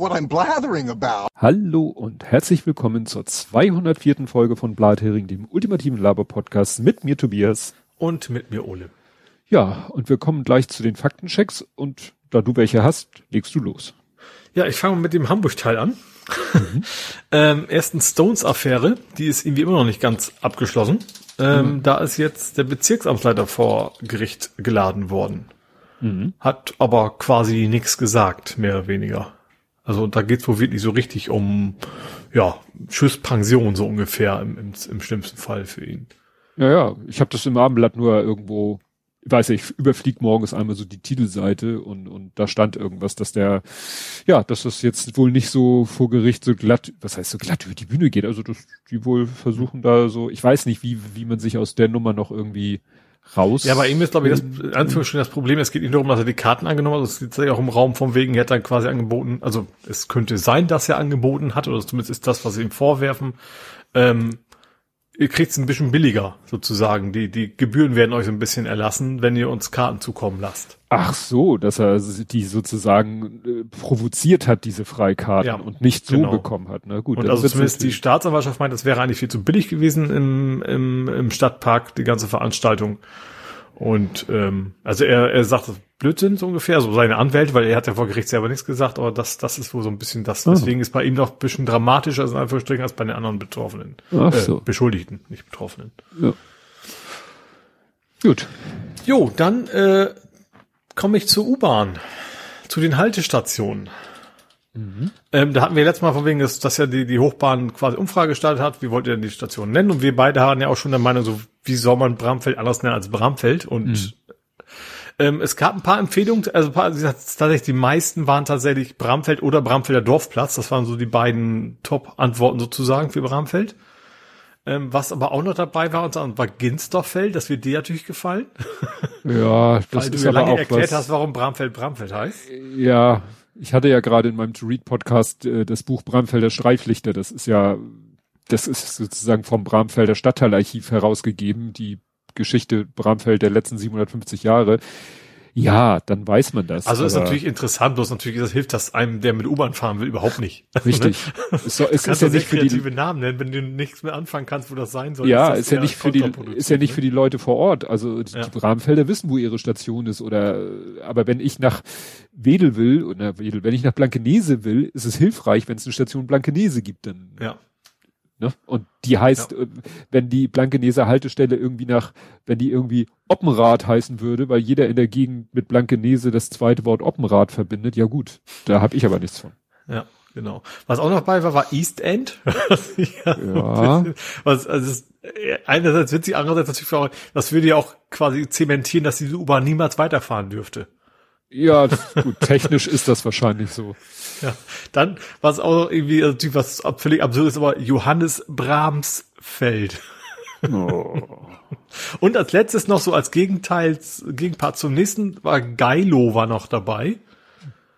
what I'm blathering about. Hallo und herzlich willkommen zur 204. Folge von Blathering, dem ultimativen Laber-Podcast mit mir Tobias. Und mit mir Ole. Ja, und wir kommen gleich zu den Faktenchecks und da du welche hast, legst du los. Ja, ich fange mit dem Hamburg-Teil an. Mhm. ähm, erstens Stones-Affäre, die ist irgendwie immer noch nicht ganz abgeschlossen. Ähm, mhm. Da ist jetzt der Bezirksamtsleiter vor Gericht geladen worden. Mhm. Hat aber quasi nichts gesagt, mehr oder weniger. Also da geht's wohl wirklich so richtig um, ja, Schusspension so ungefähr im, im, im schlimmsten Fall für ihn. Ja, ja, ich habe das im Abendblatt nur irgendwo, weiß ich überflieg morgens einmal so die Titelseite und, und da stand irgendwas, dass der, ja, dass das jetzt wohl nicht so vor Gericht so glatt, was heißt so glatt über die Bühne geht, also dass die wohl versuchen da so, ich weiß nicht, wie, wie man sich aus der Nummer noch irgendwie raus. Ja, bei ihm ist, glaube ich, das, Anführungsstrichen das Problem, es geht nicht darum, dass er die Karten angenommen hat, es geht ja auch im Raum vom wegen, er hat dann quasi angeboten, also es könnte sein, dass er angeboten hat, oder zumindest ist das, was sie ihm vorwerfen, ähm, ihr kriegt es ein bisschen billiger, sozusagen. Die, die Gebühren werden euch so ein bisschen erlassen, wenn ihr uns Karten zukommen lasst. Ach so, dass er die sozusagen äh, provoziert hat, diese Freikarten ja, und nicht so genau. bekommen hat. Na gut. Und also zumindest die Staatsanwaltschaft meint, das wäre eigentlich viel zu billig gewesen im, im, im Stadtpark, die ganze Veranstaltung. Und ähm, also er, er sagt Blödsinn so ungefähr, so seine Anwälte, weil er hat ja vor Gericht selber nichts gesagt, aber das, das ist wohl so ein bisschen das. Oh. Deswegen ist bei ihm noch ein bisschen dramatischer in Anführungsstrichen als bei den anderen Betroffenen. Ach so. Äh, Beschuldigten, nicht Betroffenen. Ja. Gut. Jo, dann äh, komme ich zur U-Bahn, zu den Haltestationen. Mhm. Ähm, da hatten wir letztes Mal von wegen, dass, dass ja die, die Hochbahn quasi Umfrage gestartet hat, wie wollt ihr denn die Station nennen? Und wir beide waren ja auch schon der Meinung, so wie soll man Bramfeld anders nennen als Bramfeld? Und mhm. ähm, es gab ein paar Empfehlungen, also paar, tatsächlich die meisten waren tatsächlich Bramfeld oder Bramfelder Dorfplatz. Das waren so die beiden Top-Antworten sozusagen für Bramfeld. Ähm, was aber auch noch dabei war, und war Ginsdorffeld, das wird dir natürlich gefallen. Ja, das Weil ist du ja lange erklärt hast, warum Bramfeld Bramfeld heißt. Ja, ich hatte ja gerade in meinem To-Read-Podcast äh, das Buch Bramfelder Streiflichter. Das ist ja, das ist sozusagen vom Bramfelder Stadtteilarchiv herausgegeben, die Geschichte Bramfeld der letzten 750 Jahre. Ja, dann weiß man das. Also ist natürlich interessant, bloß natürlich das hilft das einem, der mit U-Bahn fahren will, überhaupt nicht. Richtig. es, so, es ist ja nicht für die Namen nennen, wenn du nichts mehr anfangen kannst, wo das sein soll. Ja, ist, ist ja nicht für die, ist ja nicht für die Leute vor Ort. Also die, ja. die Bramfelder wissen, wo ihre Station ist oder, aber wenn ich nach Wedel will oder Wedel, wenn ich nach Blankenese will, ist es hilfreich, wenn es eine Station Blankenese gibt, dann. Ja. Ne? Und die heißt, ja. Äh, wenn die Blankeneser Haltestelle irgendwie nach, wenn die irgendwie Oppenrad heißen würde, weil jeder in der Gegend mit Blankenese das zweite Wort Oppenrad verbindet, ja gut, da habe ich aber nichts von. Ja, genau. Was auch noch bei war, war East End. ja. Was, also ist einerseits witzig, andererseits natürlich auch, das würde ja auch quasi zementieren, dass diese U-Bahn niemals weiterfahren dürfte. Ja, gut, technisch ist das wahrscheinlich so. Ja, dann, was auch irgendwie, also was völlig absurd ist, aber Johannes Brahmsfeld. Oh. Und als letztes noch so als Gegenteil, Gegenpart zum nächsten war Geilo war noch dabei.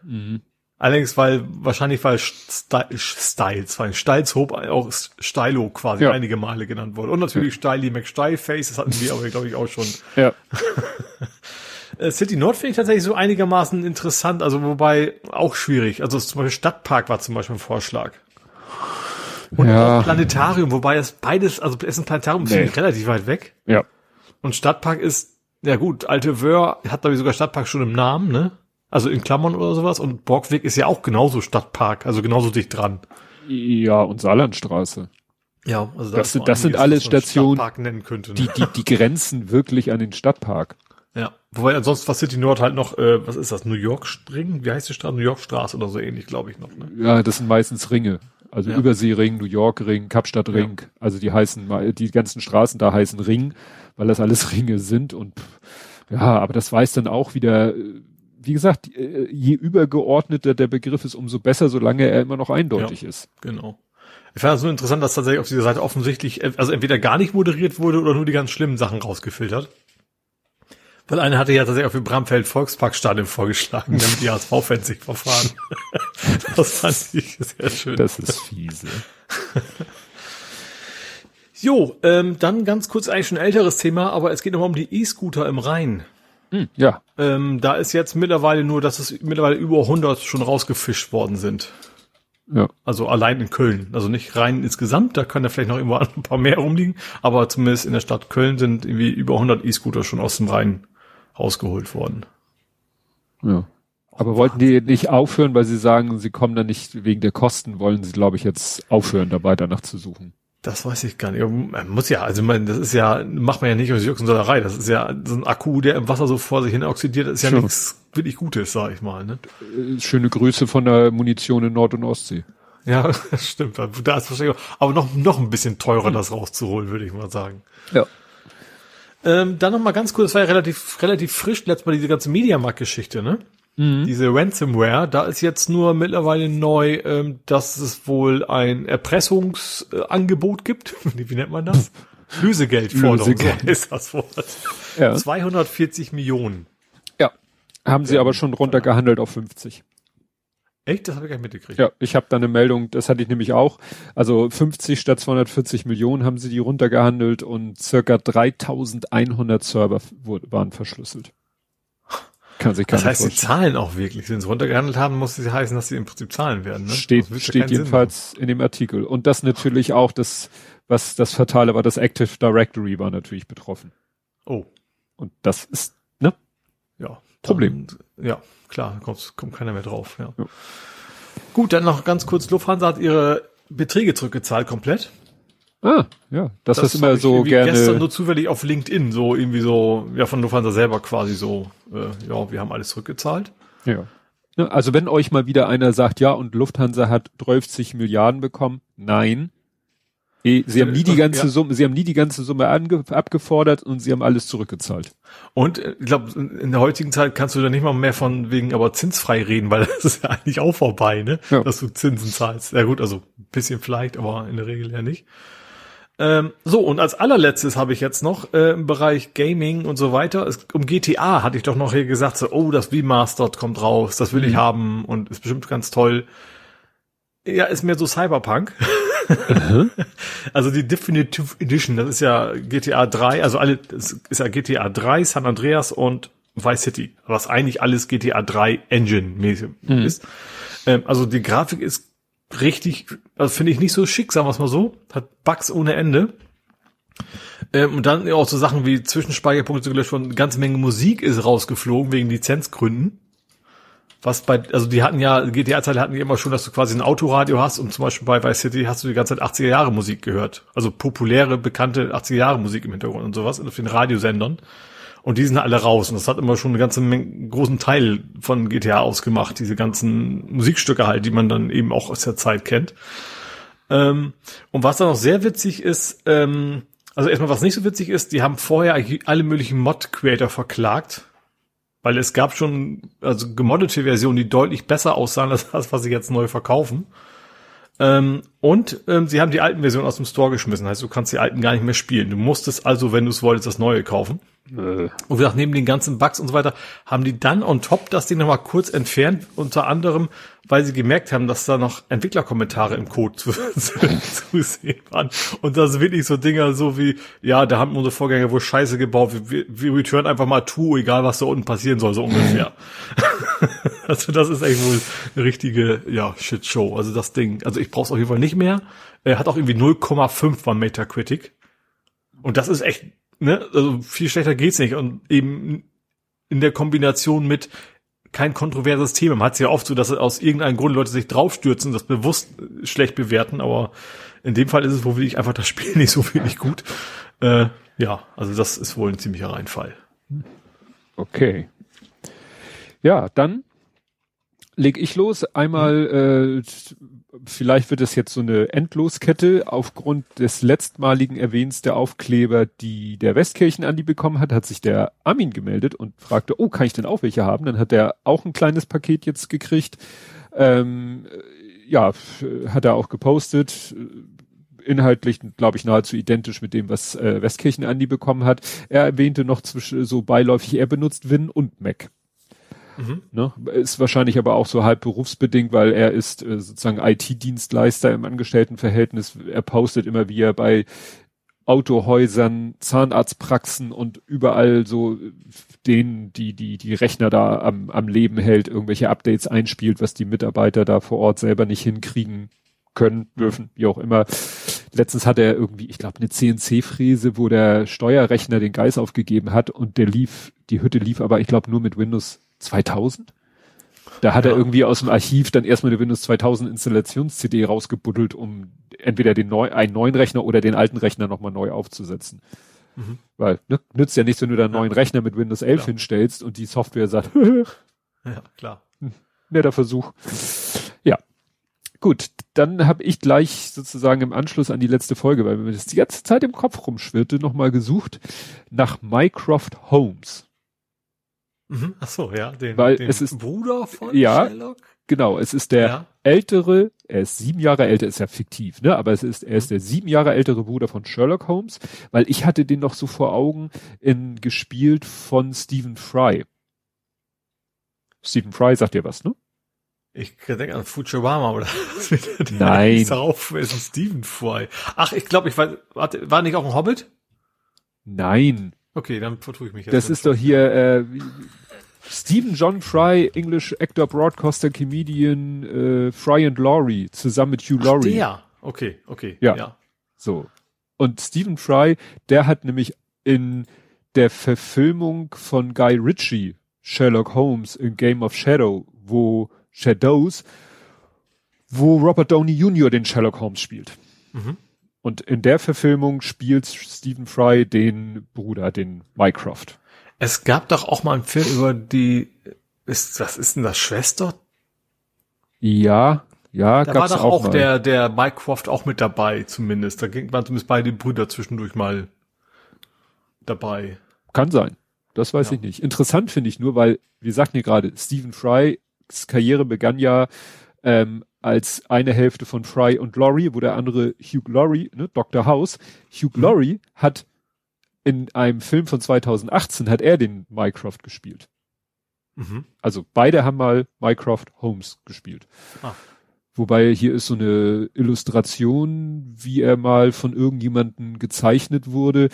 Mhm. Allerdings, weil, wahrscheinlich, weil Styles, weil Steilshoop auch Stylo quasi ja. einige Male genannt wurde. Und natürlich ja. Styly McStyleface, das hatten wir aber, glaube ich, auch schon. Ja. Äh, City Nord finde ich tatsächlich so einigermaßen interessant, also wobei auch schwierig. Also zum Beispiel Stadtpark war zum Beispiel ein Vorschlag. Und ja. auch Planetarium, wobei es beides, also es ist ein Planetarium nee. relativ weit weg. Ja. Und Stadtpark ist, ja gut, Alte Wöhr hat glaube ich sogar Stadtpark schon im Namen, ne? Also in Klammern oder sowas. Und Borgweg ist ja auch genauso Stadtpark, also genauso dicht dran. Ja, und Saarlandstraße. Ja, also das, das sind, das sind alles Stationen, könnte, ne? die, die, die grenzen wirklich an den Stadtpark. Ja, wobei ansonsten war City Nord halt noch, äh, was ist das, New York Spring? Wie heißt die Straße? New York Straße oder so ähnlich, glaube ich noch. Ne? Ja, das sind meistens Ringe. Also ja. Überseering, New York Ring, Kapstadt-Ring. Ja. Also die heißen, die ganzen Straßen da heißen Ring, weil das alles Ringe sind. Und ja, aber das weiß dann auch wieder, wie gesagt, äh, je übergeordneter der Begriff ist, umso besser, solange er immer noch eindeutig ja, ist. Genau. Ich fand es so interessant, dass tatsächlich auf dieser Seite offensichtlich, also entweder gar nicht moderiert wurde oder nur die ganz schlimmen Sachen rausgefiltert. Weil einer hatte ja tatsächlich auch für Bramfeld Volksparkstadion vorgeschlagen, damit die HSV-Fans sich verfahren. das fand ich sehr schön. Das ist fiese. jo, ähm, dann ganz kurz eigentlich schon ein älteres Thema, aber es geht nochmal um die E-Scooter im Rhein. Hm, ja. Ähm, da ist jetzt mittlerweile nur, dass es mittlerweile über 100 schon rausgefischt worden sind. Ja. Also allein in Köln. Also nicht rein insgesamt, da können ja vielleicht noch irgendwo ein paar mehr rumliegen, aber zumindest in der Stadt Köln sind irgendwie über 100 E-Scooter schon aus dem Rhein rausgeholt worden. Ja. Aber wollten die nicht aufhören, weil sie sagen, sie kommen da nicht wegen der Kosten, wollen sie, glaube ich, jetzt aufhören, da weiter nachzusuchen. Das weiß ich gar nicht. Man muss ja, also man, das ist ja, macht man ja nicht aus Juxensollerei. Das ist ja so ein Akku, der im Wasser so vor sich hin oxidiert, das ist ja Schon. nichts wirklich Gutes, sag ich mal. Ne? Äh, schöne Grüße von der Munition in Nord- und Ostsee. Ja, das stimmt. Da ist wahrscheinlich auch, aber noch, noch ein bisschen teurer, hm. das rauszuholen, würde ich mal sagen. Ja. Ähm, dann noch mal ganz kurz, das war ja relativ, relativ frisch letztes Mal diese ganze Mediamarkt-Geschichte, ne? Mhm. Diese Ransomware, da ist jetzt nur mittlerweile neu, ähm, dass es wohl ein Erpressungsangebot gibt. Wie nennt man das? Lösegeldforderung, Lösegeld. ist das Wort. Ja. 240 Millionen. Ja. Haben sie aber schon runtergehandelt auf 50. Echt? Das habe ich gar nicht mitgekriegt. Ja, ich habe da eine Meldung, das hatte ich nämlich auch. Also 50 statt 240 Millionen haben sie die runtergehandelt und circa 3100 Server waren verschlüsselt. Kann sich das heißt, sie zahlen auch wirklich. Wenn sie runtergehandelt haben, muss es heißen, dass sie im Prinzip zahlen werden. Ne? Steht, steht jedenfalls in dem Artikel. Und das natürlich auch, das, was das Fatale war, das Active Directory war natürlich betroffen. Oh. Und das ist, ne? Ja. Problem. Dann, ja, klar, kommt, kommt keiner mehr drauf. Ja. ja. Gut, dann noch ganz kurz. Lufthansa hat ihre Beträge zurückgezahlt komplett. Ah, ja, das, das ist immer so gerne. Gestern nur zufällig auf LinkedIn, so irgendwie so, ja, von Lufthansa selber quasi so, äh, ja, wir haben alles zurückgezahlt. Ja. Also wenn euch mal wieder einer sagt, ja, und Lufthansa hat 30 Milliarden bekommen, nein. Sie haben nie die ganze. Summe, sie haben nie die ganze Summe abgefordert und sie haben alles zurückgezahlt. Und äh, ich glaube, in der heutigen Zeit kannst du da nicht mal mehr von wegen aber zinsfrei reden, weil das ist ja eigentlich auch vorbei, ne? Ja. Dass du Zinsen zahlst. Ja gut, also ein bisschen vielleicht, aber in der Regel ja nicht. Ähm, so, und als allerletztes habe ich jetzt noch äh, im Bereich Gaming und so weiter. Es, um GTA hatte ich doch noch hier gesagt, so, oh, das Remastered kommt raus, das will mhm. ich haben und ist bestimmt ganz toll. Ja, ist mehr so Cyberpunk. Mhm. also die Definitive Edition, das ist ja GTA 3, also alle, das ist ja GTA 3, San Andreas und Vice City, was eigentlich alles GTA 3 Engine-mäßig mhm. ist. Ähm, also die Grafik ist richtig, also finde ich nicht so schick, sagen wir es mal so. Hat Bugs ohne Ende. Ähm, und dann auch so Sachen wie Zwischenspeicherpunkte gelöscht worden, eine ganze Menge Musik ist rausgeflogen wegen Lizenzgründen. Was bei, also die hatten ja, GTA-Teile hatten die immer schon, dass du quasi ein Autoradio hast und zum Beispiel bei Vice City hast du die ganze Zeit 80er Jahre Musik gehört. Also populäre, bekannte 80er Jahre Musik im Hintergrund und sowas auf den Radiosendern. Und die sind alle raus. Und das hat immer schon einen ganzen Menge, großen Teil von GTA ausgemacht, diese ganzen Musikstücke halt, die man dann eben auch aus der Zeit kennt. Ähm, und was dann noch sehr witzig ist, ähm, also erstmal was nicht so witzig ist, die haben vorher alle möglichen Mod-Creator verklagt, weil es gab schon also gemoddete Versionen, die deutlich besser aussahen als das, was sie jetzt neu verkaufen. Ähm, und ähm, sie haben die alten Versionen aus dem Store geschmissen, heißt du kannst die alten gar nicht mehr spielen. Du musstest also, wenn du es wolltest, das neue kaufen. Äh. Und wie gesagt, neben den ganzen Bugs und so weiter, haben die dann on top das Ding nochmal kurz entfernt, unter anderem, weil sie gemerkt haben, dass da noch Entwicklerkommentare im Code zu, zu, sehen waren. Und das sind wirklich so Dinger so wie, ja, da haben unsere Vorgänger wohl Scheiße gebaut, wir, wir return einfach mal to, egal was da unten passieren soll, so ungefähr. also das ist echt wohl eine richtige, ja, Shit-Show. Also das Ding, also ich brauch's auf jeden Fall nicht mehr. Er hat auch irgendwie 0,5 war Metacritic. Und das ist echt ne, also viel schlechter geht's nicht. Und eben in der Kombination mit kein kontroverses Thema. Man hat es ja oft so, dass aus irgendeinem Grund Leute sich draufstürzen, das bewusst schlecht bewerten, aber in dem Fall ist es wohl wirklich einfach das Spiel nicht so wenig gut. Äh, ja, also das ist wohl ein ziemlicher Reinfall. Okay. Ja, dann leg ich los. Einmal äh, vielleicht wird es jetzt so eine Endloskette. Aufgrund des letztmaligen Erwähns der Aufkleber, die der Westkirchen Andi bekommen hat, hat sich der Armin gemeldet und fragte, oh, kann ich denn auch welche haben? Dann hat er auch ein kleines Paket jetzt gekriegt. Ähm, ja, hat er auch gepostet. Inhaltlich, glaube ich, nahezu identisch mit dem, was äh, Westkirchen Andi bekommen hat. Er erwähnte noch zwischen so beiläufig, er benutzt Win und Mac. Mhm. Ne? Ist wahrscheinlich aber auch so halb berufsbedingt, weil er ist äh, sozusagen IT-Dienstleister im Angestelltenverhältnis. Er postet immer, wie er bei Autohäusern, Zahnarztpraxen und überall so denen, die, die, die Rechner da am, am Leben hält, irgendwelche Updates einspielt, was die Mitarbeiter da vor Ort selber nicht hinkriegen können, dürfen, wie auch immer. Letztens hat er irgendwie, ich glaube, eine CNC-Fräse, wo der Steuerrechner den Geist aufgegeben hat und der lief, die Hütte lief aber, ich glaube, nur mit Windows 2000. Da hat ja. er irgendwie aus dem Archiv dann erstmal eine Windows 2000 Installations-CD rausgebuddelt, um entweder den neu, einen neuen Rechner oder den alten Rechner nochmal neu aufzusetzen. Mhm. Weil ne, nützt ja nichts, wenn du da einen ja. neuen Rechner mit Windows 11 ja. hinstellst und die Software sagt, ja, klar. Netter Versuch. Ja. Gut, dann habe ich gleich sozusagen im Anschluss an die letzte Folge, weil mir das die ganze Zeit im Kopf rumschwirrte, nochmal gesucht nach Mycroft Holmes. Mhm. Ach so, ja, den, Weil den es ist, Bruder von ja, Sherlock. Genau, es ist der ja. ältere, er ist sieben Jahre älter, ist ja fiktiv, ne? Aber es ist, er ist der sieben Jahre ältere Bruder von Sherlock Holmes, weil ich hatte den noch so vor Augen in gespielt von Stephen Fry. Stephen Fry sagt dir was, ne? Ich denke an Futurama oder Nein. Darauf ist Stephen Fry. Ach, ich glaube, ich war, warte, war nicht auch ein Hobbit? Nein. Okay, dann vertue ich mich jetzt. Das ist doch hier, äh, Stephen John Fry, English Actor, Broadcaster, Comedian, äh, Fry and Laurie, zusammen mit Hugh Laurie. Ja, okay, okay. Ja. ja. So. Und Stephen Fry, der hat nämlich in der Verfilmung von Guy Ritchie, Sherlock Holmes in Game of Shadow, wo Shadows, wo Robert Downey Jr. den Sherlock Holmes spielt. Mhm. Und in der Verfilmung spielt Stephen Fry den Bruder, den Mycroft. Es gab doch auch mal einen Film über die, ist, was ist denn das, Schwester? Ja, ja, da gab's war doch auch, auch der, der Mycroft auch mit dabei, zumindest. Da ging, waren zumindest beide Brüder zwischendurch mal dabei. Kann sein. Das weiß ja. ich nicht. Interessant finde ich nur, weil, wir sagten hier gerade, Stephen Frys Karriere begann ja ähm, als eine Hälfte von Fry und Laurie, wo der andere Hugh Laurie, ne, Dr. House, Hugh mhm. Laurie hat in einem Film von 2018 hat er den Mycroft gespielt. Mhm. Also beide haben mal Mycroft Holmes gespielt. Ah. Wobei hier ist so eine Illustration, wie er mal von irgendjemanden gezeichnet wurde.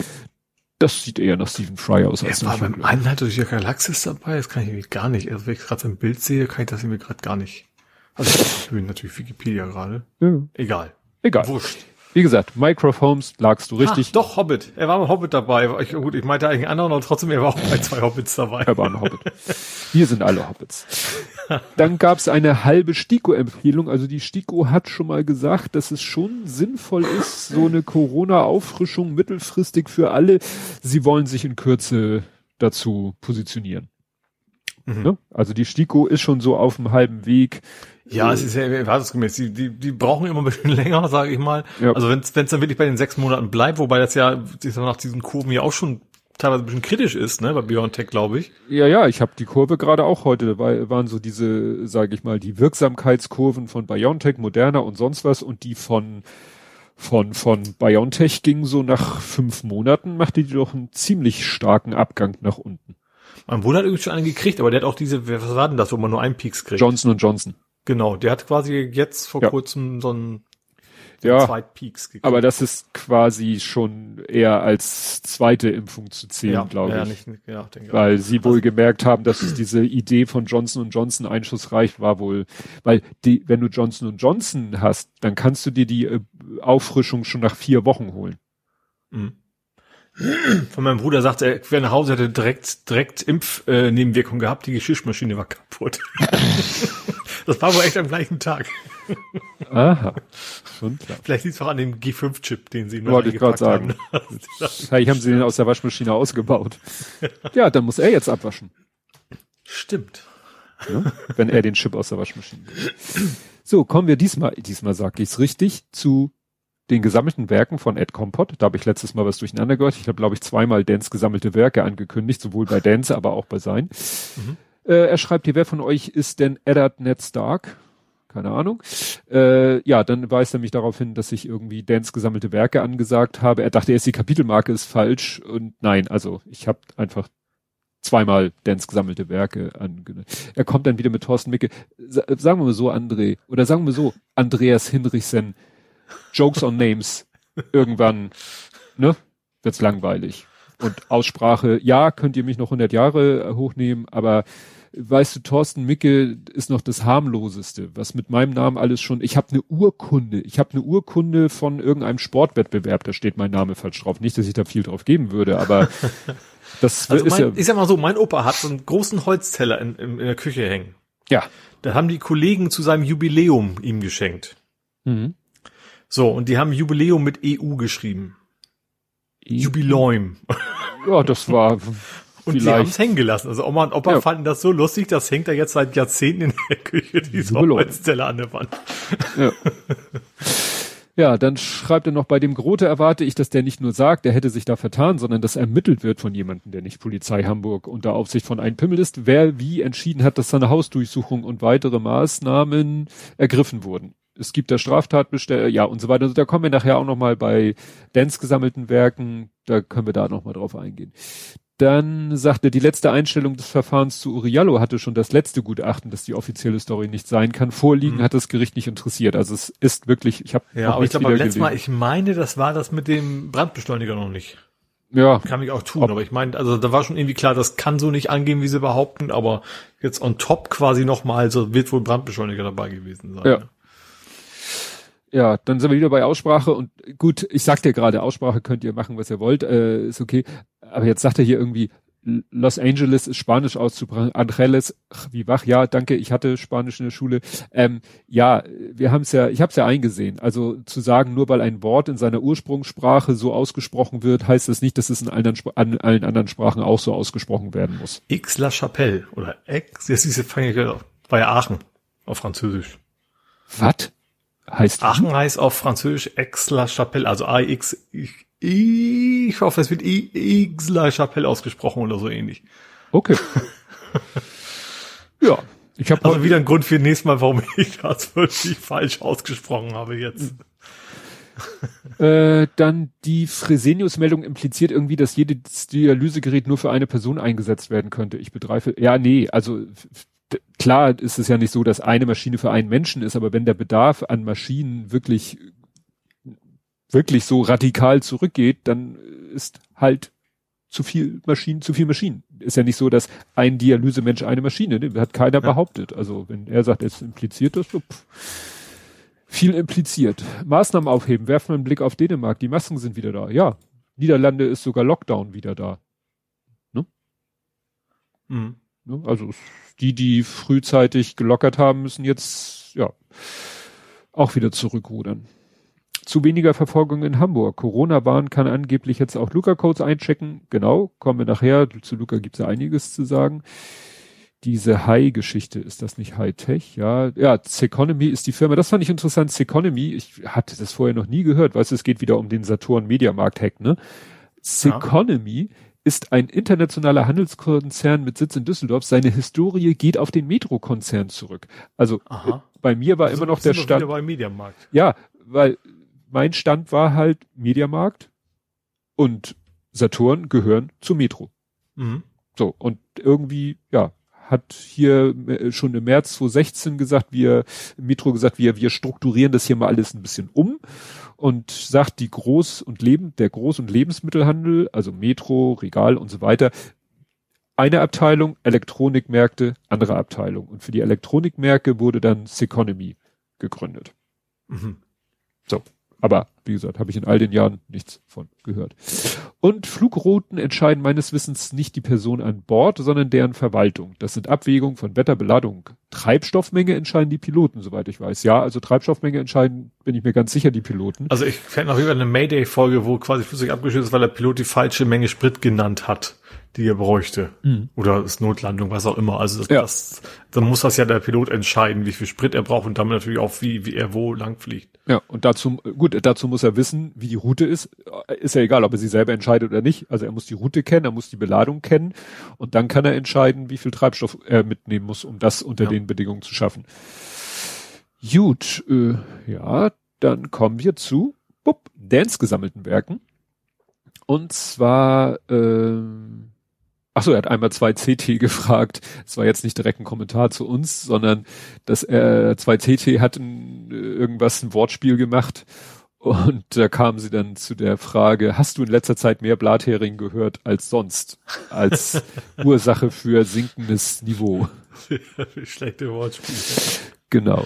Das sieht eher nach Stephen Fry aus. Er war beim Einheit durch die Galaxis dabei, das kann ich irgendwie gar nicht. Also wenn ich gerade sein Bild sehe, kann ich das irgendwie gerade gar nicht. Also ich bin natürlich Wikipedia gerade. Ja. Egal. Egal. Wurscht. Wie gesagt, Mycroft Holmes lagst du richtig. Ha, doch, Hobbit. Er war ein Hobbit dabei. Ich, gut, ich meinte eigentlich anderen, aber trotzdem, er war auch bei zwei Hobbits dabei. Er war ein Hobbit. Wir sind alle Hobbits. Dann gab es eine halbe Stiko-Empfehlung. Also die Stiko hat schon mal gesagt, dass es schon sinnvoll ist, so eine Corona-Auffrischung mittelfristig für alle. Sie wollen sich in Kürze dazu positionieren. Mhm. Ne? Also die Stiko ist schon so auf dem halben Weg. Ja, es ist ja erwartungsgemäß. Die, die, die brauchen immer ein bisschen länger, sage ich mal. Ja. Also wenn es dann wirklich bei den sechs Monaten bleibt, wobei das ja nach diesen Kurven ja auch schon teilweise ein bisschen kritisch ist, ne, bei BioNTech, glaube ich. Ja, ja, ich habe die Kurve gerade auch heute, weil waren so diese, sage ich mal, die Wirksamkeitskurven von BioNTech, Moderna und sonst was und die von von von BioNTech ging so nach fünf Monaten, machte die doch einen ziemlich starken Abgang nach unten. Mein Bruder hat übrigens schon einen gekriegt, aber der hat auch diese, was war denn das, wo man nur einen Peaks kriegt? Johnson Johnson. Genau, der hat quasi jetzt vor ja. kurzem so einen ja. Aber das ist quasi schon eher als zweite Impfung zu zählen, ja, glaube ja, ich. Nicht, ja, denke weil auch. sie wohl also, gemerkt haben, dass es diese Idee von Johnson Johnson einschussreich war wohl, weil die, wenn du Johnson Johnson hast, dann kannst du dir die äh, Auffrischung schon nach vier Wochen holen. Mhm. Von meinem Bruder sagte, er wäre nach Hause, hätte direkt, direkt Impfnebenwirkungen äh, gehabt, die Geschirrmaschine war kaputt. das war wohl echt am gleichen Tag. Aha. Vielleicht liegt es auch an dem G5-Chip, den sie nur Wollte ich gerade sagen. Vielleicht haben sie den aus der Waschmaschine ausgebaut. Ja, dann muss er jetzt abwaschen. Stimmt. Ja, wenn er den Chip aus der Waschmaschine. So, kommen wir diesmal, diesmal sage ich es richtig, zu den gesammelten Werken von Ed Compot. Da habe ich letztes Mal was durcheinander gehört. Ich habe, glaube ich, zweimal Dance gesammelte Werke angekündigt, sowohl bei Dance, aber auch bei sein. Mhm. Äh, er schreibt hier, wer von euch ist denn Eddard Ned Stark? Keine Ahnung. Äh, ja, dann weist er mich darauf hin, dass ich irgendwie Dance gesammelte Werke angesagt habe. Er dachte erst, die Kapitelmarke ist falsch und nein, also ich habe einfach zweimal Dance gesammelte Werke angekündigt. Er kommt dann wieder mit Thorsten Micke. sagen wir mal so, André, oder sagen wir so, Andreas Hinrichsen, Jokes on Names irgendwann, ne? wird's langweilig. Und Aussprache, ja, könnt ihr mich noch 100 Jahre hochnehmen, aber weißt du, Thorsten Micke ist noch das harmloseste, was mit meinem Namen alles schon, ich habe eine Urkunde, ich habe eine Urkunde von irgendeinem Sportwettbewerb, da steht mein Name falsch drauf. Nicht, dass ich da viel drauf geben würde, aber das also ist mein, ja. Ich sag mal so, mein Opa hat so einen großen Holzteller in, in, in der Küche hängen. Ja. Da haben die Kollegen zu seinem Jubiläum ihm geschenkt. Mhm. So, und die haben Jubiläum mit EU geschrieben. Jubiläum. Ja, das war Und die vielleicht. haben es hängen gelassen. Also Oma und Opa Ja. fanden das so lustig, das hängt da jetzt seit Jahrzehnten in der Küche, dieser Jubiläum. Holzteller an der Wand. Ja. ja, dann schreibt er noch, bei dem Grote erwarte ich, dass der nicht nur sagt, er hätte sich da vertan, sondern dass ermittelt wird von jemandem, der nicht Polizei Hamburg unter Aufsicht von einem Pimmel ist, wer wie entschieden hat, dass seine Hausdurchsuchung und weitere Maßnahmen ergriffen wurden. Es gibt da Straftatbestell, ja und so weiter. Also da kommen wir nachher auch noch mal bei Dance gesammelten Werken, da können wir da noch mal drauf eingehen. Dann sagt er, die letzte Einstellung des Verfahrens zu Uriallo hatte schon das letzte Gutachten, dass die offizielle Story nicht sein kann. Vorliegen Mhm. hat das Gericht nicht interessiert. Also es ist wirklich, ich habe Ja, aber ich glaube, beim letzten Mal, ich meine, das war das mit dem Brandbeschleuniger noch nicht. ja, Kann ich auch tun, Ob- aber ich meine, also da war schon irgendwie klar, das kann so nicht angehen, wie sie behaupten, aber jetzt on top quasi nochmal, so wird wohl Brandbeschleuniger dabei gewesen sein. Ja. Ja, dann sind wir wieder bei Aussprache und gut, ich sag dir gerade, Aussprache könnt ihr machen, was ihr wollt, äh, ist okay. Aber jetzt sagt er hier irgendwie, Los Angeles ist Spanisch auszubringen. Angeles, ach, wie wach, ja, danke, ich hatte Spanisch in der Schule. Ähm, ja, wir haben es ja, ich habe es ja eingesehen. Also zu sagen, nur weil ein Wort in seiner Ursprungssprache so ausgesprochen wird, heißt das nicht, dass es in allen, Spr- an allen anderen Sprachen auch so ausgesprochen werden muss. X La Chapelle oder X, jetzt ist auf, bei Aachen auf Französisch. Was? Heißt Aachen heißt auf Französisch X La Chapelle, also AX, ich, ich hoffe, es wird I- X La Chapelle ausgesprochen oder so ähnlich. Okay. ja, ich habe Also wieder ein Grund für nächstes Mal, warum ich das wirklich falsch ausgesprochen habe jetzt. Äh, dann die Fresenius-Meldung impliziert irgendwie, dass jedes Dialysegerät nur für eine Person eingesetzt werden könnte. Ich begreife, ja, nee, also klar ist es ja nicht so, dass eine Maschine für einen Menschen ist, aber wenn der Bedarf an Maschinen wirklich, wirklich so radikal zurückgeht, dann ist halt zu viel Maschinen, zu viel Maschinen. Ist ja nicht so, dass ein Dialysemensch eine Maschine, ne? hat keiner behauptet. Also wenn er sagt, es impliziert das, so, pff. Viel impliziert. Maßnahmen aufheben. Werfen wir einen Blick auf Dänemark. Die Masken sind wieder da. Ja. Niederlande ist sogar Lockdown wieder da. Mhm. Ne? Also es- die, die frühzeitig gelockert haben, müssen jetzt, ja, auch wieder zurückrudern. Zu weniger Verfolgung in Hamburg. Corona-Bahn kann angeblich jetzt auch Luca-Codes einchecken. Genau, kommen wir nachher. Zu Luca gibt's ja einiges zu sagen. Diese High-Geschichte, ist das nicht High-Tech? Ja, ja, Seconomy ist die Firma. Das fand ich interessant. Seconomy, ich hatte das vorher noch nie gehört. Weißt du, es geht wieder um den Saturn-Mediamarkt-Hack, ne? Seconomy ist ein internationaler Handelskonzern mit Sitz in Düsseldorf. Seine Historie geht auf den Metro-Konzern zurück. Also Aha. bei mir war immer noch der Stand. beim Mediamarkt. Ja, weil mein Stand war halt Mediamarkt und Saturn gehören zu Metro. Mhm. So, und irgendwie, ja, hat hier äh, schon im März 2016 gesagt, wir, Metro gesagt, wir, wir strukturieren das hier mal alles ein bisschen um und sagt die Groß- und Leben, der Groß- und Lebensmittelhandel, also Metro, Regal und so weiter, eine Abteilung, Elektronikmärkte, andere Abteilung. Und für die Elektronikmärkte wurde dann Seconomy gegründet. Mhm. Aber wie gesagt, habe ich in all den Jahren nichts von gehört. Und Flugrouten entscheiden meines Wissens nicht die Person an Bord, sondern deren Verwaltung. Das sind Abwägungen von Wetterbeladung. Treibstoffmenge entscheiden die Piloten, soweit ich weiß. Ja, also Treibstoffmenge entscheiden, bin ich mir ganz sicher, die Piloten. Also ich fände noch wieder eine Mayday-Folge, wo quasi flüssig abgeschützt ist, weil der Pilot die falsche Menge Sprit genannt hat, die er bräuchte. Oder ist Notlandung, was auch immer. Also das, Ja. das, dann muss das ja der Pilot entscheiden, wie viel Sprit er braucht und damit natürlich auch, wie, wie er wo lang fliegt. Ja, und dazu, gut, dazu muss er wissen, wie die Route ist. Ist ja egal, ob er sie selber entscheidet oder nicht. Also er muss die Route kennen, er muss die Beladung kennen und dann kann er entscheiden, wie viel Treibstoff er mitnehmen muss, um das unter Ja. den Bedingungen zu schaffen. Gut, äh, ja, dann kommen wir zu bup, Dance gesammelten Werken. Und zwar, ähm, ach so, er hat einmal zwei CT gefragt. Es war jetzt nicht direkt ein Kommentar zu uns, sondern dass er zwei CT hat ein, äh, irgendwas ein Wortspiel gemacht Und da kam sie dann zu der Frage, hast du in letzter Zeit mehr Blathering gehört als sonst? Als Ursache für sinkendes Niveau. Schlechte Wortspiele. Genau.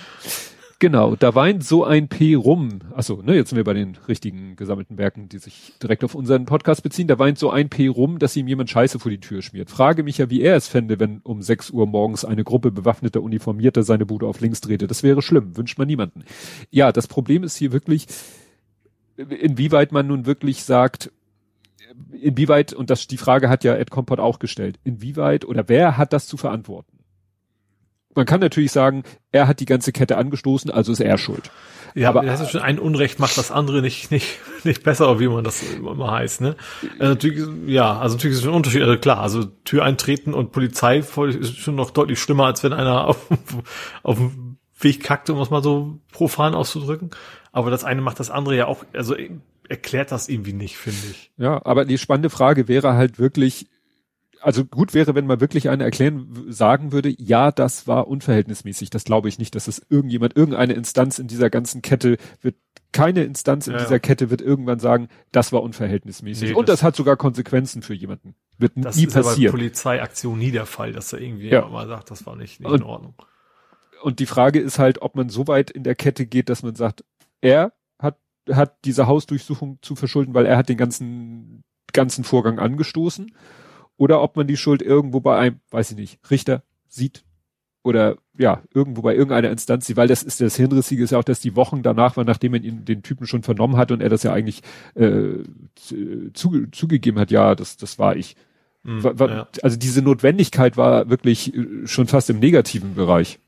Genau, da weint so ein P rum. Achso, ne, jetzt sind wir bei den richtigen gesammelten Werken, die sich direkt auf unseren Podcast beziehen. Da weint so ein P rum, dass ihm jemand Scheiße vor die Tür schmiert. Frage mich ja, wie er es fände, wenn um 6 Uhr morgens eine Gruppe bewaffneter Uniformierter seine Bude auf links drehte. Das wäre schlimm, wünscht man niemanden. Ja, das Problem ist hier wirklich, inwieweit man nun wirklich sagt, inwieweit, und das, die Frage hat ja Ed Compot auch gestellt, inwieweit oder wer hat das zu verantworten? Man kann natürlich sagen, er hat die ganze Kette angestoßen, also ist er schuld. Ja, aber das ist schon ein Unrecht macht das andere nicht nicht nicht besser, wie man das immer heißt, ne? Also natürlich, ja, also natürlich ist es ein Unterschied. Also klar, also Tür eintreten und Polizei ist schon noch deutlich schlimmer, als wenn einer auf, auf dem Weg kackt, um es mal so profan auszudrücken. Aber das eine macht das andere ja auch, also erklärt das irgendwie nicht, finde ich. Ja, aber die spannende Frage wäre halt wirklich, also gut wäre, wenn man wirklich eine erklären sagen würde, ja, das war unverhältnismäßig. Das glaube ich nicht, dass es irgendjemand, irgendeine Instanz in dieser ganzen Kette wird, keine Instanz in ja. dieser Kette wird irgendwann sagen, das war unverhältnismäßig. Nee, Und das, das, hat sogar Konsequenzen für jemanden. Wird das nie ist passieren. Aber Polizeiaktion nie der Fall, dass da irgendwie ja. mal sagt, das war nicht, nicht und, in Ordnung. Und die Frage ist halt, ob man so weit in der Kette geht, dass man sagt, er hat, hat diese Hausdurchsuchung zu verschulden, weil er hat den ganzen, ganzen Vorgang angestoßen oder ob man die Schuld irgendwo bei einem, weiß ich nicht, Richter sieht oder ja, irgendwo bei irgendeiner Instanz sieht, weil das ist das Hirnrissige ist ja auch, dass die Wochen danach war, nachdem man ihn den Typen schon vernommen hat und er das ja eigentlich äh, zu, zugegeben hat, ja, das, das war ich. Mhm, war, war, ja. Also diese Notwendigkeit war wirklich äh, schon fast im negativen Bereich.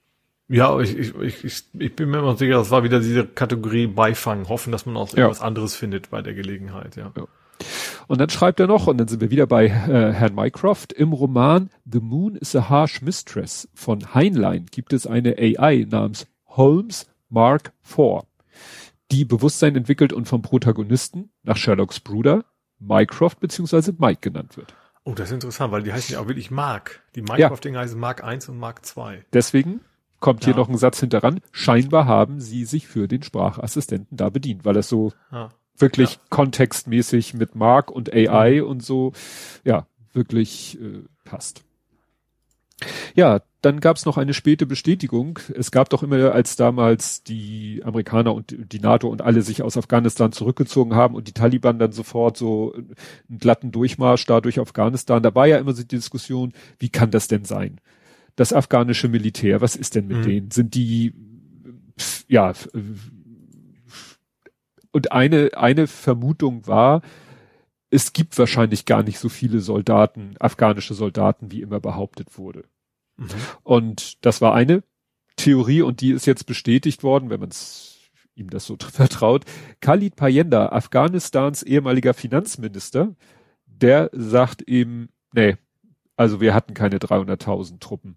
Ja, ich, ich, ich, ich bin mir immer sicher, das war wieder diese Kategorie Beifang, hoffen, dass man auch ja. irgendwas anderes findet bei der Gelegenheit, ja. ja. Und dann schreibt er noch, und dann sind wir wieder bei äh, Herrn Mycroft, im Roman The Moon is a Harsh Mistress von Heinlein gibt es eine AI namens Holmes Mark IV, die Bewusstsein entwickelt und vom Protagonisten nach Sherlocks Bruder Mycroft beziehungsweise Mike genannt wird. Oh, das ist interessant, weil die heißen ja auch wirklich Mark. Die Mycroft-Dinger ja. heißen Mark 1 und Mark 2. Deswegen kommt ja. hier noch ein Satz hinteran. Scheinbar haben sie sich für den Sprachassistenten da bedient, weil das so ja wirklich ja. kontextmäßig mit Mark und AI mhm. und so, ja, wirklich äh, passt. Ja, dann gab es noch eine späte Bestätigung. Es gab doch immer, als damals die Amerikaner und die NATO und alle sich aus Afghanistan zurückgezogen haben und die Taliban dann sofort so einen glatten Durchmarsch da durch Afghanistan, da war ja immer so die Diskussion, wie kann das denn sein? Das afghanische Militär, was ist denn mit mhm. denen? Sind die, ja, und eine, eine Vermutung war, es gibt wahrscheinlich gar nicht so viele Soldaten, afghanische Soldaten, wie immer behauptet wurde. Mhm. Und das war eine Theorie und die ist jetzt bestätigt worden, wenn man es ihm das so vertraut. Khalid Payenda, Afghanistans ehemaliger Finanzminister, der sagt eben, nee, also wir hatten keine 300.000 Truppen.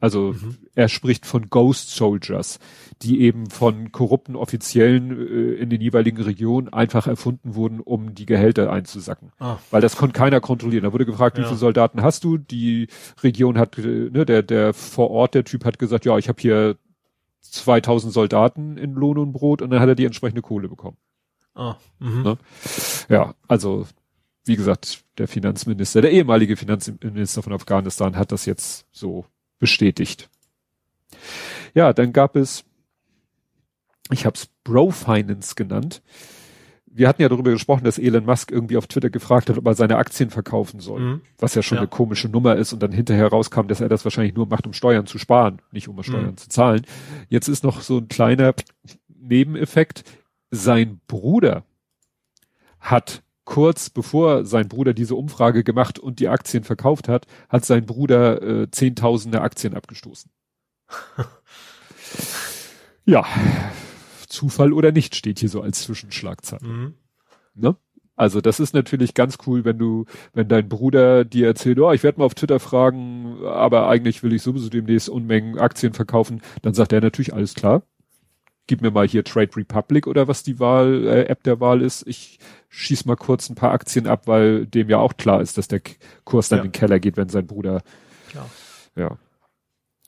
Also mhm. er spricht von Ghost Soldiers, die eben von korrupten Offiziellen äh, in den jeweiligen Regionen einfach erfunden wurden, um die Gehälter einzusacken. Ah. Weil das konnte keiner kontrollieren. Da wurde gefragt, ja. wie viele Soldaten hast du? Die Region hat, äh, ne, der, der vor Ort, der Typ hat gesagt, ja, ich habe hier 2000 Soldaten in Lohn und Brot und dann hat er die entsprechende Kohle bekommen. Ah. Mhm. Ne? Ja, also wie gesagt, der Finanzminister, der ehemalige Finanzminister von Afghanistan hat das jetzt so bestätigt. Ja, dann gab es, ich habe es Bro Finance genannt. Wir hatten ja darüber gesprochen, dass Elon Musk irgendwie auf Twitter gefragt hat, ob er seine Aktien verkaufen soll, mhm. was ja schon ja. eine komische Nummer ist und dann hinterher rauskam, dass er das wahrscheinlich nur macht, um Steuern zu sparen, nicht um Steuern mhm. zu zahlen. Jetzt ist noch so ein kleiner Nebeneffekt. Sein Bruder hat kurz bevor sein Bruder diese Umfrage gemacht und die Aktien verkauft hat, hat sein Bruder äh, Zehntausende Aktien abgestoßen. ja, Zufall oder nicht steht hier so als Zwischenschlagzeile. Mhm. Ne? Also das ist natürlich ganz cool, wenn du, wenn dein Bruder dir erzählt, oh, ich werde mal auf Twitter fragen, aber eigentlich will ich sowieso demnächst Unmengen Aktien verkaufen, dann sagt er natürlich alles klar, gib mir mal hier Trade Republic oder was die Wahl, äh, App der Wahl ist. Ich schieß mal kurz ein paar Aktien ab, weil dem ja auch klar ist, dass der Kurs dann ja. in den Keller geht, wenn sein Bruder. Klar. Ja.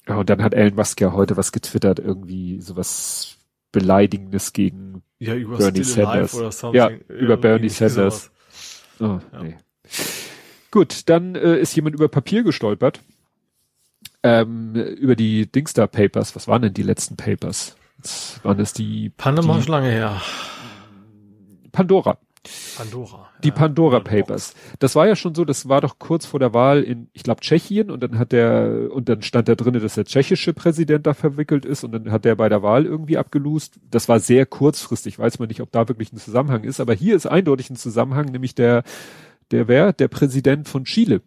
Ja, und dann hat Elon Musk ja heute was getwittert, irgendwie sowas Beleidigendes gegen Ja, über Bernie Still Sanders. oder something. Ja, über Bernie Sanders. Oh, Ja. nee. Gut, dann äh, ist jemand über Papier gestolpert. Ähm, über die Dingstar Papers. Was waren denn die letzten Papers? Das waren es die Panama Die- ist lange her. Pandora. Pandora. Die ja. Pandora Papers. Das war ja schon so, das war doch kurz vor der Wahl in, ich glaube, Tschechien und dann hat der, und dann stand da drinne, dass der tschechische Präsident da verwickelt ist und dann hat der bei der Wahl irgendwie abgelust. Das war sehr kurzfristig, weiß man nicht, ob da wirklich ein Zusammenhang ist, aber hier ist eindeutig ein Zusammenhang, nämlich der, der wer? Der Präsident von Chile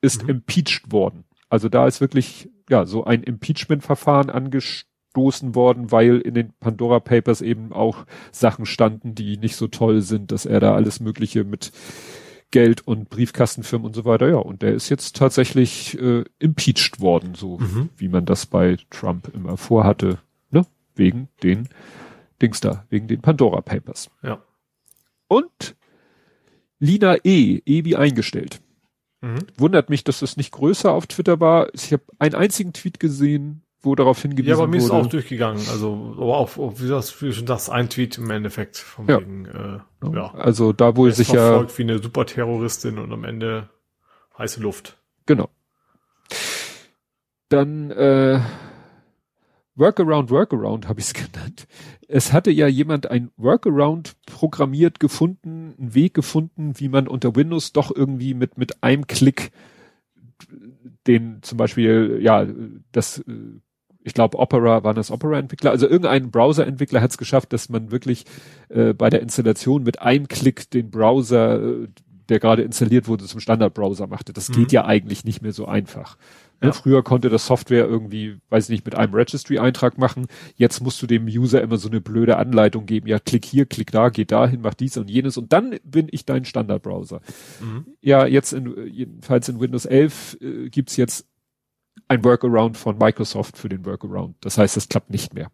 ist Mhm. impeached worden. Also da ist wirklich, ja, so ein Impeachment-Verfahren angestoßen worden, weil in den Pandora Papers eben auch Sachen standen, die nicht so toll sind, dass er da alles Mögliche mit Geld und Briefkastenfirmen und so weiter, ja. Und der ist jetzt tatsächlich äh, impeached worden, so Mhm. wie man das bei Trump immer vorhatte, ne? Wegen den Dings da, wegen den Pandora Papers. Ja. Und Lina E, E wie eingestellt. Mhm. Wundert mich, dass das nicht größer auf Twitter war. Ich habe einen einzigen Tweet gesehen, wo darauf hingewiesen Ja, aber mir ist wurde. auch durchgegangen. Also, aber auch, wie das, wie schon das ein Tweet im Endeffekt von Ja. wegen, äh, ja. Also da wohl ist sich ja, verfolgt wie eine Superterroristin und am Ende heiße Luft. genau. Dann äh, Workaround, Workaround habe ich es genannt. Es hatte ja jemand ein Workaround programmiert gefunden, einen Weg gefunden, wie man unter Windows doch irgendwie mit mit einem Klick den zum Beispiel, ja, das, äh, ich glaube Opera, waren das Opera-Entwickler, also irgendein Browser-Entwickler hat es geschafft, dass man wirklich äh, bei der Installation mit einem Klick den Browser, äh, der gerade installiert wurde, zum Standard-Browser machte. Das Mhm. geht ja eigentlich nicht mehr so einfach. Ne, Ja. Früher konnte das Software irgendwie, weiß ich nicht, mit einem Registry-Eintrag machen. Jetzt musst du dem User immer so eine blöde Anleitung geben. Ja, klick hier, klick da, geh dahin, mach dies und jenes und dann bin ich dein Standard-Browser. Mhm. Ja, jetzt in, jedenfalls in Windows 11 äh, gibt's jetzt ein Workaround von Microsoft für den Workaround. Das heißt, es klappt nicht mehr.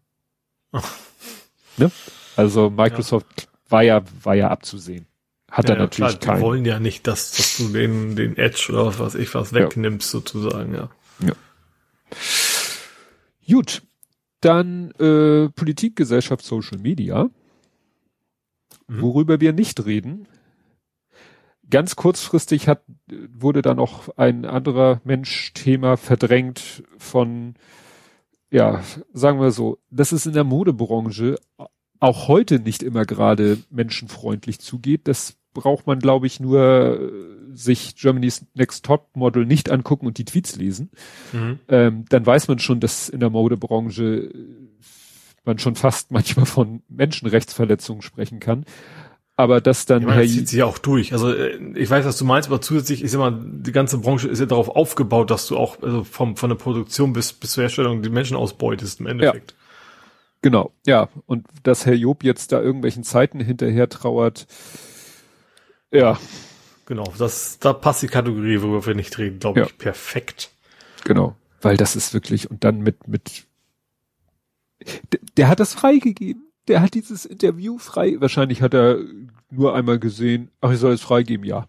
ne? Also Microsoft war ja war ja abzusehen. Hat er ja, natürlich klar, die keinen. wollen ja nicht, dass, dass du den, den Edge oder was weiß ich was Ja. wegnimmst, sozusagen, ja. Gut, dann äh, Politik, Gesellschaft, Social Media. Mhm. Worüber wir nicht reden. Ganz kurzfristig hat, wurde da noch ein anderer Mensch Thema verdrängt von, ja, sagen wir so, dass es in der Modebranche auch heute nicht immer gerade menschenfreundlich zugeht. Das braucht man, glaube ich, nur äh, sich Germany's Next Top Model nicht angucken und die Tweets lesen Mhm. ähm, dann weiß man schon, dass in der Modebranche man schon fast manchmal von Menschenrechtsverletzungen sprechen kann. Aber dass dann Ich meine, das zieht sich ja auch durch. Also äh, ich weiß, was du meinst, aber zusätzlich ist immer, die ganze Branche ist ja darauf aufgebaut, dass du auch also vom, von der Produktion bis, bis zur Herstellung die Menschen ausbeutest im Endeffekt. genau, ja, und dass Herr Job jetzt da irgendwelchen Zeiten hinterher trauert, ja, Genau, das, da passt die Kategorie, worüber wir nicht reden, glaube Ja. ich, perfekt. genau, weil das ist wirklich und dann mit mit der, der hat das freigegeben. Der hat dieses Interview frei. Wahrscheinlich hat er nur einmal gesehen. Ach, ich soll es freigeben, ja.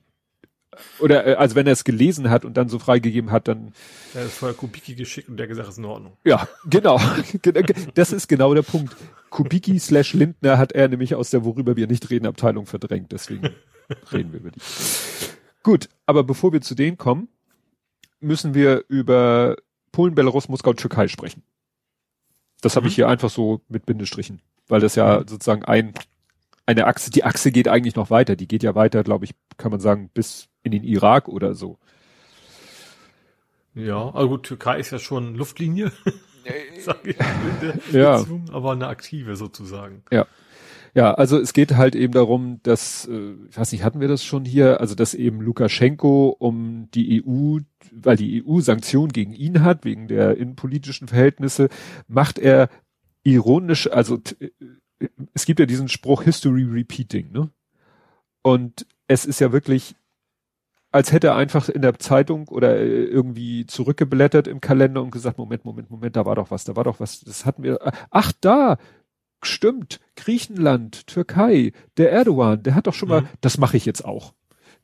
Oder äh, also wenn er es gelesen hat und dann so freigegeben hat, dann Er hat vorher Kubicki geschickt und der gesagt, ist in Ordnung. Ja, genau. Das ist genau der Punkt. Kubicki slash Lindner hat er nämlich aus der Worüber wir nicht reden Abteilung verdrängt. Deswegen reden wir über die. Gut, aber bevor wir zu denen kommen, müssen wir über Polen, Belarus, Moskau, Türkei sprechen. Das habe Mhm. ich hier einfach so mit Bindestrichen, weil das ja sozusagen ein eine Achse, die Achse geht eigentlich noch weiter. Die geht ja weiter, glaube ich, kann man sagen, bis in den Irak oder so. Ja, also gut, Türkei ist ja schon Luftlinie, sag ich, in der Ja. Beziehung, aber eine aktive sozusagen. Ja, also es geht halt eben darum, dass, äh, ich weiß nicht, hatten wir das schon hier, also dass eben Lukaschenko um die EU, weil die EU Sanktionen gegen ihn hat, wegen der innenpolitischen Verhältnisse, macht er ironisch, also äh, es gibt ja diesen Spruch History Repeating, ne? Und es ist ja wirklich, als hätte er einfach in der Zeitung oder äh, irgendwie zurückgeblättert im Kalender und gesagt, Moment, Moment, Moment, da war doch was, da war doch was, das hatten wir, ach da, stimmt, Griechenland, Türkei, der Erdogan, der hat doch schon mal, Mhm. das mache ich jetzt auch.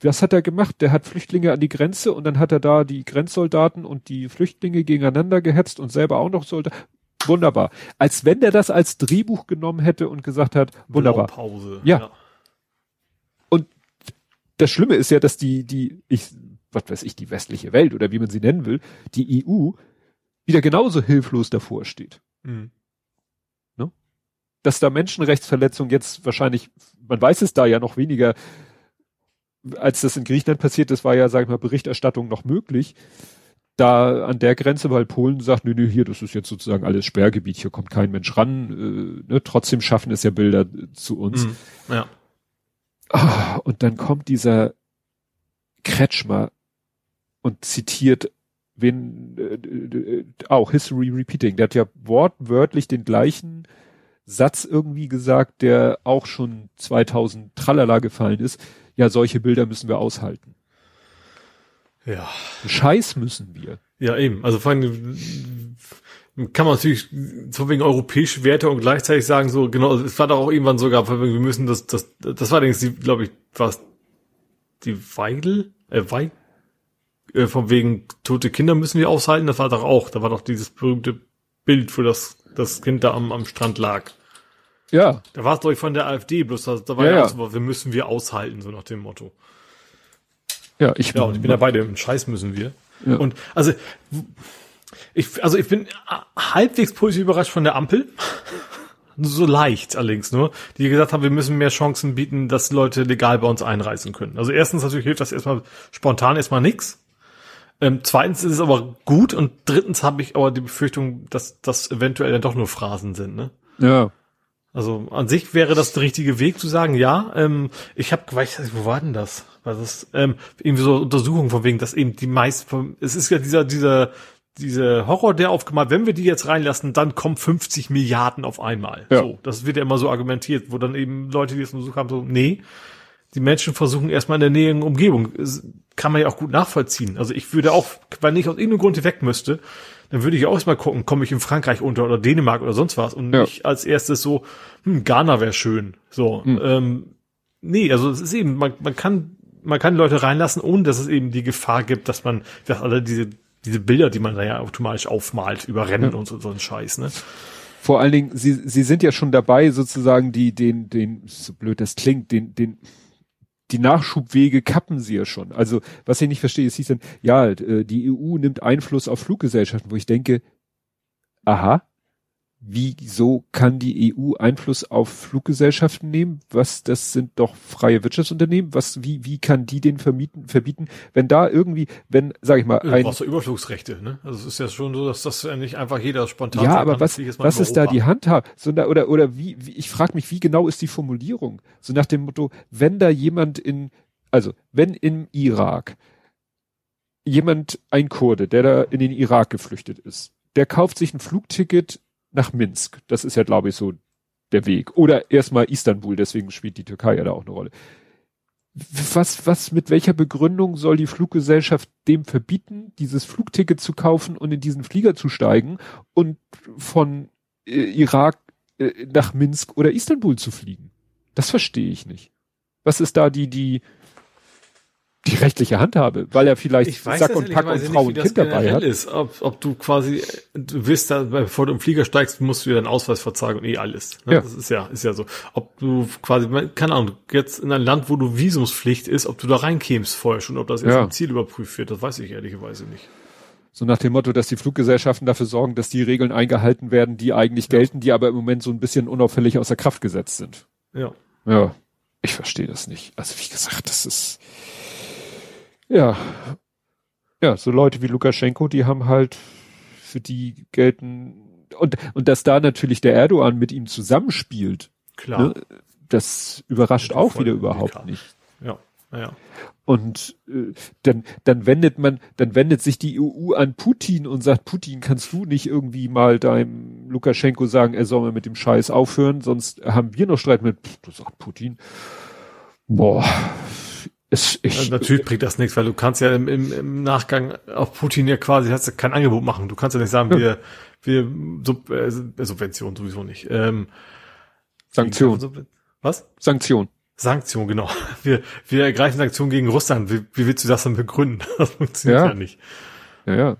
Was hat er gemacht? Der hat Flüchtlinge an die Grenze und dann hat er da die Grenzsoldaten und die Flüchtlinge gegeneinander gehetzt und selber auch noch Soldaten. Wunderbar. Als wenn der das als Drehbuch genommen hätte und gesagt hat, wunderbar. Blaupause. Ja. ja. Und das Schlimme ist ja, dass die, die, ich, was weiß ich, die westliche Welt oder wie man sie nennen will, die EU wieder genauso hilflos davor steht. Mhm. Ne? Dass da Menschenrechtsverletzungen jetzt wahrscheinlich, man weiß es da ja noch weniger, als das in Griechenland passiert ist, war ja, sag ich mal, Berichterstattung noch möglich. Da an der Grenze, weil Polen sagt, nö, nö, hier, das ist jetzt sozusagen alles Sperrgebiet, hier kommt kein Mensch ran, äh, ne? trotzdem schaffen es ja Bilder zu uns. Mhm, ja. Oh, und dann kommt dieser Kretschmer und zitiert wen äh, auch History Repeating. Der hat ja wortwörtlich den gleichen Satz irgendwie gesagt, der auch schon 2000 Tralala gefallen ist. Ja, solche Bilder müssen wir aushalten. Ja. Scheiß müssen wir. Ja, eben. Also vor allem kann man natürlich so wegen europäische Werte und gleichzeitig sagen so, genau, es war doch auch irgendwann sogar, wir müssen das, das, das war allerdings, glaube ich, was, die Weigel, äh, Weigel, äh, von wegen tote Kinder müssen wir aushalten, das war doch auch, da war doch dieses berühmte Bild, wo das, das Kind da am, am Strand lag. Ja. Da war es doch ich von der AfD, bloß da, da war ja, ja, So, wir müssen wir aushalten, so nach dem Motto. Ja, ich, ja, und ich bin dabei, den Scheiß müssen wir. Ja. Und also ich, also ich bin halbwegs positiv überrascht von der Ampel. so leicht allerdings nur, die gesagt haben, wir müssen mehr Chancen bieten, dass Leute legal bei uns einreisen können. Also erstens natürlich hilft das erstmal spontan erstmal nix. Ähm, zweitens ist es aber gut und drittens habe ich aber die Befürchtung, dass das eventuell dann doch nur Phrasen sind, ne? Ja. Also an sich wäre das der richtige Weg zu sagen, ja, ähm, ich habe, weiß nicht, wo war denn das? War das ähm, irgendwie so Untersuchungen von wegen, dass eben die meisten, es ist ja dieser, dieser, diese Horror, der aufgemalt, wenn wir die jetzt reinlassen, dann kommen 50 Milliarden auf einmal. Ja. So, das wird ja immer so argumentiert, wo dann eben Leute, die es untersucht haben, so, nee, die Menschen versuchen erstmal in der näheren Umgebung. Das kann man ja auch gut nachvollziehen. Also ich würde auch, wenn ich aus irgendeinem Grund weg müsste, dann würde ich auch erstmal gucken, komme ich in Frankreich unter oder Dänemark oder sonst was und ja. nicht als erstes so, hm, Ghana wäre schön. So, mhm. ähm, nee, also es ist eben, man, man kann, man kann Leute reinlassen, ohne dass es eben die Gefahr gibt, dass man, dass alle diese, diese Bilder, die man da ja automatisch aufmalt, überrennen ja. und so, so ein Scheiß, ne? Vor allen Dingen, sie, sie sind ja schon dabei, sozusagen die, den, den, so blöd das klingt, den, den, die Nachschubwege kappen sie ja schon. Also, was ich nicht verstehe, ist, hieß dann, ja, äh, die EU nimmt Einfluss auf Fluggesellschaften, wo ich denke, aha, wieso kann die EU Einfluss auf Fluggesellschaften nehmen? Was, das sind doch freie Wirtschaftsunternehmen. Was, wie, wie kann die den vermieten, verbieten? Wenn da irgendwie, wenn, sag ich mal, ein. Du brauchst ja Überflugsrechte, ne? Also es ist ja schon so, dass das ja nicht einfach jeder spontan. Ja, aber was, was ist da die Handhabe? So, oder, oder wie, wie ich frage mich, wie genau ist die Formulierung? So nach dem Motto, wenn da jemand in, also, wenn im Irak jemand, ein Kurde, der da in den Irak geflüchtet ist, der kauft sich ein Flugticket nach Minsk. Das ist ja, glaube ich, so der Weg. Oder erstmal Istanbul, deswegen spielt die Türkei ja da auch eine Rolle. Was, was, mit welcher Begründung soll die Fluggesellschaft dem verbieten, dieses Flugticket zu kaufen und in diesen Flieger zu steigen und von äh, Irak äh, nach Minsk oder Istanbul zu fliegen? Das verstehe ich nicht. Was ist da die, die, die rechtliche Handhabe, weil er vielleicht weiß, Sack und Pack und Frau und Kind dabei hat. Ist, ob, ob du quasi, du wirst da, bevor du im Flieger steigst, musst du dir deinen Ausweis verzeigen und eh alles. Ne? Ja. Das ist ja, ist ja so. Ob du quasi, keine Ahnung, jetzt in ein Land, wo du Visumspflicht ist, ob du da reinkämst vorher schon, ob das erst ja. im Ziel überprüft wird, das weiß ich ehrlicherweise nicht. So nach dem Motto, dass die Fluggesellschaften dafür sorgen, dass die Regeln eingehalten werden, die eigentlich ja. gelten, die aber im Moment so ein bisschen unauffällig außer Kraft gesetzt sind. Ja. Ja. Ich verstehe das nicht. Also wie gesagt, das ist, ja. Ja, so Leute wie Lukaschenko, die haben halt, für die gelten, und, und dass da natürlich der Erdogan mit ihm zusammenspielt, Klar. Ne, das überrascht auch wieder überhaupt nicht. Ja, ja. Und äh, dann, dann wendet man, dann wendet sich die EU an Putin und sagt, Putin, kannst du nicht irgendwie mal deinem Lukaschenko sagen, er soll mal mit dem Scheiß aufhören, sonst haben wir noch Streit mit, du sagst Putin. Boah, es, ich, Natürlich bringt das nichts, weil du kannst ja im, im, im Nachgang auf Putin ja quasi hast du kein Angebot machen. Du kannst ja nicht sagen, wir, wir Sub, äh, Subvention sowieso nicht. Ähm, Sanktion. Was? Sanktion. Sanktion, genau. Wir, wir ergreifen Sanktionen gegen Russland. Wie, wie willst du das dann begründen? Das funktioniert ja, ja nicht. Ja, ja.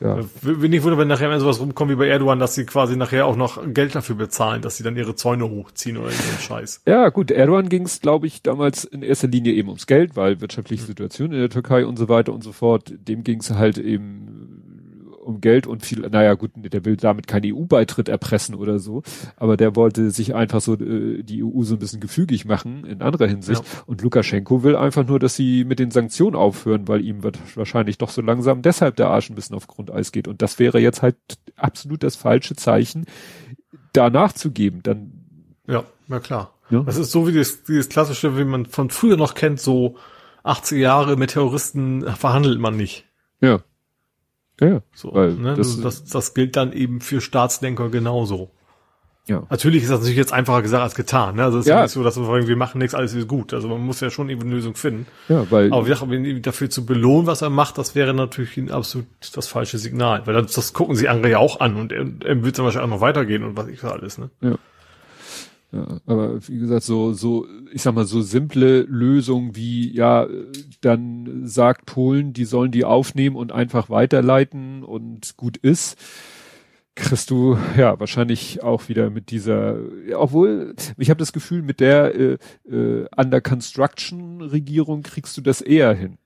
Ja. Wenn nicht wundern, wenn nachher sowas rumkommt wie bei Erdogan, dass sie quasi nachher auch noch Geld dafür bezahlen, dass sie dann ihre Zäune hochziehen oder so Scheiß. Ja, gut, Erdogan ging es, glaube ich, damals in erster Linie eben ums Geld, weil wirtschaftliche Situation in der Türkei und so weiter und so fort, dem ging es halt eben um Geld und viel, naja gut, der will damit keinen EU-Beitritt erpressen oder so, aber der wollte sich einfach so äh, die EU so ein bisschen gefügig machen in anderer Hinsicht. Ja. Und Lukaschenko will einfach nur, dass sie mit den Sanktionen aufhören, weil ihm wird wahrscheinlich doch so langsam deshalb der Arsch ein bisschen auf Grundeis geht. Und das wäre jetzt halt absolut das falsche Zeichen, da nachzugeben. Dann ja, na klar. Ja. Das ist so wie das, dieses klassische, wie man von früher noch kennt, so 80 Jahre mit Terroristen verhandelt man nicht. Ja. Ja, so, weil ne? das, das, das gilt dann eben für Staatslenker genauso. Ja. Natürlich ist das natürlich jetzt einfacher gesagt als getan. Ne? Also es ist ja nicht so, dass wir sagen, wir machen nichts, alles ist gut. Also man muss ja schon eben eine Lösung finden. Ja, weil Aber wir, dafür zu belohnen, was er macht, das wäre natürlich ein absolut das falsche Signal. Weil das, das gucken sie andere ja auch an und er, er wird dann wahrscheinlich auch noch weitergehen und was ich so alles. Ne? Ja. Ja, aber wie gesagt, so, so, ich sag mal, so simple Lösungen wie, ja, dann sagt Polen, die sollen die aufnehmen und einfach weiterleiten und gut ist, kriegst du ja wahrscheinlich auch wieder mit dieser, ja, obwohl, ich habe das Gefühl, mit der äh, äh, Under Construction Regierung kriegst du das eher hin.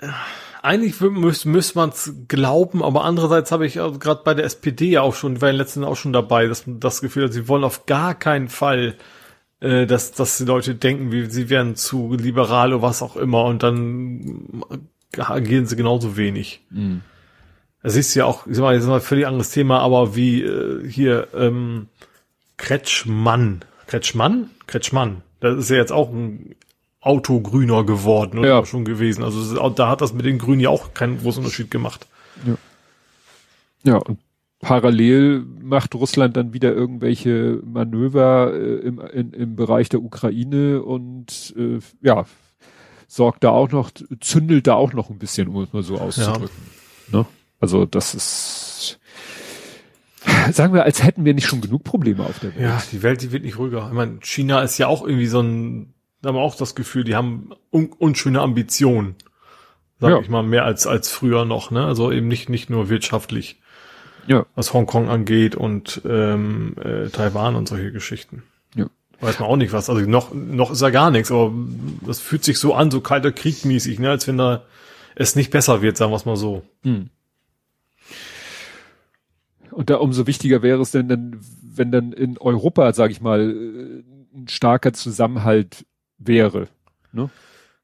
Ja eigentlich müsste müsste man es glauben, aber andererseits habe ich also gerade bei der SPD ja auch schon, die war in den letzten auch schon dabei, dass das Gefühl hat, sie wollen auf gar keinen Fall, äh, dass, dass die Leute denken, wie sie wären zu liberal oder was auch immer und dann agieren sie genauso wenig. Mhm. Das ist ja auch, ich sag mal, das ist mal ein völlig anderes Thema, aber wie äh, hier ähm, Kretschmann, Kretschmann, Kretschmann, das ist ja jetzt auch ein Auto grüner geworden oder ja. schon gewesen. Also da hat das mit den Grünen ja auch keinen großen Unterschied gemacht. Ja. Ja, und parallel macht Russland dann wieder irgendwelche Manöver äh, im, in, im Bereich der Ukraine und äh, ja, sorgt da auch noch, zündelt da auch noch ein bisschen, um es mal so auszudrücken. Ja. Ne? Also das ist sagen wir, als hätten wir nicht schon genug Probleme auf der Welt. Ja, die Welt, die wird nicht ruhiger. Ich meine, China ist ja auch irgendwie so ein da haben wir auch das Gefühl, die haben un unschöne Ambitionen. Sag ja. ich mal, mehr als, als früher noch, ne? Also eben nicht, nicht nur wirtschaftlich. Ja. Was Hongkong angeht und ähm, äh, Taiwan und solche Geschichten. Ja. Weiß man auch nicht was. Also noch, noch ist ja gar nichts, aber das fühlt sich so an, so kalter Krieg mäßig, ne? Als wenn da es nicht besser wird, sagen wir es mal so. Hm. Und da umso wichtiger wäre es denn, wenn dann in Europa, sage ich mal, äh, ein starker Zusammenhalt wäre. Ne?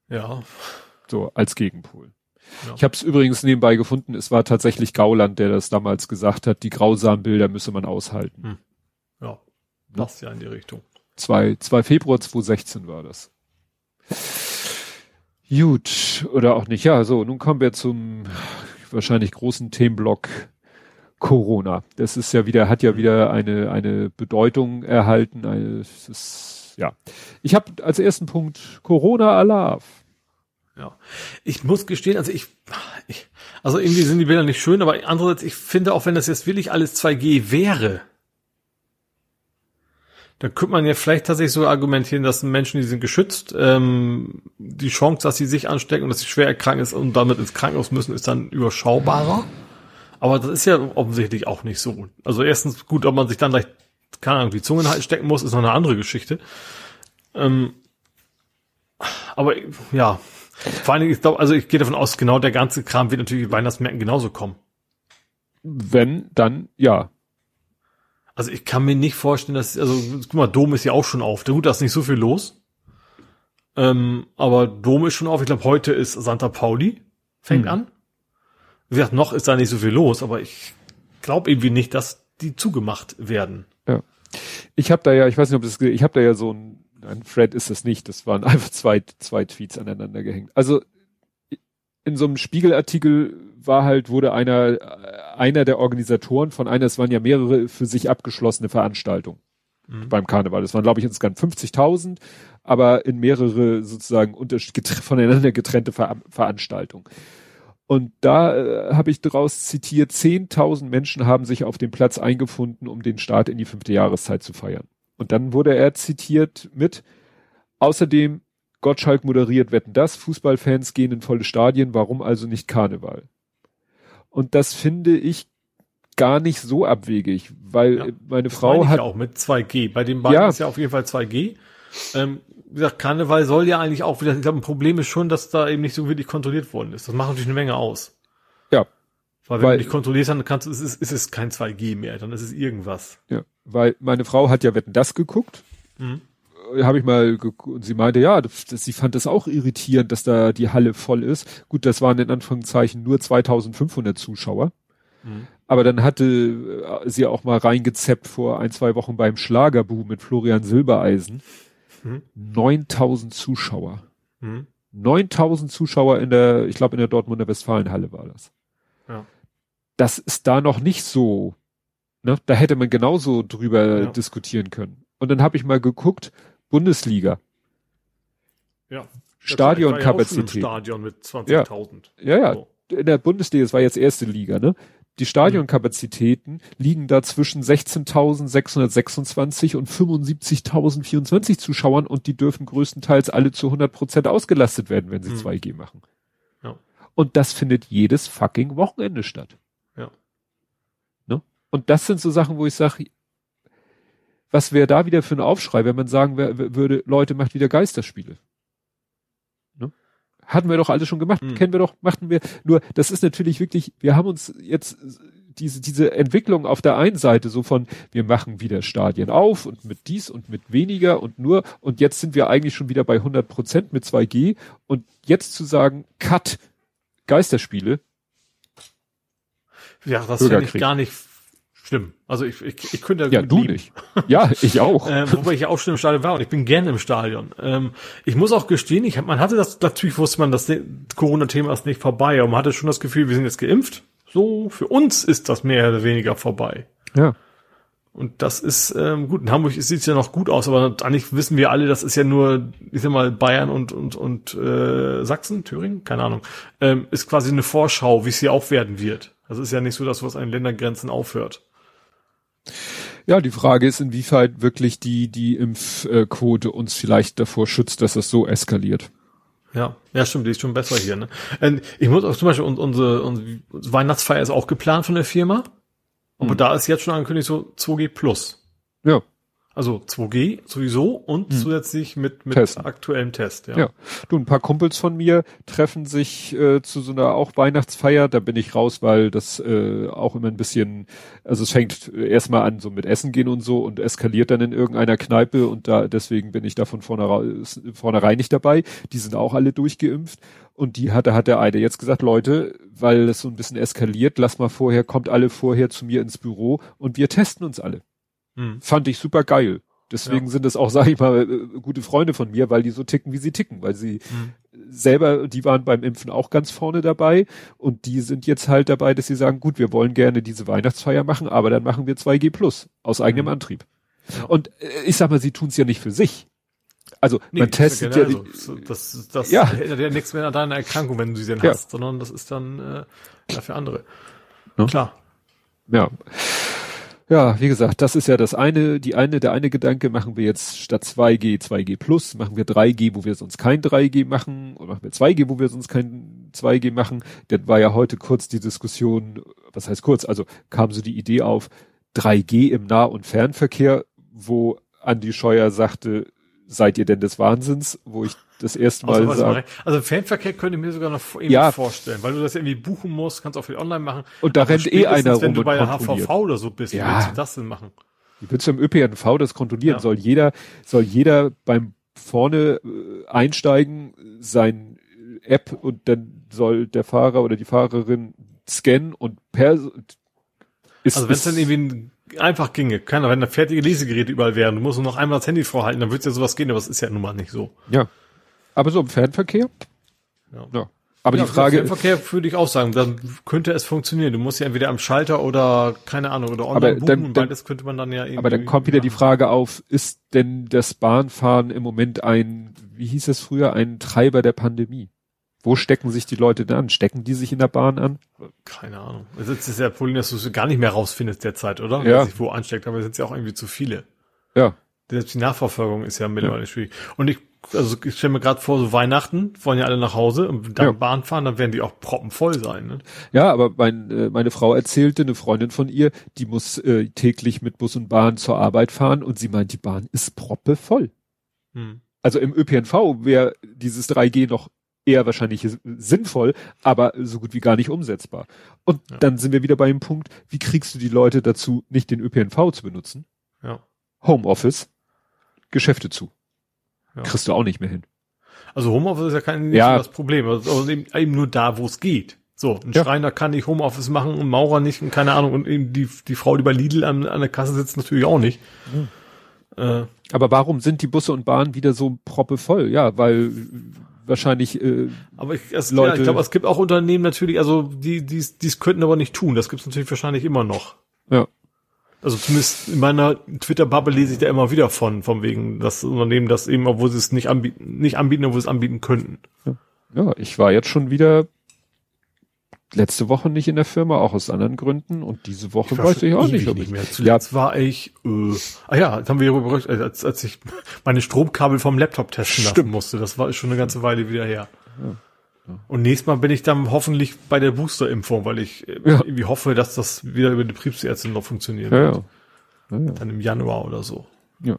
Ja. So als Gegenpol. Ja. Ich habe es übrigens nebenbei gefunden, es war tatsächlich Gauland, der das damals gesagt hat, die grausamen Bilder müsse man aushalten. Hm. Ja, passt ne? ja in die Richtung. 2, 2 Februar 2016 war das. Gut, oder auch nicht. Ja, so, nun kommen wir zum wahrscheinlich großen Themenblock Corona. Das ist ja wieder, hat ja hm. wieder eine, eine Bedeutung erhalten. Eine, es ist ja. Ich habe als ersten Punkt Corona Alarv. Ja. Ich muss gestehen, also ich, ich, also irgendwie sind die Bilder nicht schön, aber andererseits, ich finde auch, wenn das jetzt wirklich alles 2G wäre, da könnte man ja vielleicht tatsächlich so argumentieren, dass Menschen, die sind geschützt, ähm, die Chance, dass sie sich anstecken und dass sie schwer erkrankt ist und damit ins Krankenhaus müssen, ist dann überschaubarer. Aber das ist ja offensichtlich auch nicht so. Also erstens gut, ob man sich dann gleich keine Ahnung, die Zunge halt stecken muss, ist noch eine andere Geschichte. Ähm, aber ja, vor allen Dingen, ich glaube, also ich gehe davon aus, genau der ganze Kram wird natürlich in Weihnachtsmärkten genauso kommen. Wenn, dann ja. Also ich kann mir nicht vorstellen, dass, also guck mal, Dom ist ja auch schon auf. Gut, da ist nicht so viel los. Ähm, aber Dom ist schon auf. Ich glaube, heute ist Santa Pauli, fängt hm. an. Wie gesagt, noch ist da nicht so viel los, aber ich glaube irgendwie nicht, dass die zugemacht werden. Ja. Ich habe da ja, ich weiß nicht, ob das, ich habe da ja so ein, ein Thread ist das nicht, das waren einfach zwei, zwei Tweets aneinander gehängt. Also in so einem Spiegelartikel war halt, wurde einer, einer der Organisatoren von einer, es waren ja mehrere für sich abgeschlossene Veranstaltungen mhm. beim Karneval. Das waren, glaube ich, insgesamt 50.000, aber in mehrere sozusagen unter, voneinander getrennte Ver Veranstaltungen. Und da äh, habe ich daraus zitiert, 10.000 Menschen haben sich auf dem Platz eingefunden, um den Start in die fünfte Jahreszeit zu feiern. Und dann wurde er zitiert mit, außerdem, Gottschalk moderiert Wetten das, Fußballfans gehen in volle Stadien, warum also nicht Karneval? Und das finde ich gar nicht so abwegig, weil ja, meine Frau hat auch mit 2G. Bei den beiden ja. ist ja auf jeden Fall 2G. Ähm, wie gesagt, Karneval soll ja eigentlich auch wieder, ich glaube, ein Problem ist schon, dass da eben nicht so wirklich kontrolliert worden ist. Das macht natürlich eine Menge aus. Ja. Weil wenn weil, du nicht kontrollierst, dann kannst du, ist, ist, ist es kein 2G mehr, dann ist es irgendwas. Ja, weil meine Frau hat ja Wetten das geguckt. Mhm. Habe ich mal und sie meinte, ja, das, sie fand das auch irritierend, dass da die Halle voll ist. Gut, das waren in Anführungszeichen nur 2500 Zuschauer. Mhm. Aber dann hatte äh, sie auch mal reingezeppt vor ein, zwei Wochen beim Schlagerboom mit Florian Silbereisen. Mhm. 9000 Zuschauer. Mhm. 9000 Zuschauer in der, ich glaube in der Dortmunder Westfalenhalle war das. Ja. Das ist da noch nicht so. Ne? Da hätte man genauso drüber ja. diskutieren können. Und dann habe ich mal geguckt, Bundesliga. Ja. Stadionkapazität. Ja Stadion mit 20.000. Ja, ja. ja. So. In der Bundesliga, das war jetzt erste Liga, ne? Die Stadionkapazitäten liegen da zwischen 16.626 und 75.024 Zuschauern und die dürfen größtenteils alle zu 100 Prozent ausgelastet werden, wenn sie mhm. 2G machen. Ja. Und das findet jedes fucking Wochenende statt. Ja. Ne? Und das sind so Sachen, wo ich sage, was wäre da wieder für ein Aufschrei, wenn man sagen würde, Leute, macht wieder Geisterspiele. Hatten wir doch alles schon gemacht, mhm. kennen wir doch, machten wir. Nur, das ist natürlich wirklich, wir haben uns jetzt diese, diese Entwicklung auf der einen Seite so von, wir machen wieder Stadien auf und mit dies und mit weniger und nur, und jetzt sind wir eigentlich schon wieder bei 100 Prozent mit 2G und jetzt zu sagen, Cut, Geisterspiele. Ja, das finde ich gar nicht schlimm. Also ich, ich, ich könnte ja, du lieben. nicht. Ja, ich auch. ähm, wobei ich ja auch schon im Stadion war und ich bin gerne im Stadion. Ähm, ich muss auch gestehen, ich hab, man hatte das, natürlich wusste man, das Corona-Thema ist nicht vorbei, aber man hatte schon das Gefühl, wir sind jetzt geimpft. So, für uns ist das mehr oder weniger vorbei. Ja. Und das ist ähm, gut. In Hamburg sieht es ja noch gut aus, aber eigentlich wissen wir alle, das ist ja nur, ich sag mal, Bayern und und und äh, Sachsen, Thüringen, keine Ahnung, ähm, ist quasi eine Vorschau, wie es hier auch werden wird. Das ist ja nicht so, dass was an Ländergrenzen aufhört. Ja, die Frage ist, inwieweit wirklich die, die Impfquote uns vielleicht davor schützt, dass das so eskaliert. Ja, ja, stimmt, die ist schon besser hier. Ne? Ich muss auch zum Beispiel unsere, unsere Weihnachtsfeier ist auch geplant von der Firma. Aber mhm. da ist jetzt schon angekündigt so 2G plus. Ja. Also 2G sowieso und hm. zusätzlich mit, mit Testen. aktuellem Test. Ja. ja. Du, ein paar Kumpels von mir treffen sich äh, zu so einer auch Weihnachtsfeier. Da bin ich raus, weil das äh, auch immer ein bisschen, also es fängt erstmal an so mit Essen gehen und so und eskaliert dann in irgendeiner Kneipe und da deswegen bin ich da von vornherein, vornherein nicht dabei. Die sind auch alle durchgeimpft. Und die hatte, hat der eine jetzt gesagt, Leute, weil es so ein bisschen eskaliert, lass mal vorher, kommt alle vorher zu mir ins Büro und wir testen uns alle. Hm. Fand ich super geil. Deswegen ja. sind es auch, sag ich mal, äh, gute Freunde von mir, weil die so ticken, wie sie ticken, weil sie hm. selber, die waren beim Impfen auch ganz vorne dabei und die sind jetzt halt dabei, dass sie sagen, gut, wir wollen gerne diese Weihnachtsfeier machen, aber dann machen wir 2G plus aus eigenem hm. Antrieb. Ja. Und äh, ich sag mal, sie tun es ja nicht für sich. Also nee, man testet ja, ja so. das, das ja. ändert ja nichts mehr an deiner Erkrankung, wenn du sie denn ja. hast, sondern das ist dann äh, ja für andere. Ja. Klar. Ja. Ja, wie gesagt, das ist ja das eine, die eine, der eine Gedanke, machen wir jetzt statt 2G 2G plus, machen wir 3G, wo wir sonst kein 3G machen, oder machen wir 2G, wo wir sonst kein 2G machen. Das war ja heute kurz die Diskussion, was heißt kurz, also kam so die Idee auf 3G im Nah- und Fernverkehr, wo Andi Scheuer sagte, seid ihr denn des Wahnsinns, wo ich das erste Mal also, sage. Also Fernverkehr könnte ich mir sogar noch irgendwie ja. vorstellen, weil du das irgendwie buchen musst, kannst auch viel online machen. Und da rennt eh einer rum wenn du bei der HVV oder so bist, ja. wie willst du das denn machen? Wie willst du im ÖPNV das kontrollieren? Ja. Soll jeder, soll jeder beim vorne äh, einsteigen, sein App und dann soll der Fahrer oder die Fahrerin scannen und per ist, also wenn es dann irgendwie einfach ginge, keiner, wenn da fertige Lesegeräte überall wären, du musst nur noch einmal das Handy vorhalten, dann würde es ja sowas gehen, aber das ist ja nun mal nicht so. Ja. Aber so im Fernverkehr? Ja. ja. Aber ja, die Frage. Im Fernverkehr würde ich auch sagen, dann könnte es funktionieren. Du musst ja entweder am Schalter oder, keine Ahnung, oder online aber buchen dann, und beides könnte man dann ja irgendwie. Aber dann kommt wieder die Frage auf, ist denn das Bahnfahren im Moment ein, wie hieß es früher, ein Treiber der Pandemie? Wo stecken sich die Leute denn an? Stecken die sich in der Bahn an? Keine Ahnung. Das ist ja Problem, dass du es gar nicht mehr rausfindest derzeit, oder? Ja. Wer sich wo ansteckt, aber es sind ja auch irgendwie zu viele. Ja. Selbst die Nachverfolgung ist ja mittlerweile ja. schwierig. Und ich also ich stelle mir gerade vor, so Weihnachten, wollen ja alle nach Hause und dann Ja. Bahn fahren, dann werden die auch proppenvoll sein. Ne? Ja, aber mein, äh, meine Frau erzählte, eine Freundin von ihr, die muss äh, täglich mit Bus und Bahn zur Arbeit fahren und sie meint, die Bahn ist proppevoll. Hm. Also im ÖPNV wäre dieses 3G noch eher wahrscheinlich sinnvoll, aber so gut wie gar nicht umsetzbar. Und Ja. dann sind wir wieder bei dem Punkt, wie kriegst du die Leute dazu, nicht den ÖPNV zu benutzen? Ja. Homeoffice, Geschäfte zu. Ja. Kriegst du auch nicht mehr hin. Also Homeoffice ist ja kein Ja. das Problem. Also also eben, eben nur da, wo es geht. So, ein Ja. Schreiner kann nicht Homeoffice machen und Maurer nicht und keine Ahnung. Und eben die, die Frau, die bei Lidl an, an der Kasse sitzt, natürlich auch nicht. Äh, Aber warum sind die Busse und Bahnen wieder so proppevoll? Ja, weil wahrscheinlich äh, aber ich, es, Leute- ja, ich glaube, es gibt auch Unternehmen natürlich, also die die die es könnten aber nicht tun. Das gibt es natürlich wahrscheinlich immer noch. ja, Also zumindest in meiner Twitter-Bubble lese ich da immer wieder von, von wegen das Unternehmen, das eben, obwohl sie es nicht anbieten, nicht anbieten, obwohl sie es anbieten könnten. ja, ich war jetzt schon wieder letzte Woche nicht in der Firma, auch aus anderen Gründen und diese Woche war weiß ich auch nicht, ob ich mehr. ja, Zuletzt war ich, äh, ah ja, jetzt haben wir darüber berichtet, als, als ich meine Stromkabel vom Laptop testen lassen Stimmt. musste. Das war schon eine ganze Weile wieder her. Und nächstes Mal bin ich dann hoffentlich bei der Boosterimpfung, weil ich äh, Ja. irgendwie hoffe, dass das wieder über die Betriebsärztin noch funktionieren ja, wird. ja. Dann im Januar oder so. Ja.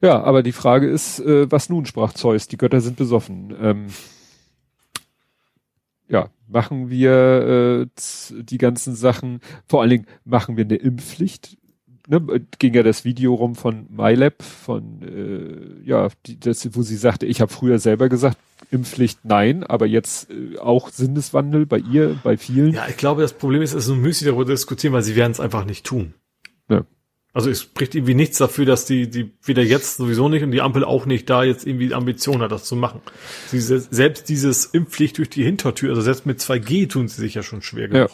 Ja, aber die Frage ist, äh, was nun, sprach Zeus, die Götter sind besoffen. Ähm, ja, machen wir äh, die ganzen Sachen, vor allen Dingen machen wir eine Impfpflicht. Ne, ging ja das Video rum von MyLab, von äh, ja, die, das, wo sie sagte, ich habe früher selber gesagt, Impfpflicht nein, aber jetzt äh, auch Sinneswandel bei ihr, bei vielen. Ja, ich glaube, das Problem ist, es ist so müßig darüber zu diskutieren, weil sie werden es einfach nicht tun. Ja. Also es spricht irgendwie nichts dafür, dass die, die weder jetzt sowieso nicht und die Ampel auch nicht da jetzt irgendwie Ambition hat, das zu machen. Sie, se- selbst dieses Impfpflicht durch die Hintertür, also selbst mit 2G tun sie sich ja schon schwer Ja. genug.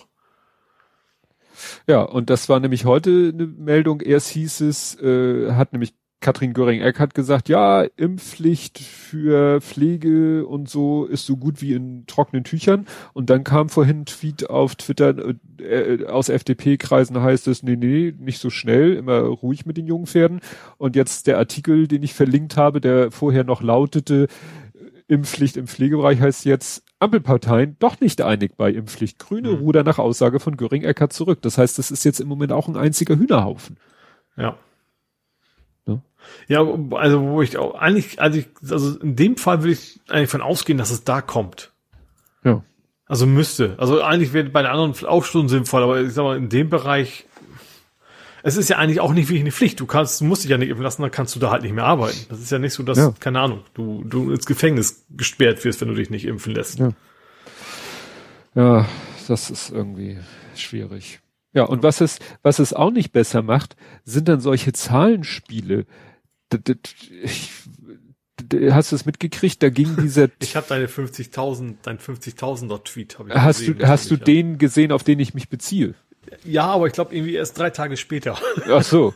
Ja, und das war nämlich heute eine Meldung. Erst hieß es, äh, hat nämlich Katrin Göring-Eckardt gesagt, ja, Impfpflicht für Pflege und so ist so gut wie in trockenen Tüchern. Und dann kam vorhin ein Tweet auf Twitter äh, aus FDP-Kreisen heißt es, nee, nee, nicht so schnell, immer ruhig mit den jungen Pferden. Und jetzt der Artikel, den ich verlinkt habe, der vorher noch lautete, Impfpflicht im Pflegebereich heißt jetzt Ampelparteien doch nicht einig bei Impfpflicht. Grüne Mhm. Ruder nach Aussage von Göring-Eckert zurück. Das heißt, das ist jetzt im Moment auch ein einziger Hühnerhaufen. Ja. Ja. Also wo ich auch eigentlich, also, ich, also in dem Fall will ich eigentlich von ausgehen, dass es da kommt. Ja. Also müsste. Also eigentlich wäre bei den anderen auch schon sinnvoll, aber ich sag mal, in dem Bereich, es ist ja eigentlich auch nicht wirklich eine Pflicht. Du kannst, du musst dich ja nicht impfen lassen, dann kannst du da halt nicht mehr arbeiten. Das ist ja nicht so, dass, Ja. keine Ahnung, du, du ins Gefängnis gesperrt wirst, wenn du dich nicht impfen lässt. Ja. Ja, das ist irgendwie schwierig. Ja, und was es, was es auch nicht besser macht, sind dann solche Zahlenspiele. Ich- Hast du es mitgekriegt? Da ging dieser, Ich habe deine 50.000, dein 50.000er Tweet. Hab ich hast gesehen, du, hast du natürlich, den gesehen, auf den ich mich beziehe? ja. ja, aber ich glaube irgendwie erst drei Tage später. Ach so.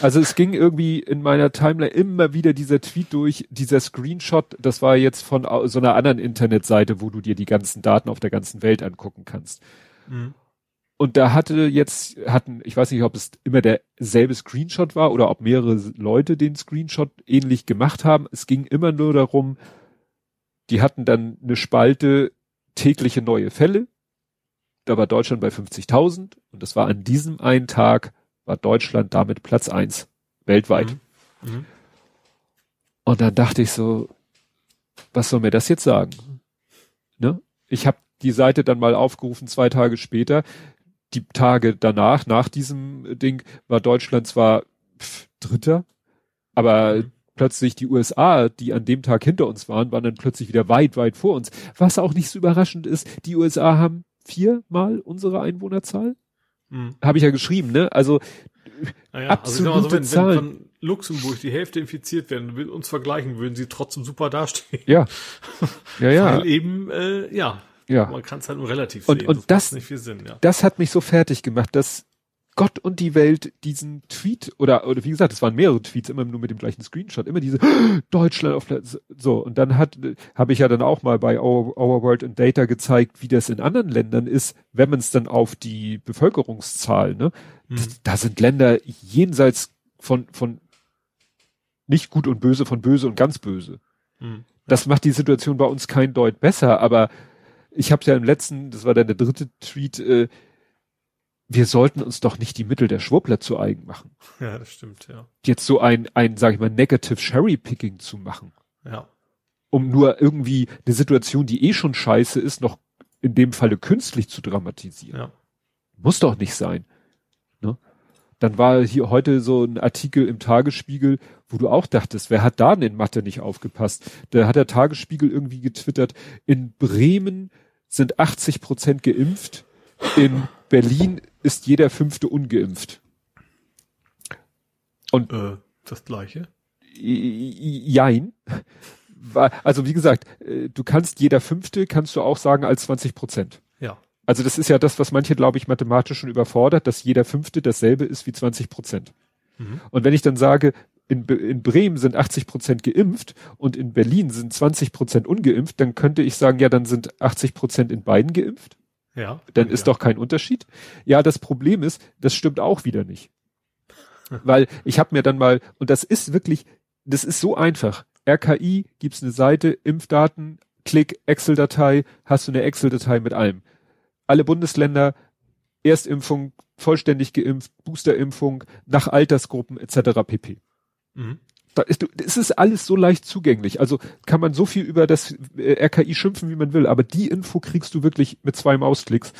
Also es ging irgendwie in meiner Timeline immer wieder dieser Tweet durch, dieser Screenshot, das war jetzt von so einer anderen Internetseite, wo du dir die ganzen Daten auf der ganzen Welt angucken kannst. Mhm. Und da hatte jetzt, hatten, ich weiß nicht, ob es immer derselbe Screenshot war oder ob mehrere Leute den Screenshot ähnlich gemacht haben. Es ging immer nur darum, die hatten dann eine Spalte tägliche neue Fälle. Da war Deutschland bei 50.000 und das war an diesem einen Tag war Deutschland damit Platz eins weltweit. Mhm. Mhm. Und dann dachte ich so, was soll mir das jetzt sagen? Ne? Ich habe die Seite dann mal aufgerufen, zwei Tage später. Die Tage danach, nach diesem Ding, war Deutschland zwar pff, Dritter, aber Mhm. plötzlich die USA, die an dem Tag hinter uns waren, waren dann plötzlich wieder weit, weit vor uns. Was auch nicht so überraschend ist, die USA haben viermal unsere Einwohnerzahl. Mhm. Habe ich ja geschrieben, ne? Also Naja, also sag mal so, Absolute wenn, wenn Zahlen. von Luxemburg die Hälfte infiziert werden wir uns vergleichen, würden sie trotzdem super dastehen. ja. Ja, ja. Weil eben, äh, ja, Ja. man kann es halt nur relativ Und- sehen. und das- macht nicht viel Sinn, ja. das hat mich so fertig gemacht, dass Gott und die Welt diesen Tweet oder oder wie gesagt, es waren mehrere Tweets immer nur mit dem gleichen Screenshot, immer diese Deutschland auf Platz so und dann hat habe ich ja dann auch mal bei Our, Our World and Data gezeigt, wie das in anderen Ländern ist, wenn man es dann auf die Bevölkerungszahl, ne? Mhm. Das, da sind Länder jenseits von von Nicht gut und böse von böse und ganz böse. Mhm. Das macht die Situation bei uns kein Deut besser, aber ich habe ja im letzten, das war dann der dritte Tweet, äh, wir sollten uns doch nicht die Mittel der Schwurbler zu eigen machen. Ja, das stimmt, ja. Jetzt so ein, ein, sag ich mal, Negative Cherry Picking zu machen. Ja. Um nur irgendwie eine Situation, die eh schon scheiße ist, noch in dem Falle künstlich zu dramatisieren. Ja. Muss doch nicht sein. Ne? Dann war hier heute so ein Artikel im Tagesspiegel, wo du auch dachtest, wer hat da denn in Mathe nicht aufgepasst? Da hat der Tagesspiegel irgendwie getwittert, in Bremen sind 80 Prozent geimpft, in Berlin ist jeder fünfte ungeimpft. Und äh, das gleiche? Jein. Also wie gesagt, äh, du kannst jeder fünfte, kannst du auch sagen als 20 Prozent. Ja. Also das ist ja das, was manche, glaube ich, mathematisch schon überfordert, dass jeder fünfte dasselbe ist wie 20 Prozent. Mhm. Und wenn ich dann sage, in, in Bremen sind 80 Prozent geimpft und in Berlin sind 20 Prozent ungeimpft, dann könnte ich sagen, ja, dann sind 80 Prozent in beiden geimpft. Ja. Dann ist ja. doch kein Unterschied. Ja, das Problem ist, das stimmt auch wieder nicht. Weil ich habe mir dann mal, und das ist wirklich, das ist so einfach. RKI gibt's eine Seite, Impfdaten, Klick, Excel-Datei, hast du eine Excel-Datei mit allem. Alle Bundesländer, Erstimpfung, vollständig geimpft, Boosterimpfung, nach Altersgruppen etc. pp. Mhm. Da ist, es ist alles so leicht zugänglich. Also kann man so viel über das äh, RKI schimpfen, wie man will, aber die Info kriegst du wirklich mit zwei Mausklicks.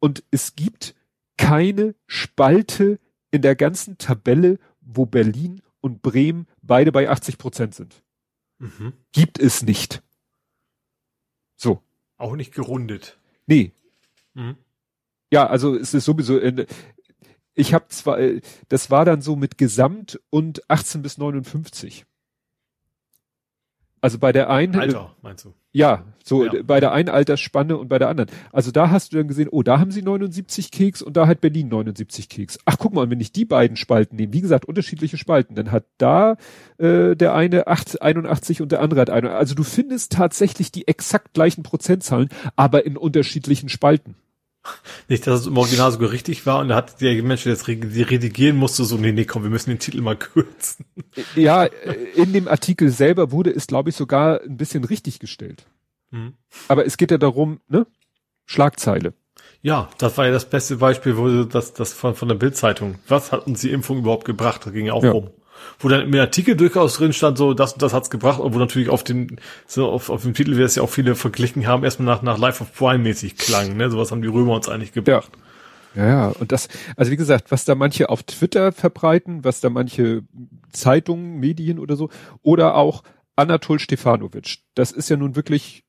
Und es gibt keine Spalte in der ganzen Tabelle, wo Berlin und Bremen beide bei 80 Prozent sind. Mhm. Gibt es nicht. So. Auch nicht gerundet. Nee. Mhm. Ja, also es ist sowieso, äh, ich habe zwar, äh, das war dann so mit Gesamt und 18 bis 59. Also bei der einen. Alter, meinst du? Ja, so ja. bei der einen Altersspanne und bei der anderen. Also da hast du dann gesehen, oh, da haben sie 79 Keks und da hat Berlin 79 Keks. Ach, guck mal, wenn ich die beiden Spalten nehme, wie gesagt, unterschiedliche Spalten, dann hat da äh, der eine 8, 81 und der andere hat 81. Also du findest tatsächlich die exakt gleichen Prozentzahlen, aber in unterschiedlichen Spalten. Nicht, dass es im Original sogar richtig war und da hat der Mensch, der das redigieren musste, so, nee, nee, komm, wir müssen den Titel mal kürzen. Ja, in dem Artikel selber wurde es, glaube ich, sogar ein bisschen richtig gestellt. Mhm. Aber es geht ja darum, ne? Schlagzeile. Ja, das war ja das beste Beispiel, wo das, das von, von der Bildzeitung. Was hat uns die Impfung überhaupt gebracht? Da ging ja auch ja. rum wo dann im Artikel durchaus drin stand, so das das hat's gebracht, obwohl natürlich auf den so auf, auf dem Titel, wie es ja auch viele verglichen haben, erstmal nach nach Life of Prime mäßig klang, ne? Sowas haben die Römer uns eigentlich gebracht. Ja. ja, und das, also wie gesagt, was da manche auf Twitter verbreiten, was da manche Zeitungen, Medien oder so, oder auch Anatol Stefanovic, das ist ja nun wirklich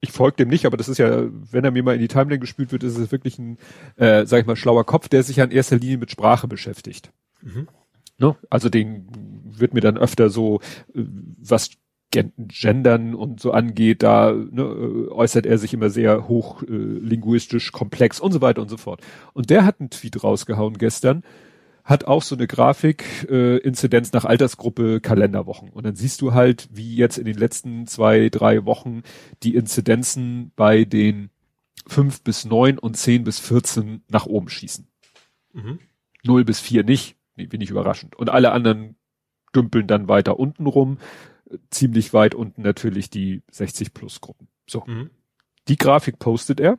ich folge dem nicht, aber das ist ja, wenn er mir mal in die Timeline gespült wird, ist es wirklich ein, äh, sag ich mal, schlauer Kopf, der sich ja in erster Linie mit Sprache beschäftigt. Mhm. Ne? Also den wird mir dann öfter so, äh, was Gendern und so angeht, da ne, äh, äußert er sich immer sehr hoch äh, komplex und so weiter und so fort. Und der hat einen Tweet rausgehauen gestern, hat auch so eine Grafik, äh, Inzidenz nach Altersgruppe, Kalenderwochen. Und dann siehst du halt, wie jetzt in den letzten zwei, drei Wochen die Inzidenzen bei den fünf bis neun und zehn bis vierzehn nach oben schießen. Mhm. Null bis vier nicht, wenig überraschend. Und alle anderen dümpeln dann weiter unten rum. Ziemlich weit unten natürlich die 60 Plus Gruppen. So. Mhm. Die Grafik postet er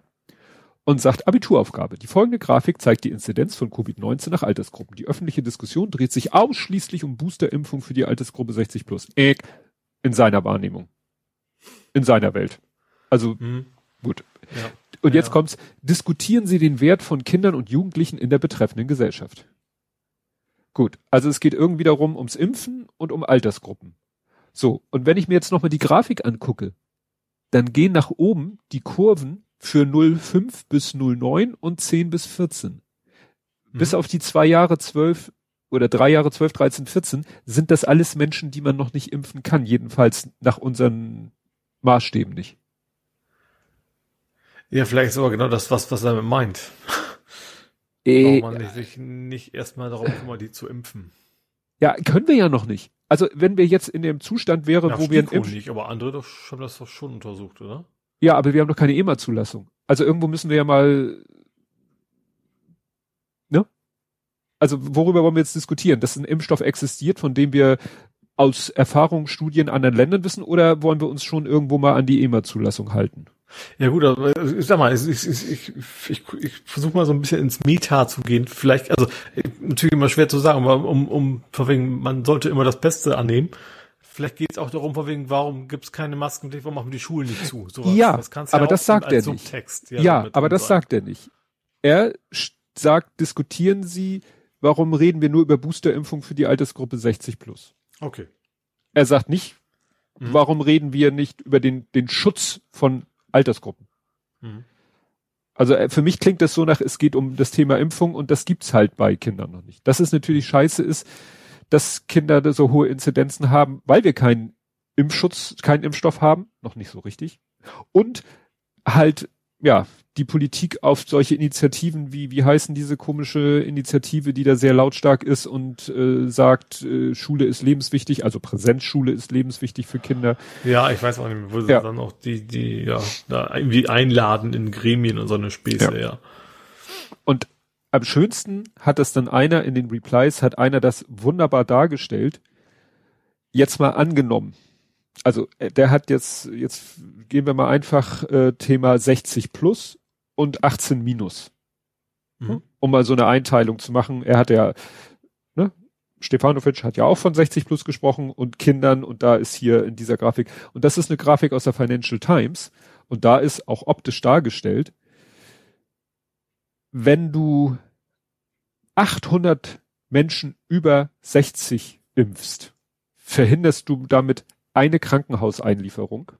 und sagt Abituraufgabe. Die folgende Grafik zeigt die Inzidenz von Covid-19 nach Altersgruppen. Die öffentliche Diskussion dreht sich ausschließlich um Boosterimpfung für die Altersgruppe 60 plus. Äh, in seiner Wahrnehmung. In seiner Welt. Also, mhm. gut. Ja. Und jetzt ja. kommt's. Diskutieren Sie den Wert von Kindern und Jugendlichen in der betreffenden Gesellschaft. Gut, also es geht irgendwie darum, ums Impfen und um Altersgruppen. So, und wenn ich mir jetzt nochmal die Grafik angucke, dann gehen nach oben die Kurven für 05 bis 09 und 10 bis 14. Mhm. Bis auf die zwei Jahre 12 oder drei Jahre 12, 13, 14 sind das alles Menschen, die man noch nicht impfen kann, jedenfalls nach unseren Maßstäben nicht. Ja, vielleicht ist aber genau das, was, was er meint. Äh, Warum man nicht, sich nicht erstmal darum kümmert, die zu impfen? Ja, können wir ja noch nicht. Also wenn wir jetzt in dem Zustand wären, ja, wo wir ein nicht, aber andere doch, haben das doch schon untersucht, oder? Ja, aber wir haben doch keine EMA-Zulassung. Also irgendwo müssen wir ja mal, ne? Also worüber wollen wir jetzt diskutieren? Dass ein Impfstoff existiert, von dem wir aus Erfahrung, Studien anderen Ländern wissen oder wollen wir uns schon irgendwo mal an die EMA-Zulassung halten? Ja gut, aber ich sag mal, ich, ich, ich, ich, ich versuche mal so ein bisschen ins Meta zu gehen. Vielleicht, also natürlich immer schwer zu sagen, aber um, um von wegen, man sollte immer das Beste annehmen. Vielleicht geht es auch darum, von wegen, warum gibt es keine Maskenpflicht, warum machen die Schulen nicht zu? Sowas. Ja, das aber ja das sagt er nicht. Ja, ja aber das sagt er nicht. Er sagt, diskutieren Sie, warum reden wir nur über Boosterimpfung für die Altersgruppe 60 plus? Okay. Er sagt nicht, mhm. warum reden wir nicht über den, den Schutz von Altersgruppen? Mhm. Also äh, für mich klingt das so nach, es geht um das Thema Impfung und das gibt's halt bei Kindern noch nicht. Dass es natürlich scheiße ist, dass Kinder so hohe Inzidenzen haben, weil wir keinen Impfschutz, keinen Impfstoff haben, noch nicht so richtig. Und halt, ja, die Politik auf solche Initiativen wie, wie heißen diese komische Initiative, die da sehr lautstark ist und äh, sagt, äh, Schule ist lebenswichtig, also Präsenzschule ist lebenswichtig für Kinder. Ja, ich weiß auch nicht mehr, wo sie ja. dann auch die, die, ja, da irgendwie einladen in Gremien und so eine Späße, ja. ja. Und am schönsten hat es dann einer in den Replies, hat einer das wunderbar dargestellt. Jetzt mal angenommen, also äh, der hat jetzt, jetzt gehen wir mal einfach äh, Thema 60 plus und 18 minus. Mhm. Um mal so eine Einteilung zu machen. Er hat ja, ne, Stefanovic hat ja auch von 60 plus gesprochen und Kindern und da ist hier in dieser Grafik, und das ist eine Grafik aus der Financial Times und da ist auch optisch dargestellt, wenn du 800 Menschen über 60 impfst, verhinderst du damit eine Krankenhauseinlieferung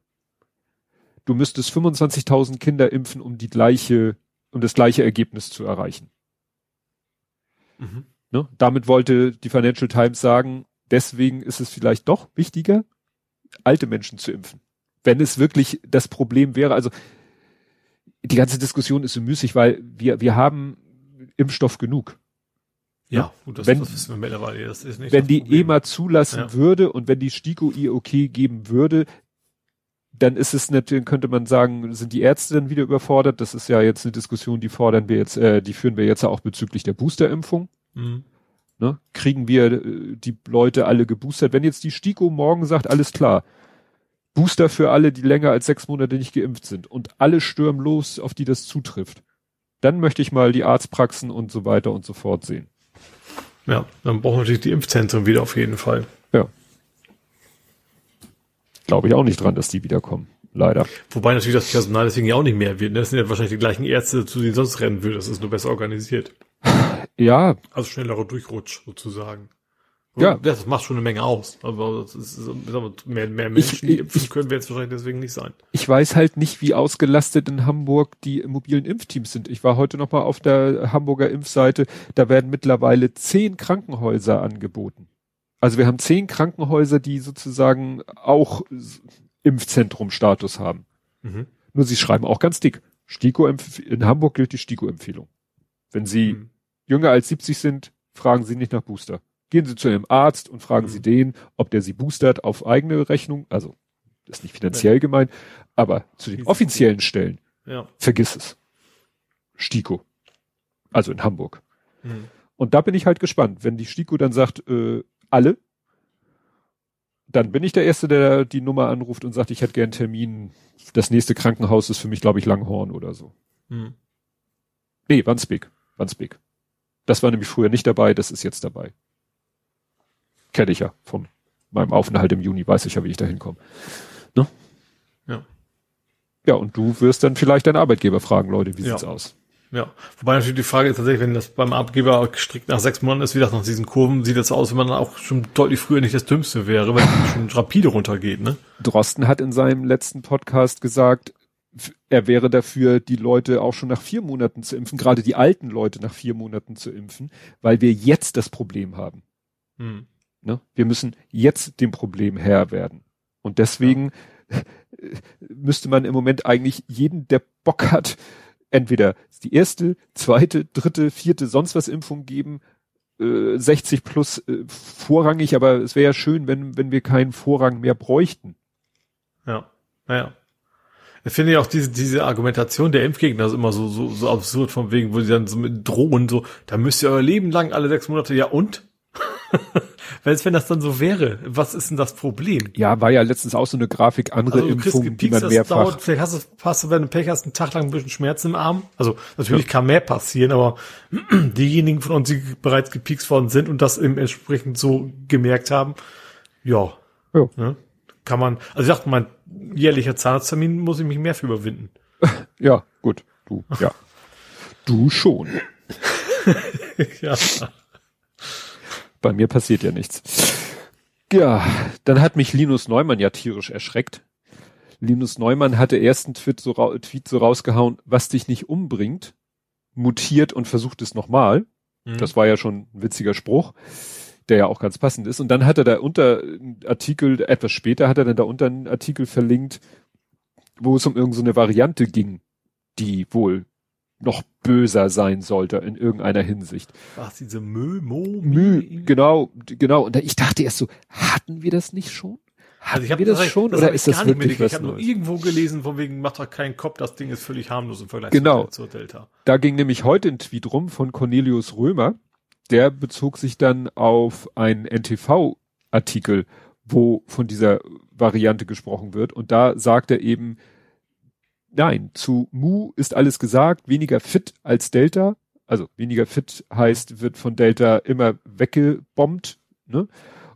du müsstest 25.000 Kinder impfen, um die gleiche, um das gleiche Ergebnis zu erreichen. Mhm. Ne? Damit wollte die Financial Times sagen, deswegen ist es vielleicht doch wichtiger, alte Menschen zu impfen. Wenn es wirklich das Problem wäre, also die ganze Diskussion ist so müßig, weil wir, wir haben Impfstoff genug. Ja, gut, das, wenn, das wissen wir mittlerweile. Das ist nicht wenn die Problem. EMA zulassen ja. würde und wenn die STIKO ihr okay geben würde, dann ist es natürlich, könnte man sagen, sind die Ärzte dann wieder überfordert? Das ist ja jetzt eine Diskussion, die fordern wir jetzt, äh, die führen wir jetzt auch bezüglich der Boosterimpfung. Mhm. Ne? Kriegen wir äh, die Leute alle geboostert? Wenn jetzt die STIKO morgen sagt, alles klar, Booster für alle, die länger als sechs Monate nicht geimpft sind und alle stürmen los, auf die das zutrifft, dann möchte ich mal die Arztpraxen und so weiter und so fort sehen. Ja, dann brauchen wir natürlich die Impfzentren wieder auf jeden Fall. Ja glaube ich auch nicht dran, dass die wiederkommen. Leider. Wobei natürlich das Personal deswegen ja auch nicht mehr wird. Ne? Das sind ja wahrscheinlich die gleichen Ärzte, zu denen sonst rennen würde. Das ist nur besser organisiert. Ja. Also schnellerer Durchrutsch sozusagen. Ja. Das macht schon eine Menge aus. Aber ist, mehr, mehr Menschen, ich, die impfen können wir jetzt wahrscheinlich deswegen nicht sein. Ich weiß halt nicht, wie ausgelastet in Hamburg die mobilen Impfteams sind. Ich war heute noch mal auf der Hamburger Impfseite. Da werden mittlerweile zehn Krankenhäuser angeboten. Also wir haben zehn Krankenhäuser, die sozusagen auch Impfzentrum-Status haben. Mhm. Nur sie schreiben auch ganz dick. Stiko in Hamburg gilt die STIKO-Empfehlung. Wenn Sie mhm. jünger als 70 sind, fragen Sie nicht nach Booster. Gehen Sie zu Ihrem Arzt und fragen mhm. Sie den, ob der Sie boostert auf eigene Rechnung. Also, das ist nicht finanziell gemeint, aber zu den offiziellen Stellen, ja. vergiss es. Stiko. Also in Hamburg. Mhm. Und da bin ich halt gespannt, wenn die Stiko dann sagt, äh, alle. Dann bin ich der Erste, der die Nummer anruft und sagt, ich hätte gern Termin. Das nächste Krankenhaus ist für mich, glaube ich, Langhorn oder so. Hm. Nee, Wandsbek. Wandsbek. Das war nämlich früher nicht dabei, das ist jetzt dabei. Kenne ich ja von meinem Aufenthalt im Juni, weiß ich ja, wie ich da hinkomme. Ne? Ja. Ja, und du wirst dann vielleicht deinen Arbeitgeber fragen, Leute, wie ja. sieht's aus? Ja, wobei natürlich die Frage ist tatsächlich, wenn das beim Abgeber strikt nach sechs Monaten ist, wie das nach diesen Kurven sieht das aus, wenn man auch schon deutlich früher nicht das Dümmste wäre, weil es schon rapide runtergeht, ne? Drosten hat in seinem letzten Podcast gesagt, er wäre dafür, die Leute auch schon nach vier Monaten zu impfen, gerade die alten Leute nach vier Monaten zu impfen, weil wir jetzt das Problem haben. Hm. Ne? Wir müssen jetzt dem Problem Herr werden. Und deswegen ja. müsste man im Moment eigentlich jeden, der Bock hat, entweder die erste, zweite, dritte, vierte, sonst was Impfung geben, äh, 60 plus äh, vorrangig, aber es wäre ja schön, wenn, wenn wir keinen Vorrang mehr bräuchten. Ja, naja. Ich finde ja auch diese, diese Argumentation der Impfgegner ist immer so, so, so absurd von wegen, wo sie dann so mit drohen, so, da müsst ihr euer Leben lang alle sechs Monate, ja und? Weil wenn das dann so wäre, was ist denn das Problem? Ja, war ja letztens auch so eine Grafik, andere Also Impfungen, die man mehrfach. dauert, vielleicht hast du, hast du, wenn du Pech hast, einen Tag lang ein bisschen Schmerzen im Arm. Also natürlich kann mehr passieren, aber diejenigen von uns, die bereits gepiekst worden sind und das eben entsprechend so gemerkt haben, ja, Ja. ne, kann man, also ich dachte, mein jährlicher Zahnarzttermin muss ich mich mehr für überwinden. Ja, gut, du, ja. Du schon. ja. Bei mir passiert ja nichts. Ja, dann hat mich Linus Neumann ja tierisch erschreckt. Linus Neumann hatte erst einen Tweet so, Tweet so rausgehauen, was dich nicht umbringt, mutiert und versucht es nochmal. Mhm. Das war ja schon ein witziger Spruch, der ja auch ganz passend ist. Und dann hat er da unter einen Artikel, etwas später hat er dann da unter einen Artikel verlinkt, wo es um irgendeine so Variante ging, die wohl noch böser sein sollte in irgendeiner Hinsicht. Was, diese Mö, Mo, Mü, genau, genau. Und ich dachte erst so, hatten wir das nicht schon? Hatten Also ich hab wir das das, schon das oder ist das wirklich was Ich habe nur irgendwo gelesen, von wegen, macht doch keinen Kopf, das Ding ist völlig harmlos im Vergleich Genau. zur Delta. Da ging nämlich heute ein Tweet rum von Cornelius Römer. Der bezog sich dann auf einen NTV-Artikel, wo von dieser Variante gesprochen wird. Und da sagt er eben, nein, zu Mu ist alles gesagt, weniger fit als Delta. Also weniger fit heißt, wird von Delta immer weggebombt. Ne?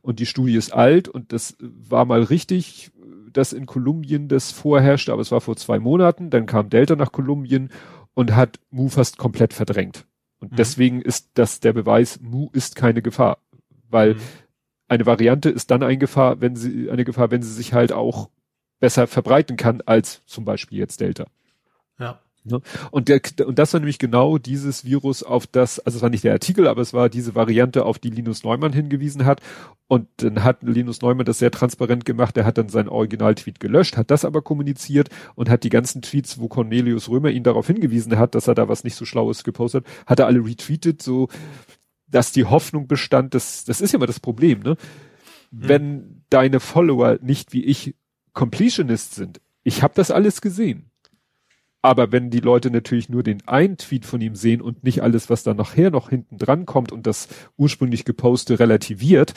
Und die Studie ist alt und das war mal richtig, dass in Kolumbien das vorherrschte, aber es war vor zwei Monaten. Dann kam Delta nach Kolumbien und hat Mu fast komplett verdrängt. Und Mhm. deswegen ist das der Beweis, Mu ist keine Gefahr. Weil Mhm. eine Variante ist dann eine Gefahr, wenn sie, eine Gefahr, wenn sie sich halt auch besser verbreiten kann als zum Beispiel jetzt Delta. Ja. Und der, und das war nämlich genau dieses Virus, auf das, also es war nicht der Artikel, aber es war diese Variante, auf die Linus Neumann hingewiesen hat. Und dann hat Linus Neumann das sehr transparent gemacht. Er hat dann seinen Originaltweet gelöscht, hat das aber kommuniziert und hat die ganzen Tweets, wo Cornelius Römer ihn darauf hingewiesen hat, dass er da was nicht so Schlaues gepostet hat, hat er alle retweetet, so, dass die Hoffnung bestand, dass, das ist ja immer das Problem, ne? Wenn deine Follower nicht wie ich Completionist sind, ich habe das alles gesehen. Aber wenn die Leute natürlich nur den einen Tweet von ihm sehen und nicht alles, was da nachher noch hinten dran kommt und das ursprünglich geposte relativiert,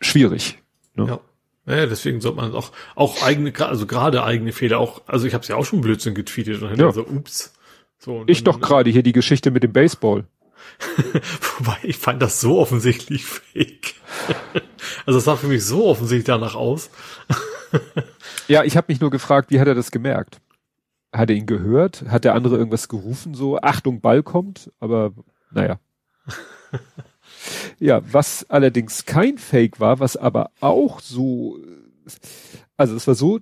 schwierig. Ne? Ja. Ja, deswegen sollte man auch, auch eigene, also gerade eigene Fehler auch, also ich habe es ja auch schon Blödsinn getweetet und Ja. ja. so, ups. So, Ich dann- doch gerade hier die Geschichte mit dem Baseball. Wobei, ich fand das so offensichtlich fake. also es sah für mich so offensichtlich danach aus. Ja, ich habe mich nur gefragt, wie hat er das gemerkt? Hat er ihn gehört? Hat der andere irgendwas gerufen, so Achtung, Ball kommt? Aber naja. ja, was allerdings kein Fake war, was aber auch so, also es war so,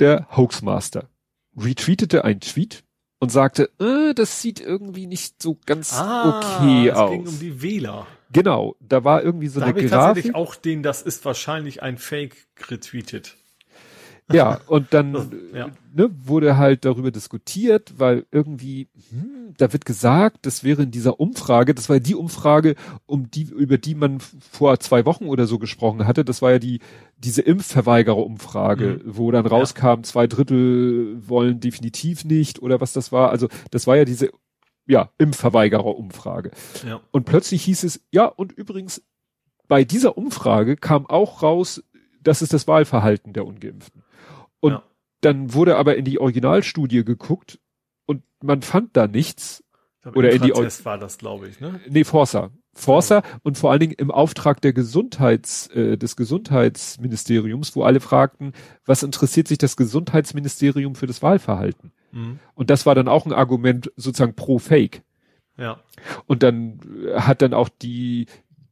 der Hoaxmaster retweetete einen Tweet und sagte, äh, das sieht irgendwie nicht so ganz okay es aus. ging um die Wähler. genau, da war irgendwie so Da eine habe ich Grafik. tatsächlich auch den, das ist wahrscheinlich ein Fake retweetet. Ja, und dann Das- ja. ne, wurde halt darüber diskutiert, weil irgendwie, hm, da wird gesagt, das wäre in dieser Umfrage, das war die Umfrage, um die, über die man vor zwei Wochen oder so gesprochen hatte, das war ja die, diese Impfverweigerer-Umfrage, wo dann rauskam, zwei Drittel wollen definitiv nicht oder was das war. Also das war ja diese, ja, Impfverweigerer-Umfrage. Ja. Und plötzlich hieß es, ja, und übrigens, bei dieser Umfrage kam auch raus, das ist das Wahlverhalten der Ungeimpften. Und Ja. dann wurde aber in die Originalstudie geguckt und man fand da nichts. Ich glaub, Oder in die Infratest war das, glaube ich, ne? Nee, Forsa. Forsa und vor allen Dingen im Auftrag der Gesundheits, äh, des Gesundheitsministeriums, wo alle fragten, was interessiert sich das Gesundheitsministerium für das Wahlverhalten? Mhm. Und das war dann auch ein Argument sozusagen pro Fake. Ja. Und dann äh, hat dann auch die,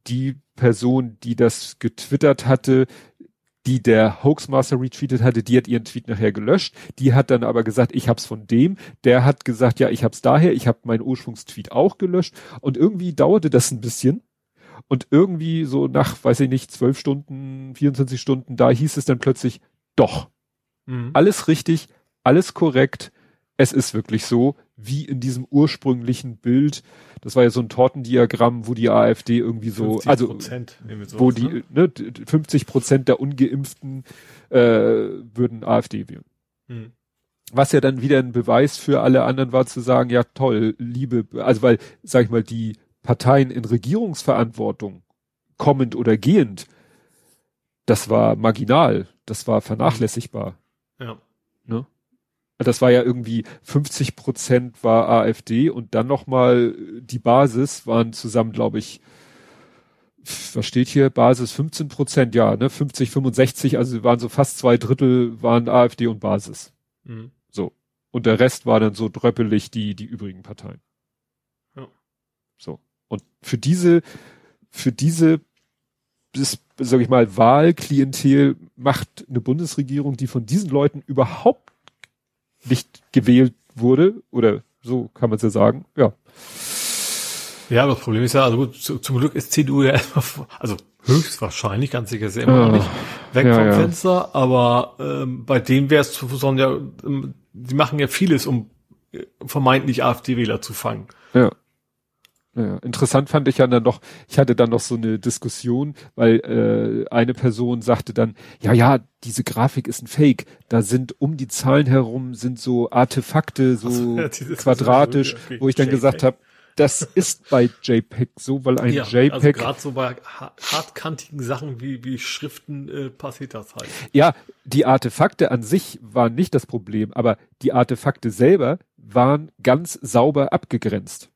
die Person, die das getwittert hatte, die der Hoaxmaster retweetet hatte, die hat ihren Tweet nachher gelöscht. Die hat dann aber gesagt, ich hab's von dem. Der hat gesagt, ja, ich hab's daher. Ich habe meinen Ursprungstweet auch gelöscht. Und irgendwie dauerte das ein bisschen. Und irgendwie so nach, weiß ich nicht, zwölf Stunden, 24 Stunden, da hieß es dann plötzlich, doch, Mhm. alles richtig, alles korrekt. Es ist wirklich so, wie in diesem ursprünglichen Bild. Das war ja so ein Tortendiagramm, wo die AfD irgendwie so, 50 also sowas, wo die ne? ne, 50 Prozent der Ungeimpften äh, würden AfD wählen. Mhm. Was ja dann wieder ein Beweis für alle anderen war zu sagen, ja toll, liebe, also weil, sag ich mal, die Parteien in Regierungsverantwortung, kommend oder gehend, das war marginal, das war vernachlässigbar. Das war ja irgendwie 50 Prozent war AfD und dann nochmal die Basis waren zusammen, glaube ich, was steht hier? Basis 15 Prozent, ja, ne? 50, 65, also waren so fast zwei Drittel waren AfD und Basis. Mhm. So. Und der Rest war dann so dröppelig die, die übrigen Parteien. Ja. So. Und für diese, für diese, das, sag ich mal, Wahlklientel macht eine Bundesregierung, die von diesen Leuten überhaupt nicht gewählt wurde, oder so kann man es ja sagen, ja. Ja, das Problem ist ja, also gut, zu, zum Glück ist CDU ja erstmal, also höchstwahrscheinlich, ganz sicher ist ja immer noch nicht weg ja, vom ja. Fenster, aber ähm, bei denen wäre es ja, ähm, die machen ja vieles, um äh, vermeintlich AfD-Wähler zu fangen. Ja. Ja, interessant fand ich ja dann noch, ich hatte dann noch so eine Diskussion, weil äh, eine Person sagte dann, ja, ja, diese Grafik ist ein Fake. Da sind um die Zahlen herum sind so Artefakte, so also, ja, quadratisch, okay. wo ich dann JPEG. gesagt habe, das ist bei JPEG so, weil ein ja, JPEG. Also gerade so bei hartkantigen Sachen wie, wie Schriften äh, passiert das halt. Ja, die Artefakte an sich waren nicht das Problem, aber die Artefakte selber waren ganz sauber abgegrenzt.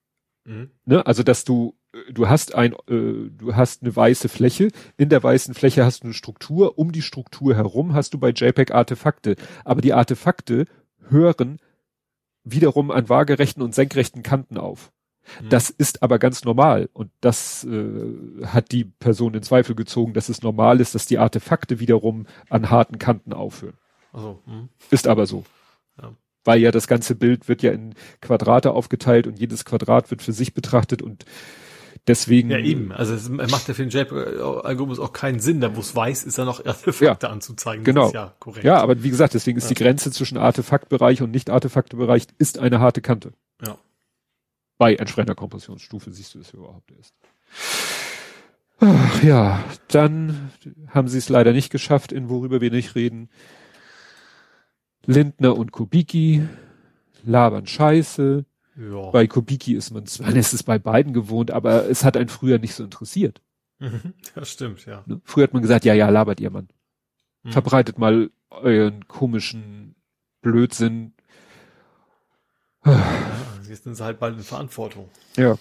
Mhm. Ne? Also, dass du, äh, du hast ein, äh, du hast eine weiße Fläche, in der weißen Fläche hast du eine Struktur, um die Struktur herum hast du bei JPEG Artefakte. Aber die Artefakte hören wiederum an waagerechten und senkrechten Kanten auf. Mhm. Das ist aber ganz normal und das äh, hat die Person in Zweifel gezogen, dass es normal ist, dass die Artefakte wiederum an harten Kanten aufhören. Also, ist aber so weil ja das ganze Bild wird ja in Quadrate aufgeteilt und jedes Quadrat wird für sich betrachtet und deswegen. Ja, eben. Also es macht ja für den JPEG-Algorithmus auch keinen Sinn. Da wo es weiß, ist er noch Artefakte ja, anzuzeigen. Genau. ja korrekt. Ja, aber wie gesagt, deswegen ist ja. die Grenze zwischen Artefaktbereich und Nicht-Artefaktebereich ist eine harte Kante. Ja. Bei entsprechender Kompressionsstufe siehst du es überhaupt erst. Ach, ja, dann haben sie es leider nicht geschafft, in worüber wir nicht reden. Lindner und Kubicki labern Scheiße. Ja. Bei Kubicki ist man zwar, ist es bei beiden gewohnt, aber es hat einen früher nicht so interessiert. Das stimmt, ja. Ne? Früher hat man gesagt, ja, ja, labert ihr Mann. Mhm. Verbreitet mal euren komischen Blödsinn. Ja, jetzt sind sie halt bald in Verantwortung. Ja.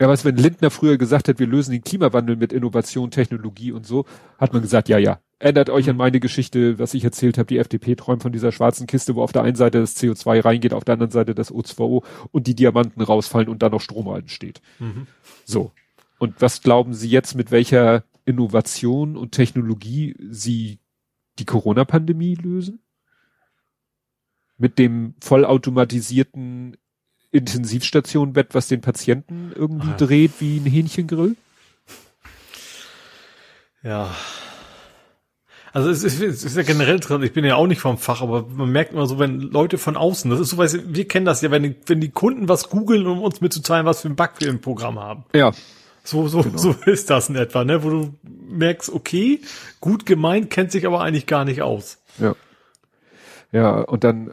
Ja, was, wenn Lindner früher gesagt hat, wir lösen den Klimawandel mit Innovation, Technologie und so, hat man gesagt, ja, ja, Erinnert euch an mhm. meine Geschichte, was ich erzählt habe, die FDP träumt von dieser schwarzen Kiste, wo auf der einen Seite das CO2 reingeht, auf der anderen Seite das O2O und die Diamanten rausfallen und dann noch Strom entsteht. Mhm. So. Und was glauben Sie jetzt, mit welcher Innovation und Technologie Sie die Corona-Pandemie lösen? Mit dem vollautomatisierten Intensivstationbett, was den Patienten irgendwie ah. dreht wie ein Hähnchengrill? Ja, also es ist, es ist ja generell drin, ich bin ja auch nicht vom Fach, aber man merkt immer so, wenn Leute von außen, das ist so, weißt du, wir kennen das ja, wenn die, wenn die Kunden was googeln, um uns mitzuteilen, was für ein Bug wir im Programm haben. Ja. So, so, genau. so ist das in etwa, ne? Wo du merkst, okay, gut gemeint, kennt sich aber eigentlich gar nicht aus. Ja. Ja, und dann,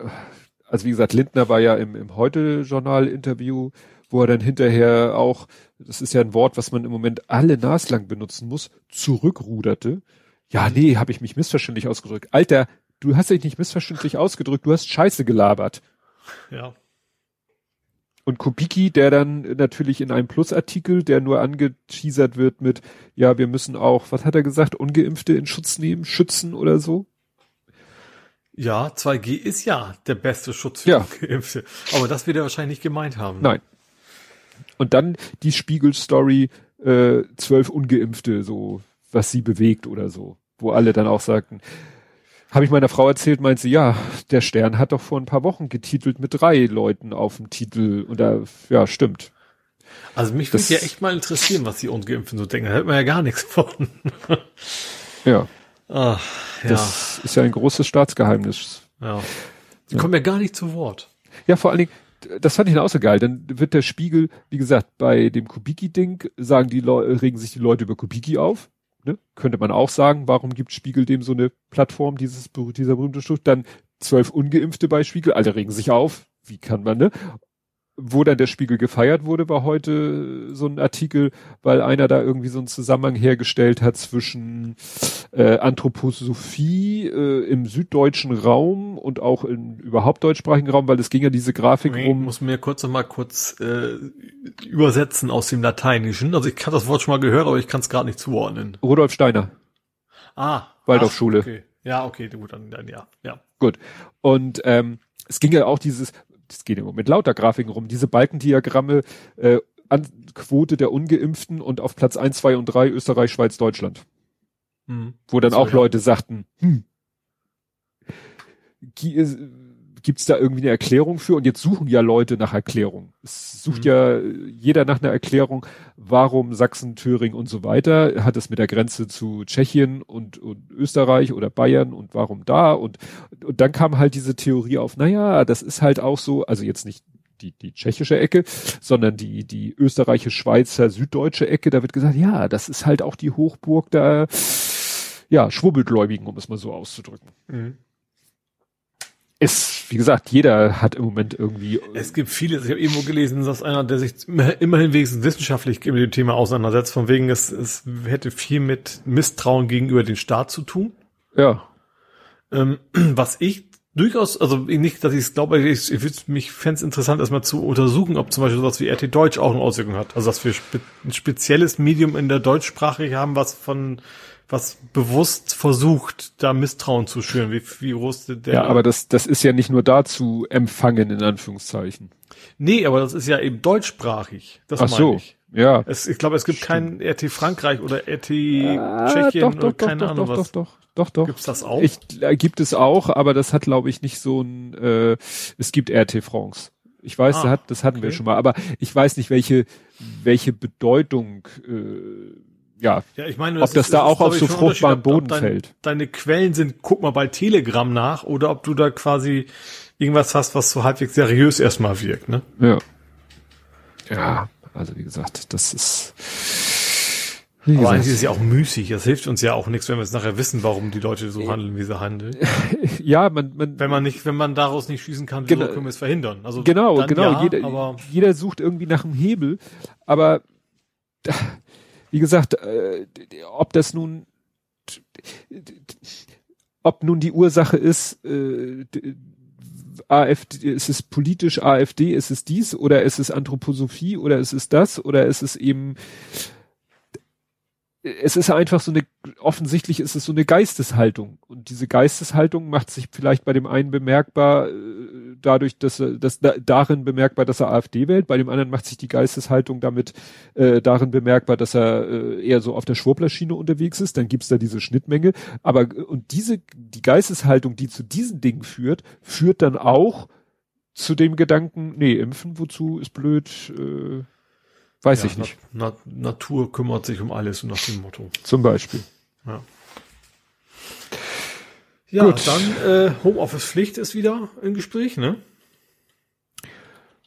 also wie gesagt, Lindner war ja im, im Heute-Journal-Interview, wo er dann hinterher auch, das ist ja ein Wort, was man im Moment alle naslang benutzen muss, zurückruderte ja, nee, habe ich mich missverständlich ausgedrückt. Alter, du hast dich nicht missverständlich ausgedrückt, du hast Scheiße gelabert. Ja. Und Kubicki, der dann natürlich in einem Plusartikel, der nur angeteasert wird mit, ja, wir müssen auch, was hat er gesagt, Ungeimpfte in Schutz nehmen, schützen oder so? Ja, 2G ist ja der beste Schutz für ja. Ungeimpfte. Aber das wird er wahrscheinlich nicht gemeint haben. Nein. Und dann die Spiegel-Story, äh, zwölf Ungeimpfte, so was sie bewegt oder so. Wo alle dann auch sagten, habe ich meiner Frau erzählt, meint sie, ja, der Stern hat doch vor ein paar Wochen getitelt mit drei Leuten auf dem Titel. Und da, ja, stimmt. Also mich würde ja echt mal interessieren, was die Ungeimpften so denken. Da hört man ja gar nichts von. ja. Ach, ja. Das ist ja ein großes Staatsgeheimnis. Ja. Sie ja. kommen ja gar nicht zu Wort. Ja, vor allen Dingen, das fand ich dann auch so geil. Dann wird der Spiegel, wie gesagt, bei dem Kubiki-Ding sagen die Leute, regen sich die Leute über Kubiki auf ne, könnte man auch sagen, warum gibt Spiegel dem so eine Plattform, dieses, dieser berühmte Stück, dann zwölf Ungeimpfte bei Spiegel, alle regen sich auf, wie kann man, ne? Wo dann der Spiegel gefeiert wurde, war heute so ein Artikel, weil einer da irgendwie so einen Zusammenhang hergestellt hat zwischen äh, Anthroposophie äh, im süddeutschen Raum und auch im überhaupt deutschsprachigen Raum, weil es ging ja diese Grafik Ich rum. muss mir kurz noch mal kurz äh, übersetzen aus dem Lateinischen. Also ich habe das Wort schon mal gehört, aber ich kann es gerade nicht zuordnen. Rudolf Steiner, Ah. Waldorfschule. ach, Okay. Ja, okay, gut, dann, dann ja. Ja. Gut. Und ähm, es ging ja auch dieses, das geht immer mit lauter Grafiken rum, diese Balkendiagramme, äh, an Quote der Ungeimpften und auf Platz 1, 2 und 3 Österreich, Schweiz, Deutschland. Hm. Wo dann So, auch ja. Leute sagten, hm, gibt's da irgendwie eine Erklärung für? Und jetzt suchen ja Leute nach Erklärung. Es sucht Mhm. ja jeder nach einer Erklärung, warum Sachsen, Thüringen und so weiter. Hat es mit der Grenze zu Tschechien und, und Österreich oder Bayern und warum da? Und, und dann kam halt diese Theorie auf, naja, das ist halt auch so, also jetzt nicht die, die tschechische Ecke, sondern die, die österreichische, Schweizer, süddeutsche Ecke, da wird gesagt, ja, das ist halt auch die Hochburg der, ja, Schwubbelgläubigen, um es mal so auszudrücken. Mhm. Es, wie gesagt, jeder hat im Moment irgendwie, Es gibt viele, ich habe irgendwo gelesen, dass einer, der sich immer- immerhin wenigstens wissenschaftlich mit dem Thema auseinandersetzt, von wegen, es, es hätte viel mit Misstrauen gegenüber dem Staat zu tun. ja, Ähm, was ich durchaus, also nicht, dass ich es glaube, ich, ich würd, mich fände es interessant, erstmal zu untersuchen, ob zum Beispiel sowas wie RT Deutsch auch eine Auswirkung hat. Also dass wir spe ein spezielles Medium in der Deutschsprache haben, was von was bewusst versucht, da Misstrauen zu schüren. Wie, wie groß der ja, aber das, das ist ja nicht nur dazu empfangen, in Anführungszeichen. Nee, aber das ist ja eben deutschsprachig. Das Ach meine so, ich. ja. Es, ich glaube, es gibt kein RT Frankreich oder RT Ah, Tschechien doch, oder doch, doch, keine doch, Ahnung doch, was. doch, doch, doch, doch. Gibt's das auch? Ich, äh, gibt es auch, aber das hat, glaube ich, nicht so ein, äh, es gibt RT France. Ich weiß, Ah, das, hat, das hatten wir okay. schon mal, aber ich weiß nicht, welche, welche Bedeutung, äh, ja, Ja, ich meine, Ob das da auch auf so fruchtbaren Boden dein, fällt. Deine Quellen sind, guck mal bei Telegram nach, oder ob du da quasi irgendwas hast, was so halbwegs seriös erstmal wirkt, ne? ja. Ja, also wie gesagt, das ist, wie Aber gesagt, eigentlich ist es ja auch müßig. Das hilft uns ja auch nichts, wenn wir jetzt nachher wissen, warum die Leute so handeln, wie sie handeln. ja, man, man, Wenn man nicht, wenn man daraus nicht schließen kann, Genau. können wir es verhindern? Also Genau, genau. Ja, jeder, jeder sucht irgendwie nach einem Hebel. Aber wie gesagt, äh, ob das nun, ob nun die Ursache ist, äh, AfD, ist es politisch AfD, ist es dies oder ist es Anthroposophie oder ist es das oder ist es eben es ist einfach so eine, offensichtlich ist es so eine Geisteshaltung. Und diese Geisteshaltung macht sich vielleicht bei dem einen bemerkbar, äh, dadurch, dass dass da, darin bemerkbar, dass er AfD wählt, bei dem anderen macht sich die Geisteshaltung damit äh, darin bemerkbar, dass er äh, eher so auf der Schwurblerschiene unterwegs ist, dann gibt's da diese Schnittmenge. Aber und diese, die Geisteshaltung, die zu diesen Dingen führt, führt dann auch zu dem Gedanken, nee, impfen, wozu ist blöd, äh, weiß ja, ich nicht. Na, Natur kümmert sich um alles, nach dem Motto. Zum Beispiel. Ja. Ja, Gut. dann äh, Homeoffice-Pflicht ist wieder im Gespräch, ne?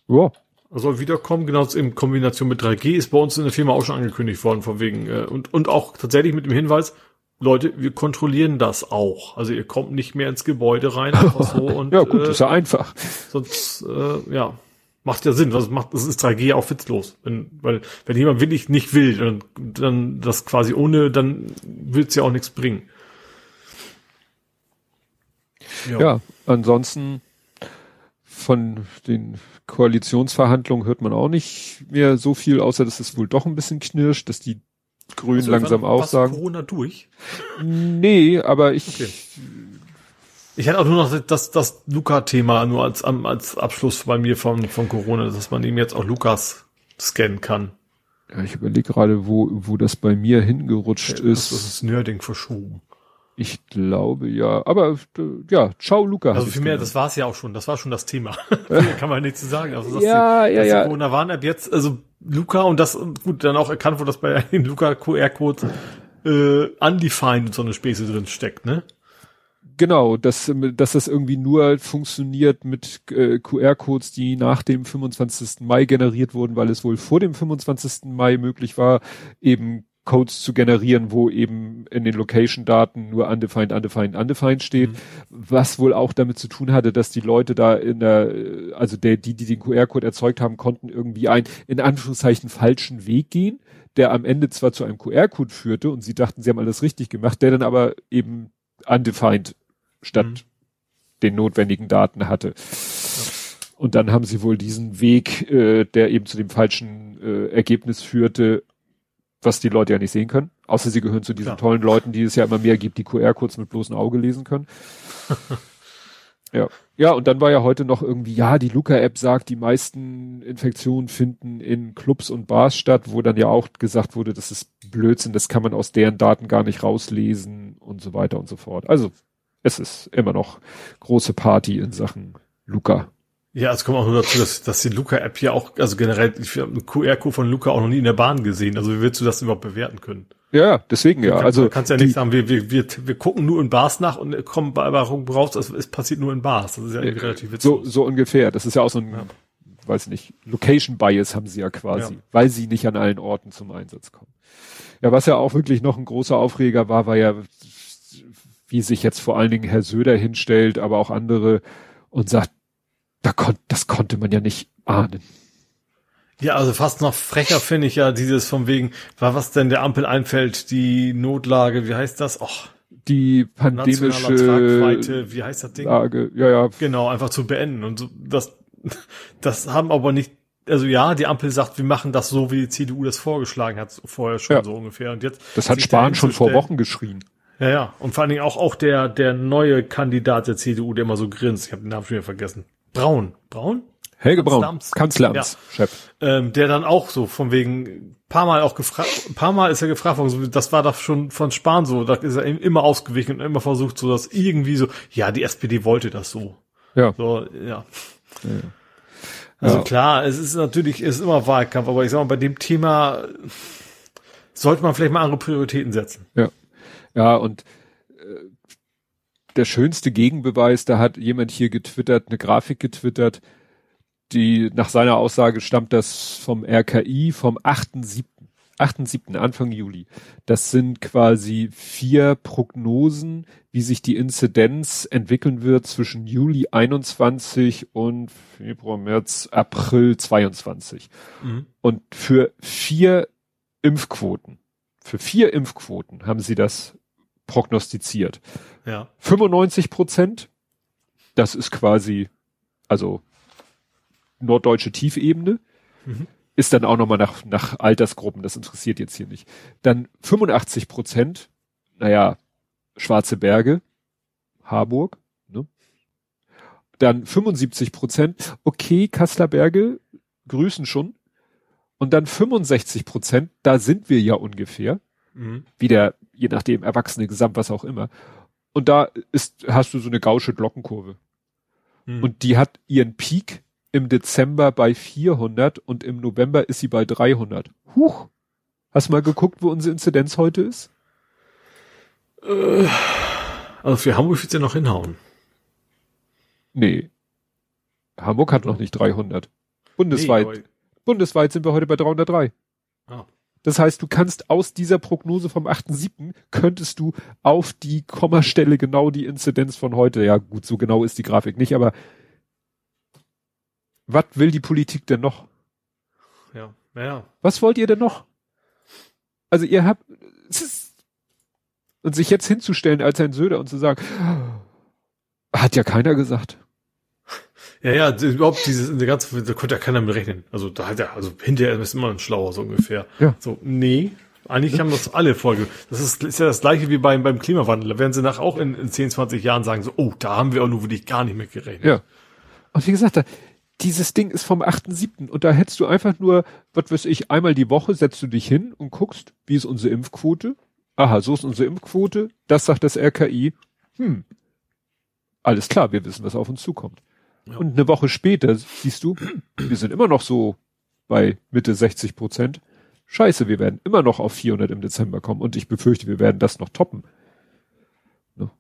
Ja. Soll wiederkommen, genau in Kombination mit 3G, ist bei uns in der Firma auch schon angekündigt worden, von wegen, äh, und, und auch tatsächlich mit dem Hinweis, Leute, wir kontrollieren das auch. Also ihr kommt nicht mehr ins Gebäude rein, einfach so und Ja, gut, äh, ist ja einfach. sonst, äh, ja, macht ja Sinn. Das macht, das ist 3G auch witzlos. Wenn, weil, wenn jemand wirklich nicht will, dann, dann das quasi ohne, dann wird's ja auch nichts bringen. Ja, ansonsten von den Koalitionsverhandlungen hört man auch nicht mehr so viel, außer dass es wohl doch ein bisschen knirscht, dass die Grünen Also, langsam wann- auch was sagen. Corona durch? Nee, aber ich, Okay. Ich hatte auch nur noch das, das Luca-Thema nur als, als Abschluss bei mir von, von Corona, dass man eben jetzt auch Lukas scannen kann. ja, ich überlege gerade, wo, wo das bei mir hingerutscht Das, ist. das ist Nerding verschoben. Ich glaube ja, aber äh, ja, ciao Luca. Also vielmehr, das war es ja auch schon. Das war schon das Thema. Kann man nichts zu sagen. Also, dass Ja, die, ja, ja. Die Corona-Warn-App jetzt, also Luca und das, gut, dann auch erkannt wurde, dass bei den Luca-QR-Code äh, undefined und so eine Späße drin steckt, ne? Genau, dass, dass das irgendwie nur funktioniert mit äh, QR-Codes, die nach dem 25. Mai generiert wurden, weil es wohl vor dem 25. Mai möglich war, eben Codes zu generieren, wo eben in den Location-Daten nur undefined, undefined, undefined steht, mhm. was wohl auch damit zu tun hatte, dass die Leute da in der, also der, die, die den QR-Code erzeugt haben, konnten irgendwie einen, in Anführungszeichen, falschen Weg gehen, der am Ende zwar zu einem QR-Code führte und sie dachten, sie haben alles richtig gemacht, der dann aber eben undefined statt mhm. den notwendigen Daten hatte. Ja. Und dann haben sie wohl diesen Weg, äh, der eben zu dem falschen äh, Ergebnis führte, was die Leute ja nicht sehen können. Außer sie gehören zu diesen ja. tollen Leuten, die es ja immer mehr gibt, die QR-Codes mit bloßem Auge lesen können. ja. Ja, und dann war ja heute noch irgendwie, ja, die Luca-App sagt, die meisten Infektionen finden in Clubs und Bars statt, wo dann ja auch gesagt wurde, das ist Blödsinn, das kann man aus deren Daten gar nicht rauslesen und so weiter und so fort. Also, es ist immer noch große Party in Sachen Luca. Ja, es kommt auch nur dazu, dass, dass die Luca-App ja auch, also generell, ich habe einen QR-Code von Luca auch noch nie in der Bahn gesehen. Also wie willst du das überhaupt bewerten können? Ja, deswegen ja. Kann, also kannst ja nicht sagen, wir, wir, wir, wir gucken nur in Bars nach und kommen bei raus, es, es passiert nur in Bars. Das ist ja irgendwie relativ witzig. So, so ungefähr. Das ist ja auch so ein, ja. weiß nicht, Location Bias haben sie ja quasi, ja. weil sie nicht an allen Orten zum Einsatz kommen. Ja, was ja auch wirklich noch ein großer Aufreger war, war ja, wie sich jetzt vor allen Dingen Herr Söder hinstellt, aber auch andere und sagt, da kon das konnte man ja nicht ahnen. Ja, also fast noch frecher finde ich ja dieses von wegen, war was denn der Ampel einfällt, die Notlage, wie heißt das? Och, die pandemische Tragweite, wie heißt das Ding? Lage, ja, ja. Genau, einfach zu beenden und so, das, das haben aber nicht, also ja, die Ampel sagt, wir machen das so, wie die CDU das vorgeschlagen hat, vorher schon ja. so ungefähr und jetzt. Das hat Spahn schon vor Wochen geschrien. Ja, ja, und vor allen Dingen auch, auch der, der neue Kandidat der CDU, der immer so grinst, ich habe den Namen schon wieder vergessen. Braun. Braun? Helge Braun, Kanzleramtschef. Ja. Ähm, der dann auch so von wegen paar Mal auch gefragt, paar Mal ist er gefragt worden, so, das war doch schon von Spahn so, da ist er immer ausgewichen und immer versucht, so dass irgendwie so, ja, die SPD wollte das so. Ja. So, ja. ja. Also ja. klar, es ist natürlich, es ist immer Wahlkampf, aber ich sag mal, bei dem Thema sollte man vielleicht mal andere Prioritäten setzen. Ja. Ja, und äh, der schönste Gegenbeweis, da hat jemand hier getwittert, eine Grafik getwittert, die nach seiner Aussage stammt das vom RKI vom 8.7. 8.7. Anfang Juli. Das sind quasi vier Prognosen, wie sich die Inzidenz entwickeln wird zwischen Juli 21 und Februar, März, April 22. Mhm. Und für vier Impfquoten, für vier Impfquoten haben sie das prognostiziert. Ja. 95 Prozent, das ist quasi, also norddeutsche Tiefebene, mhm. ist dann auch nochmal nach, nach Altersgruppen, das interessiert jetzt hier nicht. Dann 85 Prozent, naja, Schwarze Berge, Harburg, ne? Dann 75 Prozent, okay, Kassler Berge, grüßen schon. Und dann 65 Prozent, da sind wir ja ungefähr. Mhm. Wieder, je nachdem, Erwachsene, Gesamt, was auch immer. Und da ist, hast du so eine gausche Glockenkurve. Mhm. Und die hat ihren Peak im Dezember bei 400 und im November ist sie bei 300. Huch. Hast mal geguckt, wo unsere Inzidenz heute ist? Äh, also für Hamburg wird's ja noch hinhauen. Nee. Hamburg hat noch nicht 300. Bundesweit. Nee, bundesweit sind wir heute bei 303. Ah. Das heißt, du kannst aus dieser Prognose vom 8.7. könntest du auf die Kommastelle genau die Inzidenz von heute, ja gut, so genau ist die Grafik nicht, aber was will die Politik denn noch? Ja, ja. Was wollt ihr denn noch? Also ihr habt, und sich jetzt hinzustellen als ein Söder und zu sagen, hat ja keiner gesagt. Ja, ja, überhaupt dieses, der ganze, da konnte ja keiner mit rechnen. Also da hat er, also hinterher ist immer ein Schlauer, so ungefähr. Ja. So, nee. Eigentlich haben das alle Folge. Das ist, ist ja das gleiche wie beim, beim Klimawandel. Da werden sie nach auch in, in 10, 20 Jahren sagen, so, oh, da haben wir auch nur wirklich gar nicht mit gerechnet. Ja. Und wie gesagt, da, dieses Ding ist vom 8.7. und da hättest du einfach nur, was weiß ich, einmal die Woche setzt du dich hin und guckst, wie ist unsere Impfquote? Aha, so ist unsere Impfquote. Das sagt das RKI. Hm. Alles klar, wir wissen, was auf uns zukommt. Und eine Woche später siehst du, wir sind immer noch so bei Mitte 60 Prozent. Scheiße, wir werden immer noch auf 400 im Dezember kommen und ich befürchte, wir werden das noch toppen. Ne?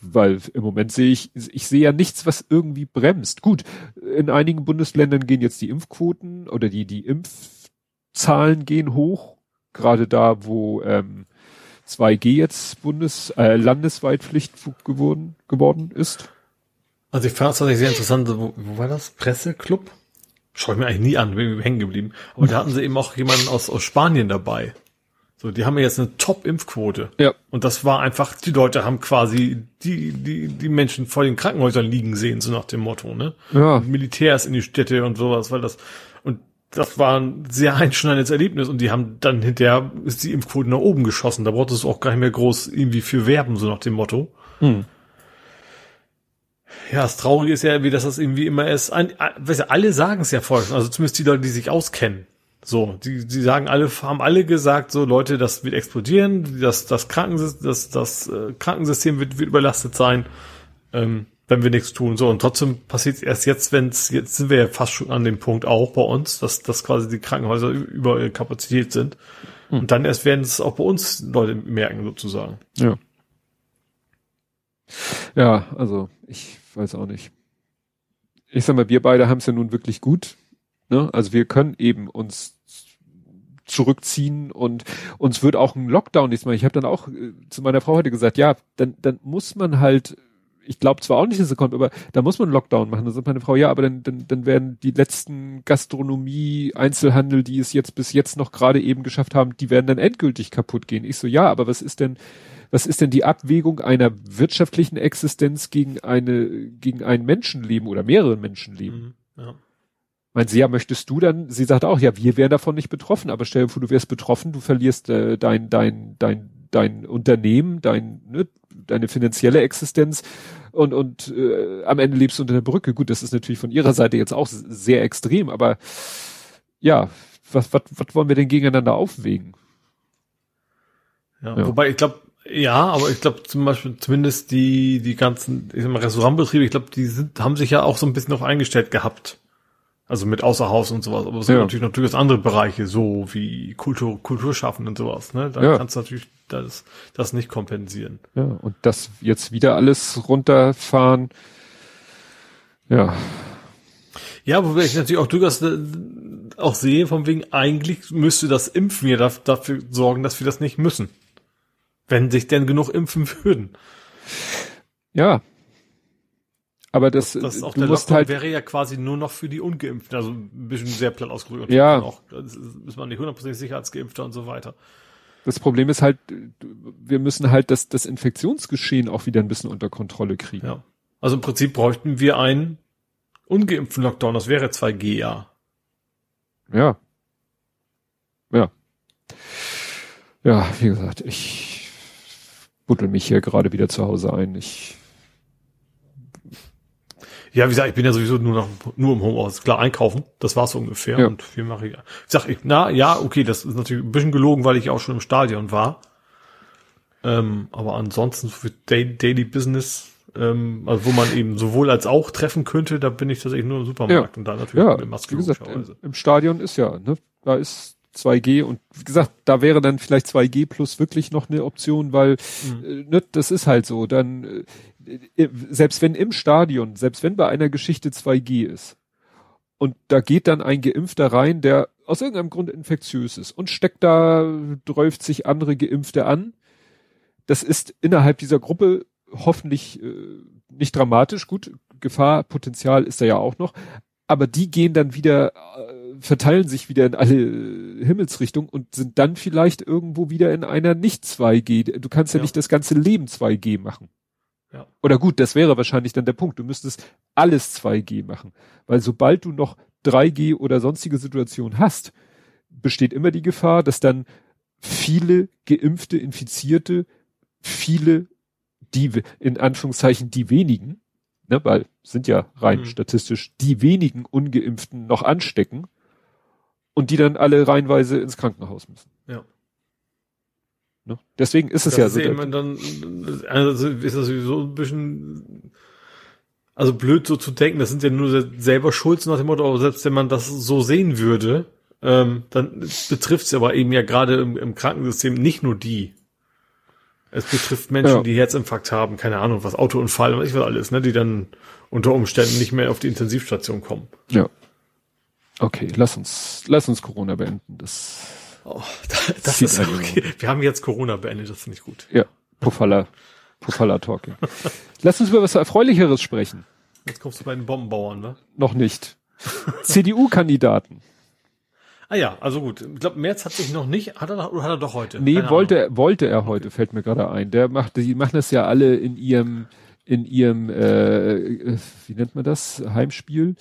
Weil im Moment sehe ich, ich sehe ja nichts, was irgendwie bremst. Gut, in einigen Bundesländern gehen jetzt die Impfquoten oder die, die Impfzahlen gehen hoch. gerade da, wo ähm, 2G jetzt bundes äh, landesweit Pflicht geworden geworden ist. Also ich fand es tatsächlich sehr interessant. Wo, wo war das? Presseclub? Schau ich mir eigentlich nie an, bin hängen geblieben. Aber da hatten sie eben auch jemanden aus, aus Spanien dabei. So, die haben ja jetzt eine Top-Impfquote. Ja. Und das war einfach, die Leute haben quasi die, die, die Menschen vor den Krankenhäusern liegen sehen, so nach dem Motto, ne? Ja. Und Militärs in die Städte und sowas, weil das, und das war ein sehr einschneidendes Erlebnis und die haben dann hinterher ist die Impfquote nach oben geschossen. Da brauchtest du auch gar nicht mehr groß irgendwie für werben, so nach dem Motto. Hm. Ja, das Traurige ist ja, wie das das irgendwie immer ist. Ein, weißt du, alle sagen es ja vorher schon, also zumindest die Leute, die sich auskennen. So, die, die sagen alle, haben alle gesagt, so Leute, das wird explodieren, das, das Krankensystem, das, das äh, Krankensystem wird, wird überlastet sein, ähm, wenn wir nichts tun. So, und trotzdem passiert es erst jetzt, wenn es, jetzt sind wir ja fast schon an dem Punkt auch bei uns, dass, dass quasi die Krankenhäuser über ihre Kapazität sind. Hm. Und dann erst werden es auch bei uns Leute merken, sozusagen. Ja. Ja, also ich weiß auch nicht. Ich sag mal, wir beide haben es ja nun wirklich gut. Ne? Also wir können eben uns zurückziehen und uns wird auch ein Lockdown nicht mal. Ich habe dann auch äh, zu meiner Frau heute gesagt, ja, dann, dann muss man halt, ich glaube zwar auch nicht, dass es kommt, aber da muss man einen Lockdown machen. Dann sagt meine Frau, ja, aber dann, dann, dann werden die letzten Gastronomie, Einzelhandel, die es jetzt bis jetzt noch gerade eben geschafft haben, die werden dann endgültig kaputt gehen. Ich so, ja, aber was ist denn, was ist denn die Abwägung einer wirtschaftlichen Existenz gegen eine, gegen ein Menschenleben oder mehrere Menschenleben? Mhm, ja. Meint sie, ja, möchtest du dann, sie sagt auch, ja, wir wären davon nicht betroffen, aber stell dir vor, du wärst betroffen, du verlierst äh, dein, dein, dein, dein Unternehmen, dein, ne, deine finanzielle Existenz und, und äh, am Ende lebst du unter der Brücke. Gut, das ist natürlich von ihrer Seite jetzt auch sehr extrem, aber ja, was, was, was wollen wir denn gegeneinander aufwägen? Ja, ja. wobei ich glaube, ja, aber ich glaube zum Beispiel zumindest die die ganzen ich sag mal, Restaurantbetriebe, ich glaube, die sind haben sich ja auch so ein bisschen noch eingestellt gehabt. Also mit Außerhaus und sowas. Aber es ja. gibt natürlich natürlich andere Bereiche, so wie Kultur, Kulturschaffen und sowas. Ne? Da ja. kannst du natürlich das, das nicht kompensieren. Ja, und das jetzt wieder alles runterfahren. Ja. Ja, wobei ich natürlich auch durchaus äh, auch sehe, von wegen, eigentlich müsste das Impfen ja dafür sorgen, dass wir das nicht müssen. Wenn sich denn genug impfen würden. Ja, aber das, das, das auch der musst halt wäre ja quasi nur noch für die Ungeimpften, also ein bisschen sehr platt ausgedrückt. Ja. Auch, ist man nicht hundertprozentig sicher als Geimpfter und so weiter. Das Problem ist halt, wir müssen halt das, das Infektionsgeschehen auch wieder ein bisschen unter Kontrolle kriegen. Ja. Also im Prinzip bräuchten wir einen ungeimpften Lockdown, das wäre 2G, ja. Ja. Ja. Ja, wie gesagt, ich buddel mich hier gerade wieder zu Hause ein. Ich ja, wie gesagt, ich bin ja sowieso nur noch, nur im Homeoffice. Klar, einkaufen, das war's ungefähr. Ja. Und viel mache ich. Ich sag, ich, na, ja, okay, das ist natürlich ein bisschen gelogen, weil ich auch schon im Stadion war. Ähm, aber ansonsten für Daily, Daily Business, ähm, also wo man eben sowohl als auch treffen könnte, da bin ich tatsächlich nur im Supermarkt ja. und da natürlich ja, mit Maske. Wie gesagt, im, im Stadion ist ja, ne, da ist 2G und wie gesagt, da wäre dann vielleicht 2G plus wirklich noch eine Option, weil mhm. äh, ne, das ist halt so. Dann äh, äh, selbst wenn im Stadion, selbst wenn bei einer Geschichte 2G ist und da geht dann ein Geimpfter rein, der aus irgendeinem Grund infektiös ist und steckt da, dräuft sich andere Geimpfte an, das ist innerhalb dieser Gruppe hoffentlich äh, nicht dramatisch. Gut, Gefahr, Potenzial ist da ja auch noch, aber die gehen dann wieder, äh, verteilen sich wieder in alle Himmelsrichtungen und sind dann vielleicht irgendwo wieder in einer nicht 2G. Du kannst ja, ja nicht das ganze Leben 2G machen. Ja. Oder gut, das wäre wahrscheinlich dann der Punkt. Du müsstest alles 2G machen. Weil sobald du noch 3G oder sonstige Situationen hast, besteht immer die Gefahr, dass dann viele geimpfte, infizierte, viele, die, in Anführungszeichen, die wenigen, ne, weil sind ja rein mhm. statistisch die wenigen Ungeimpften noch anstecken und die dann alle reihenweise ins Krankenhaus müssen. Ja. Ne? Deswegen ist es das ja ist so. Eben dann, also ist das sowieso ein bisschen, also blöd so zu denken, das sind ja nur selber Schuld nach dem Motto, aber selbst wenn man das so sehen würde, ähm, dann betrifft es aber eben ja gerade im, im, Krankensystem nicht nur die. Es betrifft Menschen, ja. die Herzinfarkt haben, keine Ahnung, was Autounfall, was ich was alles, ne, die dann unter Umständen nicht mehr auf die Intensivstation kommen. Ja. Okay, lass uns, lass uns Corona beenden. Das Oh, das ist okay. Wir haben jetzt Corona beendet, das finde ich gut. Ja, Pofalla, Pofalla Talking. Lass uns über was Erfreulicheres sprechen. Jetzt kommst du bei den Bombenbauern, ne? Noch nicht. CDU-Kandidaten. Ah ja, also gut. Ich glaube, März hat sich noch nicht, hat er oder hat er doch heute? Nee, Keine wollte, Ahnung. wollte er heute, okay. fällt mir gerade ein. Der macht, die machen das ja alle in ihrem, in ihrem, äh, wie nennt man das? Heimspiel.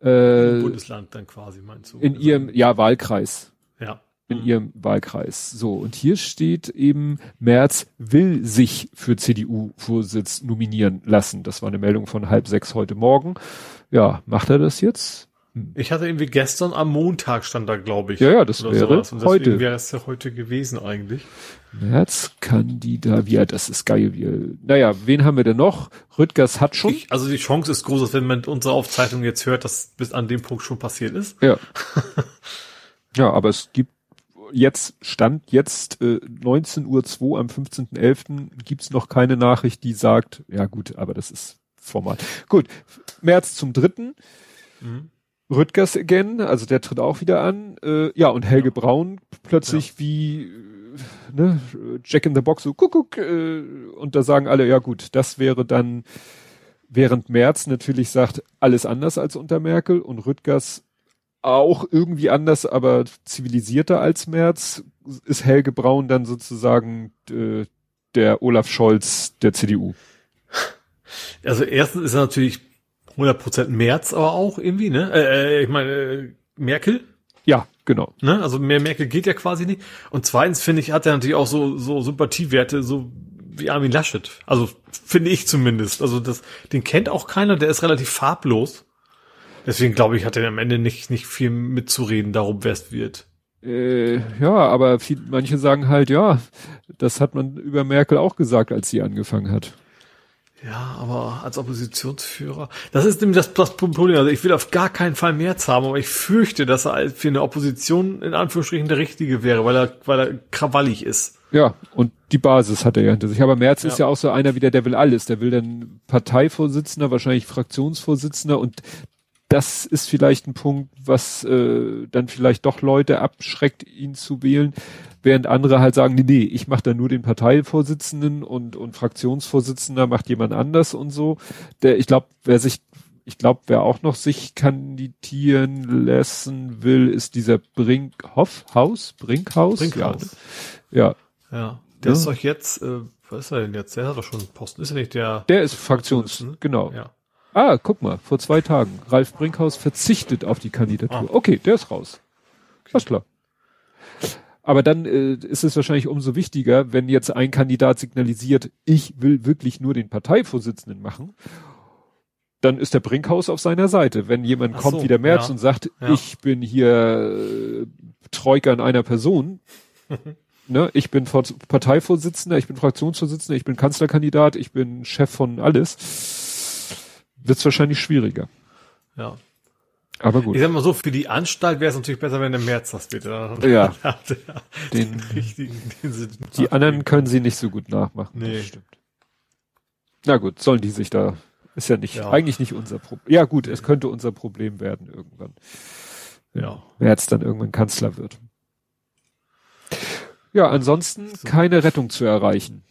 Äh, Bundesland dann quasi, meinst du? In also, ihrem, ja, Wahlkreis. Ja. In mhm. ihrem Wahlkreis. So, und hier steht eben, Merz will sich für CDU-Vorsitz nominieren lassen. Das war eine Meldung von halb sechs heute Morgen. Ja, macht er das jetzt? Ich hatte irgendwie gestern am Montag stand da, glaube ich. Ja, ja, das wäre Und heute. wäre es ja heute gewesen eigentlich. Märzkandidat, ja, das ist geil. Wie, naja, wen haben wir denn noch? Rüttgers hat schon. Ich, also die Chance ist groß, dass wenn man unsere Aufzeichnung jetzt hört, dass bis an dem Punkt schon passiert ist. Ja. ja, aber es gibt jetzt, Stand jetzt äh, 19.02 Uhr am 15.11. gibt's noch keine Nachricht, die sagt, ja gut, aber das ist formal. Gut, März zum dritten. Mhm. Rüttgers again, also der tritt auch wieder an. Äh, ja, und Helge ja. Braun plötzlich ja. wie ne, Jack in the Box, so guck, guck, äh, und da sagen alle, ja gut, das wäre dann, während Merz natürlich sagt, alles anders als unter Merkel und Rüttgers auch irgendwie anders, aber zivilisierter als Merz, ist Helge Braun dann sozusagen äh, der Olaf Scholz der CDU. Also erstens ist er natürlich 100% März aber auch irgendwie, ne? Äh, äh, ich meine, äh, Merkel. Ja, genau. Ne? Also mehr Merkel geht ja quasi nicht. Und zweitens finde ich, hat er natürlich auch so, so Sympathiewerte, so wie Armin Laschet. Also finde ich zumindest. Also das, den kennt auch keiner, der ist relativ farblos. Deswegen glaube ich, hat er am Ende nicht, nicht viel mitzureden darum, wer es wird. Äh, ja, aber viel, manche sagen halt, ja, das hat man über Merkel auch gesagt, als sie angefangen hat. Ja, aber als Oppositionsführer, das ist nämlich das, das Problem. Also ich will auf gar keinen Fall März haben, aber ich fürchte, dass er für eine Opposition in Anführungsstrichen der Richtige wäre, weil er, weil er krawallig ist. Ja, und die Basis hat er ja hinter sich. Aber Merz ja. ist ja auch so einer wieder, der will alles. Der will dann Parteivorsitzender, wahrscheinlich Fraktionsvorsitzender und das ist vielleicht ein Punkt, was äh, dann vielleicht doch Leute abschreckt, ihn zu wählen, während andere halt sagen, nee, nee, ich mache da nur den Parteivorsitzenden und, und Fraktionsvorsitzender macht jemand anders und so. Der, ich glaube, wer sich, ich glaube, wer auch noch sich kandidieren lassen will, ist dieser Brinkhoff-Haus, Brinkhaus? Brinkhaus. Ja. Ja. ja. Der ja. ist doch jetzt, äh, was ist er denn jetzt? Der hat doch schon einen Posten. Ist er nicht der? Der ist Fraktions, genau. Ja. Ah, guck mal, vor zwei Tagen. Ralf Brinkhaus verzichtet auf die Kandidatur. Ah. Okay, der ist raus. Okay. Alles klar. Aber dann äh, ist es wahrscheinlich umso wichtiger, wenn jetzt ein Kandidat signalisiert, ich will wirklich nur den Parteivorsitzenden machen, dann ist der Brinkhaus auf seiner Seite. Wenn jemand Ach kommt so, wie der Merz ja. und sagt, ja. ich bin hier äh, Troika in einer Person, ne, ich bin Parteivorsitzender, ich bin Fraktionsvorsitzender, ich bin Kanzlerkandidat, ich bin Chef von alles wird es wahrscheinlich schwieriger. Ja. Aber gut. Ich sag mal so, für die Anstalt wäre es natürlich besser, wenn der März das bitte. Ja. den, richtigen, den die anderen können sie nicht so gut nachmachen. Nee. Das stimmt. Na gut, sollen die sich da, ist ja nicht, ja. eigentlich nicht unser Problem. Ja gut, es könnte unser Problem werden irgendwann. Ja. März dann irgendwann Kanzler wird. Ja, ansonsten so. keine Rettung zu erreichen.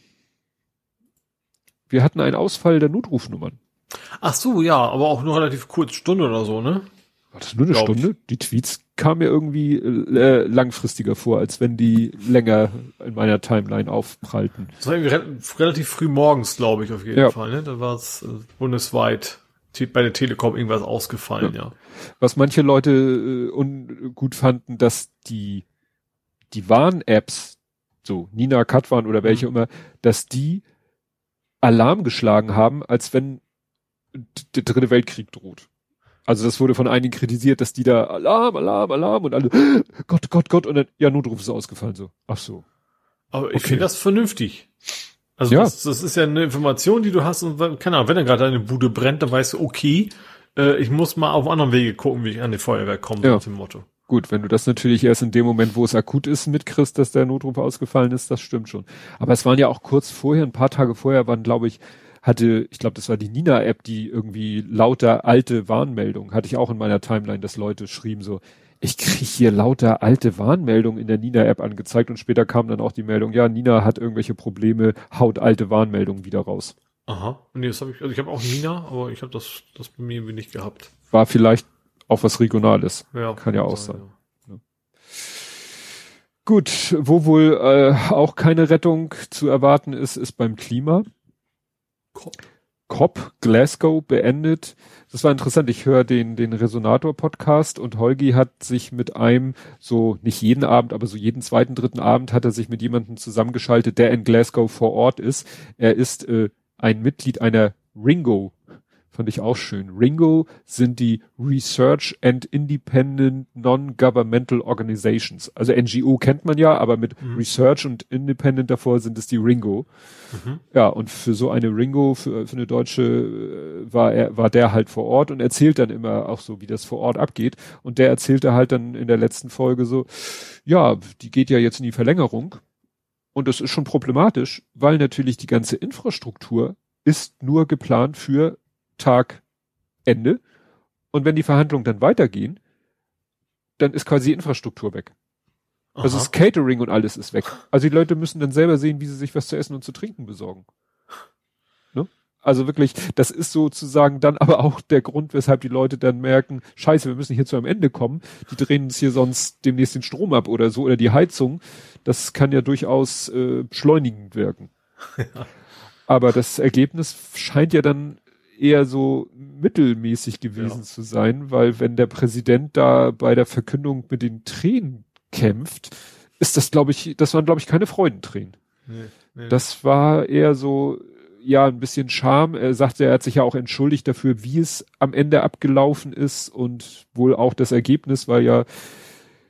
Wir hatten einen Ausfall der Notrufnummern. Ach so, ja, aber auch nur relativ kurz, Stunde oder so, ne? War das nur eine Glaub Stunde? Ich. Die Tweets kamen mir irgendwie äh, langfristiger vor, als wenn die länger in meiner Timeline aufprallten. Das war irgendwie re relativ früh morgens, glaube ich, auf jeden ja. Fall. Ne? Da war es äh, bundesweit bei der Telekom irgendwas ausgefallen, ja. ja. Was manche Leute äh, ungut fanden, dass die die Warn-Apps, so Nina, Katwan oder welche mhm. immer, dass die Alarm geschlagen haben, als wenn der dritte Weltkrieg droht. Also das wurde von einigen kritisiert, dass die da Alarm, Alarm, Alarm und alle Gott, Gott, Gott und dann ja Notruf ist ausgefallen so. Ach so. Aber ich okay. finde das vernünftig. Also ja. das, das, ist ja eine Information, die du hast und keine Ahnung, wenn da gerade eine Bude brennt, dann weißt du, okay, äh, ich muss mal auf anderen Wege gucken, wie ich an die Feuerwehr komme, ja. mit dem Motto. Gut, wenn du das natürlich erst in dem Moment, wo es akut ist, mitkriegst, dass der Notruf ausgefallen ist, das stimmt schon. Aber es waren ja auch kurz vorher, ein paar Tage vorher waren, glaube ich, hatte, ich glaube, das war die Nina-App, die irgendwie lauter alte Warnmeldungen, hatte ich auch in meiner Timeline, dass Leute schrieben so, ich kriege hier lauter alte Warnmeldungen in der Nina-App angezeigt und später kam dann auch die Meldung, ja, Nina hat irgendwelche Probleme, haut alte Warnmeldungen wieder raus. Aha. Nee, das habe ich, also ich habe auch Nina, aber ich habe das, das bei mir irgendwie nicht gehabt. War vielleicht auch was Regionales. Ja. Kann ja auch sein. Ja. Gut, wo wohl äh, auch keine Rettung zu erwarten ist, ist beim Klima. COP, COP Glasgow beendet das war interessant. Ich höre den, den Resonator-Podcast und Holgi hat sich mit einem, so nicht jeden Abend, aber so jeden zweiten, dritten Abend hat er sich mit jemandem zusammengeschaltet, der in Glasgow vor Ort ist. Er ist äh, ein Mitglied einer Ringo Fand ich auch schön. Ringo sind die Research and Independent Non-Governmental Organizations. Also NGO kennt man ja, aber mit mhm. Research und Independent davor sind es die Ringo. Mhm. Ja, und für so eine Ringo, für, für eine deutsche, äh, war er, war der halt vor Ort und erzählt dann immer auch so, wie das vor Ort abgeht. Und der erzählte halt dann in der letzten Folge so, ja, die geht ja jetzt in die Verlängerung. Und das ist schon problematisch, weil natürlich die ganze Infrastruktur ist nur geplant für Tag Ende. Und wenn die Verhandlungen dann weitergehen, dann ist quasi Infrastruktur weg. Aha. Also das Catering und alles ist weg. Also die Leute müssen dann selber sehen, wie sie sich was zu essen und zu trinken besorgen. Ne? Also wirklich, das ist sozusagen dann aber auch der Grund, weshalb die Leute dann merken, scheiße, wir müssen hier zu einem Ende kommen. Die drehen uns hier sonst demnächst den Strom ab oder so oder die Heizung. Das kann ja durchaus äh, beschleunigend wirken. Ja. Aber das Ergebnis scheint ja dann eher so mittelmäßig gewesen ja. zu sein, weil wenn der Präsident da bei der Verkündung mit den Tränen kämpft, ist das, glaube ich, das waren, glaube ich, keine Freudentränen. Nee, nee. Das war eher so, ja, ein bisschen Scham. Er sagte, er hat sich ja auch entschuldigt dafür, wie es am Ende abgelaufen ist und wohl auch das Ergebnis, weil ja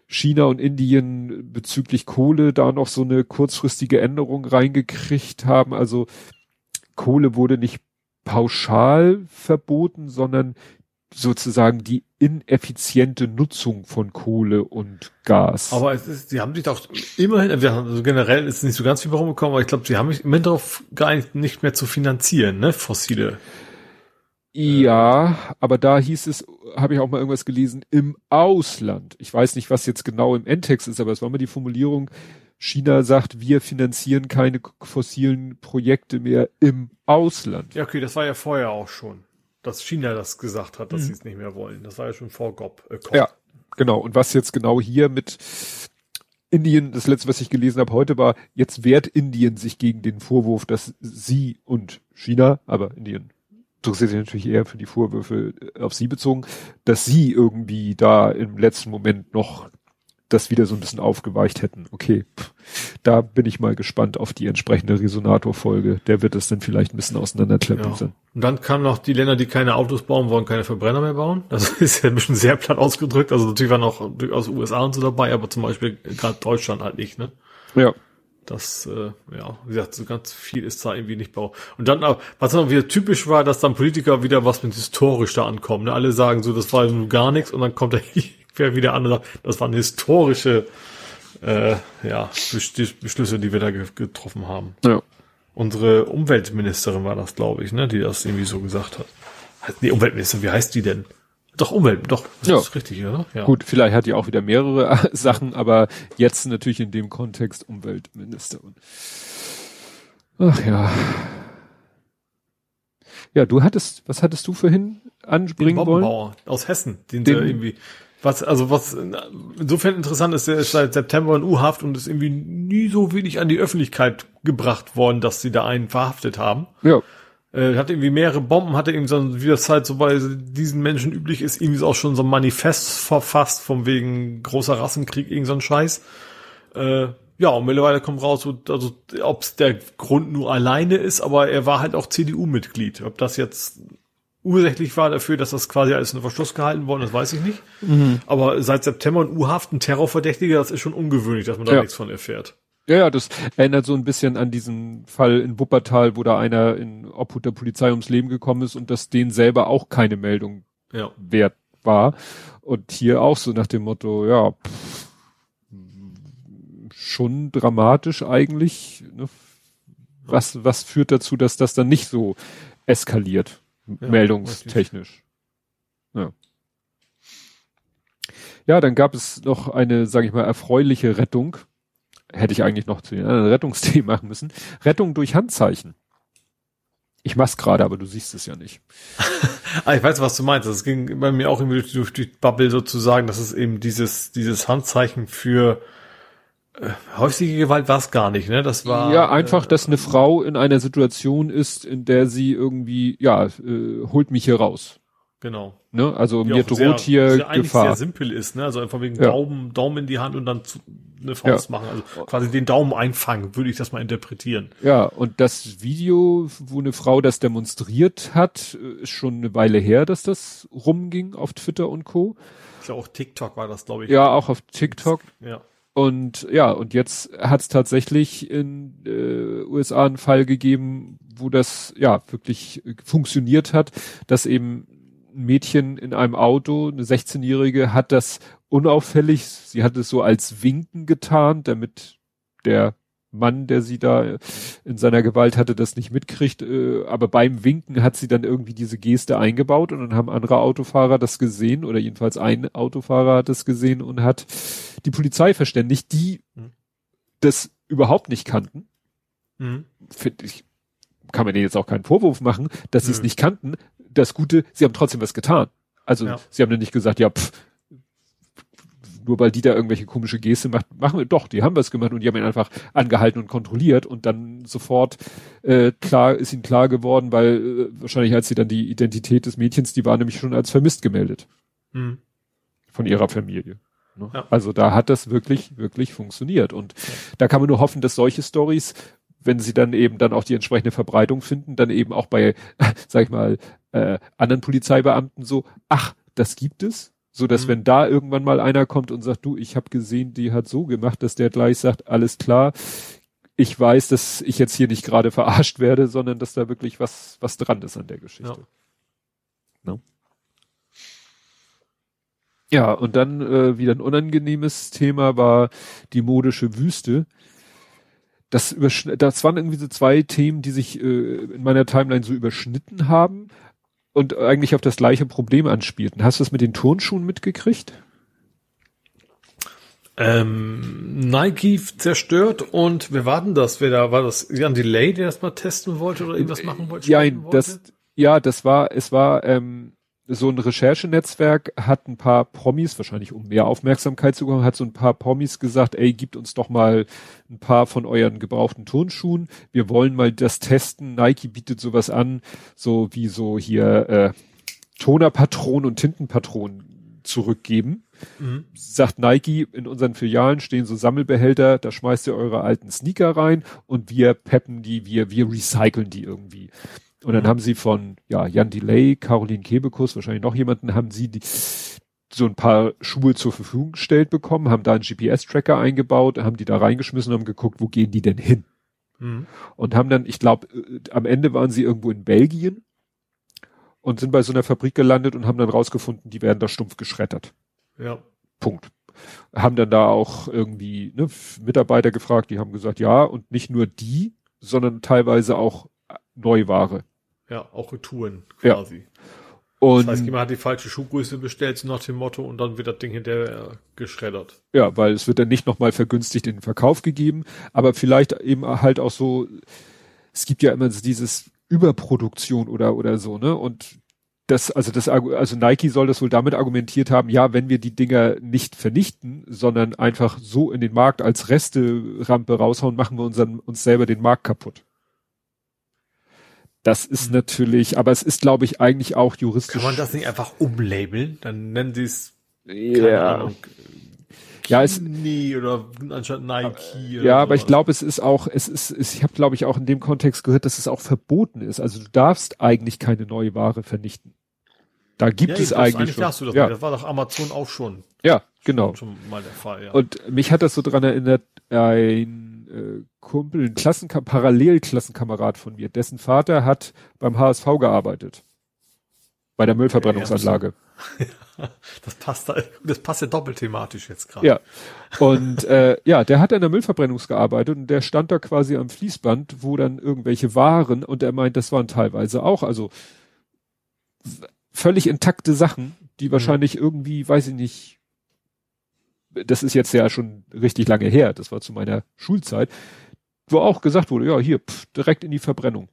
China und Indien bezüglich Kohle da noch so eine kurzfristige Änderung reingekriegt haben. Also Kohle wurde nicht pauschal verboten, sondern sozusagen die ineffiziente Nutzung von Kohle und Gas. Aber es ist, sie haben sich doch immerhin, wir haben, also generell ist es nicht so ganz viel warum gekommen, aber ich glaube, sie haben sich immerhin darauf geeinigt, nicht mehr zu finanzieren, ne, fossile. Ja, aber da hieß es, habe ich auch mal irgendwas gelesen, im Ausland. Ich weiß nicht, was jetzt genau im Endtext ist, aber es war mal die Formulierung, China sagt, wir finanzieren keine fossilen Projekte mehr im Ausland. Ja, okay, das war ja vorher auch schon, dass China das gesagt hat, dass mhm. sie es nicht mehr wollen. Das war ja schon vor GOP. Äh, Ja, genau. Und was jetzt genau hier mit Indien, das letzte, was ich gelesen habe heute war, jetzt wehrt Indien sich gegen den Vorwurf, dass sie und China, aber Indien interessiert sich natürlich eher für die Vorwürfe äh, auf sie bezogen, dass sie irgendwie da im letzten Moment noch das wieder so ein bisschen aufgeweicht hätten. Okay, da bin ich mal gespannt auf die entsprechende Resonator-Folge. Der wird es dann vielleicht ein bisschen auseinanderklemmen. Ja. Und dann kamen noch die Länder, die keine Autos bauen wollen, keine Verbrenner mehr bauen. Das ist ja ein bisschen sehr platt ausgedrückt. Also natürlich waren auch durchaus USA und so dabei, aber zum Beispiel gerade Deutschland halt nicht, ne? Ja. Das, äh, ja, wie gesagt, so ganz viel ist da irgendwie nicht bau. Und dann, was dann auch wieder typisch war, dass dann Politiker wieder was mit historisch da ankommen. Ne? Alle sagen so, das war nun gar nichts und dann kommt er wer wieder an und sagt, das waren historische äh, ja, Beschlüsse, die wir da getroffen haben. Ja. Unsere Umweltministerin war das, glaube ich, ne, die das irgendwie so gesagt hat. Nee, Umweltministerin, wie heißt die denn? Doch, Umwelt, doch, das ja. ist richtig, oder? Ja. Gut, vielleicht hat die auch wieder mehrere Sachen, aber jetzt natürlich in dem Kontext Umweltministerin. Ach ja. Ja, du hattest, was hattest du vorhin anbringen wollen? aus Hessen, den, den irgendwie was, also was insofern interessant ist, der ist seit September in U-Haft und ist irgendwie nie so wenig an die Öffentlichkeit gebracht worden, dass sie da einen verhaftet haben. Ja. Äh, hat irgendwie mehrere Bomben, hatte irgendwie so, wie das halt so bei diesen Menschen üblich ist, irgendwie auch schon so ein Manifest verfasst, von wegen großer Rassenkrieg, irgend so ein Scheiß. Äh, ja, und mittlerweile kommt raus, also ob es der Grund nur alleine ist, aber er war halt auch CDU-Mitglied. Ob das jetzt ursächlich war dafür, dass das quasi alles in Verschluss gehalten worden ist, weiß ich nicht. Mhm. Aber seit September ein U-Haft, ein Terrorverdächtiger, das ist schon ungewöhnlich, dass man da ja. nichts von erfährt. Ja, ja, das erinnert so ein bisschen an diesen Fall in Wuppertal, wo da einer in Obhut der Polizei ums Leben gekommen ist und dass denen selber auch keine Meldung ja. wert war. Und hier auch so nach dem Motto, ja, pff, schon dramatisch eigentlich. Ne? Was, was führt dazu, dass das dann nicht so eskaliert? Ja, meldungstechnisch. Ja. Ja, dann gab es noch eine, sage ich mal, erfreuliche Rettung. Hätte ich eigentlich noch zu den anderen Rettungsthemen machen müssen. Rettung durch Handzeichen. Ich mach's gerade, aber du siehst es ja nicht. ah, ich weiß, was du meinst. Das ging bei mir auch irgendwie durch, durch die Bubble sozusagen, dass es eben dieses, dieses Handzeichen für häusliche Gewalt war es gar nicht, ne? Das war ja einfach, äh, dass eine Frau in einer Situation ist, in der sie irgendwie, ja, äh, holt mich hier raus. Genau. Ne? Also die mir droht sehr, hier sehr Gefahr. sehr simpel ist, ne? Also einfach wegen ja. Daumen, Daumen in die Hand und dann zu, eine Faust ja. machen. Also quasi den Daumen einfangen, würde ich das mal interpretieren. Ja, und das Video, wo eine Frau das demonstriert hat, ist schon eine Weile her, dass das rumging auf Twitter und Co. Ist ja auch TikTok war das, glaube ich. Ja, auch auf TikTok. Ja. Und ja, und jetzt hat es tatsächlich in äh, USA einen Fall gegeben, wo das ja wirklich funktioniert hat, dass eben ein Mädchen in einem Auto, eine 16-Jährige, hat das unauffällig, sie hat es so als Winken getan, damit der Mann, der sie da in seiner Gewalt hatte, das nicht mitkriegt. Äh, aber beim Winken hat sie dann irgendwie diese Geste eingebaut und dann haben andere Autofahrer das gesehen oder jedenfalls ein Autofahrer hat das gesehen und hat die Polizei verständigt, die mhm. das überhaupt nicht kannten. Mhm. Finde ich, kann man denen jetzt auch keinen Vorwurf machen, dass sie es nicht kannten, das Gute, sie haben trotzdem was getan. Also ja. sie haben dann nicht gesagt, ja, pff, nur weil die da irgendwelche komische Geste macht, machen wir doch, die haben was gemacht und die haben ihn einfach angehalten und kontrolliert und dann sofort äh, klar ist ihnen klar geworden, weil äh, wahrscheinlich als sie dann die Identität des Mädchens, die war nämlich schon als vermisst gemeldet mhm. von ihrer Familie. Ne? Ja. Also da hat das wirklich, wirklich funktioniert und ja. da kann man nur hoffen, dass solche Stories wenn sie dann eben dann auch die entsprechende Verbreitung finden, dann eben auch bei, sag ich mal, äh, anderen Polizeibeamten so, ach, das gibt es, so dass mhm. wenn da irgendwann mal einer kommt und sagt, du, ich habe gesehen, die hat so gemacht, dass der gleich sagt, alles klar, ich weiß, dass ich jetzt hier nicht gerade verarscht werde, sondern dass da wirklich was was dran ist an der Geschichte. Ja, no? ja und dann äh, wieder ein unangenehmes Thema war die modische Wüste das, das waren irgendwie so zwei Themen, die sich äh, in meiner Timeline so überschnitten haben und eigentlich auf das gleiche Problem anspielten. Hast du das mit den Turnschuhen mitgekriegt? Ähm, Nike zerstört und wir warten das? Wer da war das? Jan Delay, der das mal testen wollte oder irgendwas machen wollte? Ja, das, ja, das war, es war ähm, so ein Recherchenetzwerk hat ein paar Promis, wahrscheinlich um mehr Aufmerksamkeit zu bekommen, hat so ein paar Promis gesagt, ey, gibt uns doch mal ein paar von euren gebrauchten Turnschuhen. Wir wollen mal das testen. Nike bietet sowas an, so wie so hier äh, Tonerpatronen und Tintenpatronen zurückgeben. Mhm. Sagt Nike, in unseren Filialen stehen so Sammelbehälter, da schmeißt ihr eure alten Sneaker rein und wir peppen die, wir, wir recyceln die irgendwie. Und dann mhm. haben sie von ja, Jan Delay, Caroline Kebekus, wahrscheinlich noch jemanden, haben sie die, so ein paar Schuhe zur Verfügung gestellt bekommen, haben da einen GPS-Tracker eingebaut, haben die da reingeschmissen und haben geguckt, wo gehen die denn hin? Mhm. Und haben dann, ich glaube, äh, am Ende waren sie irgendwo in Belgien und sind bei so einer Fabrik gelandet und haben dann rausgefunden, die werden da stumpf geschreddert. Ja. Punkt. Haben dann da auch irgendwie ne, Mitarbeiter gefragt, die haben gesagt, ja, und nicht nur die, sondern teilweise auch Neuware. Ja, auch Retouren quasi. Ja. Und das heißt, jemand hat die falsche Schuhgröße bestellt, so nach dem Motto, und dann wird das Ding hinterher geschreddert. Ja, weil es wird dann nicht nochmal vergünstigt in den Verkauf gegeben, aber vielleicht eben halt auch so, es gibt ja immer dieses Überproduktion oder, oder so, ne, und das, also das, also Nike soll das wohl damit argumentiert haben, ja, wenn wir die Dinger nicht vernichten, sondern einfach so in den Markt als Reste-Rampe raushauen, machen wir unseren, uns selber den Markt kaputt. Das ist mhm. natürlich, aber es ist, glaube ich, eigentlich auch juristisch. Kann man das nicht einfach umlabeln? Dann nennen sie es, ja. ja, es nee, oder anstatt Nike. ja, aber ich glaube, es ist auch, es ist, es, ich habe, glaube ich, auch in dem Kontext gehört, dass es auch verboten ist. Also du darfst eigentlich keine neue Ware vernichten. Da gibt ja, es eigentlich, eigentlich schon. Darfst du das, ja. das war doch Amazon auch schon. Ja, genau. Schon mal der Fall, ja. Und mich hat das so dran erinnert, ein äh, Kumpel, ein Klassenkam Parallelklassenkamerad von mir, dessen Vater hat beim HSV gearbeitet. Bei der Müllverbrennungsanlage. Ja, das passt da, das passt ja doppelt thematisch jetzt gerade. Ja. Und äh, ja, der hat in der Müllverbrennung gearbeitet und der stand da quasi am Fließband, wo dann irgendwelche Waren und er meint, das waren teilweise auch, also völlig intakte Sachen, die wahrscheinlich mhm. irgendwie, weiß ich nicht, das ist jetzt ja schon richtig lange her, das war zu meiner Schulzeit, wo auch gesagt wurde, ja, hier, pff, direkt in die Verbrennung.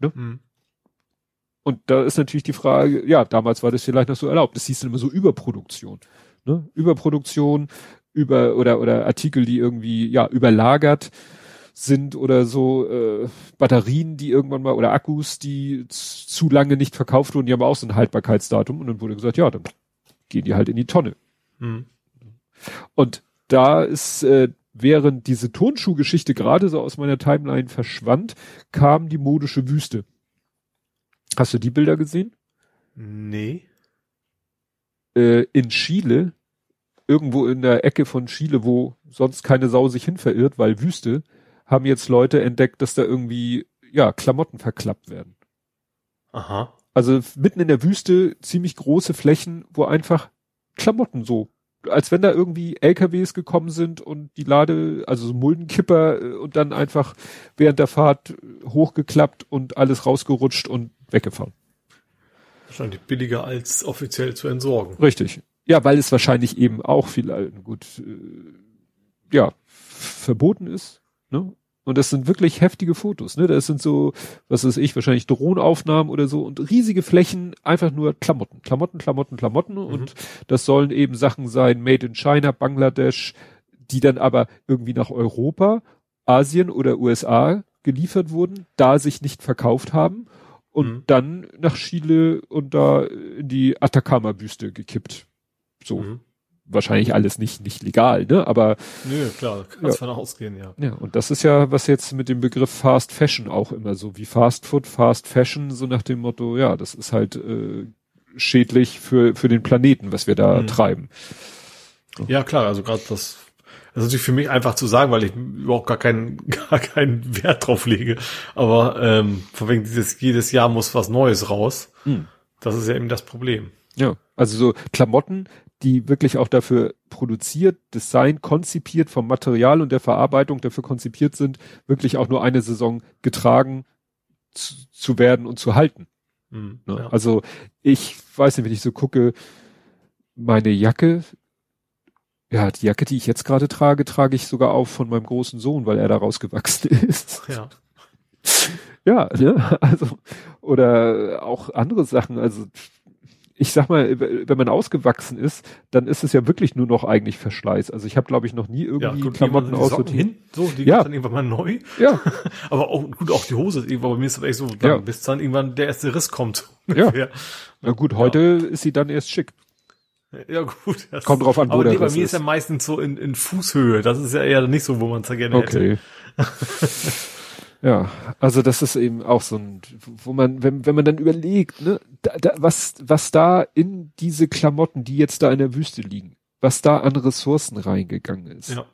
Ne? Mhm. Und da ist natürlich die Frage, ja, damals war das vielleicht noch so erlaubt. Das hieß dann immer so Überproduktion. Ne? Überproduktion, über oder oder Artikel, die irgendwie ja überlagert sind oder so äh, Batterien, die irgendwann mal oder Akkus, die zu lange nicht verkauft wurden, die haben auch so ein Haltbarkeitsdatum und dann wurde gesagt, ja, dann gehen die halt in die Tonne. Mhm. Und da ist äh, während diese Turnschuhgeschichte gerade so aus meiner Timeline verschwand, kam die modische Wüste. Hast du die Bilder gesehen? Nee. Äh, in Chile, irgendwo in der Ecke von Chile, wo sonst keine Sau sich hin verirrt, weil Wüste, haben jetzt Leute entdeckt, dass da irgendwie, ja, Klamotten verklappt werden. Aha. Also mitten in der Wüste ziemlich große Flächen, wo einfach Klamotten so, als wenn da irgendwie LKWs gekommen sind und die Lade, also so Muldenkipper äh, und dann einfach während der Fahrt hochgeklappt und alles rausgerutscht und weggefahren. Wahrscheinlich billiger als offiziell zu entsorgen. Richtig. Ja, weil es wahrscheinlich eben auch viel, äh, gut, äh, ja, verboten ist. Ne? Und das sind wirklich heftige Fotos, ne? Das sind so, was weiß ich, wahrscheinlich Drohnenaufnahmen oder so und riesige Flächen, einfach nur Klamotten, Klamotten, Klamotten, Klamotten. Mhm. Und das sollen eben Sachen sein, made in China, Bangladesch, die dann aber irgendwie nach Europa, Asien oder USA geliefert wurden, da sich nicht verkauft haben und mhm. dann nach Chile und da in die Atacama-Wüste gekippt. So. Mhm. Wahrscheinlich alles nicht, nicht legal, ne? Aber. Nö, klar, kannst ja. von ausgehen, ja. Ja, und das ist ja, was jetzt mit dem Begriff Fast Fashion auch immer so, wie Fast Food, Fast Fashion, so nach dem Motto, ja, das ist halt äh, schädlich für, für den Planeten, was wir da mhm. treiben. So. Ja, klar, also gerade das das ist natürlich für mich einfach zu sagen, weil ich überhaupt gar keinen, gar keinen Wert drauf lege. Aber ähm, von wegen dieses jedes Jahr muss was Neues raus. Hm. Das ist ja eben das Problem. Ja, also so Klamotten, die wirklich auch dafür produziert, Design, konzipiert vom Material und der Verarbeitung dafür konzipiert sind, wirklich auch nur eine Saison getragen zu, zu werden und zu halten. Mhm, ne? ja. Also ich weiß nicht, wenn ich so gucke, meine Jacke ja, die Jacke, die ich jetzt gerade trage, trage ich sogar auch von meinem großen Sohn, weil er da rausgewachsen ist. Ja. Ja, ne? also, oder auch andere Sachen, also, ich sag mal, wenn man ausgewachsen ist, dann ist es ja wirklich nur noch eigentlich Verschleiß. Also ich habe, glaube ich, noch nie irgendwie ja, gut, Klamotten aussortiert. So, die ja. dann irgendwann mal neu. Ja. Aber auch gut, auch die Hose ist irgendwann bei mir ist das echt so, dann, ja. bis dann irgendwann der erste Riss kommt. Ja. Na gut, heute ja. ist sie dann erst schick. Ja gut. Das Kommt drauf an, wo aber der nee, bei mir ist ja meistens so in, in Fußhöhe. Das ist ja eher nicht so, wo man es ja gerne okay. hätte. ja, also das ist eben auch so ein, wo man, wenn, wenn man dann überlegt, ne, da, da, was, was da in diese Klamotten, die jetzt da in der Wüste liegen, was da an Ressourcen reingegangen ist. Ja.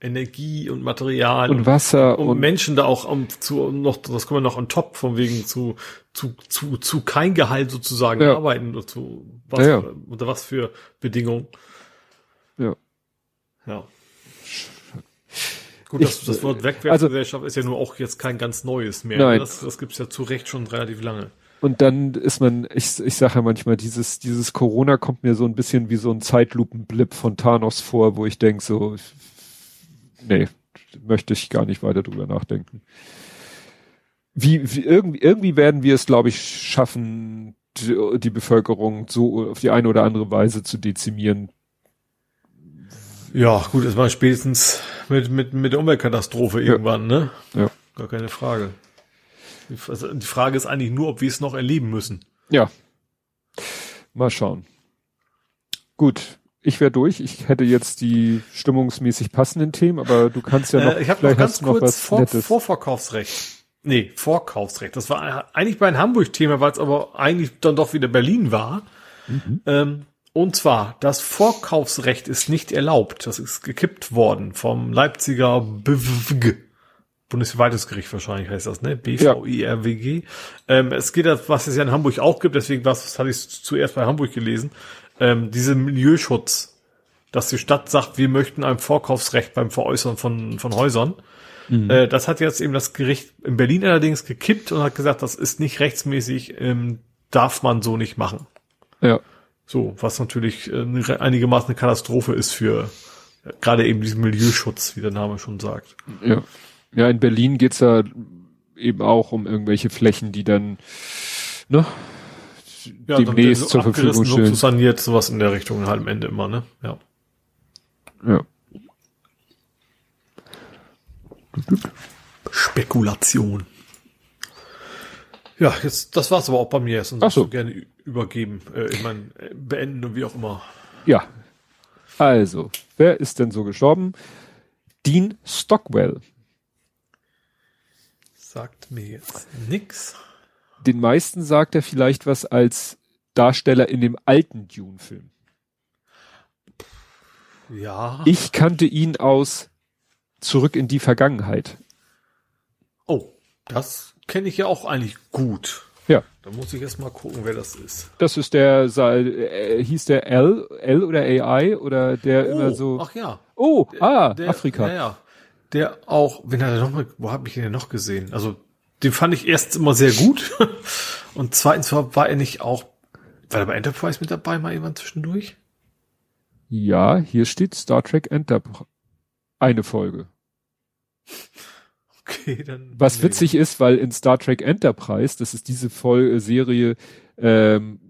Energie und Material und, und Wasser und, und, Menschen da auch um, zu noch das kommen wir noch on top von wegen zu zu zu zu kein Gehalt sozusagen ja. arbeiten oder zu was ja, ja. unter was für Bedingungen ja ja gut das, ich, das Wort Wegwerfgesellschaft also, ist ja nur auch jetzt kein ganz neues mehr nein. das das gibt's ja zu Recht schon relativ lange und dann ist man, ich, ich sage ja manchmal, dieses, dieses Corona kommt mir so ein bisschen wie so ein Zeitlupenblip von Thanos vor, wo ich denk so, nee, möchte ich gar nicht weiter drüber nachdenken. Wie, wie irgendwie, irgendwie werden wir es, glaube ich, schaffen, die, die Bevölkerung so auf die eine oder andere Weise zu dezimieren. Ja, gut, es war spätestens mit, mit, mit der Umweltkatastrophe irgendwann, ne? Ja. Gar keine Frage. Die, also die Frage ist eigentlich nur, ob wir es noch erleben müssen. Ja. Mal schauen. Gut, ich wäre durch. Ich hätte jetzt die stimmungsmäßig passenden Themen, aber du kannst ja noch, äh, ich hab vielleicht noch ganz kurz noch was Vor Nettes. Vorverkaufsrecht. Nee, Vorkaufsrecht. Das war eigentlich bei ein Hamburg-Thema, weil es aber eigentlich dann doch wieder Berlin war. Mhm. Ähm, und zwar, das Vorkaufsrecht ist nicht erlaubt. Das ist gekippt worden vom Leipziger BWG. Bundesverwaltungsgericht wahrscheinlich heißt das, ne? BVIRWG. Ja. Ähm, es geht, was es ja in Hamburg auch gibt, deswegen was hatte ich zuerst bei Hamburg gelesen ähm, diese Milieuschutz, dass die Stadt sagt, wir möchten ein Vorkaufsrecht beim Veräußern von, von Häusern. Mhm. Äh, das hat jetzt eben das Gericht in Berlin allerdings gekippt und hat gesagt, das ist nicht rechtsmäßig, ähm, darf man so nicht machen. Ja. So, was natürlich äh, einigermaßen eine Katastrophe ist für, Gerade eben diesen Milieuschutz, wie der Name schon sagt. Ja. Ja, in Berlin geht's ja eben auch um irgendwelche Flächen, die dann ne, Ja, demnächst dann zur Verfügung stehen. saniert, sowas in der Richtung halt am Ende immer, ne? Ja. Ja. Spekulation. Ja, jetzt, das war's aber auch bei mir. Sonst Ach so. gerne übergeben. Äh, ich meine, äh, beenden und wie auch immer. ja. Also, wer ist denn so gestorben? Dean Stockwell. Sagt mir jetzt nix. Den meisten sagt er vielleicht was als Darsteller in dem alten Dune-Film. Ja. Ich kannte ihn aus Zurück in die Vergangenheit. oh, das kenne ich ja auch eigentlich gut. Ja. Da muss ich erst mal gucken, wer das ist. Das ist der, äh, hieß der L, L oder AI oder der immer so. ach ja. oh, ah, Der, Afrika. Ja, ja. Der auch, wen hat er noch mal, wo habe ich ihn denn noch gesehen? Also, den fand ich erst immer sehr gut. Und zweitens war, war er nicht auch, war er bei Enterprise mit dabei mal irgendwann zwischendurch? Ja, hier steht Star Trek Enterprise. Eine Folge. Okay, dann. Was nee. witzig ist, weil in Star Trek Enterprise, das ist diese Folge, Serie, ähm,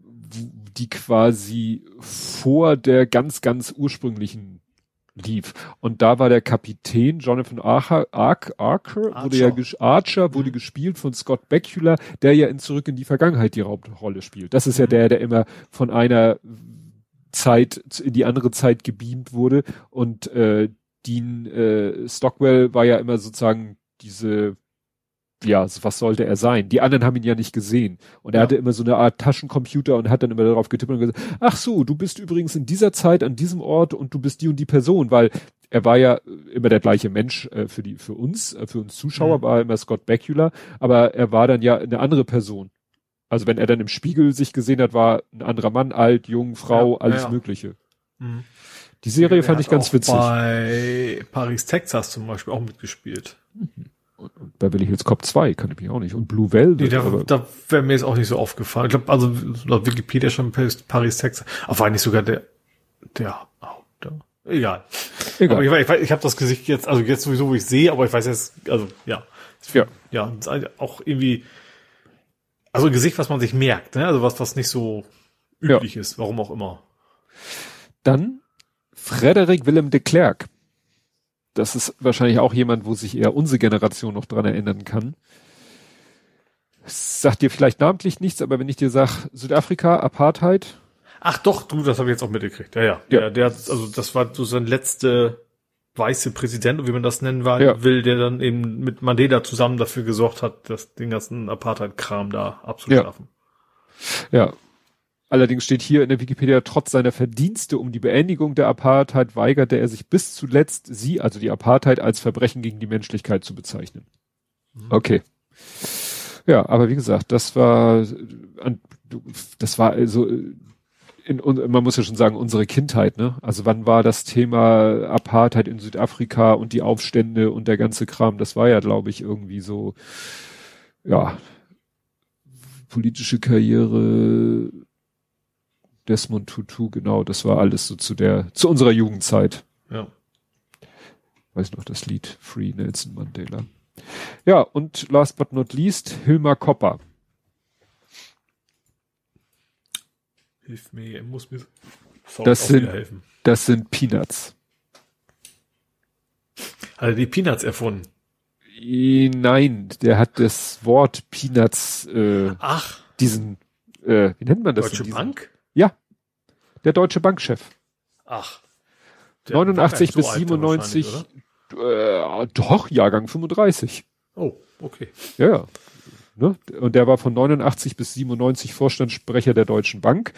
die quasi vor der ganz, ganz ursprünglichen lief. Und da war der Kapitän Jonathan Archer, Ark, Archer, wurde ja Archer. Archer wurde Mhm. gespielt von Scott Bakula, der ja in Zurück in die Vergangenheit die Hauptrolle spielt. Das ist ja Mhm. der, der immer von einer Zeit in die andere Zeit gebeamt wurde und äh, Dean äh, Stockwell war ja immer sozusagen diese ja, was sollte er sein? Die anderen haben ihn ja nicht gesehen. Und er Ja. hatte immer so eine Art Taschencomputer und hat dann immer darauf getippt und gesagt, ach so, du bist übrigens in dieser Zeit an diesem Ort und du bist die und die Person, weil er war ja immer der gleiche Mensch äh, für die, für uns, äh, für uns Zuschauer Mhm. war er immer Scott Bakula, aber er war dann ja eine andere Person. Also wenn er dann im Spiegel sich gesehen hat, war ein anderer Mann, alt, jung, Frau, Ja, alles ja. Mögliche. Mhm. Die Serie Der fand ich ganz witzig. Bei Paris, Texas zum Beispiel auch mitgespielt. Und, und Beverly Hills Cop 2 kann ich mich auch nicht. Und Blue Velvet. Nee, da, da wäre mir jetzt auch nicht so aufgefallen. Ich glaube, also laut Wikipedia schon Paris, Texas. Aber war nicht sogar der, der Haupt. Egal. egal. Aber ich, weiß- ich, ich habe das Gesicht jetzt, also jetzt sowieso, wo ich sehe, aber ich weiß jetzt, also ja. Ja. Ja, eigentlich auch irgendwie, also ein Gesicht, was man sich merkt, ne? Also was, was nicht so üblich ist, warum auch immer. Dann Frederick Willem de Klerk. Das ist wahrscheinlich auch jemand, wo sich eher unsere Generation noch dran erinnern kann. Sagt dir vielleicht namentlich nichts, aber wenn ich dir sag Südafrika, Apartheid, Ach doch, du, das habe ich jetzt auch mitgekriegt. Ja, ja. Ja. Der, der, also das war so sein letzter weiße Präsident, wie man das nennen war, Ja. will, der dann eben mit Mandela zusammen dafür gesorgt hat, dass den ganzen Apartheid-Kram da abzuschaffen. ja. Allerdings steht hier in der Wikipedia, trotz seiner Verdienste um die Beendigung der Apartheid weigerte er sich bis zuletzt, sie, also die Apartheid, als Verbrechen gegen die Menschlichkeit zu bezeichnen. Okay. Ja, aber wie gesagt, das war, das war also, in, man muss ja schon sagen, unsere Kindheit, ne? Also wann war das Thema Apartheid in Südafrika und die Aufstände und der ganze Kram, das war ja, glaube ich, irgendwie so, ja, politische Karriere, Desmond Tutu, genau, das war alles so zu der, zu unserer Jugendzeit. Ja. Weiß noch das Lied Free Nelson Mandela. Ja, und last but not least, Hilmar Kopper. Hilf mir, er muss mir Sound Das sind- helfen. Das sind Peanuts. Hat er die Peanuts erfunden? Nein, der hat das Wort Peanuts, äh, Ach, diesen, äh, wie nennt man das? Deutsche Bank? Ja, der deutsche Bankchef. Ach. Der 89 war bis so alt, der 97, wahrscheinlich, äh, doch, Jahrgang 35. oder? Oh, okay. Ja, ja. Ne? Und der war von 89 bis 97 Vorstandssprecher der Deutschen Bank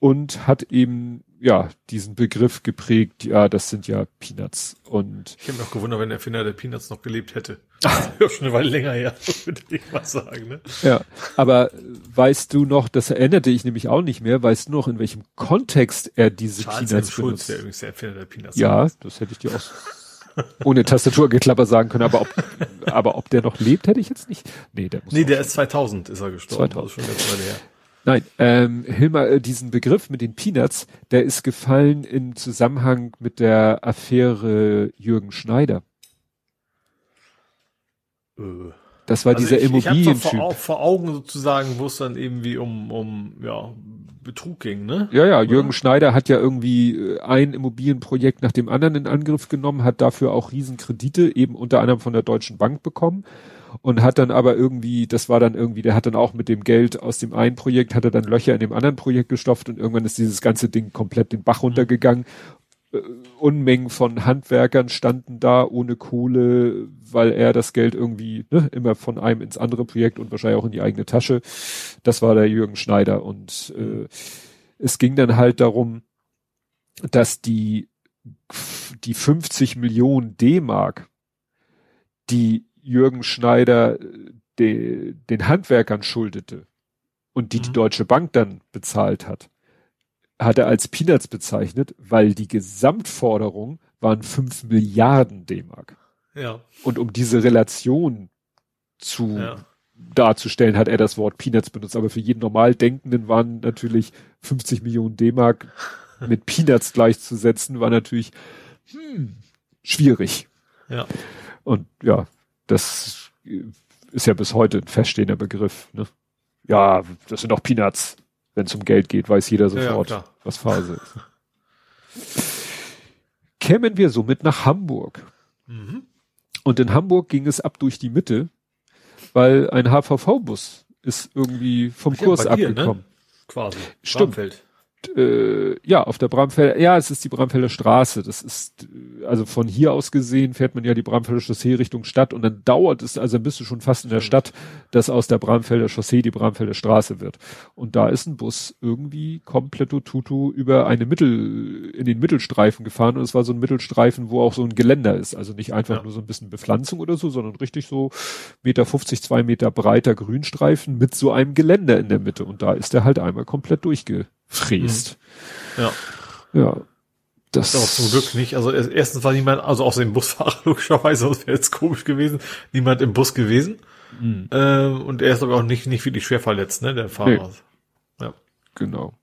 und hat eben, ja, diesen Begriff geprägt, ja, das sind ja Peanuts. Und Ich hätte mich auch gewundert, wenn der Erfinder der Peanuts noch gelebt hätte. schon eine Weile länger her, würde ich mal sagen, ne? ja, aber weißt du noch, das erinnerte ich nämlich auch nicht mehr, weißt du noch, in welchem Kontext er diese Charles M. Peanuts Schulz, benutzt? der übrigens der Erfinder der Peanuts Ja, ist. das hätte ich dir auch ohne Tastaturgeklapper sagen können, aber ob, aber ob der noch lebt, hätte ich jetzt nicht. Nee, der muss Nee, der ist 2000 ist er gestorben. 2000. Also schon ganz Weile her. Nein, ähm, Hilmar, äh, diesen Begriff mit den Peanuts, der ist gefallen im Zusammenhang mit der Affäre Jürgen Schneider. Äh. Das war also dieser Immobilientyp. Ich vor, vor Augen sozusagen, wo es dann irgendwie um, um ja, Betrug ging, ne? Ja, ja, Jürgen Oder? Schneider hat ja irgendwie äh, ein Immobilienprojekt nach dem anderen in Angriff genommen, hat dafür auch Riesenkredite eben unter anderem von der Deutschen Bank bekommen und hat dann aber irgendwie, das war dann irgendwie, der hat dann auch mit dem Geld aus dem einen Projekt, hat er dann Löcher in dem anderen Projekt gestopft und irgendwann ist dieses ganze Ding komplett den Bach mhm. runtergegangen. Äh, Unmengen von Handwerkern standen da ohne Kohle, weil er das Geld irgendwie ne, immer von einem ins andere Projekt und wahrscheinlich auch in die eigene Tasche. Das war der Jürgen Schneider und äh, es ging dann halt darum, dass die die 50 Millionen D-Mark, die Jürgen Schneider de, den Handwerkern schuldete und die mhm. die Deutsche Bank dann bezahlt hat, hat er als Peanuts bezeichnet, weil die Gesamtforderung waren fünf Milliarden D-Mark. Ja. Und um diese Relation zu ja. darzustellen, hat er das Wort Peanuts benutzt. Aber für jeden normal Denkenden waren natürlich 50 Millionen D-Mark mit Peanuts gleichzusetzen, war natürlich hm, schwierig. Ja. Und ja, das ist ja bis heute ein feststehender Begriff. Ne? Ja, das sind auch Peanuts. Wenn es um Geld geht, weiß jeder sofort, ja, was Phase ist. Kämen wir somit nach Hamburg. Mhm. Und in Hamburg ging es ab durch die Mitte, weil ein HVV-Bus ist irgendwie vom Kurs dir, ne? abgekommen. Ne? Quasi. Stimmt. Äh, ja, auf der Bramfelder, ja, es ist die Bramfelder Straße. Das ist, also von hier aus gesehen fährt man ja die Bramfelder Chaussee Richtung Stadt und dann dauert es, also bist du schon fast in der Stadt, dass aus der Bramfelder Chaussee die Bramfelder Straße wird. Und da ist ein Bus irgendwie komplett tutu über eine Mittel, in den Mittelstreifen gefahren und es war so ein Mittelstreifen, wo auch so ein Geländer ist. Also nicht einfach ja. nur so ein bisschen Bepflanzung oder so, sondern richtig so Meter 50, zwei Meter breiter Grünstreifen mit so einem Geländer in der Mitte. Und da ist er halt einmal komplett durchge fräst. Mhm. Ja. Ja. Das ist aber zum Glück nicht. Also erstens war niemand, also außer dem Busfahrer logischerweise, sonst wäre jetzt komisch gewesen, niemand im Bus gewesen. Mhm. Ähm, und er ist aber auch nicht, nicht wirklich schwer verletzt, ne, der Fahrer. Nee. Ja. Genau.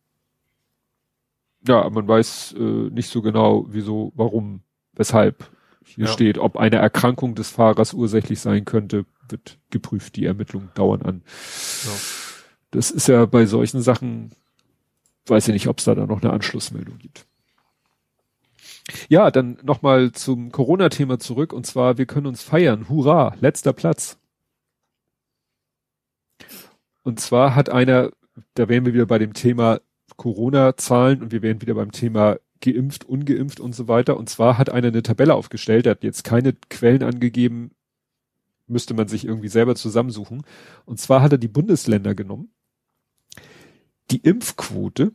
Ja, man weiß äh, nicht so genau, wieso, warum, weshalb hier ja. steht, ob eine Erkrankung des Fahrers ursächlich sein könnte, wird geprüft. Die Ermittlungen dauern an. Ja. Das ist ja bei solchen Sachen weiß ich nicht, ob es da dann noch eine Anschlussmeldung gibt. Ja, dann nochmal zum Corona-Thema zurück und zwar, wir können uns feiern. Hurra, letzter Platz. Und zwar hat einer, da wären wir wieder bei dem Thema Corona-Zahlen und wir wären wieder beim Thema geimpft, ungeimpft und so weiter. Und zwar hat einer eine Tabelle aufgestellt, der hat jetzt keine Quellen angegeben, müsste man sich irgendwie selber zusammensuchen. Und zwar hat er die Bundesländer genommen die Impfquote,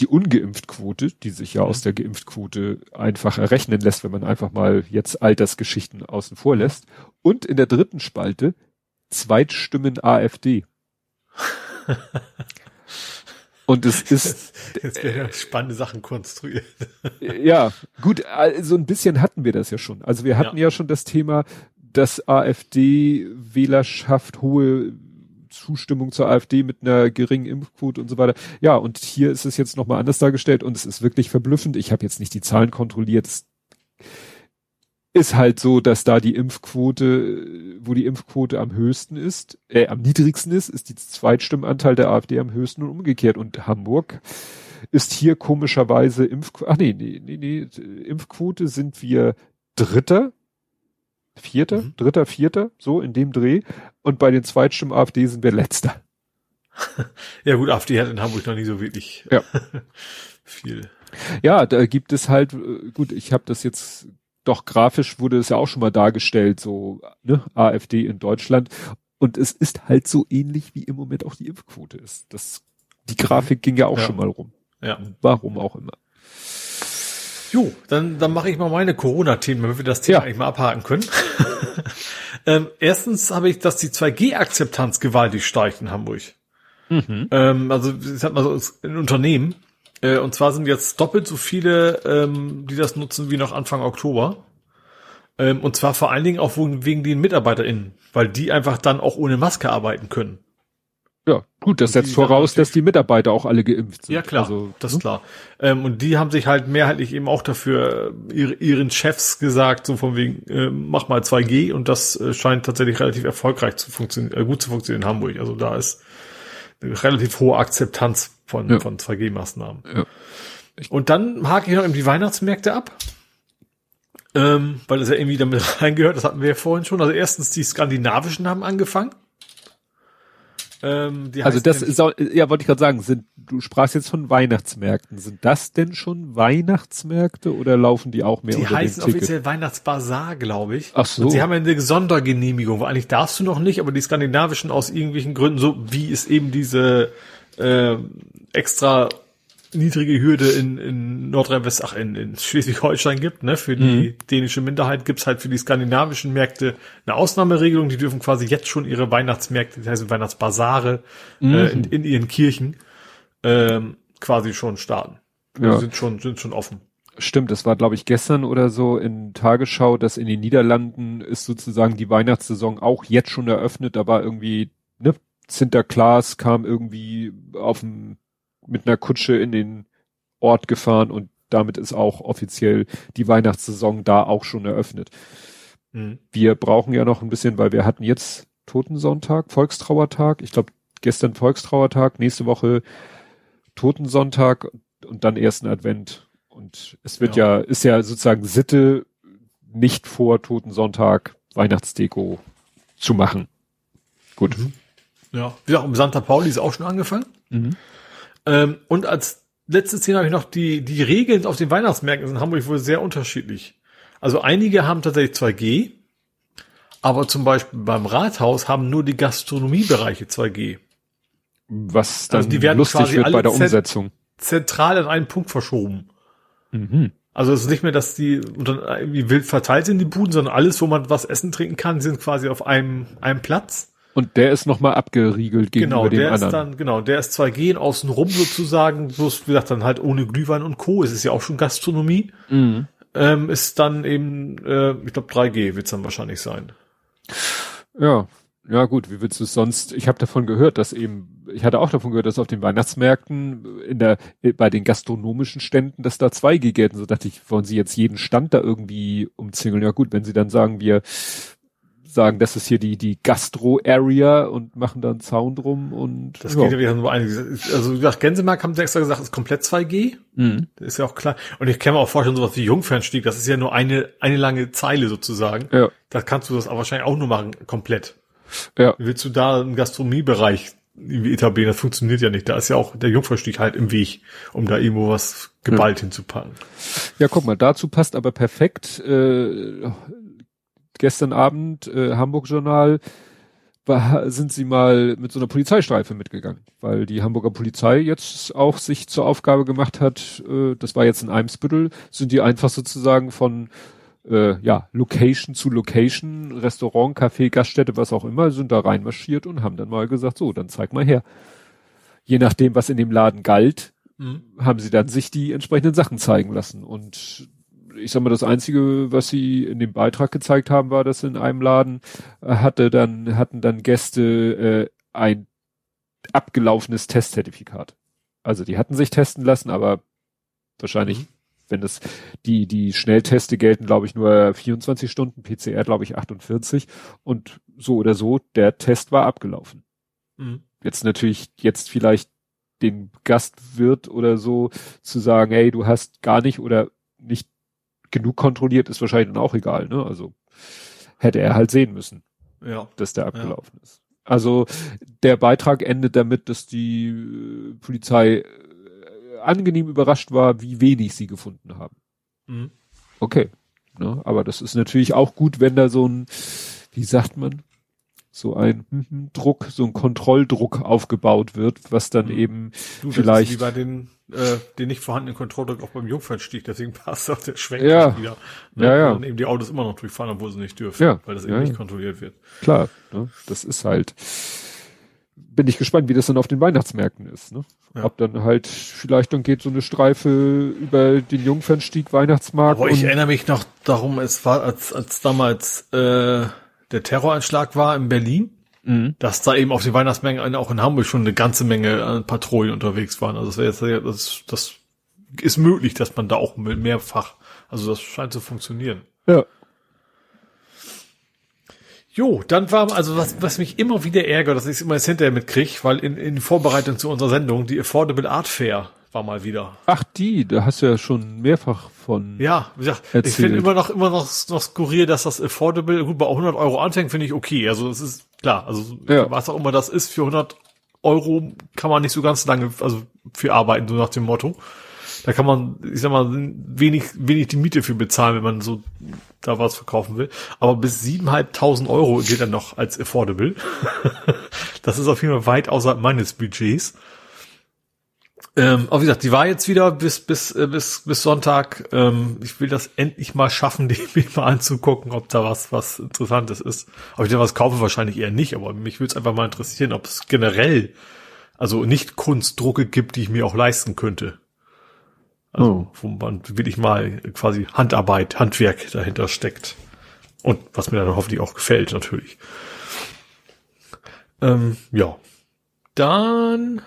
die Ungeimpftquote, die sich ja aus der Geimpftquote einfach errechnen lässt, wenn man einfach mal jetzt Altersgeschichten außen vor lässt. Und in der dritten Spalte Zweitstimmen AfD. Und es ist. Jetzt werden spannende Sachen konstruiert. Ja, gut, so ein bisschen hatten wir das ja schon. Also wir hatten ja, ja schon das Thema, dass AfD-Wählerschaft hohe Zustimmung zur AfD mit einer geringen Impfquote und so weiter. Ja, und hier ist es jetzt nochmal anders dargestellt und es ist wirklich verblüffend. Ich habe jetzt nicht die Zahlen kontrolliert. Es ist halt so, dass da die Impfquote, wo die Impfquote am höchsten ist, äh, am niedrigsten ist, ist die Zweitstimmenanteil der AfD am höchsten und umgekehrt. Und Hamburg ist hier komischerweise Impfquote, ach nee, nee, nee, nee, Impfquote sind wir Dritter Vierter, mhm. dritter, vierter, so in dem Dreh. Und bei den Zweitstimmen AfD sind wir letzter. ja gut, AfD hat in Hamburg noch nie so wirklich ja. viel. Ja, da gibt es halt, äh, gut, ich habe das jetzt doch grafisch wurde es ja auch schon mal dargestellt, so ne, AfD in Deutschland. Und es ist halt so ähnlich wie im Moment auch die Impfquote ist. Das, die Grafik ging ja auch ja. schon mal rum. Ja. Warum auch immer. Jo, dann, dann mache ich mal meine Corona-Themen, damit wir das Thema ja. eigentlich mal abhaken können. ähm, erstens habe ich, dass die 2G-Akzeptanz gewaltig steigt in Hamburg. Mhm. Ähm, also ich sag mal so, ein Unternehmen. Äh, und zwar sind jetzt doppelt so viele, ähm, die das nutzen wie noch Anfang Oktober. Ähm, und zwar vor allen Dingen auch wegen den MitarbeiterInnen, weil die einfach dann auch ohne Maske arbeiten können. Ja, gut, das setzt voraus, dass die Mitarbeiter auch alle geimpft sind. Ja, klar, also, das ist ne? klar. Ähm, und die haben sich halt mehrheitlich eben auch dafür äh, ihre, ihren Chefs gesagt, so von wegen, äh, mach mal 2G und das äh, scheint tatsächlich relativ erfolgreich zu funktionieren, äh, gut zu funktionieren in Hamburg. Also da ist eine relativ hohe Akzeptanz von, ja. von 2G-Maßnahmen. Ja. Und dann hake ich noch eben die Weihnachtsmärkte ab. Ähm, weil das ja irgendwie damit reingehört, das hatten wir ja vorhin schon. Also erstens, die skandinavischen haben angefangen. Ähm, also das ist auch, ja, wollte ich gerade sagen, sind, du sprachst jetzt von Weihnachtsmärkten. Sind das denn schon Weihnachtsmärkte oder laufen die auch mehr Die heißen offiziell Weihnachtsbazar, glaube ich. Ach so. Und sie haben eine Sondergenehmigung, eigentlich darfst du noch nicht, aber die skandinavischen aus irgendwelchen Gründen, so wie es eben diese äh, extra niedrige Hürde in, in Nordrhein-West, ach, in, in Schleswig-Holstein gibt, ne? Für die mhm. dänische Minderheit gibt's halt für die skandinavischen Märkte eine Ausnahmeregelung. Die dürfen quasi jetzt schon ihre Weihnachtsmärkte, das heißt Weihnachtsbasare mhm. äh, in, in ihren Kirchen ähm, quasi schon starten. Ja. Die sind schon, sind schon offen. Stimmt, es war, glaube ich, gestern oder so in Tagesschau, dass in den Niederlanden ist sozusagen die Weihnachtssaison auch jetzt schon eröffnet. Da war irgendwie, ne, Sinterklaas kam irgendwie auf dem mit einer Kutsche in den Ort gefahren und damit ist auch offiziell die Weihnachtssaison da auch schon eröffnet. Mhm. Wir brauchen ja noch ein bisschen, weil wir hatten jetzt Totensonntag, Volkstrauertag, ich glaube gestern Volkstrauertag, nächste Woche Totensonntag und dann ersten Advent. Und es wird ja, ja ist ja sozusagen Sitte, nicht vor Totensonntag Weihnachtsdeko zu machen. Gut. Mhm. Ja, wie gesagt, um Santa Pauli ist auch schon angefangen. Mhm. Ähm, und als letztes Thema habe ich noch die, die Regeln auf den Weihnachtsmärkten in Hamburg wohl sehr unterschiedlich. Also einige haben tatsächlich 2G, aber zum Beispiel beim Rathaus haben nur die Gastronomiebereiche 2G. Was dann also die werden lustig wird bei der Umsetzung. Zentral an einen Punkt verschoben. Mhm. Also es ist nicht mehr, dass die irgendwie wild verteilt sind, die Buden, sondern alles, wo man was essen, trinken kann, sind quasi auf einem, einem Platz. Und der ist nochmal abgeriegelt gegenüber genau, dem der anderen. Ist dann, genau, der ist 2G außenrum sozusagen, bloß wie gesagt, dann halt ohne Glühwein und Co. Es ist ja auch schon Gastronomie. Mhm. Ähm, ist dann eben, äh, ich glaube 3G wird's dann wahrscheinlich sein. Ja, ja gut, wie willst du es sonst? Ich habe davon gehört, dass eben, ich hatte auch davon gehört, dass auf den Weihnachtsmärkten in der bei den gastronomischen Ständen, dass da 2G gelten. So dachte ich, wollen sie jetzt jeden Stand da irgendwie umzingeln? Ja gut, wenn sie dann sagen, wir sagen, das ist hier die, die Gastro-Area und machen da einen Zaun drum und. Das ja. geht ja wieder nur einiges. Also, wie gesagt, Gänsemark haben sie extra gesagt, ist komplett 2G. Mhm. Das ist ja auch klar. Und ich kann mir auch vorstellen, sowas wie Jungfernstieg, das ist ja nur eine, eine lange Zeile sozusagen. Ja. Da kannst du das aber wahrscheinlich auch nur machen, komplett. Ja. Willst du da einen Gastronomiebereich irgendwie etablieren? Das funktioniert ja nicht. Da ist ja auch der Jungfernstieg halt im Weg, um da irgendwo was geballt ja. hinzupacken. Ja, guck mal, dazu passt aber perfekt, äh, gestern Abend, äh, Hamburg Journal, war, sind sie mal mit so einer Polizeistreife mitgegangen, weil die Hamburger Polizei jetzt auch sich zur Aufgabe gemacht hat, äh, das war jetzt in Eimsbüttel, sind die einfach sozusagen von äh, ja, Location zu Location, Restaurant, Café, Gaststätte, was auch immer, sind da reinmarschiert und haben dann mal gesagt, so, dann zeig mal her. Je nachdem, was in dem Laden galt, mhm. haben sie dann sich die entsprechenden Sachen zeigen lassen. Und ich sag mal, das Einzige, was sie in dem Beitrag gezeigt haben, war, dass in einem Laden äh, hatte dann, hatten dann Gäste äh, ein abgelaufenes Testzertifikat. Also die hatten sich testen lassen, aber wahrscheinlich, mhm. wenn das, die, die Schnellteste gelten, glaube ich, nur 24 Stunden, PCR, glaube ich, 48. Und so oder so, der Test war abgelaufen. Mhm. Jetzt natürlich, jetzt vielleicht den Gastwirt oder so zu sagen, hey, du hast gar nicht oder nicht genug kontrolliert, ist wahrscheinlich dann auch egal, ne? Also hätte er halt sehen müssen, ja. dass der abgelaufen ja. ist. Also der Beitrag endet damit, dass die äh, Polizei äh, angenehm überrascht war, wie wenig sie gefunden haben. Mhm. Okay. Ne? Aber das ist natürlich auch gut, wenn da so ein, wie sagt man, so ein hm, Druck, so ein Kontrolldruck aufgebaut wird, was dann mhm. eben du, vielleicht. wie bei den, äh, den nicht vorhandenen Kontrolldruck auch beim Jungfernstieg, deswegen passt auch der Schwenk ja. wieder. Ne? Ja, ja. Und eben die Autos immer noch durchfahren, obwohl sie nicht dürfen, ja. weil das eben ja. nicht kontrolliert wird. Klar, ne? das ist halt. Bin ich gespannt, wie das dann auf den Weihnachtsmärkten ist. Ne? Ja. Ob dann halt vielleicht dann geht so eine Streife über den Jungfernstieg Weihnachtsmarkt. Aber ich erinnere mich noch darum, es war als, als damals äh, der Terroranschlag war in Berlin. mhm. dass da eben auf die Weihnachtsmenge auch in Hamburg schon eine ganze Menge an Patrouillen unterwegs waren. Also das, jetzt, das, das ist möglich, dass man da auch mehrfach, also das scheint zu funktionieren. Ja. Jo, dann war, also was, was mich immer wieder ärgert, dass ich es immer jetzt hinterher mitkriege, weil in, in Vorbereitung zu unserer Sendung, die Affordable Art Fair war mal wieder. Ach, die, da hast du ja schon mehrfach von. Ja, wie gesagt, erzählt. ich finde immer noch, immer noch, noch skurril, dass das Affordable, gut, bei 100 Euro anfängt, finde ich okay. Also, es ist klar, also, ja. was auch immer das ist, für 100 Euro kann man nicht so ganz lange, also, für arbeiten, so nach dem Motto. Da kann man, ich sag mal, wenig, wenig die Miete für bezahlen, wenn man so da was verkaufen will. Aber bis siebeneinhalbtausend Euro geht dann noch als affordable. das ist auf jeden Fall weit außerhalb meines Budgets. Ähm, aber wie gesagt, die war jetzt wieder bis bis äh, bis bis Sonntag. Ähm, ich will das endlich mal schaffen, die mich mal anzugucken, ob da was was Interessantes ist. Ob ich da was kaufe, wahrscheinlich eher nicht. Aber mich würde es einfach mal interessieren, ob es generell also nicht Kunstdrucke gibt, die ich mir auch leisten könnte. Also, oh. wo man wirklich mal quasi Handarbeit, Handwerk dahinter steckt. Und was mir dann hoffentlich auch gefällt, natürlich. Ähm, ja. Dann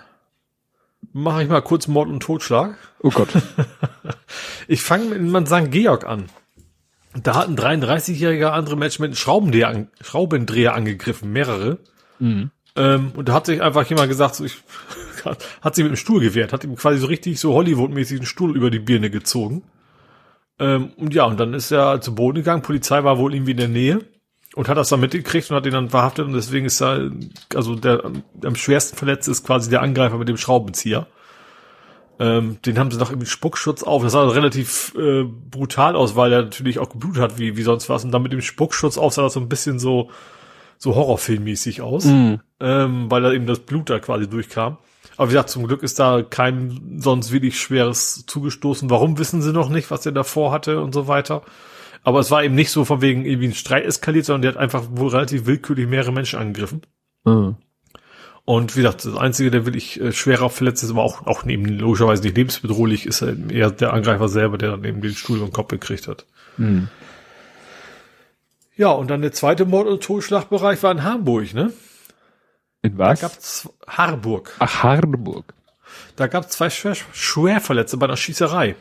mache ich mal kurz Mord und Totschlag. Oh Gott. ich fange mit man St. Georg an. Da hat ein 33-jähriger andere Mensch mit einem Schraubendreher, Schraubendreher angegriffen, mehrere. Mhm. Ähm, und da hat sich einfach jemand gesagt, so, ich hat sich mit dem Stuhl gewehrt, hat ihm quasi so richtig so Hollywood-mäßig einen Stuhl über die Birne gezogen. Ähm, und ja, und dann ist er zu Boden gegangen, Polizei war wohl irgendwie in der Nähe und hat das dann mitgekriegt und hat ihn dann verhaftet und deswegen ist er, also der am schwersten verletzt ist quasi der Angreifer mit dem Schraubenzieher. Ähm, den haben sie noch irgendwie Spuckschutz auf. Das sah relativ äh, brutal aus, weil er natürlich auch geblutet hat, wie, wie sonst was. Und dann mit dem Spuckschutz auf sah das so ein bisschen so, so horrorfilmmäßig aus, mm. ähm, weil da eben das Blut da quasi durchkam. Aber wie gesagt, zum Glück ist da kein sonst wirklich schweres zugestoßen. Warum wissen sie noch nicht, was er davor hatte und so weiter. Aber es war eben nicht so von wegen irgendwie ein Streit eskaliert, sondern der hat einfach wohl relativ willkürlich mehrere Menschen angegriffen. Mhm. Und wie gesagt, das Einzige, der wirklich äh, schwerer verletzt ist, aber auch, auch neben logischerweise nicht lebensbedrohlich, ist eher der Angreifer selber, der dann eben den Stuhl im Kopf gekriegt hat. Mhm. Ja, und dann der zweite Mord- und Totschlagbereich war in Hamburg, ne? In was? Da gab's Harburg. Ach, Harburg. Da gab's zwei schwer, Schwerverletzte bei einer Schießerei.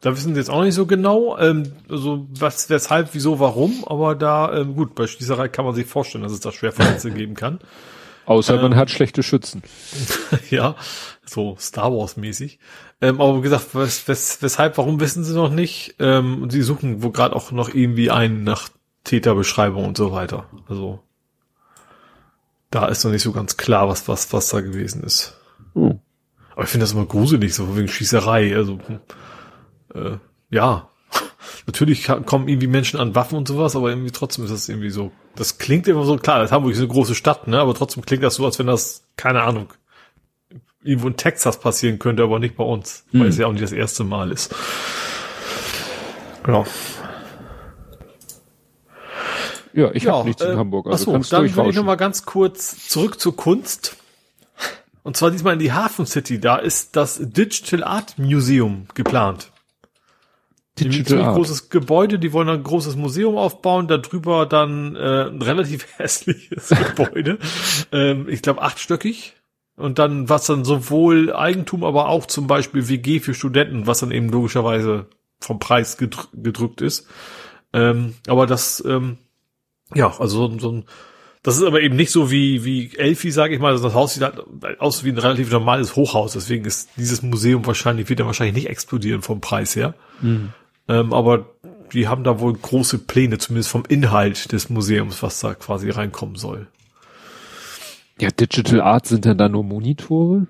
Da wissen sie jetzt auch nicht so genau, ähm, also was, weshalb, wieso, warum, aber da, ähm, gut, bei Schießerei kann man sich vorstellen, dass es da Schwerverletzte geben kann. Außer ähm, man hat schlechte Schützen. ja, so Star Wars mäßig. Ähm, aber wie gesagt, wes, wes, weshalb, warum wissen sie noch nicht? Ähm, sie suchen wo gerade auch noch irgendwie einen nach Täterbeschreibung und so weiter. Also da ist noch nicht so ganz klar, was, was, was da gewesen ist. Hm. Aber ich finde das immer gruselig, so wegen Schießerei. Also, äh, ja. Natürlich kommen irgendwie Menschen an Waffen und sowas, aber irgendwie trotzdem ist das irgendwie so. Das klingt immer so, klar, das Hamburg ist eine große Stadt, ne? Aber trotzdem klingt das so, als wenn das, keine Ahnung, irgendwo in Texas passieren könnte, aber nicht bei uns. Hm. Weil es ja auch nicht das erste Mal ist. Genau. Ja, ich ja, habe nichts äh, in Hamburg. Also achso, dann will ich noch mal ganz kurz zurück zur Kunst. Und zwar diesmal in die Hafen City. Da ist das Digital Art Museum geplant. Digital ein großes Gebäude, die wollen ein großes Museum aufbauen, darüber dann äh, ein relativ hässliches Gebäude. Ähm, ich glaube achtstöckig. Und dann, was dann sowohl Eigentum, aber auch zum Beispiel WG für Studenten, was dann eben logischerweise vom Preis gedr gedrückt ist. Ähm, aber das ähm, ja, also so, so ein, das ist aber eben nicht so wie, wie Elfi, sage ich mal. Also das Haus sieht halt aus wie ein relativ normales Hochhaus. Deswegen ist dieses Museum wahrscheinlich, wird ja wahrscheinlich nicht explodieren vom Preis her. Mhm. Ähm, aber die haben da wohl große Pläne, zumindest vom Inhalt des Museums, was da quasi reinkommen soll. Ja, Digital Art sind dann da nur Monitore?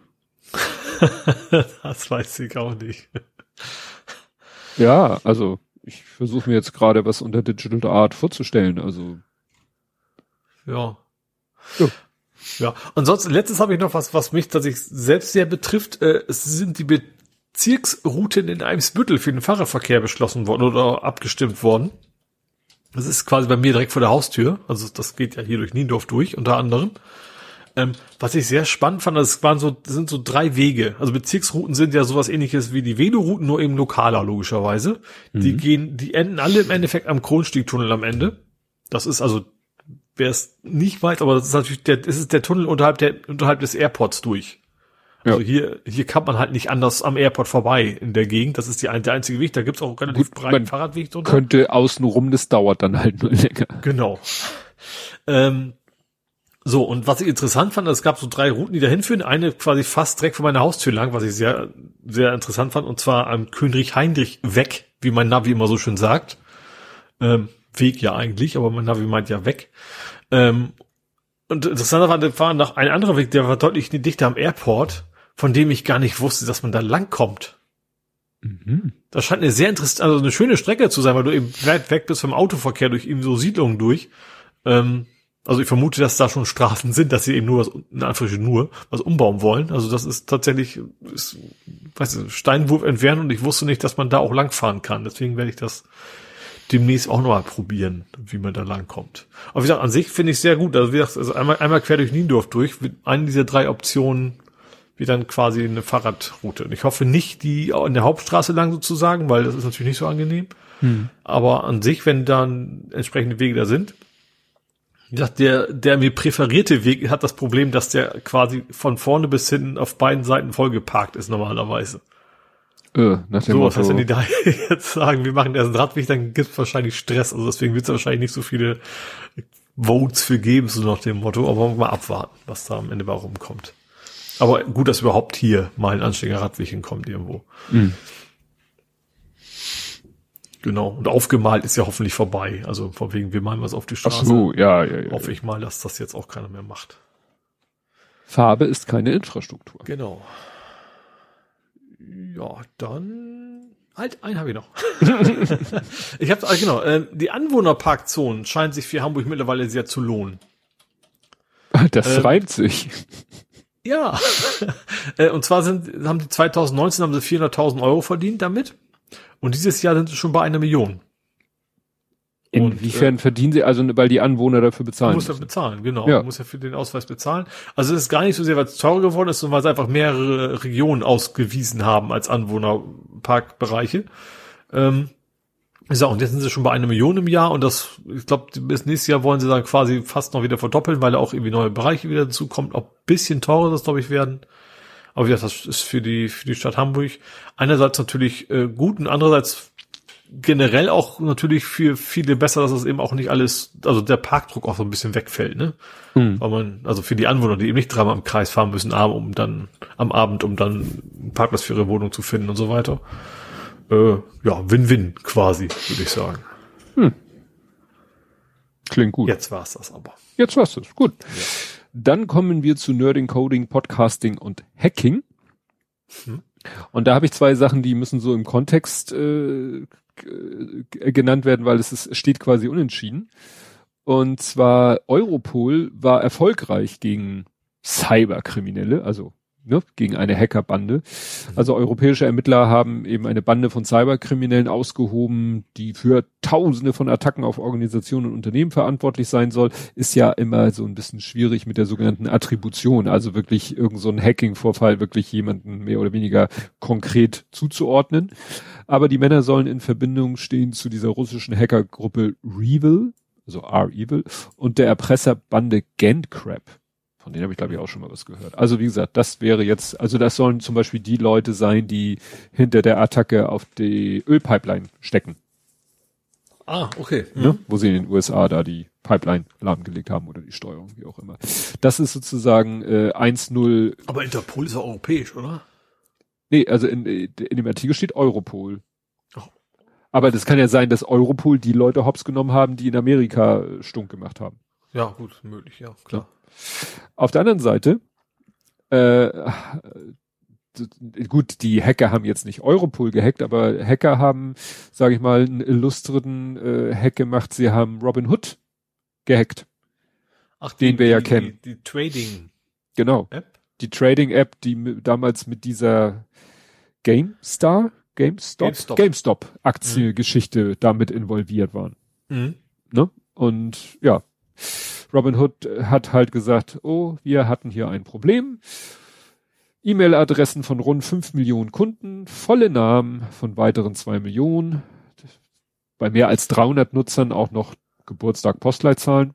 das weiß ich auch nicht. Ja, also ich versuche mir jetzt gerade was unter Digital Art vorzustellen. Also ja. ja. Ja, ansonsten, letztes habe ich noch was, was mich tatsächlich selbst sehr betrifft. Äh, es sind die Bezirksrouten in Eimsbüttel für den Fahrradverkehr beschlossen worden oder abgestimmt worden. Das ist quasi bei mir direkt vor der Haustür. Also das geht ja hier durch Niendorf durch, unter anderem. Ähm, was ich sehr spannend fand, das waren so, das sind so drei Wege. Also Bezirksrouten sind ja sowas ähnliches wie die Velorouten, nur eben lokaler, logischerweise. Mhm. Die gehen, die enden alle im Endeffekt am Kronstiegtunnel am Ende. Das ist also wer es nicht weiß, aber das ist natürlich der, das ist der Tunnel unterhalb der, unterhalb des Airports durch. Also ja. hier, hier kann man halt nicht anders am Airport vorbei in der Gegend. Das ist die, der einzige Weg. Da gibt's auch relativ Gut, breiten Fahrradweg drunter. Könnte außenrum, das dauert dann halt nur länger. Genau. Ähm, so, und was ich interessant fand, es gab so drei Routen, die da hinführen. Eine quasi fast direkt vor meiner Haustür lang, was ich sehr, sehr interessant fand, und zwar am König Heinrich weg, wie mein Navi immer so schön sagt. Ähm, Weg ja eigentlich, aber mein Navi meint ja weg. Ähm, und interessant war, war noch ein anderer Weg, der war deutlich dichter am Airport, von dem ich gar nicht wusste, dass man da langkommt. Mhm. Das scheint eine sehr interessante, also eine schöne Strecke zu sein, weil du eben weit weg bist vom Autoverkehr durch eben so Siedlungen durch. Ähm, also ich vermute, dass da schon Straßen sind, dass sie eben nur was, in Anführungsstrichen nur, was umbauen wollen. Also das ist tatsächlich, ist, weißt du, Steinwurf entfernt und ich wusste nicht, dass man da auch langfahren kann. Deswegen werde ich das demnächst auch nochmal probieren, wie man da langkommt. Aber wie gesagt, an sich finde ich sehr gut. Also wie gesagt, also einmal, einmal quer durch Niendorf durch, eine dieser drei Optionen wie dann quasi eine Fahrradroute. Und ich hoffe nicht die in der Hauptstraße lang sozusagen, weil das ist natürlich nicht so angenehm. Hm. Aber an sich, wenn dann entsprechende Wege da sind, wie gesagt, der, der mir präferierte Weg hat das Problem, dass der quasi von vorne bis hinten auf beiden Seiten vollgeparkt ist normalerweise. Nach dem so, was heißt, wenn die da jetzt sagen, wir machen erst einen Radweg, dann gibt es wahrscheinlich Stress. Also deswegen wird es wahrscheinlich nicht so viele Votes für geben, so nach dem Motto. Aber mal abwarten, was da am Ende bei rumkommt. Aber gut, dass überhaupt hier mal ein anständiger Radweg hinkommt irgendwo. Mhm. Genau. Und aufgemalt ist ja hoffentlich vorbei. Also von wegen, wir malen was auf die Straße. Ach so, ja, ja, ja. Hoffe ich mal, dass das jetzt auch keiner mehr macht. Farbe ist keine Infrastruktur. Genau. Ja, dann halt, einen habe ich noch. ich habe genau, äh, die Anwohnerparkzonen scheinen sich für Hamburg mittlerweile sehr zu lohnen. Das ähm, reimt sich. Ja. Äh, und zwar sind, haben die 2019 haben sie 400.000 Euro verdient damit. Und dieses Jahr sind sie schon bei einer Million. Inwiefern und, äh, verdienen sie, also weil die Anwohner dafür bezahlen? Muss ja bezahlen, genau. Ja. Muss ja für den Ausweis bezahlen. Also es ist gar nicht so sehr, weil es teurer geworden ist, sondern weil sie einfach mehrere Regionen ausgewiesen haben als Anwohnerparkbereiche. Ähm, so, und jetzt sind sie schon bei einer Million im Jahr und das, ich glaube, bis nächstes Jahr wollen sie dann quasi fast noch wieder verdoppeln, weil da auch irgendwie neue Bereiche wieder dazu kommen. Auch bisschen teurer das, glaube ich, werden. Aber wie gesagt, das ist für die, für die Stadt Hamburg einerseits natürlich äh, gut und andererseits generell auch natürlich für viele besser, dass es eben auch nicht alles, also der Parkdruck auch so ein bisschen wegfällt, ne? Mhm. Weil man, also für die Anwohner, die eben nicht dreimal im Kreis fahren müssen, um dann, am Abend, um dann einen Parkplatz für ihre Wohnung zu finden und so weiter. Äh, ja, Win-Win quasi, würde ich sagen. Hm. Klingt gut. Jetzt war's das aber. Jetzt war's das. Gut. Ja. Dann kommen wir zu Nerding, Coding, Podcasting und Hacking. Hm. Und da habe ich zwei Sachen, die müssen so im Kontext äh, genannt werden, weil es ist, steht quasi unentschieden. Und zwar Europol war erfolgreich gegen Cyberkriminelle, also ne, gegen eine Hackerbande. Also europäische Ermittler haben eben eine Bande von Cyberkriminellen ausgehoben, die für Tausende von Attacken auf Organisationen und Unternehmen verantwortlich sein soll. Ist ja immer so ein bisschen schwierig mit der sogenannten Attribution, also wirklich irgendein so Hacking-Vorfall wirklich jemanden mehr oder weniger konkret zuzuordnen. Aber die Männer sollen in Verbindung stehen zu dieser russischen Hackergruppe Revil, also R-Evil, und der Erpresserbande Gandcrab. Von denen habe ich, glaube ich, auch schon mal was gehört. Also wie gesagt, das wäre jetzt, also das sollen zum Beispiel die Leute sein, die hinter der Attacke auf die Ölpipeline stecken. Ah, okay. Mhm. Ne? Wo sie in den USA da die Pipeline lahmgelegt haben oder die Steuerung, wie auch immer. Das ist sozusagen äh, 1-0. Aber Interpol ist ja europäisch, oder? Nee, also in, in dem Artikel steht Europol. Oh. Aber das kann ja sein, dass Europol die Leute hops genommen haben, die in Amerika stunk gemacht haben. Ja, gut, möglich, ja, klar. Auf der anderen Seite, äh, gut, die Hacker haben jetzt nicht Europol gehackt, aber Hacker haben, sage ich mal, einen illustrierten äh, Hack gemacht. Sie haben Robin Hood gehackt. Ach, den die, wir ja die, kennen. Die, die Trading. Genau. App? Die Trading App, die damals mit dieser GameStar, GameStop, GameStop, GameStop Aktiengeschichte mhm. damit involviert waren. Mhm. Ne? Und ja, Robin Hood hat halt gesagt, oh, wir hatten hier ein Problem. E-Mail-Adressen von rund fünf Millionen Kunden, volle Namen von weiteren zwei Millionen, bei mehr als 300 Nutzern auch noch Geburtstag, Postleitzahlen.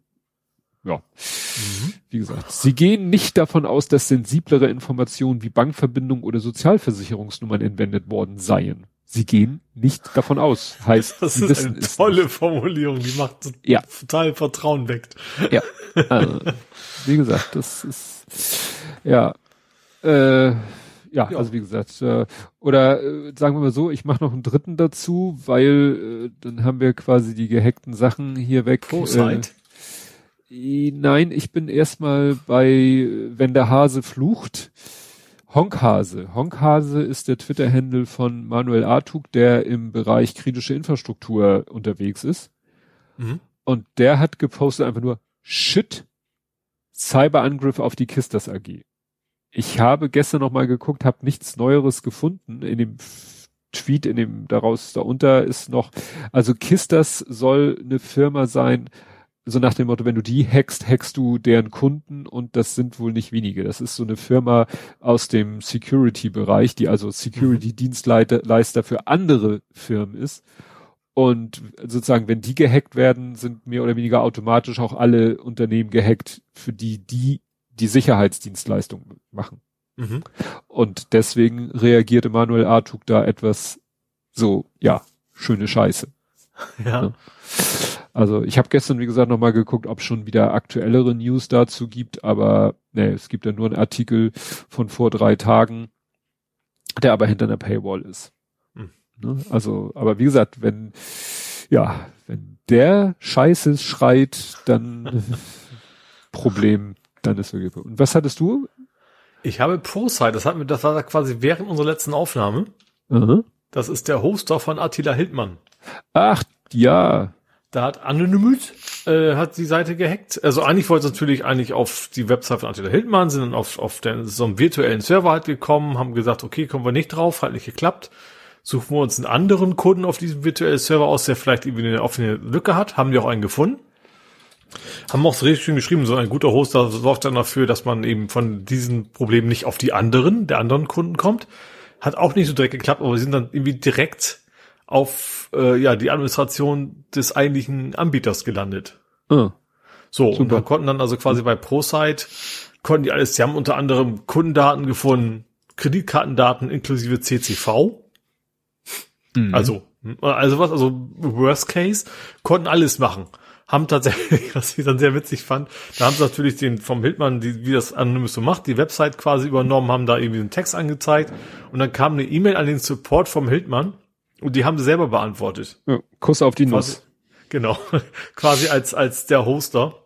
ja. Mhm. Wie gesagt, sie gehen nicht davon aus, dass sensiblere Informationen wie Bankverbindungen oder Sozialversicherungsnummern entwendet worden seien. Sie gehen nicht davon aus. Heißt, das ist eine tolle Formulierung, die macht ja. total Vertrauen weckt. Ja. Also, wie gesagt, das ist ja äh, ja, ja, also wie gesagt, äh, oder äh, sagen wir mal so, ich mache noch einen dritten dazu, weil äh, dann haben wir quasi die gehackten Sachen hier weg. Pro-Site. Äh, nein, ich bin erstmal bei, wenn der Hase flucht. Honkhase. Honkhase ist der Twitter-Handle von Manuel Artug, der im Bereich kritische Infrastruktur unterwegs ist. Mhm. Und der hat gepostet einfach nur Shit, Cyberangriff auf die Kistas AG. Ich habe gestern noch mal geguckt, habe nichts Neueres gefunden. In dem Tweet, in dem daraus darunter ist noch, also Kistas soll eine Firma sein, so nach dem Motto, wenn du die hackst, hackst du deren Kunden und das sind wohl nicht wenige. Das ist so eine Firma aus dem Security-Bereich, die also Security-Dienstleister für andere Firmen ist. Und sozusagen, wenn die gehackt werden, sind mehr oder weniger automatisch auch alle Unternehmen gehackt, für die die die Sicherheitsdienstleistung machen. Mhm. Und deswegen reagierte Manuel Artug da etwas so, ja, schöne Scheiße. Ja. Ne? Also ich habe gestern, wie gesagt, nochmal geguckt, ob es schon wieder aktuellere News dazu gibt, aber nee, es gibt ja nur einen Artikel von vor drei Tagen, der aber hinter einer Paywall ist. Mhm. Ne? Also, aber wie gesagt, wenn, ja, wenn der Scheiße schreit, dann Problem, dann ist wirklich. Und was hattest du? Ich habe ProSite, das hatten wir, das war quasi während unserer letzten Aufnahme. Mhm. Das ist der Hoster von Attila Hildmann. Ach, ja. Da hat Anonymous äh, hat die Seite gehackt. Also eigentlich wollte es natürlich eigentlich auf die Website von Attila Hildmann, sind dann auf, auf den, so einem virtuellen Server halt gekommen, haben gesagt, okay, kommen wir nicht drauf, hat nicht geklappt. Suchen wir uns einen anderen Kunden auf diesem virtuellen Server aus, der vielleicht irgendwie eine offene Lücke hat. Haben die auch einen gefunden. Haben auch so richtig schön geschrieben, so ein guter Hoster sorgt dann dafür, dass man eben von diesen Problemen nicht auf die anderen, der anderen Kunden kommt. Hat auch nicht so direkt geklappt, aber wir sind dann irgendwie direkt auf äh, ja die Administration des eigentlichen Anbieters gelandet. Ah, so, super. und wir konnten dann also quasi bei ProSite, konnten die alles, sie haben unter anderem Kundendaten gefunden, Kreditkartendaten inklusive CCV. Mhm. Also, also was, also Worst Case, konnten alles machen haben tatsächlich, was ich dann sehr witzig fand, da haben sie natürlich den vom Hildmann, die, wie das Anonymous so macht, die Website quasi übernommen, haben da irgendwie einen Text angezeigt und dann kam eine E-Mail an den Support vom Hildmann und die haben sie selber beantwortet. Ja, Kuss auf die quasi, Nuss. Genau, quasi als, als der Hoster.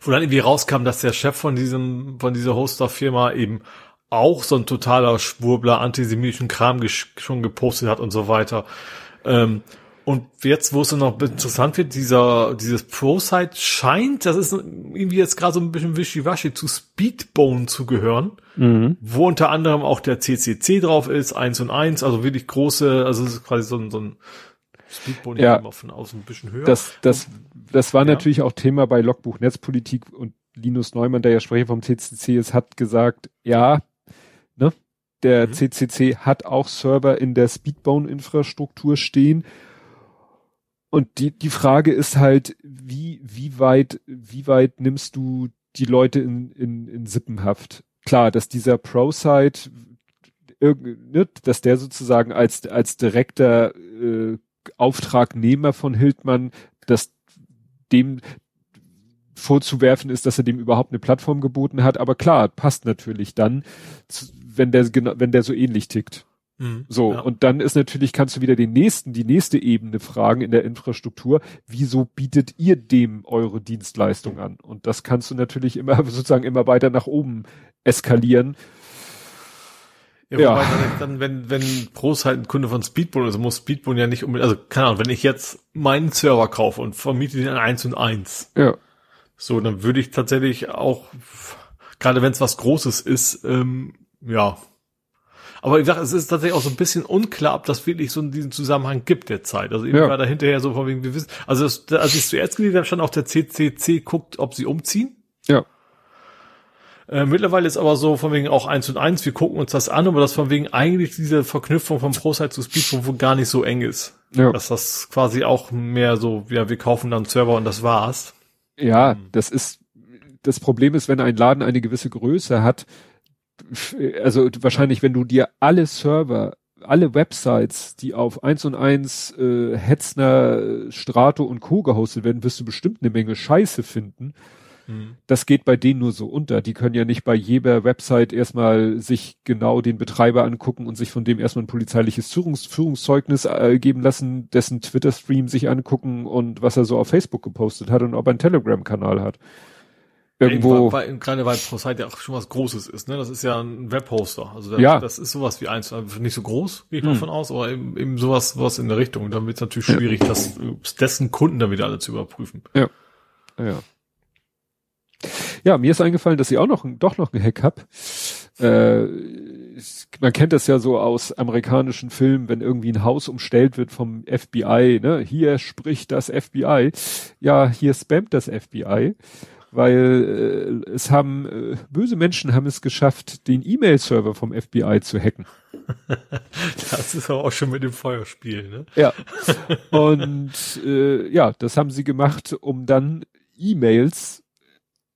Wo dann irgendwie rauskam, dass der Chef von diesem, von dieser Hoster-Firma eben auch so ein totaler Schwurbler antisemitischen Kram schon gepostet hat und so weiter. Ähm, und jetzt, wo es dann noch interessant wird, dieser, dieses Pro-Site scheint, das ist irgendwie jetzt gerade so ein bisschen wischiwaschi zu Speedbone zu gehören, mhm. wo unter anderem auch der CCC drauf ist, eins und eins, also wirklich große, also es ist quasi so ein, so ein Speedbone ja. immer von außen ein bisschen höher. Das, das, das war ja. natürlich auch Thema bei Logbuch Netzpolitik und Linus Neumann, der ja Sprecher vom CCC ist, hat gesagt, ja, ne, der mhm. CCC hat auch Server in der Speedbone-Infrastruktur stehen und die, die Frage ist halt, wie, wie weit, wie weit nimmst du die Leute in, in, in Sippenhaft? Klar, dass dieser Pro-Site, ne, dass der sozusagen als, als direkter äh, Auftragnehmer von Hildmann, dass dem vorzuwerfen ist, dass er dem überhaupt eine Plattform geboten hat. Aber klar, passt natürlich dann, wenn der, wenn der so ähnlich tickt. Mhm, so, ja. und dann ist natürlich, kannst du wieder den nächsten, die nächste Ebene fragen in der Infrastruktur, wieso bietet ihr dem eure Dienstleistung an? Und das kannst du natürlich immer sozusagen immer weiter nach oben eskalieren. Ja, ja. dann, wenn, wenn Pros halt ein Kunde von Speedbone ist, also muss Speedbone ja nicht unbedingt, also keine Ahnung, wenn ich jetzt meinen Server kaufe und vermiete den an eins und eins. Ja. So, dann würde ich tatsächlich auch, gerade wenn es was Großes ist, ähm, ja, aber ich sag, es ist tatsächlich auch so ein bisschen unklar, ob das wirklich so in diesem Zusammenhang gibt der Zeit. Also eben ja. war da hinterher so von wegen, wir wissen, also das, als ich es zuerst gelesen habe, stand auch der CCC guckt, ob sie umziehen. Ja. Äh, mittlerweile ist aber so von wegen auch eins und eins, wir gucken uns das an, aber das von wegen eigentlich diese Verknüpfung vom ProSite zu Speedphone wohl gar nicht so eng ist. Ja. Dass das quasi auch mehr so, ja, wir kaufen dann Server und das war's. Ja, das ist, das Problem ist, wenn ein Laden eine gewisse Größe hat, also wahrscheinlich, wenn du dir alle Server, alle Websites, die auf eins und eins äh, Hetzner, Strato und Co. gehostet werden, wirst du bestimmt eine Menge Scheiße finden. Mhm. Das geht bei denen nur so unter. Die können ja nicht bei jeder Website erstmal sich genau den Betreiber angucken und sich von dem erstmal ein polizeiliches Führungs Führungszeugnis äh, geben lassen, dessen Twitter-Stream sich angucken und was er so auf Facebook gepostet hat und ob er einen Telegram-Kanal hat irgendwo. Weil, gerade weil ProSite ja auch schon was Großes ist, ne? Das ist ja ein Webhoster. Also das, ja. das ist sowas wie eins, also nicht so groß, gehe ich mal hm. von aus, aber eben, eben sowas, was in der Richtung. Dann wird es natürlich schwierig, ja. das dessen Kunden dann wieder alle zu überprüfen. Ja. Ja. Ja, mir ist eingefallen, dass ich auch noch doch noch ein Hack hab. Äh, man kennt das ja so aus amerikanischen Filmen, wenn irgendwie ein Haus umstellt wird vom FBI, ne? Hier spricht das FBI. Ja, hier spammt das FBI weil äh, es haben äh, böse Menschen haben es geschafft, den E-Mail-Server vom FBI zu hacken. das ist aber auch schon mit dem Feuerspiel, ne? Ja. Und äh, ja, das haben sie gemacht, um dann E-Mails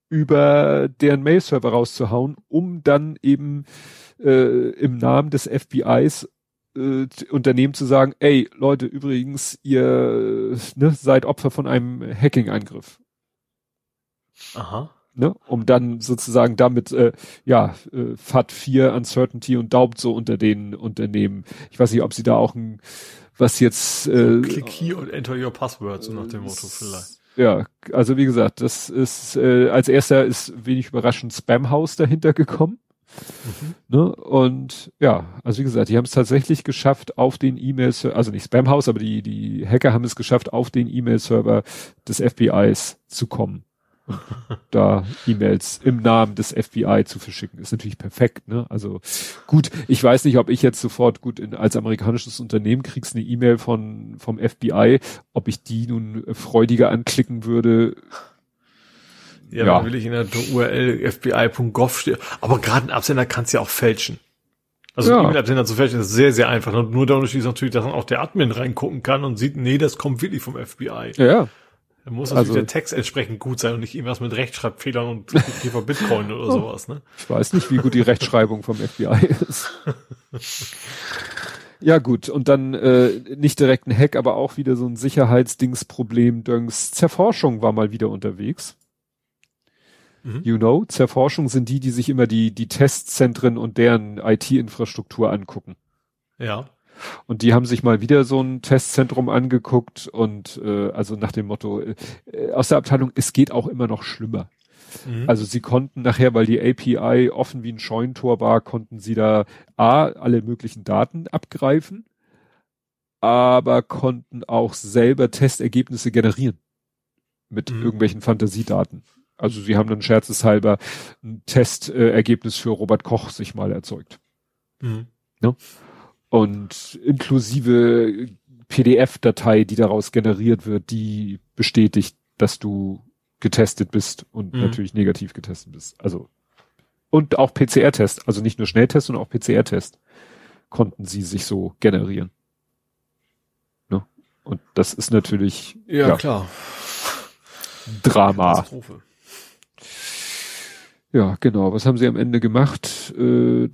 über deren Mail-Server rauszuhauen, um dann eben äh, im Namen des FBIs äh, Unternehmen zu sagen, ey Leute, übrigens, ihr ne, seid Opfer von einem Hacking-Angriff. Aha. Ne, um dann sozusagen damit äh, ja äh, FAT 4 Uncertainty und Daubt so unter den Unternehmen. Ich weiß nicht, ob sie da auch ein was jetzt äh, Click here und enter your password so nach dem Motto vielleicht. Ja, also wie gesagt, das ist äh, als erster ist wenig überraschend Spamhaus dahinter gekommen. Mhm. Ne? Und ja, also wie gesagt, die haben es tatsächlich geschafft, auf den E-Mails, also nicht Spamhaus, aber die, die Hacker haben es geschafft, auf den E-Mail-Server des FBIs zu kommen da E-Mails im Namen des FBI zu verschicken, ist natürlich perfekt, ne? Also gut, ich weiß nicht, ob ich jetzt sofort gut in, als amerikanisches Unternehmen kriegst eine E-Mail von vom FBI, ob ich die nun freudiger anklicken würde. Ja, ja. will ich in der URL fbi.gov stehen. Aber gerade ein Absender kannst ja auch fälschen. Also ja. E-Mail-Absender zu fälschen ist sehr, sehr einfach. Und nur der Unterschied ist natürlich, dass dann auch der Admin reingucken kann und sieht, nee, das kommt wirklich vom FBI. Ja, da muss natürlich also, der Text entsprechend gut sein und nicht irgendwas mit Rechtschreibfehlern und Käfer Bitcoin oder sowas, ne? Ich weiß nicht, wie gut die Rechtschreibung vom FBI ist. ja, gut. Und dann äh, nicht direkt ein Hack, aber auch wieder so ein Sicherheitsdingsproblem. Döngs Zerforschung war mal wieder unterwegs. Mhm. You know, Zerforschung sind die, die sich immer die, die Testzentren und deren IT-Infrastruktur angucken. Ja. Und die haben sich mal wieder so ein Testzentrum angeguckt und äh, also nach dem Motto äh, aus der Abteilung, es geht auch immer noch schlimmer. Mhm. Also sie konnten nachher, weil die API offen wie ein Scheunentor war, konnten sie da A, alle möglichen Daten abgreifen, aber konnten auch selber Testergebnisse generieren mit mhm. irgendwelchen Fantasiedaten. Also sie haben dann scherzeshalber ein Testergebnis für Robert Koch sich mal erzeugt. Mhm. Ja? Und inklusive PDF-Datei, die daraus generiert wird, die bestätigt, dass du getestet bist und mhm. natürlich negativ getestet bist. Also und auch PCR-Test, also nicht nur Schnelltest, sondern auch PCR-Test konnten sie sich so generieren. Ne? Und das ist natürlich ja, ja klar Drama. Katastrophe. Ja, genau. Was haben sie am Ende gemacht? Äh,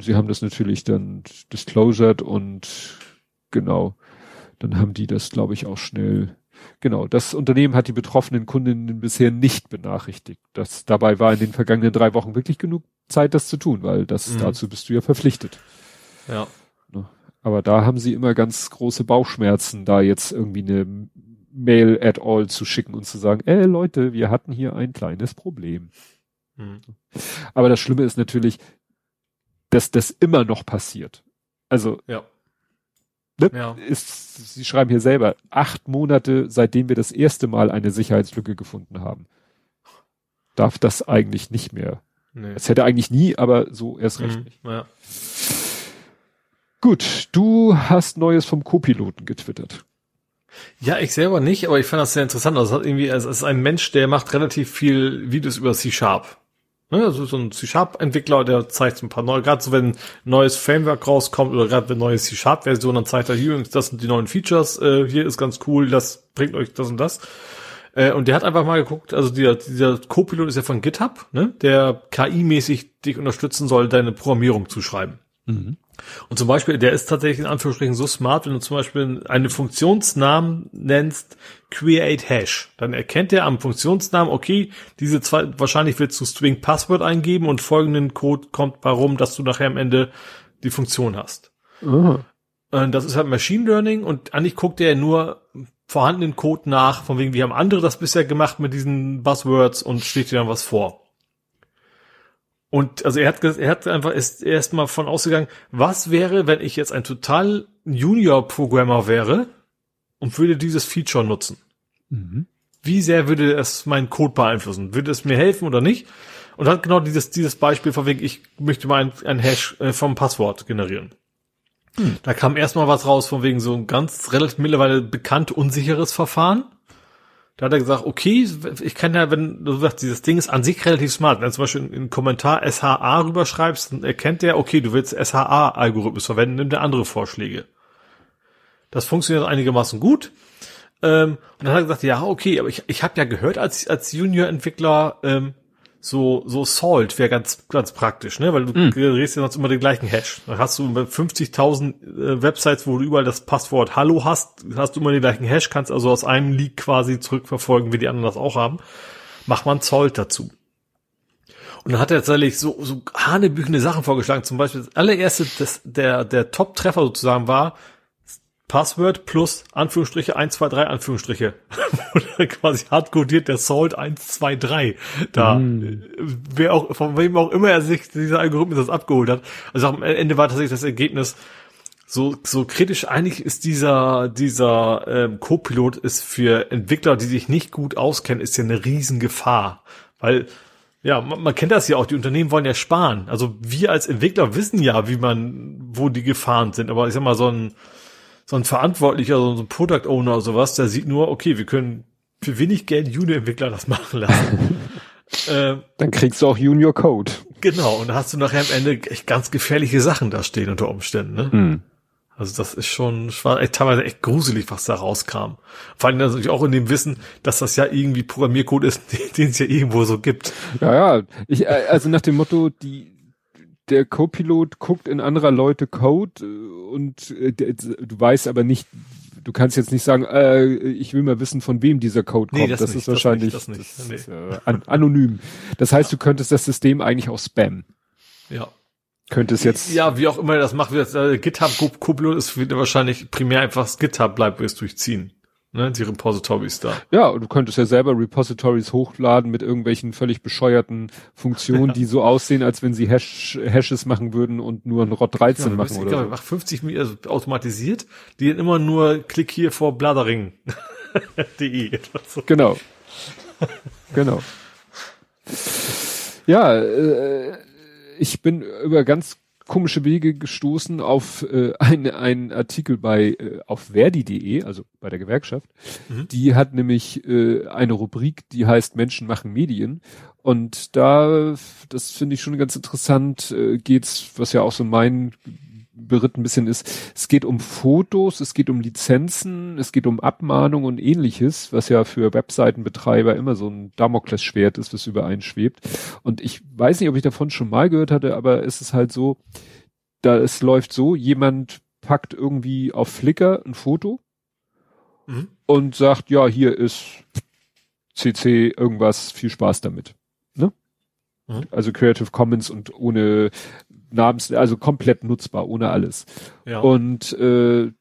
sie haben das natürlich dann disclosured und genau, dann haben die das, glaube ich, auch schnell. Genau, das Unternehmen hat die betroffenen Kundinnen bisher nicht benachrichtigt. Das dabei war in den vergangenen drei Wochen wirklich genug Zeit, das zu tun, weil das mhm. dazu bist du ja verpflichtet. Ja. Ne? Aber da haben sie immer ganz große Bauchschmerzen, da jetzt irgendwie eine Mail at all zu schicken und zu sagen, äh Leute, wir hatten hier ein kleines Problem. Mhm. Aber das Schlimme ist natürlich, dass das immer noch passiert. Also, ja. Ne, ja. Ist, Sie schreiben hier selber, acht Monate, seitdem wir das erste Mal eine Sicherheitslücke gefunden haben. Darf das eigentlich nicht mehr. Nee. Es hätte eigentlich nie, aber so erst recht mhm. nicht. Ja. Gut, du hast Neues vom Co-Piloten getwittert. Ja, ich selber nicht, aber ich fand das sehr interessant. Also es hat irgendwie, es ist ein Mensch, der macht relativ viel Videos über C-Sharp. Ne, also so ein C-Sharp-Entwickler, der zeigt ein paar neue, gerade so wenn ein neues Framework rauskommt oder gerade wenn neue C-Sharp-Version, dann zeigt er hier, das sind die neuen Features, äh, hier ist ganz cool, das bringt euch das und das. Äh, und der hat einfach mal geguckt, also dieser, dieser Co-Pilot ist ja von GitHub, ne, der KI-mäßig dich unterstützen soll, deine Programmierung zu schreiben. Mhm. Und zum Beispiel, der ist tatsächlich in Anführungsstrichen so smart, wenn du zum Beispiel einen Funktionsnamen nennst, create hash, dann erkennt er am Funktionsnamen, okay, diese zwei, wahrscheinlich willst du String Password eingeben und folgenden Code kommt warum, dass du nachher am Ende die Funktion hast. Mhm. Das ist halt Machine Learning und eigentlich guckt er nur vorhandenen Code nach, von wegen, wie haben andere das bisher gemacht mit diesen Buzzwords und steht dir dann was vor. Und also er hat, er hat einfach ist erstmal von ausgegangen, was wäre, wenn ich jetzt ein total Junior-Programmer wäre und würde dieses Feature nutzen? Mhm. Wie sehr würde es meinen Code beeinflussen? Würde es mir helfen oder nicht? Und hat genau dieses, dieses Beispiel von wegen, ich möchte mal ein, ein Hash äh, vom Passwort generieren. Hm. Da kam erstmal was raus von wegen so ein ganz relativ mittlerweile bekannt unsicheres Verfahren. Da hat er gesagt, okay, ich kann ja, wenn du sagst, dieses Ding ist an sich relativ smart. Wenn du zum Beispiel einen Kommentar SHA rüberschreibst, dann erkennt der, okay, du willst SHA-Algorithmus verwenden, nimmt er andere Vorschläge. Das funktioniert einigermaßen gut. Ähm, und dann hat er gesagt, ja, okay, aber ich, ich habe ja gehört als, als Junior-Entwickler, ähm, so, so Salt wäre ganz, ganz praktisch, ne? Weil du mm. generierst ja sonst immer den gleichen Hash. Dann hast du 50.000 äh, Websites, wo du überall das Passwort Hallo hast, hast du immer den gleichen Hash, kannst also aus einem Leak quasi zurückverfolgen, wie die anderen das auch haben. Mach man Salt dazu. Und dann hat er tatsächlich so, so hanebüchende Sachen vorgeschlagen. Zum Beispiel das allererste, das, der, der Top-Treffer sozusagen war, Passwort plus Anführungsstriche 1, 2, 3 Anführungsstriche. Oder quasi hardcodiert der Salt 1, 2, 3. Da, mm. wer auch, von wem auch immer er sich dieser Algorithmus das abgeholt hat. Also am Ende war tatsächlich das Ergebnis so, so kritisch. Eigentlich ist dieser, dieser ähm, Co-Pilot ist für Entwickler, die sich nicht gut auskennen, ist ja eine Riesengefahr. Weil ja, man, man kennt das ja auch, die Unternehmen wollen ja sparen. Also wir als Entwickler wissen ja, wie man, wo die Gefahren sind. Aber ich sag mal, so ein, so ein Verantwortlicher, so ein Product Owner oder sowas, der sieht nur, okay, wir können für wenig Geld Junior-Entwickler das machen lassen. äh, Dann kriegst du auch Junior Code. Genau, und da hast du nachher am Ende echt ganz gefährliche Sachen da stehen unter Umständen. Ne? Mhm. Also das ist schon, war echt, teilweise echt gruselig, was da rauskam. Vor allem natürlich auch in dem Wissen, dass das ja irgendwie Programmiercode ist, den es ja irgendwo so gibt. Ja, ja. Ich, äh, also nach dem Motto, die der Co-Pilot guckt in anderer Leute Code äh, und äh, du weißt aber nicht, du kannst jetzt nicht sagen, äh, ich will mal wissen, von wem dieser Code kommt. Nee, das, das nicht, ist wahrscheinlich das, nicht, das, nicht. das ist, äh, anonym. Das heißt, du könntest das System eigentlich auch spammen. Ja. Könnte es jetzt. Ja, wie auch immer das macht. Äh, GitHub Co-Pilot ist wahrscheinlich primär einfach das GitHub Libraries durchziehen ne, die Repositories da. Ja, und du könntest ja selber Repositories hochladen mit irgendwelchen völlig bescheuerten Funktionen, ja. die so aussehen, als wenn sie Hash, Hashes machen würden und nur ein ROT 13 ja, machen oder glaube, so. Mach 50 also automatisiert, die immer nur Klick hier vor blathering.de. genau. genau. Ja, äh, ich bin über ganz komische Wege gestoßen auf äh, einen Artikel bei äh, auf verdi.de, also bei der Gewerkschaft. Mhm. Die hat nämlich äh, eine Rubrik, die heißt Menschen machen Medien. Und da, das finde ich schon ganz interessant, äh, geht's, was ja auch so mein Beritt ein bisschen ist, es geht um Fotos, es geht um Lizenzen, es geht um Abmahnung und ähnliches, was ja für Webseitenbetreiber immer so ein Damoklesschwert ist, was über einen schwebt. Und ich weiß nicht, ob ich davon schon mal gehört hatte, aber es ist halt so, da es läuft so, jemand packt irgendwie auf Flickr ein Foto mhm. und sagt, ja, hier ist CC irgendwas, viel Spaß damit. Mhm. Also Creative Commons und ohne Namens, also komplett nutzbar, ohne alles. Ja. Und äh,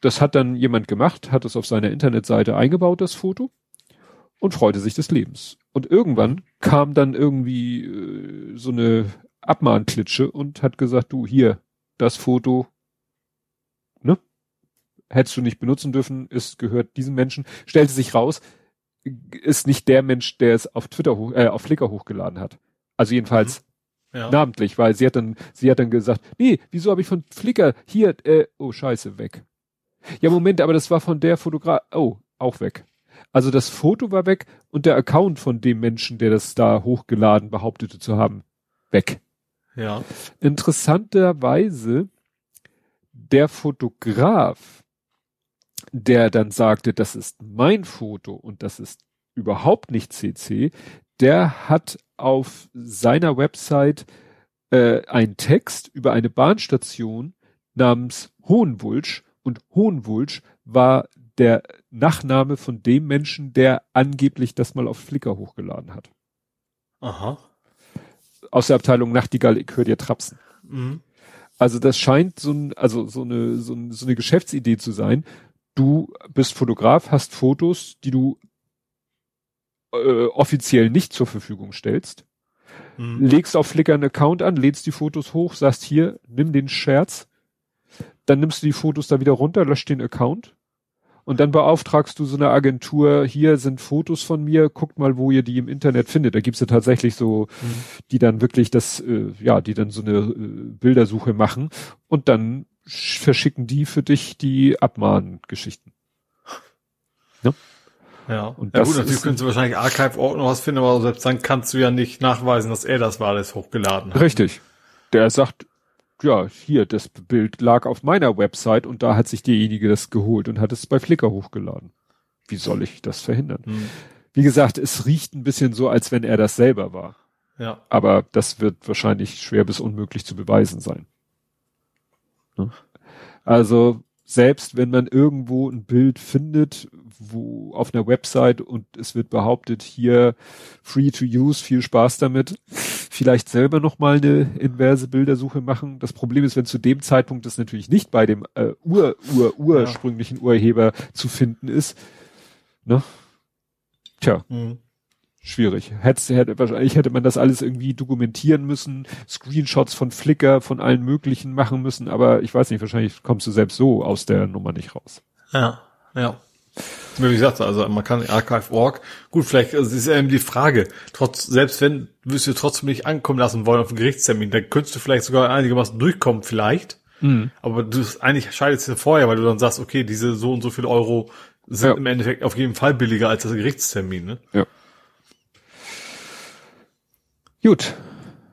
das hat dann jemand gemacht, hat es auf seiner Internetseite eingebaut, das Foto, und freute sich des Lebens. Und irgendwann kam dann irgendwie äh, so eine Abmahnklitsche und hat gesagt, du hier, das Foto, ne? Hättest du nicht benutzen dürfen, es gehört diesem Menschen, stellte sich raus, ist nicht der Mensch, der es auf Twitter, hoch, äh, auf Flickr hochgeladen hat. Also jedenfalls ja. Namentlich, weil sie hat dann, sie hat dann gesagt, nee, wieso habe ich von Flickr hier, äh, oh scheiße, weg. Ja, Moment, aber das war von der Fotograf, oh, auch weg. Also das Foto war weg und der Account von dem Menschen, der das da hochgeladen behauptete zu haben, weg. Ja. Interessanterweise, der Fotograf, der dann sagte, das ist mein Foto und das ist überhaupt nicht CC, der hat auf seiner Website äh, einen Text über eine Bahnstation namens Hohenwulsch und Hohenwulsch war der Nachname von dem Menschen, der angeblich das mal auf Flickr hochgeladen hat. Aha. Aus der Abteilung Nachtigall, ich höre dir Trapsen. Mhm. Also das scheint so ein, also so eine, so, ein, so eine Geschäftsidee zu sein. Du bist Fotograf, hast Fotos, die du äh, offiziell nicht zur Verfügung stellst, mhm. legst auf Flickr einen Account an, lädst die Fotos hoch, sagst hier, nimm den Scherz, dann nimmst du die Fotos da wieder runter, löscht den Account und dann beauftragst du so eine Agentur, hier sind Fotos von mir, guckt mal, wo ihr die im Internet findet. Da gibt's ja tatsächlich so, mhm. die dann wirklich das, äh, ja, die dann so eine äh, Bildersuche machen und dann verschicken die für dich die Abmahngeschichten. Ne? Ja, und ja, gut, natürlich können sie wahrscheinlich Archive-Ort noch was finden, aber selbst dann kannst du ja nicht nachweisen, dass er das war, das hochgeladen hat. Richtig. Der sagt, ja, hier, das Bild lag auf meiner Website und da hat sich derjenige das geholt und hat es bei Flickr hochgeladen. Wie soll ich das verhindern? Hm. Wie gesagt, es riecht ein bisschen so, als wenn er das selber war. Ja. Aber das wird wahrscheinlich schwer bis unmöglich zu beweisen sein. Ne? Also, selbst wenn man irgendwo ein Bild findet, wo auf einer Website und es wird behauptet, hier free to use, viel Spaß damit, vielleicht selber nochmal eine inverse Bildersuche machen. Das Problem ist, wenn zu dem Zeitpunkt das natürlich nicht bei dem äh, ur, ur, ursprünglichen ja. Urheber zu finden ist, ne? Tja. Mhm schwierig. Hätte, hätte, wahrscheinlich hätte man das alles irgendwie dokumentieren müssen, Screenshots von Flickr, von allen möglichen machen müssen, aber ich weiß nicht, wahrscheinlich kommst du selbst so aus der Nummer nicht raus. Ja, ja. Wie gesagt, also man kann Archive.org, gut, vielleicht also ist eben die Frage, trotz, selbst wenn, wirst du trotzdem nicht ankommen lassen wollen auf einen Gerichtstermin, dann könntest du vielleicht sogar einigermaßen durchkommen, vielleicht. Mhm. Aber du eigentlich scheidest du vorher, weil du dann sagst, okay, diese so und so viel Euro sind ja. im Endeffekt auf jeden Fall billiger als das Gerichtstermin, ne? Ja. Gut.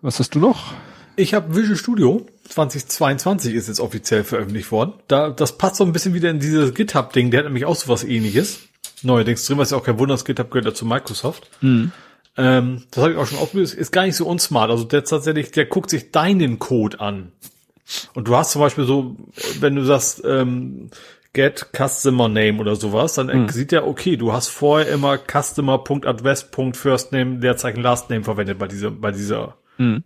Was hast du noch? Ich habe Visual Studio 2022 ist jetzt offiziell veröffentlicht worden. Da, das passt so ein bisschen wieder in dieses GitHub-Ding. Der hat nämlich auch so was ähnliches. Neuerdings drin, was ja auch kein Wunder, das GitHub gehört ja zu Microsoft. Mhm. Ähm, das habe ich auch schon ausprobiert. Ist gar nicht so unsmart. Also der tatsächlich, der guckt sich deinen Code an. Und du hast zum Beispiel so, wenn du sagst, ähm, get customer name oder sowas, dann mhm. sieht er, okay, du hast vorher immer customer.advest.firstname, Leerzeichen lastname verwendet bei dieser, bei dieser. Mhm.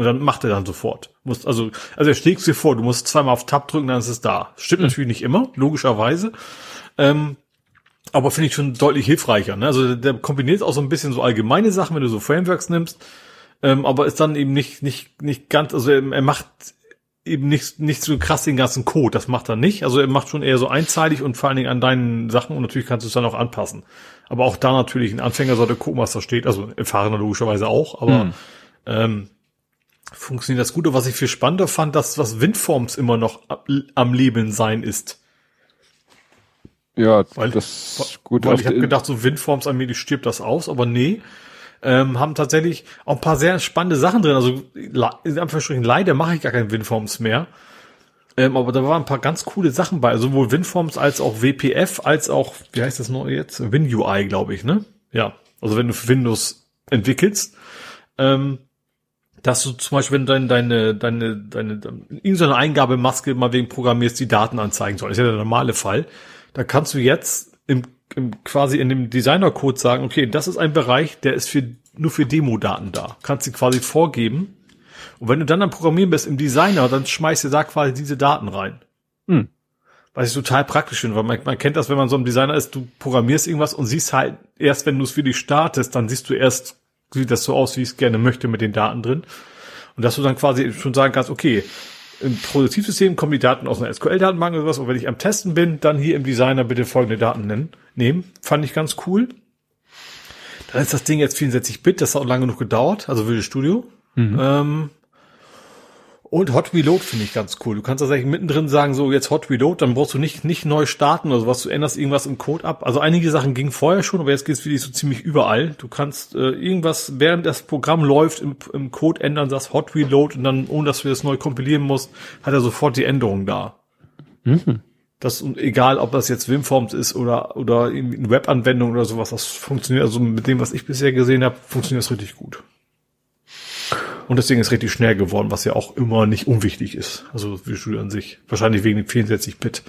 Und dann macht er dann sofort. Musst, also, also er schlägt dir vor, du musst zweimal auf Tab drücken, dann ist es da. Stimmt mhm. natürlich nicht immer, logischerweise. Ähm, aber finde ich schon deutlich hilfreicher. Ne? Also der kombiniert auch so ein bisschen so allgemeine Sachen, wenn du so Frameworks nimmst, ähm, aber ist dann eben nicht nicht nicht ganz. Also er, er macht eben nicht, nicht so krass den ganzen Code. Das macht er nicht. Also er macht schon eher so einzeilig und vor allen Dingen an deinen Sachen und natürlich kannst du es dann auch anpassen. Aber auch da natürlich ein Anfänger sollte gucken, was da steht. Also Erfahrener logischerweise auch, aber hm. ähm, funktioniert das gut. Und was ich viel spannender fand, dass was Windforms immer noch am Leben sein ist. Ja, weil, das ist gut. Weil ich habe gedacht, so Windforms allmählich stirbt das aus, aber nee ähm, haben tatsächlich auch ein paar sehr spannende Sachen drin. Also in Anführungsstrichen leider mache ich gar keine Winforms mehr. Ähm, aber da waren ein paar ganz coole Sachen bei, sowohl Winforms als auch WPF, als auch, wie heißt das noch jetzt? WinUI, glaube ich, ne? Ja. Also wenn du für Windows entwickelst, ähm, dass du zum Beispiel, wenn du deine, deine, deine, deine irgendeine Eingabemaske mal wegen programmierst, die Daten anzeigen soll. Das ist ja der normale Fall. Da kannst du jetzt im im, quasi in dem Designer-Code sagen, okay, das ist ein Bereich, der ist für, nur für Demo-Daten da. Kannst du quasi vorgeben. Und wenn du dann am Programmieren bist im Designer, dann schmeißt du da quasi diese Daten rein. Hm. Was ich total praktisch finde, weil man, man kennt das, wenn man so ein Designer ist, du programmierst irgendwas und siehst halt erst, wenn du es für dich startest, dann siehst du erst, sieht das so aus, wie ich es gerne möchte mit den Daten drin. Und dass du dann quasi schon sagen kannst, okay, im Produktivsystem kommen die Daten aus einer SQL-Datenbank oder was. Und wenn ich am Testen bin, dann hier im Designer bitte folgende Daten nennen, nehmen. Fand ich ganz cool. Dann ist das Ding jetzt 64-Bit, das hat auch lange genug gedauert, also Visual Studio. Mhm. Ähm, und Hot Reload finde ich ganz cool. Du kannst tatsächlich mittendrin sagen, so jetzt Hot Reload, dann brauchst du nicht, nicht neu starten oder sowas. Du änderst irgendwas im Code ab. Also einige Sachen gingen vorher schon, aber jetzt geht es wirklich so ziemlich überall. Du kannst äh, irgendwas, während das Programm läuft, im, im Code ändern, sagst Hot Reload und dann, ohne dass du das neu kompilieren musst, hat er sofort die Änderung da. Mhm. Das, egal, ob das jetzt Wimforms ist oder, oder eine Webanwendung oder sowas, das funktioniert, also mit dem, was ich bisher gesehen habe, funktioniert das richtig gut. Und deswegen ist richtig schnell geworden, was ja auch immer nicht unwichtig ist. Also wie Studio an sich. Wahrscheinlich wegen dem 64-Bit.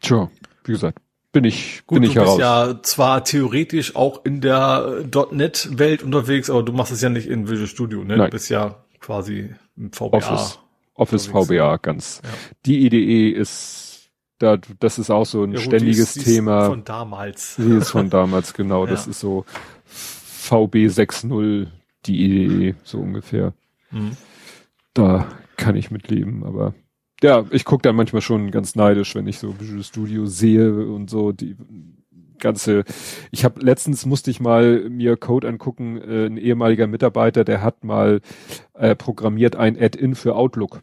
Tja, wie gesagt, bin ich, Gut, bin ich du heraus. bist ja zwar theoretisch auch in der .NET-Welt unterwegs, aber du machst es ja nicht in Visual Studio, ne? Nein. Du bist ja quasi im VBA. Office, Office unterwegs. VBA, ganz. Ja. Die IDE ist, da, das ist auch so ein Ja, gut, ständiges die ist- die ist Thema. Von damals. Sie ist von damals, genau. Das Ja. ist so VB 6.0, die IDE, so ungefähr. Mhm. Da kann ich mitleben, aber ja, ich gucke da manchmal schon ganz neidisch, wenn ich so Visual Studio sehe und so die ganze. Ich habe letztens musste ich mal mir Code angucken. Äh, ein ehemaliger Mitarbeiter, der hat mal äh, programmiert ein Add-in für Outlook.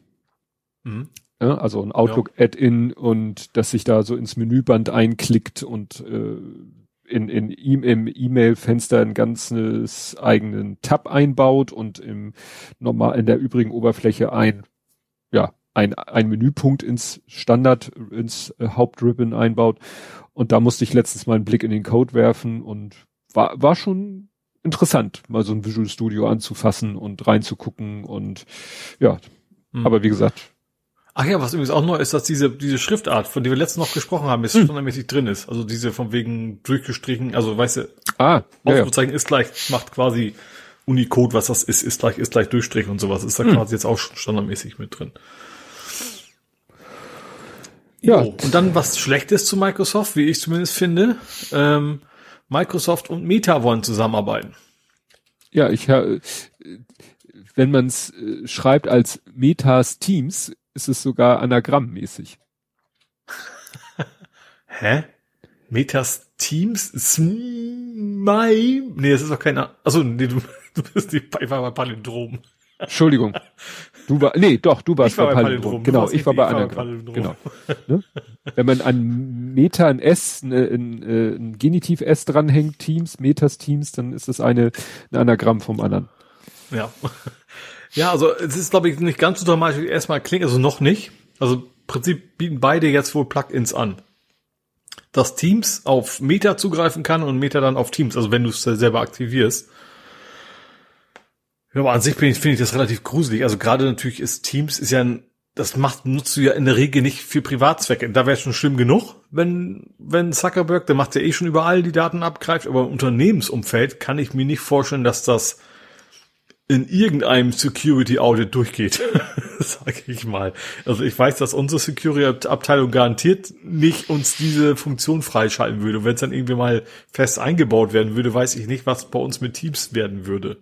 Mhm. Ja, also ein Outlook-Add-in und das sich da so ins Menüband einklickt und äh, in, in ihm im E-Mail-Fenster ein ganzes eigenen Tab einbaut und im normal in der übrigen Oberfläche ein ja ein, ein Menüpunkt ins Standard ins äh, Hauptribbon einbaut und da musste ich letztens mal einen Blick in den Code werfen und war war schon interessant mal so ein Visual Studio anzufassen und reinzugucken und ja Mhm. aber wie gesagt Ach ja, was übrigens auch neu ist, dass diese, diese Schriftart, von der wir letztens noch gesprochen haben, Hm. jetzt standardmäßig drin ist. Also diese von wegen durchgestrichen, also weißt du, ah ja, ja. Ausrufezeichen ist gleich, macht quasi Unicode, was das ist, ist gleich, ist gleich Durchstrich und sowas. Ist da Hm. quasi jetzt auch schon standardmäßig mit drin. Ja. Jo, Und dann was Schlechtes zu Microsoft, wie ich zumindest finde. Ähm, Microsoft und Meta wollen zusammenarbeiten. Ja, ich äh, wenn man es äh, schreibt als Metas Teams, ist es sogar anagrammmäßig. Hä? Metas Teams? Smile? Nee, das ist doch keine. Also nee, du, du bist die, ich war bei Palindrom. Entschuldigung. Du war nee, doch, du warst war bei Palindrom. Palindrom. Genau, ich war bei Anagramm. Genau. Ne? Wenn man an Meta ein S, ne, ein, äh, ein Genitiv S dranhängt, Teams, Metas Teams, dann ist es eine ein Anagramm vom anderen. Ja. Ja, also es ist, glaube ich, nicht ganz so dramatisch, wie erstmal klingt, also noch nicht. Also im Prinzip bieten beide jetzt wohl Plugins an. Dass Teams auf Meta zugreifen kann und Meta dann auf Teams, also wenn du es selber aktivierst. Ja, aber an sich bin ich- finde ich das relativ gruselig. Also gerade natürlich ist Teams ist ja ein, das macht, nutzt du ja in der Regel nicht für Privatzwecke. Da wäre es schon schlimm genug, wenn, wenn Zuckerberg, der macht ja eh schon überall die Daten abgreift, aber im Unternehmensumfeld kann ich mir nicht vorstellen, dass das in irgendeinem Security Audit durchgeht, sage ich mal. Also ich weiß, dass unsere Security Abteilung garantiert nicht uns diese Funktion freischalten würde. Wenn es dann irgendwie mal fest eingebaut werden würde, weiß ich nicht, was bei uns mit Teams werden würde.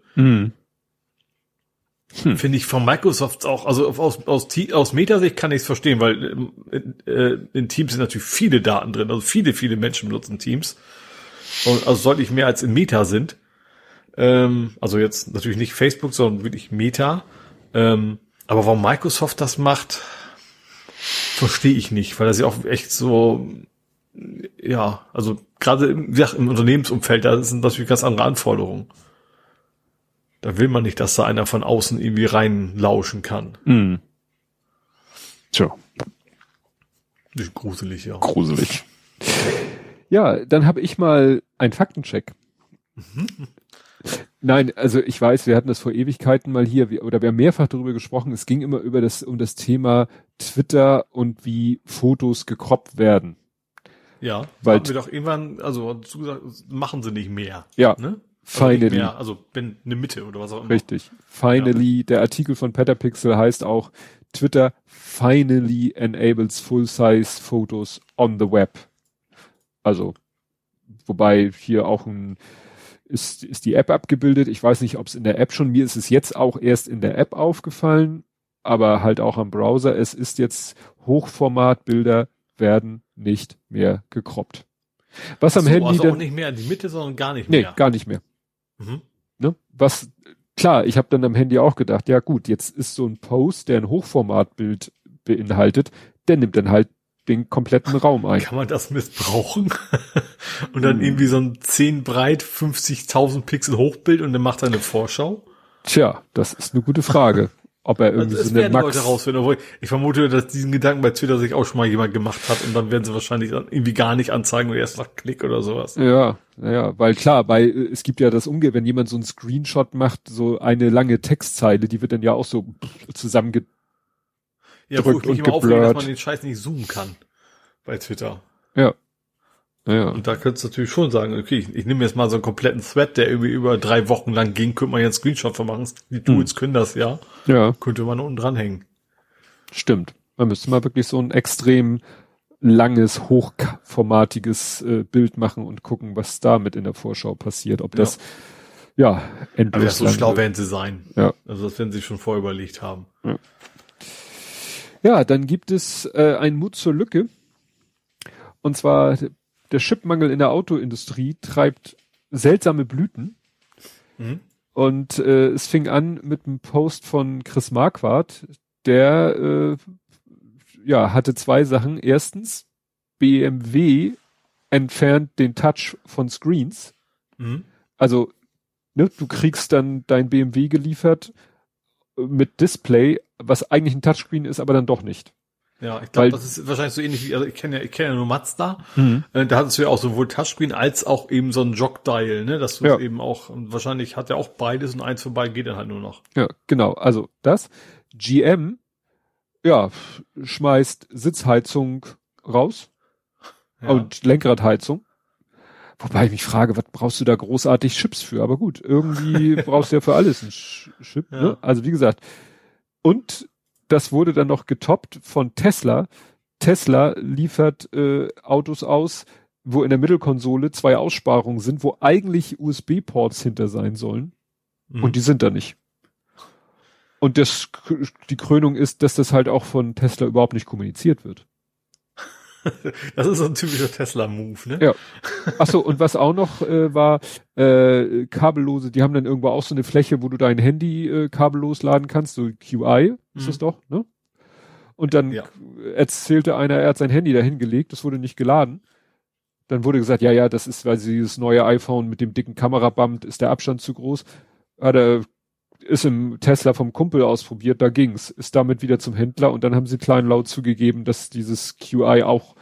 Finde ich von Microsoft auch, also aus, aus, aus Metasicht kann ich es verstehen, weil ähm, äh, in Teams sind natürlich viele Daten drin, also viele, viele Menschen benutzen Teams. Und also deutlich mehr als in Meta sind. Ähm, also jetzt natürlich nicht Facebook, sondern wirklich Meta. Ähm, aber warum Microsoft das macht, verstehe ich nicht, weil das ja auch echt so, ja, also gerade im, gesagt, im Unternehmensumfeld, da sind natürlich ganz andere Anforderungen. Da will man nicht, dass da einer von außen irgendwie reinlauschen kann. Mhm. Tja, gruselig, ja. gruselig. Ja, dann habe ich mal einen Faktencheck. Nein, also ich weiß, wir hatten das vor Ewigkeiten mal hier, oder wir haben mehrfach darüber gesprochen. Es ging immer über das um das Thema Twitter und wie Fotos gekroppt werden. Ja, Weil- haben wir doch irgendwann, also dazu gesagt, machen sie nicht mehr. Ja, Ne? Also finally, mehr, also wenn eine Mitte oder was auch immer. richtig. Finally, der Artikel von Petapixel heißt auch Twitter finally enables full-size Photos on the web. Also, wobei hier auch ein ist, ist die App abgebildet. Ich weiß nicht, ob es in der App schon, mir ist es jetzt auch erst in der App aufgefallen, aber halt auch am Browser. Es ist jetzt Hochformatbilder werden nicht mehr gekroppt. Was am so, Handy also auch dann, nicht mehr in die Mitte, sondern gar nicht nee, mehr. gar nicht mehr. Mhm. Ne? Was, klar, ich habe dann am Handy auch gedacht, ja gut, jetzt ist so ein Post, der ein Hochformatbild beinhaltet, der nimmt dann halt den kompletten Raum ein. Kann man das missbrauchen? und dann Hm. irgendwie so ein 10 breit, 50.000 Pixel Hochbild und dann macht er eine Vorschau? Tja, das ist eine gute Frage. ob er irgendwie Also so eine Max. Leute rausfinden, ich vermute, dass diesen Gedanken bei Twitter sich auch schon mal jemand gemacht hat und dann werden sie wahrscheinlich irgendwie gar nicht anzeigen oder erst nach Klick oder sowas. Ja, ja, weil klar, bei es gibt ja das Umge, wenn jemand so einen Screenshot macht, so eine lange Textzeile, die wird dann ja auch so zusammenge Ja, drückt und immer aufrege, dass man den Scheiß nicht zoomen kann bei Twitter. ja. Ja, Und da könntest du natürlich schon sagen, okay, ich, ich nehme jetzt mal so einen kompletten Thread, der irgendwie über drei Wochen lang ging, könnte man ja einen Screenshot von machen. Die Tools können das ja. ja, Könnte man unten dranhängen. stimmt. Man müsste mal wirklich so ein extrem langes, hochformatiges äh, Bild machen und gucken, was damit in der Vorschau passiert. Ob das, ja, endlos Aber so lang schlau wird. werden sie sein. Ja. Also das werden sie schon vorher überlegt haben. Ja, dann gibt es äh, einen Mut zur Lücke. Und zwar der Chipmangel in der Autoindustrie treibt seltsame Blüten. Mhm. Und äh, es fing an mit einem Post von Chris Marquardt, der äh, ja hatte zwei Sachen. Erstens, BMW entfernt den Touch von Screens. Mhm. Also, ne, du kriegst dann dein BMW geliefert mit Display, was eigentlich ein Touchscreen ist, aber dann doch nicht. Ja, ich glaube, das ist wahrscheinlich so ähnlich wie, also ich kenne ja, ich kenne ja nur Mazda. Äh, Da hattest du ja auch sowohl Touchscreen als auch eben so ein Jog-Dial, ne, dass du Ja. eben auch, und wahrscheinlich hat er auch beides und eins vorbei geht dann halt nur noch. Ja, genau. Also das. GM, ja, schmeißt Sitzheizung raus Ja. und Lenkradheizung. Wobei ich mich frage, was brauchst du da großartig Chips für? Aber gut, irgendwie brauchst du ja für alles einen Chip. Ja. Ne? Also wie gesagt. Und das wurde dann noch getoppt von Tesla. Tesla liefert äh, Autos aus, wo in der Mittelkonsole zwei Aussparungen sind, wo eigentlich USB-Ports hinter sein sollen. Mhm. Und die sind da nicht. Und das, die Krönung ist, dass das halt auch von Tesla überhaupt nicht kommuniziert wird. das ist so ein typischer Tesla-Move, ne? Ja. Ach so, und was auch noch äh, war, äh, kabellose, die haben dann irgendwo auch so eine Fläche, wo du dein Handy äh, kabellos laden kannst, so QI ist Mhm. das doch, ne? Und dann Ja. erzählte einer, er hat sein Handy dahin gelegt, das wurde nicht geladen. Dann wurde gesagt, ja, ja, das ist, weil sie dieses neue iPhone mit dem dicken Kameraband, ist der Abstand zu groß. Hat er, ist im Tesla vom Kumpel ausprobiert, da ging's. Ist damit wieder zum Händler und dann haben sie kleinlaut zugegeben, dass dieses QI auch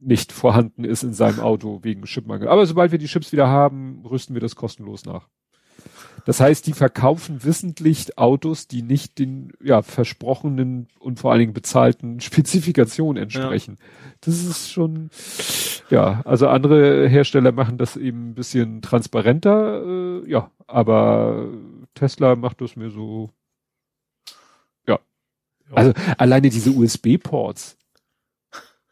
nicht vorhanden ist in seinem Auto wegen Chipmangel. Aber sobald wir die Chips wieder haben, rüsten wir das kostenlos nach. Das heißt, die verkaufen wissentlich Autos, die nicht den ja, versprochenen und vor allen Dingen bezahlten Spezifikationen entsprechen. Das ist schon, ja, also andere Hersteller machen das eben ein bisschen transparenter, äh, ja, aber Tesla macht das mir so, ja. Also alleine diese USB-Ports.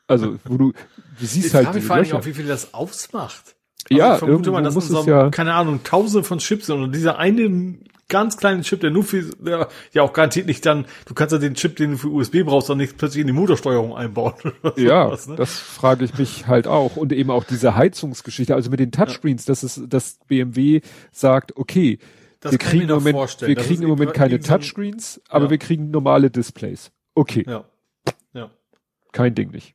Also, wo du, du Ich siehst frage halt mich die vor allem Löcher. auch, wie viel das ausmacht. Ja, ich vermute mal, dass muss so ja- keine Ahnung, tausende von Chips sind und dieser eine ganz kleine Chip, der nur für, der, ja auch garantiert nicht dann, du kannst ja den Chip, den du für USB brauchst, dann nicht plötzlich in die Motorsteuerung einbauen. Ja, sowas, ne? das frage ich mich halt auch. Und eben auch diese Heizungsgeschichte, also mit den Touchscreens, dass es, dass BMW sagt, okay, Das wir kriegen, im Moment, vorstellen. wir Das kriegen im Moment keine Touchscreens, aber Ja. wir kriegen normale Displays. Okay, Ja. Ja. kein Ding nicht.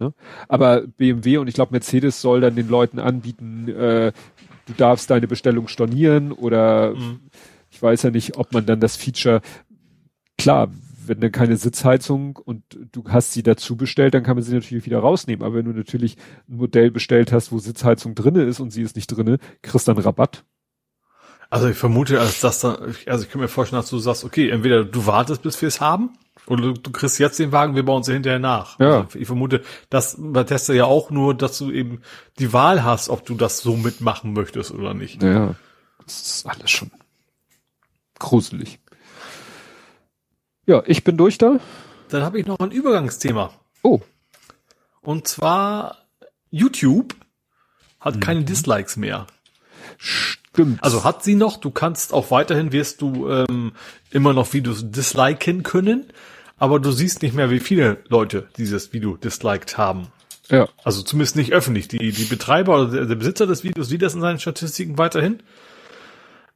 Ne? Aber BMW und ich glaube Mercedes soll dann den Leuten anbieten, äh, du darfst deine Bestellung stornieren oder Mhm. ich weiß ja nicht, ob man dann das Feature, klar, wenn dann keine Sitzheizung und du hast sie dazu bestellt, dann kann man sie natürlich wieder rausnehmen. Aber wenn du natürlich ein Modell bestellt hast, wo Sitzheizung drinne ist und sie ist nicht drinne, kriegst dann Rabatt. Also ich vermute, als das dann, also ich kann mir vorstellen, dass du sagst, okay, entweder du wartest, bis wir es haben, oder du, kriegst jetzt den Wagen, wir bauen sie hinterher nach. Ja. Also ich vermute, dass bei Tesla ja auch nur, dass du eben die Wahl hast, ob du das so mitmachen möchtest oder nicht. Naja, das ist alles schon gruselig. Ja, ich bin durch da. Dann habe ich noch ein Übergangsthema. Oh, Und zwar YouTube hat Mhm. keine Dislikes mehr. Stimmt. Also hat sie noch, du kannst auch weiterhin, wirst du ähm, immer noch Videos disliken können, aber du siehst nicht mehr, wie viele Leute dieses Video disliked haben. ja, Also zumindest nicht öffentlich. Die, die Betreiber oder der, Besitzer des Videos sieht das in seinen Statistiken weiterhin.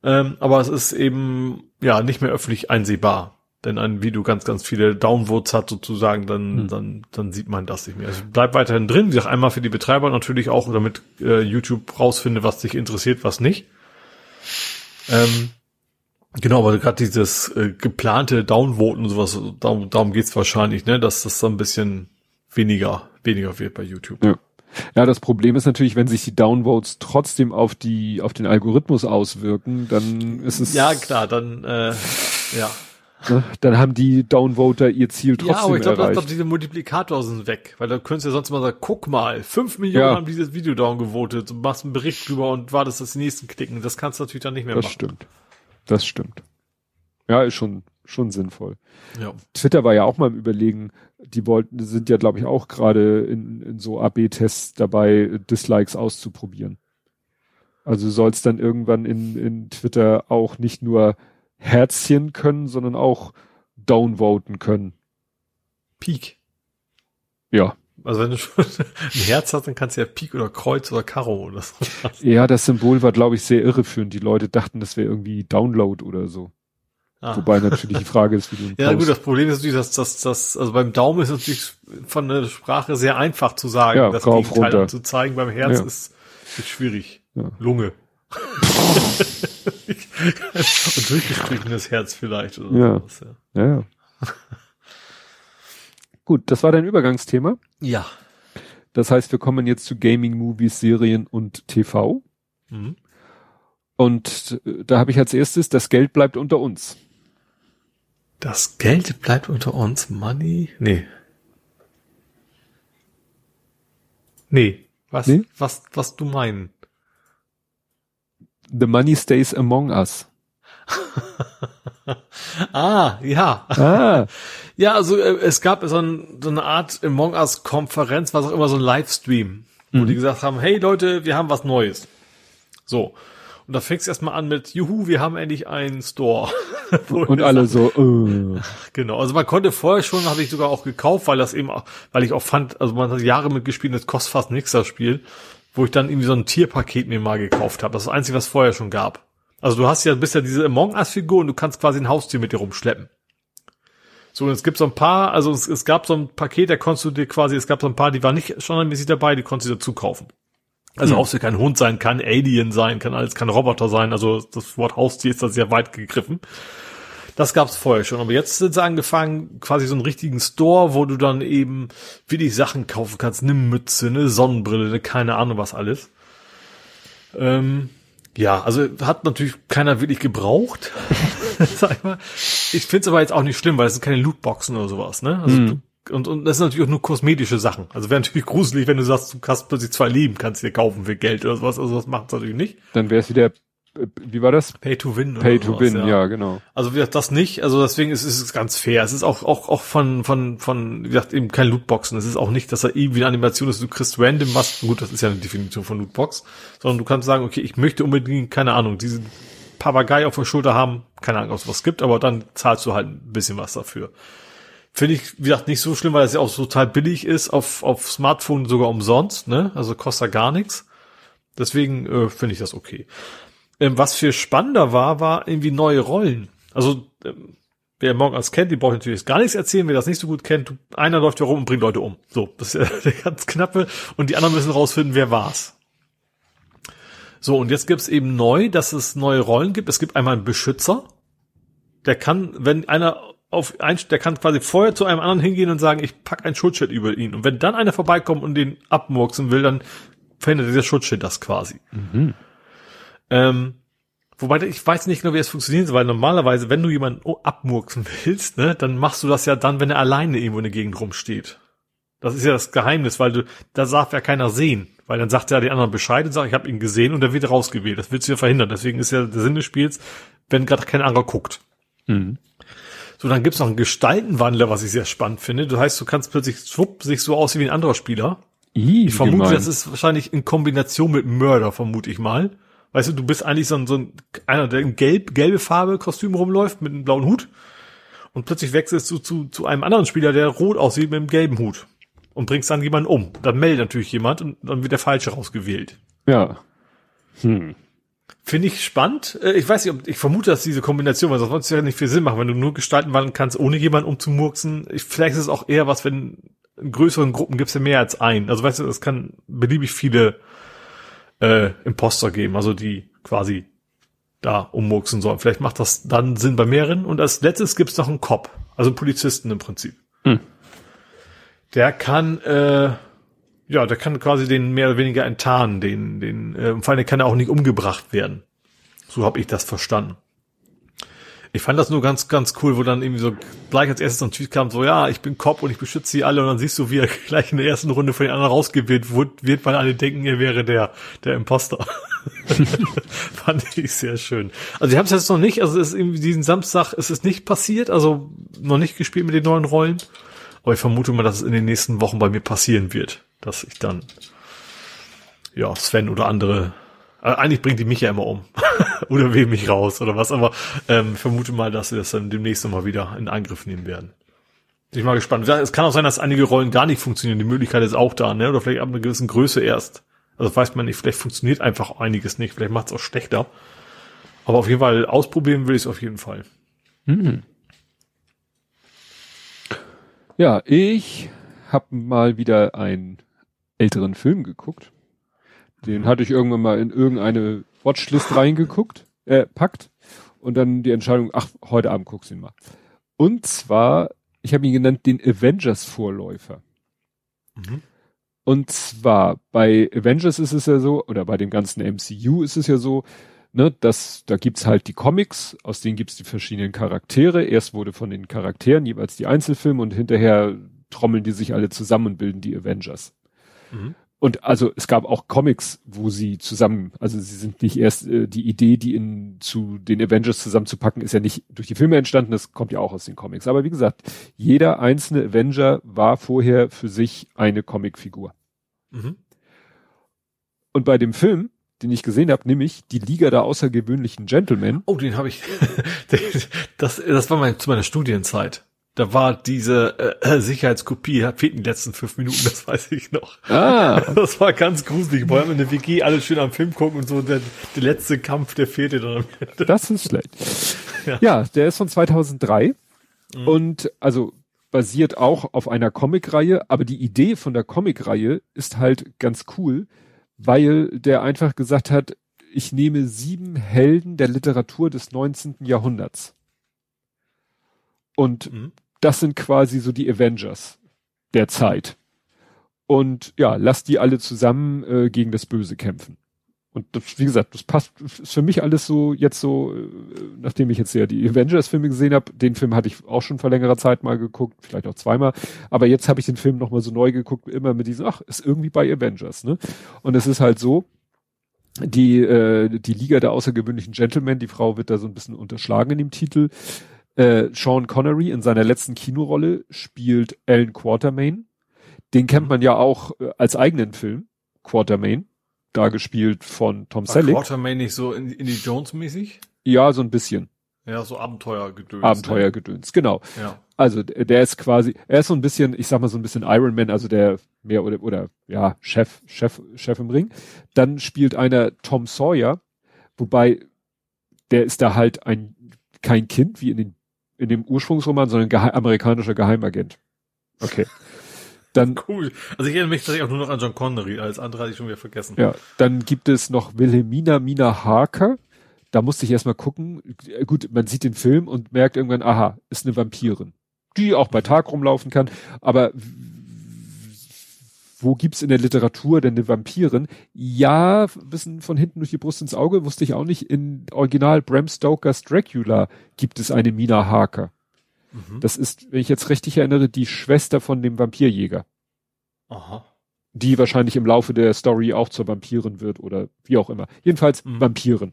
Ähm, aber es ist eben ja nicht mehr öffentlich einsehbar. Wenn ein Video ganz, ganz viele Downvotes hat sozusagen, dann, dann, dann sieht man das nicht mehr. Also bleibt weiterhin drin. Wie gesagt, einmal für die Betreiber natürlich auch, damit äh, YouTube rausfindet, was dich interessiert, was nicht. Ähm, Genau, aber gerade dieses äh, geplante Downvoten und sowas, darum, darum geht's wahrscheinlich, ne, dass das so ein bisschen weniger, weniger wird bei YouTube. Ja. Ja, das Problem ist natürlich, wenn sich die Downvotes trotzdem auf die, auf den Algorithmus auswirken, dann ist es. Ja, klar, dann, äh, ja. Dann haben die Downvoter ihr Ziel trotzdem Ja, aber ich glaube, erreicht. glaub, diese Multiplikator sind weg, weil da könntest du ja sonst mal sagen, guck mal, fünf Millionen Ja. haben dieses Video downgevotet und machst einen Bericht drüber und wartest, dass die nächsten klicken. Das kannst du natürlich dann nicht mehr das machen. stimmt. Das stimmt. Ja, ist schon, schon sinnvoll. Ja. Twitter war ja auch mal im Überlegen, die wollten, sind ja, glaube ich, auch gerade in, in so AB-Tests dabei, Dislikes auszuprobieren. Also soll es dann irgendwann in, in Twitter auch nicht nur Herzchen können, sondern auch downvoten können. Peak. Ja. Also wenn du schon ein Herz hast, dann kannst du ja Pik oder Kreuz oder Karo oder so. Ja, das Symbol war, glaube ich, sehr irreführend. Die Leute dachten, das wäre irgendwie Download oder so. Ah. Wobei natürlich die Frage ist, wie du Ja, gut, Post- das Problem ist natürlich, dass das, das, also beim Daumen ist natürlich von der Sprache sehr einfach zu sagen, Ja, das Gegenteil runter. zu zeigen. Beim Herz Ja. ist, ist schwierig. Ja. Lunge. Und durchgestrichenes Herz vielleicht oder Ja. sowas, ja. Ja. Gut, das war dein Übergangsthema. Ja. Das heißt, wir kommen jetzt zu Gaming, Movies, Serien und TV. Mhm. Und äh, da habe ich als erstes, das Geld bleibt unter uns. Das Geld bleibt unter uns. Money? Nee. Nee. Was, Nee? was, was du meinen? The money stays among us. Ah, ja. Ah, Ja, also äh, es gab so, ein, so eine Art Among Us Konferenz, was auch immer so ein Livestream, wo Mhm. die gesagt haben, hey Leute, wir haben was Neues. So. Und da fängst du erstmal an mit, juhu, wir haben endlich einen Store. Wo und alle so, äh, Genau, also man konnte vorher schon, habe ich sogar auch gekauft, weil das eben auch, weil ich auch fand, also man hat Jahre mitgespielt, das kostet fast nichts das Spiel, wo ich dann irgendwie so ein Tierpaket mir mal gekauft habe. Das ist das Einzige, was vorher schon gab. Also du hast ja, bist ja diese Among Us Figur und du kannst quasi ein Haustier mit dir rumschleppen. So, und es gibt so ein paar, also es, es gab so ein Paket, da konntest du dir quasi, es gab so ein paar, die waren nicht standardmäßig dabei, die konntest du dazu kaufen. Also Haustier kann Hund sein, kann Alien sein, kann alles, kann Roboter sein, also das Wort Haustier ist da sehr weit gegriffen. Das gab's vorher schon, aber jetzt sind sie angefangen, quasi so einen richtigen Store, wo du dann eben wirklich Sachen kaufen kannst, eine Mütze, eine Sonnenbrille, eine keine Ahnung was alles. Ähm, ja, also hat natürlich keiner wirklich gebraucht, sag ich mal. Ich find's aber jetzt auch nicht schlimm, weil es sind keine Lootboxen oder sowas, ne? Also du, und, und das sind natürlich auch nur kosmetische Sachen. Also wäre natürlich gruselig, wenn du sagst, du hast plötzlich zwei Leben, kannst dir kaufen für Geld oder sowas. Also das macht's natürlich nicht. dann wäre es wieder, wie war das? Pay to win. Pay oder to win, ja. genau. also wie gesagt, das nicht. Also deswegen ist, ist es ganz fair. Es ist auch auch auch von von von wie gesagt eben kein Lootboxen. Es ist auch nicht, dass da irgendwie eine Animation ist. Du kriegst random was. Gut, das ist ja eine Definition von Lootbox. Sondern du kannst sagen, okay, ich möchte unbedingt keine Ahnung diesen Papagei auf der Schulter haben. Keine Ahnung, ob es was gibt, aber dann zahlst du halt ein bisschen was dafür. Finde ich, wie gesagt, nicht so schlimm, weil es ja auch total billig ist, auf, auf Smartphone sogar umsonst, ne? Also kostet ja gar nichts. Deswegen äh, finde ich das okay. Ähm, was viel spannender war, war irgendwie neue Rollen. Also, ähm, wer Among Us kennt, die braucht natürlich gar nichts erzählen. Wer das nicht so gut kennt, einer läuft ja rum und bringt Leute um. So, das ist ja der ganz knappe. Und die anderen müssen rausfinden, wer war's. So, und jetzt gibt's eben neu, dass es neue Rollen gibt. Es gibt einmal einen Beschützer. Der kann, wenn einer auf ein, der kann quasi vorher zu einem anderen hingehen und sagen, ich pack ein Schutzschild über ihn. Und wenn dann einer vorbeikommt und den abmurksen will, dann verhindert dieser Schutzschild das quasi. Ähm, wobei ich weiß nicht genau, wie das funktioniert, weil normalerweise, wenn du jemanden abmurksen willst, ne, dann machst du das ja dann, wenn er alleine irgendwo in der Gegend rumsteht. Das ist ja das Geheimnis, weil du, da darf ja keiner sehen. Weil dann sagt ja die anderen Bescheid und sagt, ich habe ihn gesehen und er wird rausgewählt. Das willst du ja verhindern. Deswegen ist ja der Sinn des Spiels, wenn gerade kein anderer guckt. Mhm. So, dann gibt's noch einen Gestaltenwandler, was ich sehr spannend finde. Du heißt, du kannst plötzlich schwupp, sich so aussehen wie ein anderer Spieler. I, Ich vermute, gemein. das ist wahrscheinlich in Kombination mit Mörder, vermute ich mal. Weißt du, du bist eigentlich so ein, so ein einer, der in gelb, gelbe Farbe Kostüm rumläuft mit einem blauen Hut. Und plötzlich wechselst du zu, zu einem anderen Spieler, der rot aussieht mit einem gelben Hut. Und bringst dann jemanden um. Dann meldet natürlich jemand und dann wird der Falsche rausgewählt. Ja. Hm. Finde ich spannend. Äh, Ich weiß nicht, ob, ich vermute, dass diese Kombination, weil sonst es ja nicht viel Sinn machen, wenn du nur Gestalten wandeln kannst, ohne jemanden umzumurksen. Ich, vielleicht ist es auch eher was, wenn in größeren Gruppen gibt's ja mehr als einen. Also weißt du, es kann beliebig viele äh, Imposter geben, also die quasi da ummurksen sollen. Vielleicht macht das dann Sinn bei mehreren. Und als letztes gibt's noch einen Cop, also einen Polizisten im Prinzip. Hm. Der kann, äh, ja, der kann quasi den mehr oder weniger enttarnen, den, den, äh, vor allem kann er auch nicht umgebracht werden. So habe ich das verstanden. Ich fand das nur ganz, ganz cool, wo dann irgendwie so gleich als erstes ein Tweet kam, so, ja, ich bin Cop und ich beschütze sie alle und dann siehst du, wie er gleich in der ersten Runde von den anderen rausgewählt wird, weil alle denken, er wäre der, der Imposter. fand ich sehr schön. Also, die haben es jetzt noch nicht, also es ist irgendwie diesen Samstag ist es nicht passiert, also noch nicht gespielt mit den neuen Rollen. Aber ich vermute mal, dass es in den nächsten Wochen bei mir passieren wird, dass ich dann, ja, Sven oder andere eigentlich bringt die mich ja immer um. oder will mich raus oder was, aber ähm, vermute mal, dass sie das dann demnächst nochmal wieder in Angriff nehmen werden. Ich bin mal gespannt. Es kann auch sein, dass einige Rollen gar nicht funktionieren. Die Möglichkeit ist auch da, ne? Oder vielleicht ab einer gewissen Größe erst. Also weiß man nicht, vielleicht funktioniert einfach einiges nicht, vielleicht macht es auch schlechter. Aber auf jeden Fall ausprobieren will ich es auf jeden Fall. Mhm. Ja, ich habe mal wieder einen älteren Film geguckt. Den hatte ich irgendwann mal in irgendeine Watchlist reingeguckt, äh, packt und dann die Entscheidung, ach, heute Abend guckst du ihn mal. Und zwar, ich habe ihn genannt den Avengers-Vorläufer. Mhm. Und zwar bei Avengers ist es ja so, oder bei dem ganzen MCU ist es ja so, ne, dass da gibt's halt die Comics, aus denen gibt's die verschiedenen Charaktere. Erst wurde von den Charakteren jeweils die Einzelfilme und hinterher trommeln die sich alle zusammen und bilden die Avengers. Mhm. Und also es gab auch Comics, wo sie zusammen, also sie sind nicht erst äh, die Idee, die in zu den Avengers zusammenzupacken, ist ja nicht durch die Filme entstanden, das kommt ja auch aus den Comics. Aber wie gesagt, jeder einzelne Avenger war vorher für sich eine Comicfigur. Mhm. Und bei dem Film, den ich gesehen habe, nämlich die Liga der außergewöhnlichen Gentlemen. Oh, den habe ich. das, das war mein, zu meiner Studienzeit. Da war diese äh, Sicherheitskopie, hat fehlten die letzten fünf Minuten, das weiß ich noch. Ah. Das war ganz gruselig. Wir haben in der WG alle schön am Film gucken und so, der, der letzte Kampf, der fehlte dann am Ende. Das ist schlecht. Ja, ja der ist von 2003 mhm. und also basiert auch auf einer Comicreihe, aber die Idee von der Comicreihe ist halt ganz cool, weil der einfach gesagt hat, ich nehme sieben Helden der Literatur des 19. Jahrhunderts. Und mhm das sind quasi so die Avengers der Zeit. Und ja, lass die alle zusammen äh, gegen das Böse kämpfen. Und das, wie gesagt, das passt, ist für mich alles so jetzt so, äh, nachdem ich jetzt ja die Avengers-Filme gesehen habe, den Film hatte ich auch schon vor längerer Zeit mal geguckt, vielleicht auch zweimal, aber jetzt habe ich den Film nochmal so neu geguckt, immer mit diesem, ach, ist irgendwie bei Avengers, ne? Und es ist halt so, die, äh, die Liga der außergewöhnlichen Gentlemen, die Frau wird da so ein bisschen unterschlagen in dem Titel, äh, Sean Connery in seiner letzten Kinorolle spielt Alan Quatermain. Den kennt man ja auch äh, als eigenen Film, Quatermain, da gespielt von Tom War Selleck. Quatermain nicht so in, in die Jones mäßig? Ja, so ein bisschen. Ja, so Abenteuergedöns. Abenteuergedöns, genau. Ja. Also der ist quasi, er ist so ein bisschen, ich sag mal so ein bisschen Iron Man, also der mehr oder oder ja Chef Chef Chef im Ring. Dann spielt einer Tom Sawyer, wobei der ist da halt ein kein Kind wie in den in dem Ursprungsroman, sondern geheim, amerikanischer Geheimagent. Okay. Dann, cool. Also ich erinnere mich tatsächlich auch nur noch an John Connery, als andere hatte ich schon wieder vergessen. Ja, dann gibt es noch Wilhelmina Mina Harker. Da musste ich erstmal gucken. Gut, man sieht den Film und merkt irgendwann, aha, ist eine Vampirin. Die auch bei Tag rumlaufen kann. Aber wo gibt's in der Literatur denn eine Vampirin? Ja, bisschen von hinten durch die Brust ins Auge, wusste ich auch nicht. In Original Bram Stokers Dracula gibt es eine Mina Harker. Mhm. Das ist, wenn ich jetzt richtig erinnere, die Schwester von dem Vampirjäger. Aha. Die wahrscheinlich im Laufe der Story auch zur Vampirin wird oder wie auch immer. Jedenfalls mhm. Vampirin.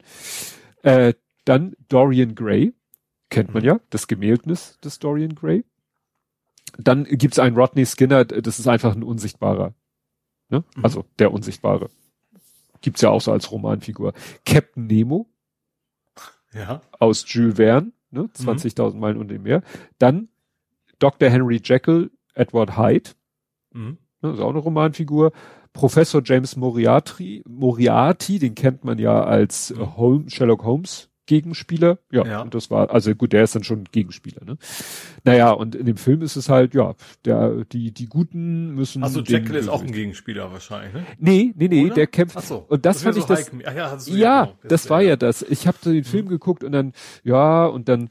Äh, dann Dorian Gray. Kennt man mhm. ja, das Gemäldnis des Dorian Gray. Dann gibt's einen Rodney Skinner, das ist einfach ein unsichtbarer Ne? Mhm. Also der Unsichtbare. Gibt's ja auch so als Romanfigur. Captain Nemo. Ja. Aus Jules Verne, ne? 20.000 mhm. Meilen unter dem Meer. Dann Dr. Henry Jekyll, Edward Hyde. Mhm. Ne? Ist auch eine Romanfigur. Professor James Moriarty, Moriarty, den kennt man ja als mhm. Holmes, Sherlock Holmes Gegenspieler. Ja, Ja. und das war, also gut, der ist dann schon Gegenspieler, ne? Naja, und in dem Film ist es halt, ja, der, die, die Guten müssen. Also Jekyll ist auch ein Gegenspieler wahrscheinlich, ne? Nee, nee, nee, Oder? der kämpft. Ach so. Und das wär fand ich so das. Hulk- Ach ja, du Ja, genau. das war ja das. Ich habe den Film geguckt und dann, ja, und dann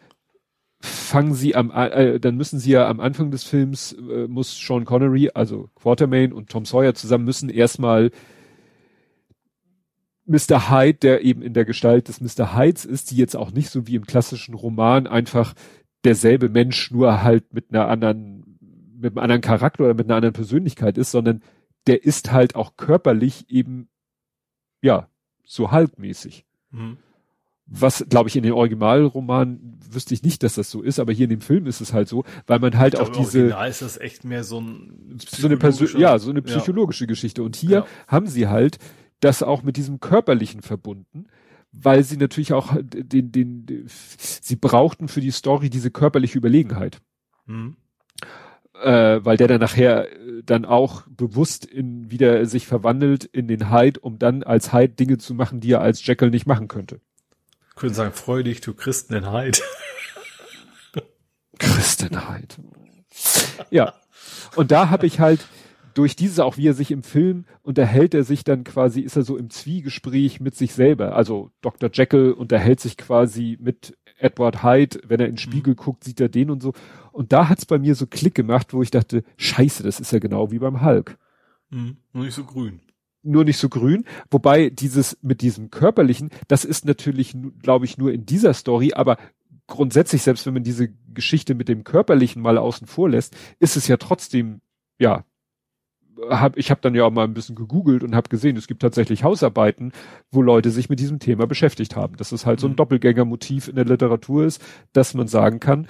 fangen sie am, äh, dann müssen sie ja am Anfang des Films, äh, muss Sean Connery, also Quartermain und Tom Sawyer zusammen müssen erstmal Mr. Hyde, der eben in der Gestalt des Mr. Hydes ist, die jetzt auch nicht so wie im klassischen Roman einfach derselbe Mensch, nur halt mit einer anderen, mit einem anderen Charakter oder mit einer anderen Persönlichkeit ist, sondern der ist halt auch körperlich eben, ja, so halbmäßig. Mhm. Was, glaube ich, in den Originalromanen wüsste ich nicht, dass das so ist, aber hier in dem Film ist es halt so, weil man halt auch glaube, im diese, Original ist das echt mehr so ein so eine Persön ja, so eine Ja. psychologische Geschichte. Und hier Ja. haben sie halt das auch mit diesem körperlichen verbunden, weil sie natürlich auch den, den, den sie brauchten für die Story diese körperliche Überlegenheit. Mhm. Äh, weil der dann nachher äh, dann auch bewusst in wieder sich verwandelt in den Hyde, um dann als Hyde Dinge zu machen, die er als Jekyll nicht machen könnte. Können sagen, freu dich, du Christenheit. Christenheit. Ja. Und da habe ich halt durch diese auch, wie er sich im Film unterhält, er sich dann quasi, ist er so im Zwiegespräch mit sich selber. Also Dr. Jekyll unterhält sich quasi mit Edward Hyde, wenn er in den Spiegel guckt, sieht er den und so. Und da hat's bei mir so Klick gemacht, wo ich dachte, scheiße, das ist ja genau wie beim Hulk. Mhm. Nur nicht so grün. Nur nicht so grün. Wobei dieses mit diesem körperlichen, das ist natürlich, glaube ich, nur in dieser Story, aber grundsätzlich, selbst wenn man diese Geschichte mit dem körperlichen mal außen vor lässt, ist es ja trotzdem, ja, hab, ich habe dann ja auch mal ein bisschen gegoogelt und habe gesehen, es gibt tatsächlich Hausarbeiten, wo Leute sich mit diesem Thema beschäftigt haben. Dass es halt so ein Mhm. Doppelgängermotiv in der Literatur ist, dass man sagen kann,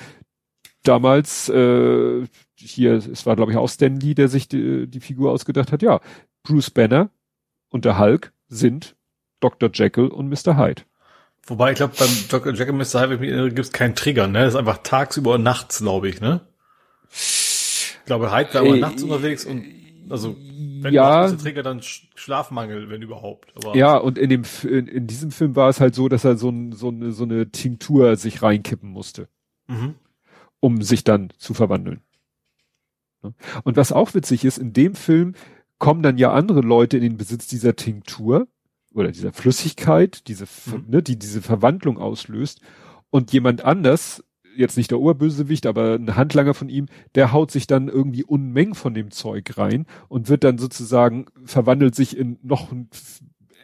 damals, äh, hier, es war glaube ich auch Stan Lee, der sich die, die Figur ausgedacht hat, ja, Bruce Banner und der Hulk sind Dr. Jekyll und Mr. Hyde. Wobei, ich glaube, beim Dr. Jekyll und Mr. Hyde, wenn ich mich erinnere, gibt es keinen Trigger, ne? Das ist einfach tagsüber und nachts, glaube ich, ne? Ich glaube, Hyde war immer Äh, nachts unterwegs und, also, wenn ja, der Trigger, dann Sch- Schlafmangel, wenn überhaupt. Aber ja, und in dem, in, in diesem Film war es halt so, dass er so, ein, so, eine, so eine Tinktur sich reinkippen musste. Mhm. um sich dann zu verwandeln. Ne? Und was auch witzig ist, in dem Film kommen dann ja andere Leute in den Besitz dieser Tinktur oder dieser Flüssigkeit, diese, Mhm. ne, die diese Verwandlung auslöst. Und jemand anders, jetzt nicht der Oberbösewicht, aber ein Handlanger von ihm, der haut sich dann irgendwie Unmengen von dem Zeug rein und wird dann sozusagen, verwandelt sich in noch ein,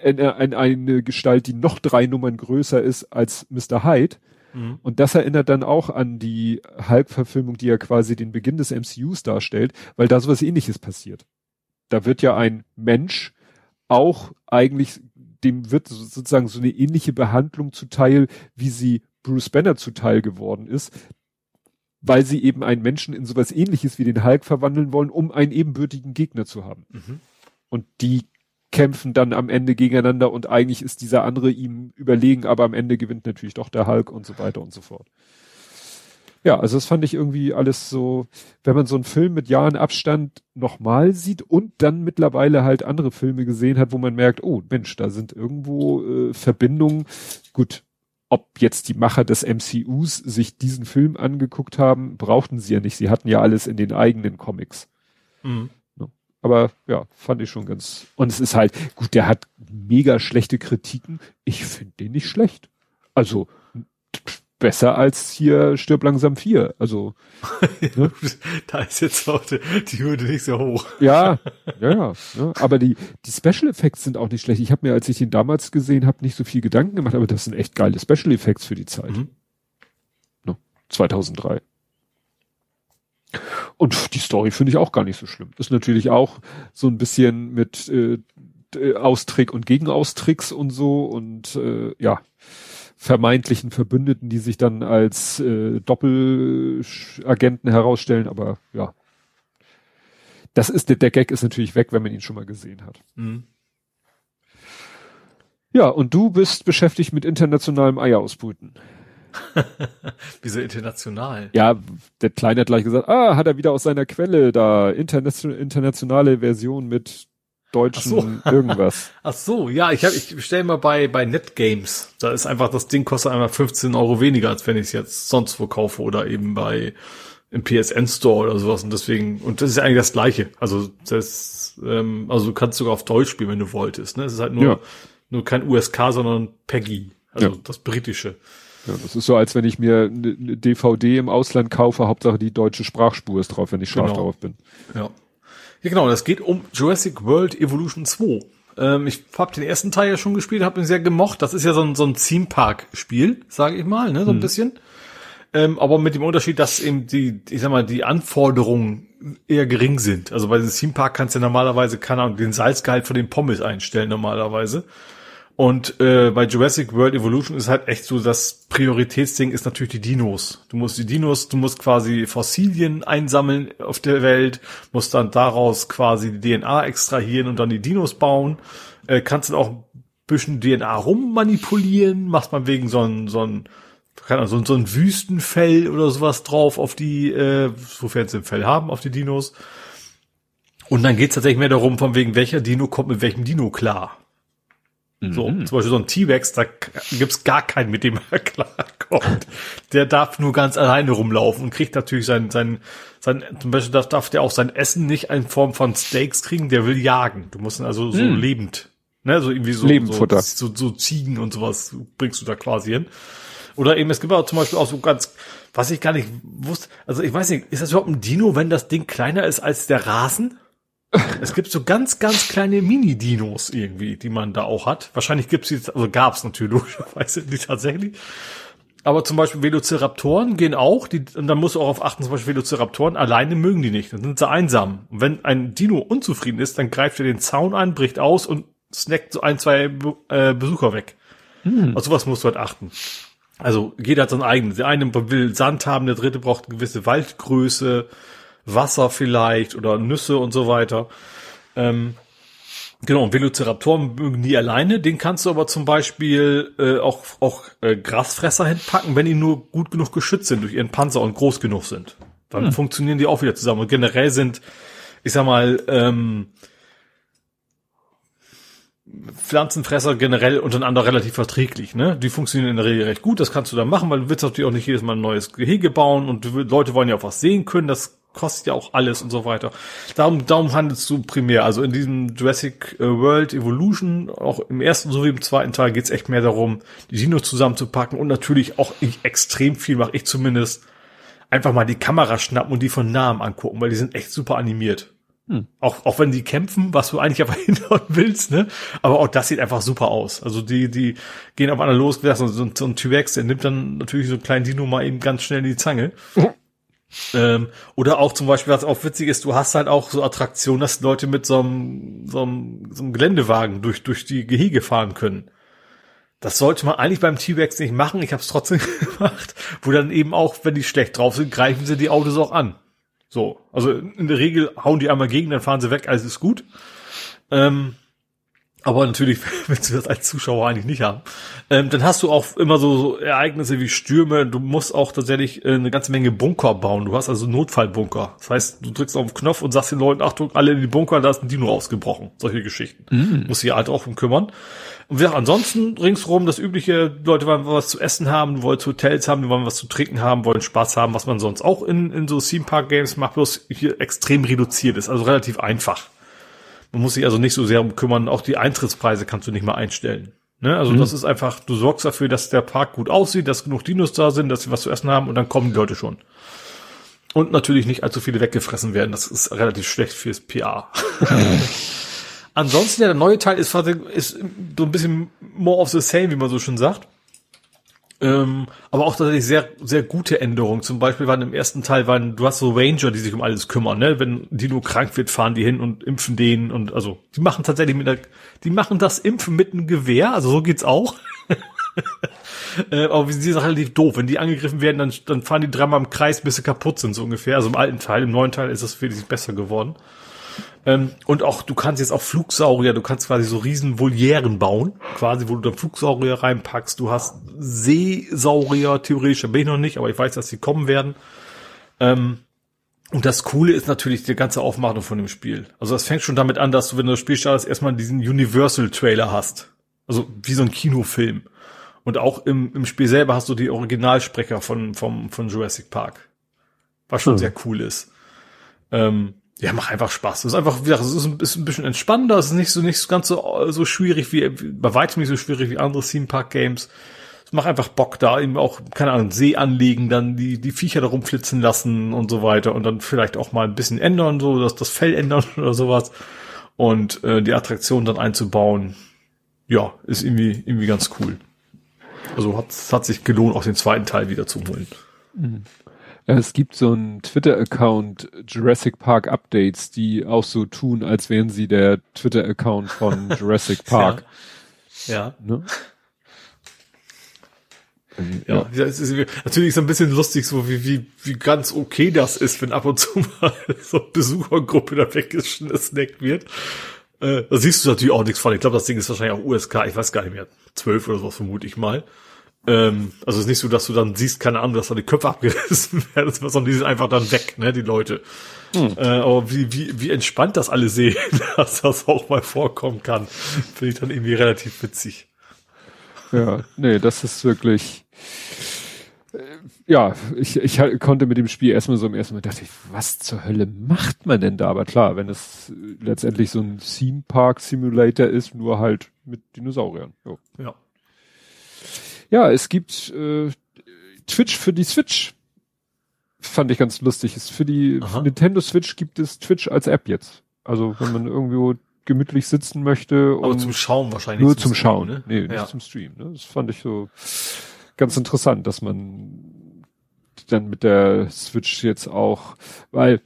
in, in eine Gestalt, die noch drei Nummern größer ist als Mr. Hyde. Mhm. Und das erinnert dann auch an die Hulk-Verfilmung, die ja quasi den Beginn des MCUs darstellt, weil da sowas ähnliches passiert. Da wird ja ein Mensch auch eigentlich, dem wird so- sozusagen so eine ähnliche Behandlung zuteil, wie sie Bruce Banner zuteil geworden ist, weil sie eben einen Menschen in sowas ähnliches wie den Hulk verwandeln wollen, um einen ebenbürtigen Gegner zu haben. Mhm. Und die kämpfen dann am Ende gegeneinander und eigentlich ist dieser andere ihm überlegen, aber am Ende gewinnt natürlich doch der Hulk und so weiter und so fort. Ja, also das fand ich irgendwie alles so, wenn man so einen Film mit Jahren Abstand nochmal sieht und dann mittlerweile halt andere Filme gesehen hat, wo man merkt, oh Mensch, da sind irgendwo äh, Verbindungen. Gut, ob jetzt die Macher des MCUs sich diesen Film angeguckt haben, brauchten sie ja nicht. Sie hatten ja alles in den eigenen Comics. Mhm. Aber ja, fand ich schon ganz. Und es ist halt, gut, der hat mega schlechte Kritiken. Ich finde den nicht schlecht. Also pff, besser als hier Stirb langsam 4. Also, Ne? da ist jetzt auch die, die Hürde nicht so hoch. ja, ja, ja. Ne? Aber die, die Special Effects sind auch nicht schlecht. Ich habe mir, als ich den damals gesehen habe, nicht so viel Gedanken gemacht, aber das sind echt geile Special Effects für die Zeit. Mhm. 2003. Und die Story finde ich auch gar nicht so schlimm. Ist natürlich auch so ein bisschen mit äh, Austrick und Gegenaustricks und so und äh, ja vermeintlichen Verbündeten, die sich dann als äh, Doppelagenten herausstellen, aber ja. Das ist der, der Gag ist natürlich weg, wenn man ihn schon mal gesehen hat. Mhm. Ja, und du bist beschäftigt mit internationalem Eierausbrüten. Wieso international? Ja, der Kleine hat gleich gesagt, ah, hat er wieder aus seiner Quelle da, internation, internationale Version mit deutschen Ach so. irgendwas. Ach so, ja, ich habe, ich bestelle mal bei bei Netgames. Da ist einfach das Ding kostet einfach 15 Euro weniger, als wenn ich es jetzt sonst wo kaufe oder eben bei im PSN Store oder sowas und deswegen und das ist eigentlich das Gleiche. Also das, ähm, also du kannst sogar auf Deutsch spielen, wenn du wolltest. Ne, es ist halt nur ja. nur kein USK, sondern PEGI, also ja. das britische. Ja, das ist so, als wenn ich mir eine DVD im Ausland kaufe, Hauptsache die deutsche Sprachspur ist drauf, wenn ich scharf genau. drauf bin. Ja. Ja, genau, das geht um Jurassic World Evolution 2. Ähm, ich habe den ersten Teil ja schon gespielt, habe ihn sehr gemocht. Das ist ja so ein, so ein Theme Park Spiel, sage ich mal, ne, so ein hm. bisschen. Ähm, aber mit dem Unterschied, dass eben die, ich sag mal, die Anforderungen eher gering sind. Also bei diesem Theme Park kannst du normalerweise, keine Ahnung, den Salzgehalt von den Pommes einstellen normalerweise. Und äh, bei Jurassic World Evolution ist halt echt so, das Prioritätsding ist natürlich die Dinos. Du musst die Dinos, du musst quasi Fossilien einsammeln auf der Welt, musst dann daraus quasi die DNA extrahieren und dann die Dinos bauen. Äh, kannst dann auch ein bisschen DNA rummanipulieren, machst mal wegen so ein, so ein keine Ahnung, so, so ein Wüstenfell oder sowas drauf auf die, äh, sofern sie ein Fell haben, auf die Dinos. Und dann geht's tatsächlich mehr darum, von wegen welcher Dino kommt mit welchem Dino klar. So, mhm. zum Beispiel so ein T-Rex, da gibt's gar keinen, mit dem er klarkommt. Der darf nur ganz alleine rumlaufen und kriegt natürlich sein, sein, sein, zum Beispiel darf, darf der auch sein Essen nicht in Form von Steaks kriegen, der will jagen. Du musst ihn also so mhm. lebend, ne, so irgendwie so, Lebenfutter. So, so, so Ziegen und sowas bringst du da quasi hin. Oder eben, es gibt auch zum Beispiel auch so ganz, was ich gar nicht wusste, also ich weiß nicht, ist das überhaupt ein Dino, wenn das Ding kleiner ist als der Rasen? Es gibt so ganz, ganz kleine Mini-Dinos irgendwie, die man da auch hat. Wahrscheinlich gibt's die, also gab's natürlich logischerweise nicht tatsächlich. Aber zum Beispiel Velociraptoren gehen auch, die, und dann musst du auch auf achten, zum Beispiel Velociraptoren, alleine mögen die nicht, dann sind sie einsam. Und wenn ein Dino unzufrieden ist, dann greift er den Zaun an, bricht aus und snackt so ein, zwei äh, Besucher weg. Hm. Auf sowas musst du halt achten. Also jeder hat sein eigenes. Der eine will Sand haben, der dritte braucht eine gewisse Waldgröße. Wasser vielleicht oder Nüsse und so weiter. Ähm, genau, und Velociraptoren mögen die alleine. Den kannst du aber zum Beispiel äh, auch, auch äh, Grasfresser hinpacken, wenn die nur gut genug geschützt sind durch ihren Panzer und groß genug sind. Dann hm. funktionieren die auch wieder zusammen. Und generell sind, ich sag mal, ähm, Pflanzenfresser generell untereinander relativ verträglich, ne? Die funktionieren in der Regel recht gut, das kannst du da machen, weil du willst natürlich auch nicht jedes Mal ein neues Gehege bauen und Leute wollen ja auch was sehen können, das kostet ja auch alles und so weiter. Darum, darum handelst du primär. Also in diesem Jurassic äh, World Evolution, auch im ersten sowie im zweiten Teil geht's echt mehr darum, die Dinos zusammenzupacken und natürlich auch ich, extrem viel mache ich zumindest einfach mal die Kamera schnappen und die von nahem angucken, weil die sind echt super animiert. Hm. Auch, auch wenn die kämpfen, was du eigentlich aber hindern willst, ne? Aber auch das sieht einfach super aus. Also die, die gehen auf einmal los, so, so, so ein T-Rex, der nimmt dann natürlich so einen kleinen Dino mal eben ganz schnell in die Zange. Ähm, oder auch zum Beispiel, was auch witzig ist, du hast halt auch so Attraktionen, dass Leute mit so einem, so einem, so einem Geländewagen durch, durch die Gehege fahren können. Das sollte man eigentlich beim T-Rex nicht machen. Ich habe es trotzdem gemacht, wo dann eben auch, wenn die schlecht drauf sind, greifen sie die Autos auch an. So, also in der Regel hauen die einmal gegen, dann fahren sie weg, alles ist gut. Ähm, aber natürlich willst du das als Zuschauer eigentlich nicht haben. Ähm, dann hast du auch immer so, so Ereignisse wie Stürme. Du musst auch tatsächlich äh, eine ganze Menge Bunker bauen. Du hast also Notfallbunker. Das heißt, du drückst auf den Knopf und sagst den Leuten, Achtung, alle in die Bunker, da ist ein Dino ausgebrochen. Solche Geschichten. Mhm. Muss sich halt auch um kümmern. Und ja, ansonsten ringsrum das übliche, Leute wollen was zu essen haben, wollen Hotels haben, wollen was zu trinken haben, wollen Spaß haben, was man sonst auch in, in so Theme Park Games macht, bloß hier extrem reduziert ist, also relativ einfach. Man muss sich also nicht so sehr um kümmern. Auch die Eintrittspreise kannst du nicht mal einstellen. Ne? Also mhm. das ist einfach, du sorgst dafür, dass der Park gut aussieht, dass genug Dinos da sind, dass sie was zu essen haben und dann kommen die Leute schon. Und natürlich nicht allzu viele weggefressen werden. Das ist relativ schlecht fürs PA. Ansonsten ja, der neue Teil ist, ist so ein bisschen more of the same, wie man so schon sagt. Ähm, aber auch tatsächlich sehr, sehr gute Änderungen. Zum Beispiel waren im ersten Teil waren, du hast so Ranger, die sich um alles kümmern, ne? Wenn Dino krank wird, fahren die hin und impfen den und also, die machen tatsächlich mit der, die machen das Impfen mit einem Gewehr, also so geht's auch. äh, aber die sind relativ doof. Wenn die angegriffen werden, dann, dann fahren die dreimal im Kreis, bis sie kaputt sind, so ungefähr. Also im alten Teil, im neuen Teil ist das wirklich besser geworden. Ähm, und auch, du kannst jetzt auch Flugsaurier, du kannst quasi so riesen Volieren bauen, quasi, wo du dann Flugsaurier reinpackst. Du hast Seesaurier, theoretisch, da bin ich noch nicht, aber ich weiß, dass sie kommen werden. Ähm, Und das Coole ist natürlich die ganze Aufmachung von dem Spiel. Also das fängt schon damit an, dass du, wenn du das Spiel startest, erstmal diesen Universal-Trailer hast. Also wie so ein Kinofilm. Und auch im, im Spiel selber hast du die Originalsprecher von, vom, von Jurassic Park. Was schon mhm. sehr cool ist. Ähm, ja, macht einfach Spaß. Es ist einfach, wie gesagt, es ist ein, ist ein bisschen entspannender, es ist nicht so, nicht ganz so, so schwierig wie, bei weitem nicht so schwierig wie andere Theme Park Games. Es macht einfach Bock da, eben auch, keine Ahnung, See anlegen, dann die, die Viecher da rumflitzen lassen und so weiter und dann vielleicht auch mal ein bisschen ändern, so, dass das Fell ändern oder sowas und äh, die Attraktion dann einzubauen. Ja, ist irgendwie, irgendwie ganz cool. Also hat, hat sich gelohnt, auch den zweiten Teil wieder zu holen. Mhm. Es gibt so einen Twitter-Account Jurassic Park Updates, die auch so tun, als wären sie der Twitter-Account von Jurassic Park. ja. ja. Ne? Ja, ja. es ist natürlich so ein bisschen lustig, so wie, wie, wie ganz okay das ist, wenn ab und zu mal so eine Besuchergruppe da weggesnackt wird. Äh, da siehst du natürlich auch nichts von. Ich glaube, das Ding ist wahrscheinlich auch USK, ich weiß gar nicht mehr, zwölf oder so vermute ich mal. Ähm, also es ist nicht so, dass du dann siehst, keine Ahnung, dass da die Köpfe abgerissen werden, sondern die sind einfach dann weg, ne, die Leute. Hm. Äh, aber wie, wie, wie entspannt das alle sehen, dass das auch mal vorkommen kann, finde ich dann irgendwie relativ witzig. Ja, nee, das ist wirklich, äh, ja, ich, ich konnte mit dem Spiel erstmal so im ersten Mal dachte ich, was zur Hölle macht man denn da? Aber klar, wenn es letztendlich so ein Theme Park Simulator ist, nur halt mit Dinosauriern. Jo. Ja. Ja, es gibt äh, Twitch für die Switch. Fand ich ganz lustig. Ist für die für Nintendo Switch gibt es Twitch als App jetzt. Also wenn man irgendwo gemütlich sitzen möchte. Aber zum Schauen wahrscheinlich. Nur zum, zum Schauen, ne? Nee, nicht zum Stream. Ne? Das fand ich so ganz interessant, dass man dann mit der Switch jetzt auch, weil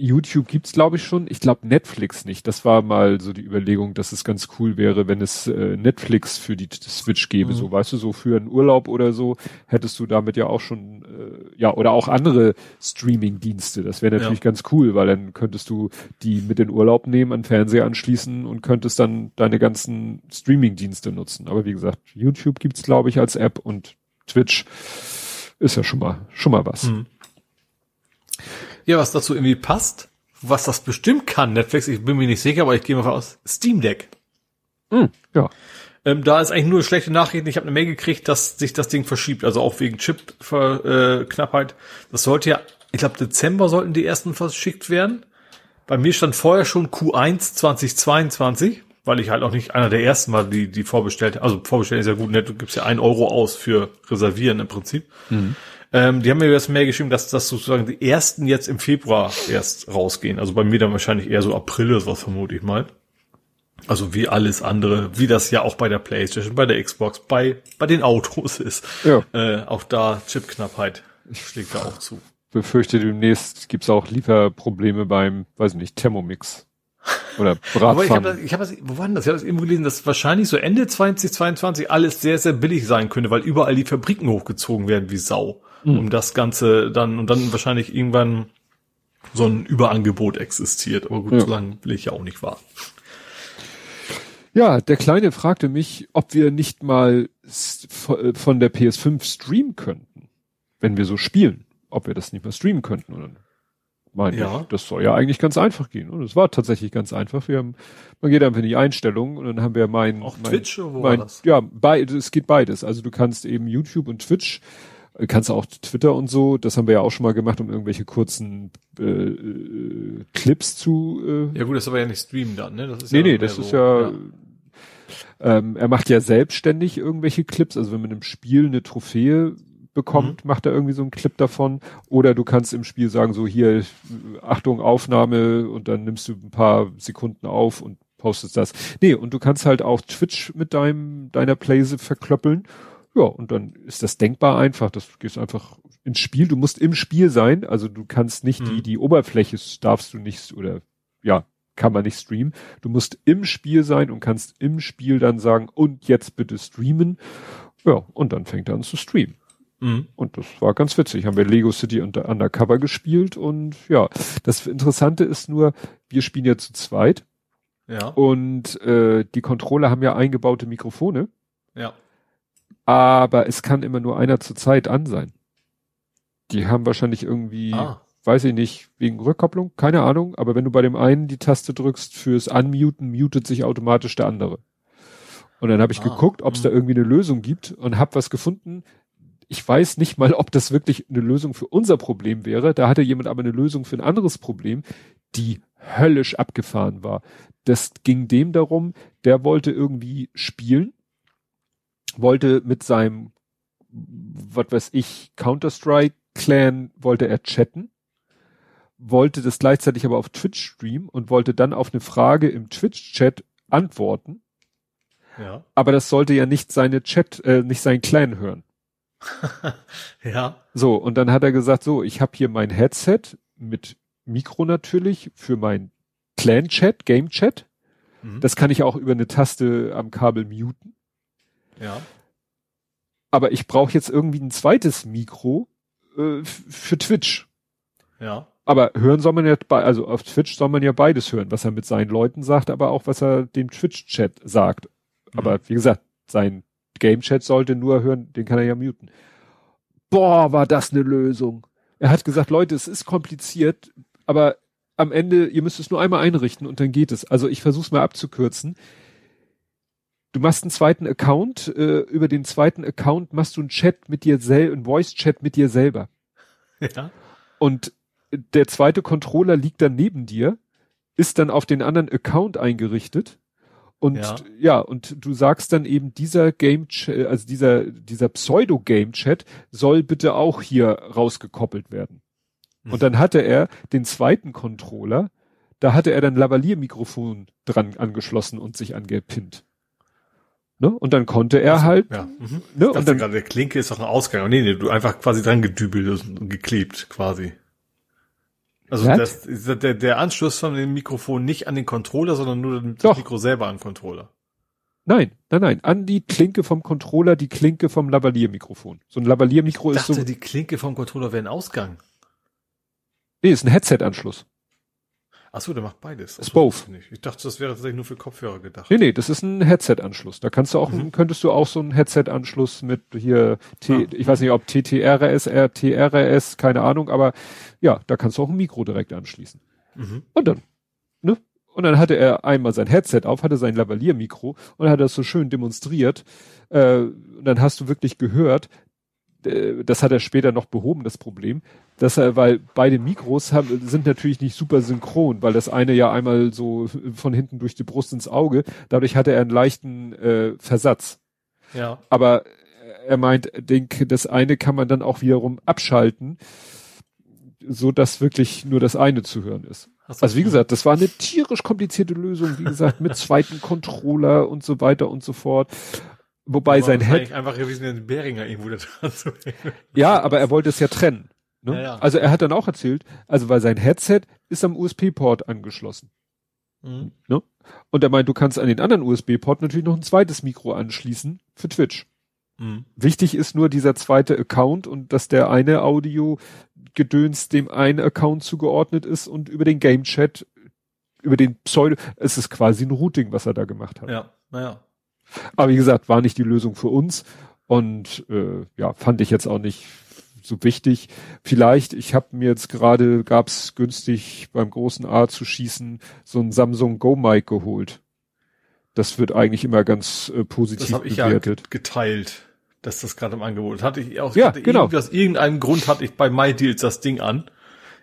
YouTube gibt's glaube ich schon. Ich glaube Netflix nicht. Das war mal so die Überlegung, dass es ganz cool wäre, wenn es äh, Netflix für die Switch gäbe. Mhm. So, weißt du, so für einen Urlaub oder so hättest du damit ja auch schon, äh, ja, oder auch andere Streaming-Dienste. Das wäre natürlich ja. ganz cool, weil dann könntest du die mit in Urlaub nehmen, an Fernseher anschließen und könntest dann deine ganzen Streaming-Dienste nutzen. Aber wie gesagt, YouTube gibt's glaube ich als App und Twitch ist ja schon mal, schon mal was. Mhm. Ja, was dazu irgendwie passt, was das bestimmt kann, Netflix, ich bin mir nicht sicher, aber ich gehe mal aus, Steam Deck. Mhm, ja. Ähm, da ist eigentlich nur schlechte Nachrichten. Ich habe eine Mail gekriegt, dass sich das Ding verschiebt, also auch wegen Chip-Knappheit. Äh, das sollte ja, ich glaube, Dezember sollten die ersten verschickt werden. Bei mir stand vorher schon Q1 2022, weil ich halt auch nicht einer der ersten war, die die vorbestellt. Also vorbestellt ist ja gut, ne? du gibst ja ein Euro aus für reservieren im Prinzip. Mhm. Ähm, die haben mir jetzt mehr geschrieben, dass das sozusagen die ersten jetzt im Februar erst rausgehen. Also bei mir dann wahrscheinlich eher so April oder was vermute ich mal. Also wie alles andere, wie das ja auch bei der Playstation, bei der Xbox, bei, bei den Autos ist. Ja. Äh, auch da Chipknappheit schlägt da auch zu. Befürchte demnächst gibt's auch Lieferprobleme beim, weiß nicht, Thermomix. Oder Bratpfannen. Aber ich habe ich hab das, wo war denn das? Ich habe das eben gelesen, dass wahrscheinlich so Ende 2022 alles sehr, sehr billig sein könnte, weil überall die Fabriken hochgezogen werden wie Sau mhm. um das Ganze dann und dann wahrscheinlich irgendwann so ein Überangebot existiert. Aber gut, ja. so lange will ich ja auch nicht warten. Ja, der Kleine fragte mich, ob wir nicht mal von der PS5 streamen könnten, wenn wir so spielen. Ob wir das nicht mal streamen könnten. Und dann meine ja. ich, das soll ja eigentlich ganz einfach gehen. Und es war tatsächlich ganz einfach. Wir haben, man geht einfach in die Einstellungen und dann haben wir mein, auch mein, Twitch oder wo mein, war das? Ja, beides, es geht beides. Also du kannst eben YouTube und Twitch kannst du auch Twitter und so, das haben wir ja auch schon mal gemacht, um irgendwelche kurzen äh, äh, Clips zu. Äh, ja gut, das ist aber ja nicht streamen dann, ne? Das ist nee, ja nee, das so, ist ja, ja. Ähm, er macht ja selbstständig irgendwelche Clips, also wenn man im Spiel eine Trophäe bekommt, mhm. macht er irgendwie so einen Clip davon. Oder du kannst im Spiel sagen, so hier, Achtung, Aufnahme und dann nimmst du ein paar Sekunden auf und postest das. Nee, und du kannst halt auch Twitch mit deinem, deiner Playse verklöppeln ja, und dann ist das denkbar einfach. Das gehst einfach ins Spiel. Du musst im Spiel sein. Also du kannst nicht mhm. die, die Oberfläche darfst du nicht oder ja, kann man nicht streamen. Du musst im Spiel sein und kannst im Spiel dann sagen, und jetzt bitte streamen. Ja, und dann fängt er an zu streamen. Mhm. Und das war ganz witzig. Haben wir Lego City unter Undercover gespielt und ja, das Interessante ist nur, wir spielen ja zu zweit. Ja. Und äh, die Controller haben ja eingebaute Mikrofone. Ja aber es kann immer nur einer zur Zeit an sein. Die haben wahrscheinlich irgendwie, ah. weiß ich nicht, wegen Rückkopplung, keine Ahnung, aber wenn du bei dem einen die Taste drückst fürs Unmuten, mutet sich automatisch der andere. Und dann habe ich ah, geguckt, ob es da irgendwie eine Lösung gibt und habe was gefunden. Ich weiß nicht mal, ob das wirklich eine Lösung für unser Problem wäre. Da hatte jemand aber eine Lösung für ein anderes Problem, die höllisch abgefahren war. Das ging dem darum, der wollte irgendwie spielen, wollte mit seinem, was weiß ich, Counter-Strike-Clan, wollte er chatten, wollte das gleichzeitig aber auf Twitch streamen und wollte dann auf eine Frage im Twitch-Chat antworten ja. Aber das sollte ja nicht seine Chat, äh, nicht sein Clan hören. ja. So, und dann hat er gesagt, so, ich habe hier mein Headset mit Mikro natürlich für mein Clan-Chat, Game-Chat. Mhm. Das kann ich auch über eine Taste am Kabel muten. Ja. Aber ich brauche jetzt irgendwie ein zweites Mikro äh, für Twitch. Ja. Aber hören soll man ja, bei, also auf Twitch soll man ja beides hören, was er mit seinen Leuten sagt, aber auch was er dem Twitch-Chat sagt. Aber mhm. wie gesagt, sein Game Chat sollte nur hören, den kann er ja muten. Boah, war das eine Lösung. Er hat gesagt, Leute, es ist kompliziert, aber am Ende, ihr müsst es nur einmal einrichten und dann geht es. Also ich versuche es mal abzukürzen. Du machst einen zweiten Account, äh, über den zweiten Account machst du einen Chat mit dir selber, einen Voice-Chat mit dir selber. Ja. Und der zweite Controller liegt dann neben dir, ist dann auf den anderen Account eingerichtet und ja. ja. und du sagst dann eben, dieser Game, also dieser, dieser Pseudo-Game-Chat soll bitte auch hier rausgekoppelt werden. Mhm. Und dann hatte er den zweiten Controller, da hatte er dann Lavalier-Mikrofon dran angeschlossen und sich angepinnt. Ne? Und dann konnte er also, halt. Ja. Mhm. Ne? und dann gerade, der Klinke ist doch ein Ausgang. Nee, nee, du einfach quasi dran gedübelt und geklebt, quasi. Also das, der, der Anschluss von dem Mikrofon nicht an den Controller, sondern nur das Doch. Mikro selber an den Controller. Nein, nein, nein. An die Klinke vom Controller, die Klinke vom Lavalier-Mikrofon. So ein Lavalier-Mikro ist so. Ich dachte, die Klinke vom Controller wäre ein Ausgang. Nee, ist ein Headset-Anschluss. Ach so, der macht beides. Ist both. Ich dachte, das wäre tatsächlich nur für Kopfhörer gedacht. Nee, nee, das ist ein Headset-Anschluss. Da kannst du auch, mhm. könntest du auch so einen Headset-Anschluss mit hier, T, ah. ich weiß nicht, ob TTRS, RTRS, keine Ahnung, aber ja, da kannst du auch ein Mikro direkt anschließen. Mhm. Und dann, ne? Und dann hatte er einmal sein Headset auf, hatte sein Lavalier-Mikro und hat das so schön demonstriert. Äh, und dann hast du wirklich gehört, das hat er später noch behoben, das Problem, dass er, weil beide Mikros haben, sind natürlich nicht super synchron, weil das eine ja einmal so von hinten durch die Brust ins Auge, dadurch hatte er einen leichten äh, Versatz. Ja. Aber er meint, denk, das eine kann man dann auch wiederum abschalten, so dass wirklich nur das eine zu hören ist. Also wie gesagt, das war eine tierisch komplizierte Lösung, wie gesagt, mit zweiten Controller und so weiter und so fort. Wobei aber sein Head einfach gewesen, den Beringer irgendwo da dran zu Ja, aber er wollte es ja trennen. Ne? Ja, ja. Also er hat dann auch erzählt, also weil sein Headset ist am USB-Port angeschlossen. Mhm. Ne? Und er meint, du kannst an den anderen USB-Port natürlich noch ein zweites Mikro anschließen für Twitch. Mhm. Wichtig ist nur dieser zweite Account und dass der eine Audio-Gedöns dem einen Account zugeordnet ist und über den Game-Chat, über den Pseudo, es ist quasi ein Routing, was er da gemacht hat. Ja, naja. Aber wie gesagt, war nicht die Lösung für uns und äh, ja, fand ich jetzt auch nicht so wichtig. Vielleicht, ich habe mir jetzt gerade, gab's günstig beim großen A zu schießen, so ein Samsung Go Mic geholt. Das wird eigentlich immer ganz äh, positiv das hab bewertet. Ich ja geteilt, dass das gerade im Angebot hatte ich auch. Ja, genau. Aus irgendeinem Grund hatte ich bei MyDeals das Ding an.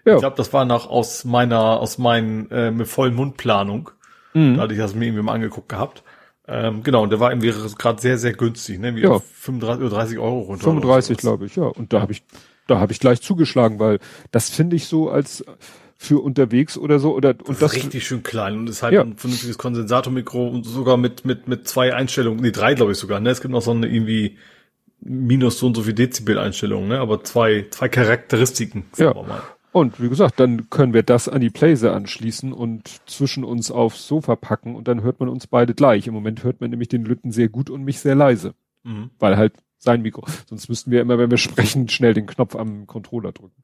Ja. Ich glaube, das war noch aus meiner, aus meinen äh, mit vollen Mundplanung. Mhm. Da hatte ich das mir irgendwie mal angeguckt gehabt. Ähm, genau, und der war irgendwie gerade sehr, sehr günstig, ne? Wie ja. 35 oder 30 Euro runter. 35, glaube ich, ja. Und da habe ich, da habe ich gleich zugeschlagen, weil das finde ich so als für unterwegs oder so oder und das, richtig schön klein und ist halt ja. ein vernünftiges Kondensatormikro und sogar mit mit mit zwei Einstellungen, nee drei glaube ich sogar, ne? Es gibt noch so eine irgendwie minus so und so viel Dezibel Einstellungen, ne? Aber zwei zwei Charakteristiken. Ja. Und wie gesagt, dann können wir das an die Playse anschließen und zwischen uns aufs Sofa packen und dann hört man uns beide gleich. Im Moment hört man nämlich den Lütten sehr gut und mich sehr leise. Mhm. Weil halt sein Mikro. Sonst müssten wir immer, wenn wir sprechen, schnell den Knopf am Controller drücken.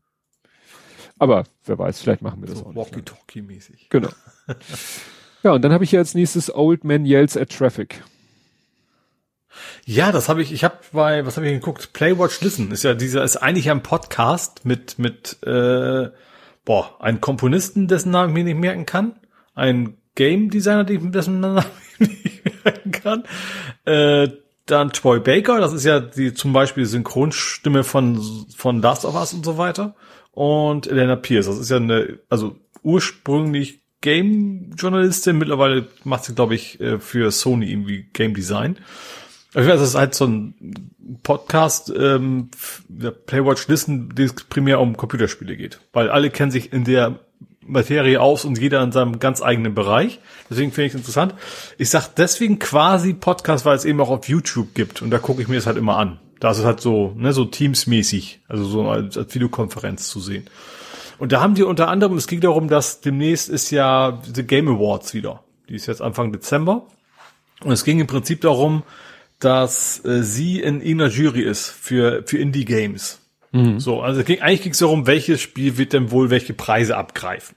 Aber wer weiß, vielleicht machen wir das so auch. Walkie-Talkie-mäßig. Genau. ja, und dann habe ich hier als nächstes Old Man Yells at Traffic. Ja, das habe ich, ich habe bei, was habe ich geguckt? Playwatch Listen ist ja dieser, ist eigentlich ein Podcast mit, mit, äh, boah, einen Komponisten, dessen Namen ich mir nicht merken kann, ein Game Designer, dessen Namen ich nicht merken kann, äh, dann Troy Baker, das ist ja die zum Beispiel Synchronstimme von von Last of Us und so weiter und Elena Pierce, das ist ja eine, also ursprünglich Game-Journalistin, mittlerweile macht sie, glaube ich, äh, für Sony irgendwie Game Design. Ich weiß, das ist halt so ein Podcast, ähm, der Playwatch Listen, den es primär um Computerspiele geht. Weil alle kennen sich in der Materie aus und jeder in seinem ganz eigenen Bereich. Deswegen finde ich es interessant. Ich sag deswegen quasi Podcast, weil es eben auch auf YouTube gibt und da gucke ich mir das halt immer an. Da ist es halt so, ne, so Teams-mäßig, also so als, als Videokonferenz zu sehen. Und da haben die unter anderem, es ging darum, dass demnächst ist ja diese Game Awards wieder. Die ist jetzt Anfang Dezember. Und es ging im Prinzip darum, dass äh, sie in irgendeiner Jury ist für, für Indie-Games. Mhm. So, also ging, eigentlich ging es darum, welches Spiel wird denn wohl welche Preise abgreifen.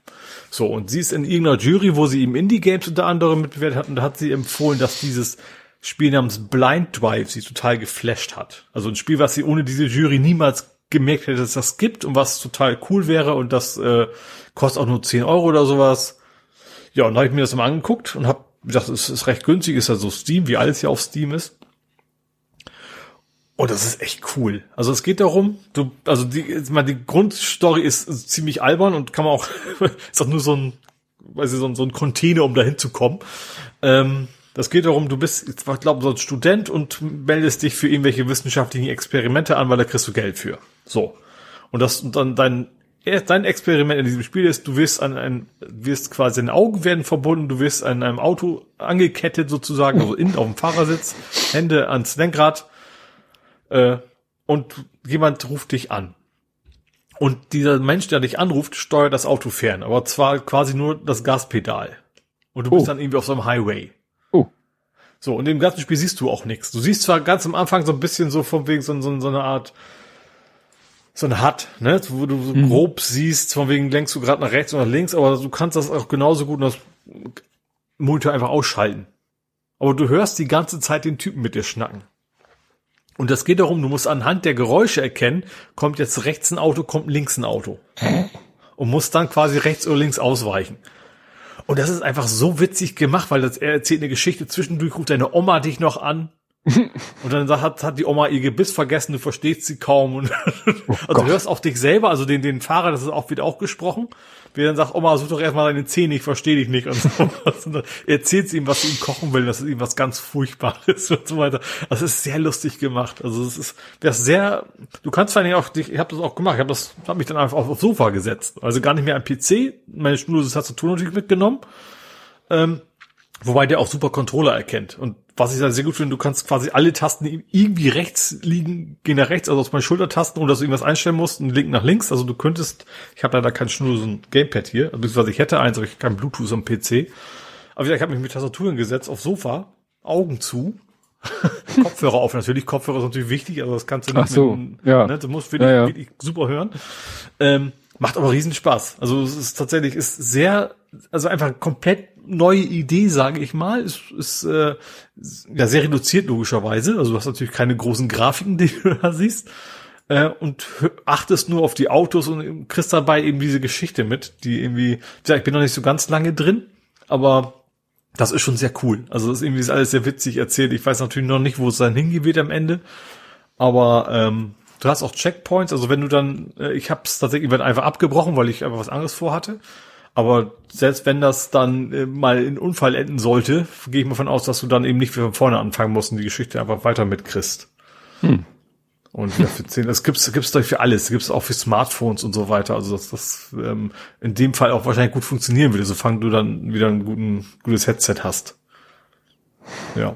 So, und sie ist in irgendeiner Jury, wo sie eben Indie-Games unter anderem mitbewertet hat, und da hat sie empfohlen, dass dieses Spiel namens Blind Drive sie total geflasht hat. Also ein Spiel, was sie ohne diese Jury niemals gemerkt hätte, dass das gibt und was total cool wäre und das äh, kostet auch nur 10 Euro oder sowas. Ja, und dann habe ich mir das mal angeguckt und habe gedacht, es ist recht günstig, ist ja so Steam, wie alles hier auf Steam ist. Und das ist echt cool. Also es geht darum, du, also die, mal die Grundstory ist, ziemlich albern und kann man auch, ist auch nur so ein, weiß ich, so ein, so ein Container, um dahin zu kommen. Ähm, das geht darum, du bist, ich glaube, so ein Student und meldest dich für irgendwelche wissenschaftlichen Experimente an, weil da kriegst du Geld für. So. Und das, und dann dein, dein Experiment in diesem Spiel ist, du wirst an ein, wirst quasi deine Augen werden verbunden, du wirst an einem Auto angekettet sozusagen, also in, auf dem Fahrersitz, Hände ans Lenkrad, äh, und jemand ruft dich an. Und dieser Mensch, der dich anruft, steuert das Auto fern, aber zwar quasi nur das Gaspedal. Und du oh. bist dann irgendwie auf so einem Highway. So, und im ganzen Spiel siehst du auch nichts. Du siehst zwar ganz am Anfang so ein bisschen so von wegen so, so, so eine Art, so ein Hut, ne, wo du so mhm. grob siehst, von wegen lenkst du gerade nach rechts oder nach links, aber du kannst das auch genauso gut das Monitor einfach ausschalten. Aber du hörst die ganze Zeit den Typen mit dir schnacken. Und das geht darum, du musst anhand der Geräusche erkennen, kommt jetzt rechts ein Auto, kommt links ein Auto. Und musst dann quasi rechts oder links ausweichen. Und das ist einfach so witzig gemacht, weil das, er erzählt eine Geschichte, zwischendurch ruft deine Oma dich noch an. und dann hat, hat die Oma ihr Gebiss vergessen, du verstehst sie kaum. Und oh also du hörst auch dich selber, also den, den Fahrer, das ist auch, wird auch gesprochen. Wie dann sagt, Oma, such doch erstmal deine Zähne, ich verstehe dich nicht. Und, so. und dann erzählt sie ihm, was sie ihm kochen will, dass es ihm was ganz Furchtbares und so weiter. Das ist sehr lustig gemacht. Also es ist, das ist sehr, du kannst vor allem auch, ich habe das auch gemacht, ich habe das, habe mich dann einfach aufs Sofa gesetzt. Also gar nicht mehr am PC, meine schnurlose Tastatur natürlich mitgenommen. Ähm, Wobei der auch super Controller erkennt. Und was ich da sehr gut finde, du kannst quasi alle Tasten irgendwie rechts liegen, gehen nach rechts, also aus meinen Schultertasten, ohne dass du irgendwas einstellen musst, und link nach links. Also du könntest, ich habe leider kein Schnur, so ein Gamepad hier, beziehungsweise ich hätte eins, aber ich kein Bluetooth am PC. Aber ich habe mich mit Tastaturen gesetzt, auf Sofa, Augen zu, Kopfhörer auf. Natürlich, Kopfhörer ist natürlich wichtig, aber das kannst du nicht Ach so, mit, ja. ne, du musst wirklich, ja, ja. wirklich super hören. Ähm, macht aber riesen Spaß. Also es ist tatsächlich, ist sehr, also einfach komplett neue Idee, sage ich mal. Ist, ist äh, ja sehr reduziert logischerweise. Also du hast natürlich keine großen Grafiken, die du da siehst. Äh, und achtest nur auf die Autos und kriegst dabei eben diese Geschichte mit, die irgendwie, ja, ich bin noch nicht so ganz lange drin, aber das ist schon sehr cool. Also das ist irgendwie alles sehr witzig erzählt. Ich weiß natürlich noch nicht, wo es dann hingeht am Ende. Aber ähm, du hast auch Checkpoints. Also wenn du dann, äh, ich habe es tatsächlich einfach abgebrochen, weil ich einfach was anderes vorhatte. Aber selbst wenn das dann äh, mal in Unfall enden sollte, gehe ich mal von aus, dass du dann eben nicht von vorne anfangen musst und die Geschichte einfach weiter mitkriegst. Hm. Und für 10, das gibt's, gibt's doch für alles. Das gibt's auch für Smartphones und so weiter. Also dass das ähm, in dem Fall auch wahrscheinlich gut funktionieren würde, sofern du dann wieder ein guten, gutes Headset hast. Ja.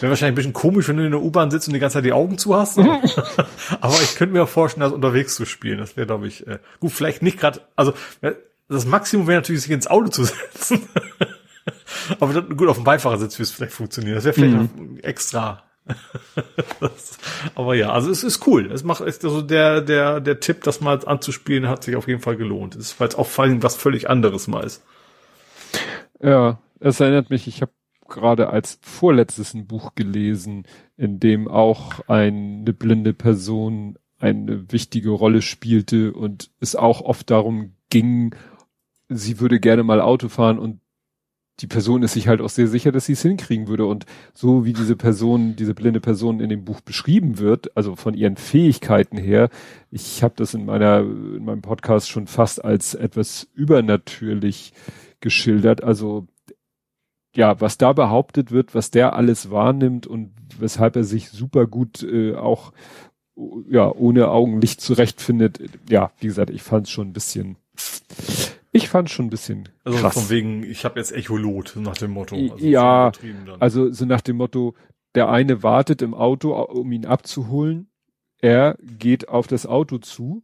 Wäre wahrscheinlich ein bisschen komisch, wenn du in der U-Bahn sitzt und die ganze Zeit die Augen zu hast. Aber, aber ich könnte mir vorstellen, das unterwegs zu spielen. Das wäre, glaube ich, äh, gut, vielleicht nicht gerade, also das Maximum wäre natürlich, sich ins Auto zu setzen. Aber dann, gut, auf dem Beifahrersitz würde es vielleicht funktionieren. Das wäre vielleicht mhm. extra. das, aber ja, also es ist cool. Es macht also der der der Tipp, das mal anzuspielen, hat sich auf jeden Fall gelohnt. Es ist weil es auch vor allem was völlig anderes mal ist. Ja, es erinnert mich. Ich habe gerade als vorletztes ein Buch gelesen, in dem auch eine blinde Person eine wichtige Rolle spielte und es auch oft darum ging, sie würde gerne mal Auto fahren und die Person ist sich halt auch sehr sicher, dass sie es hinkriegen würde. Und so wie diese Person, diese blinde Person in dem Buch beschrieben wird, also von ihren Fähigkeiten her, ich habe das in meiner, in meinem Podcast schon fast als etwas übernatürlich geschildert. Also ja, was da behauptet wird, was der alles wahrnimmt und weshalb er sich super gut äh, auch ja ohne Augenlicht zurechtfindet. Ja, wie gesagt, ich fand es schon ein bisschen ich fand schon ein bisschen also krass. von wegen, ich habe jetzt Echolot nach dem Motto. Also ja, also so nach dem Motto, der eine wartet im Auto, um ihn abzuholen. Er geht auf das Auto zu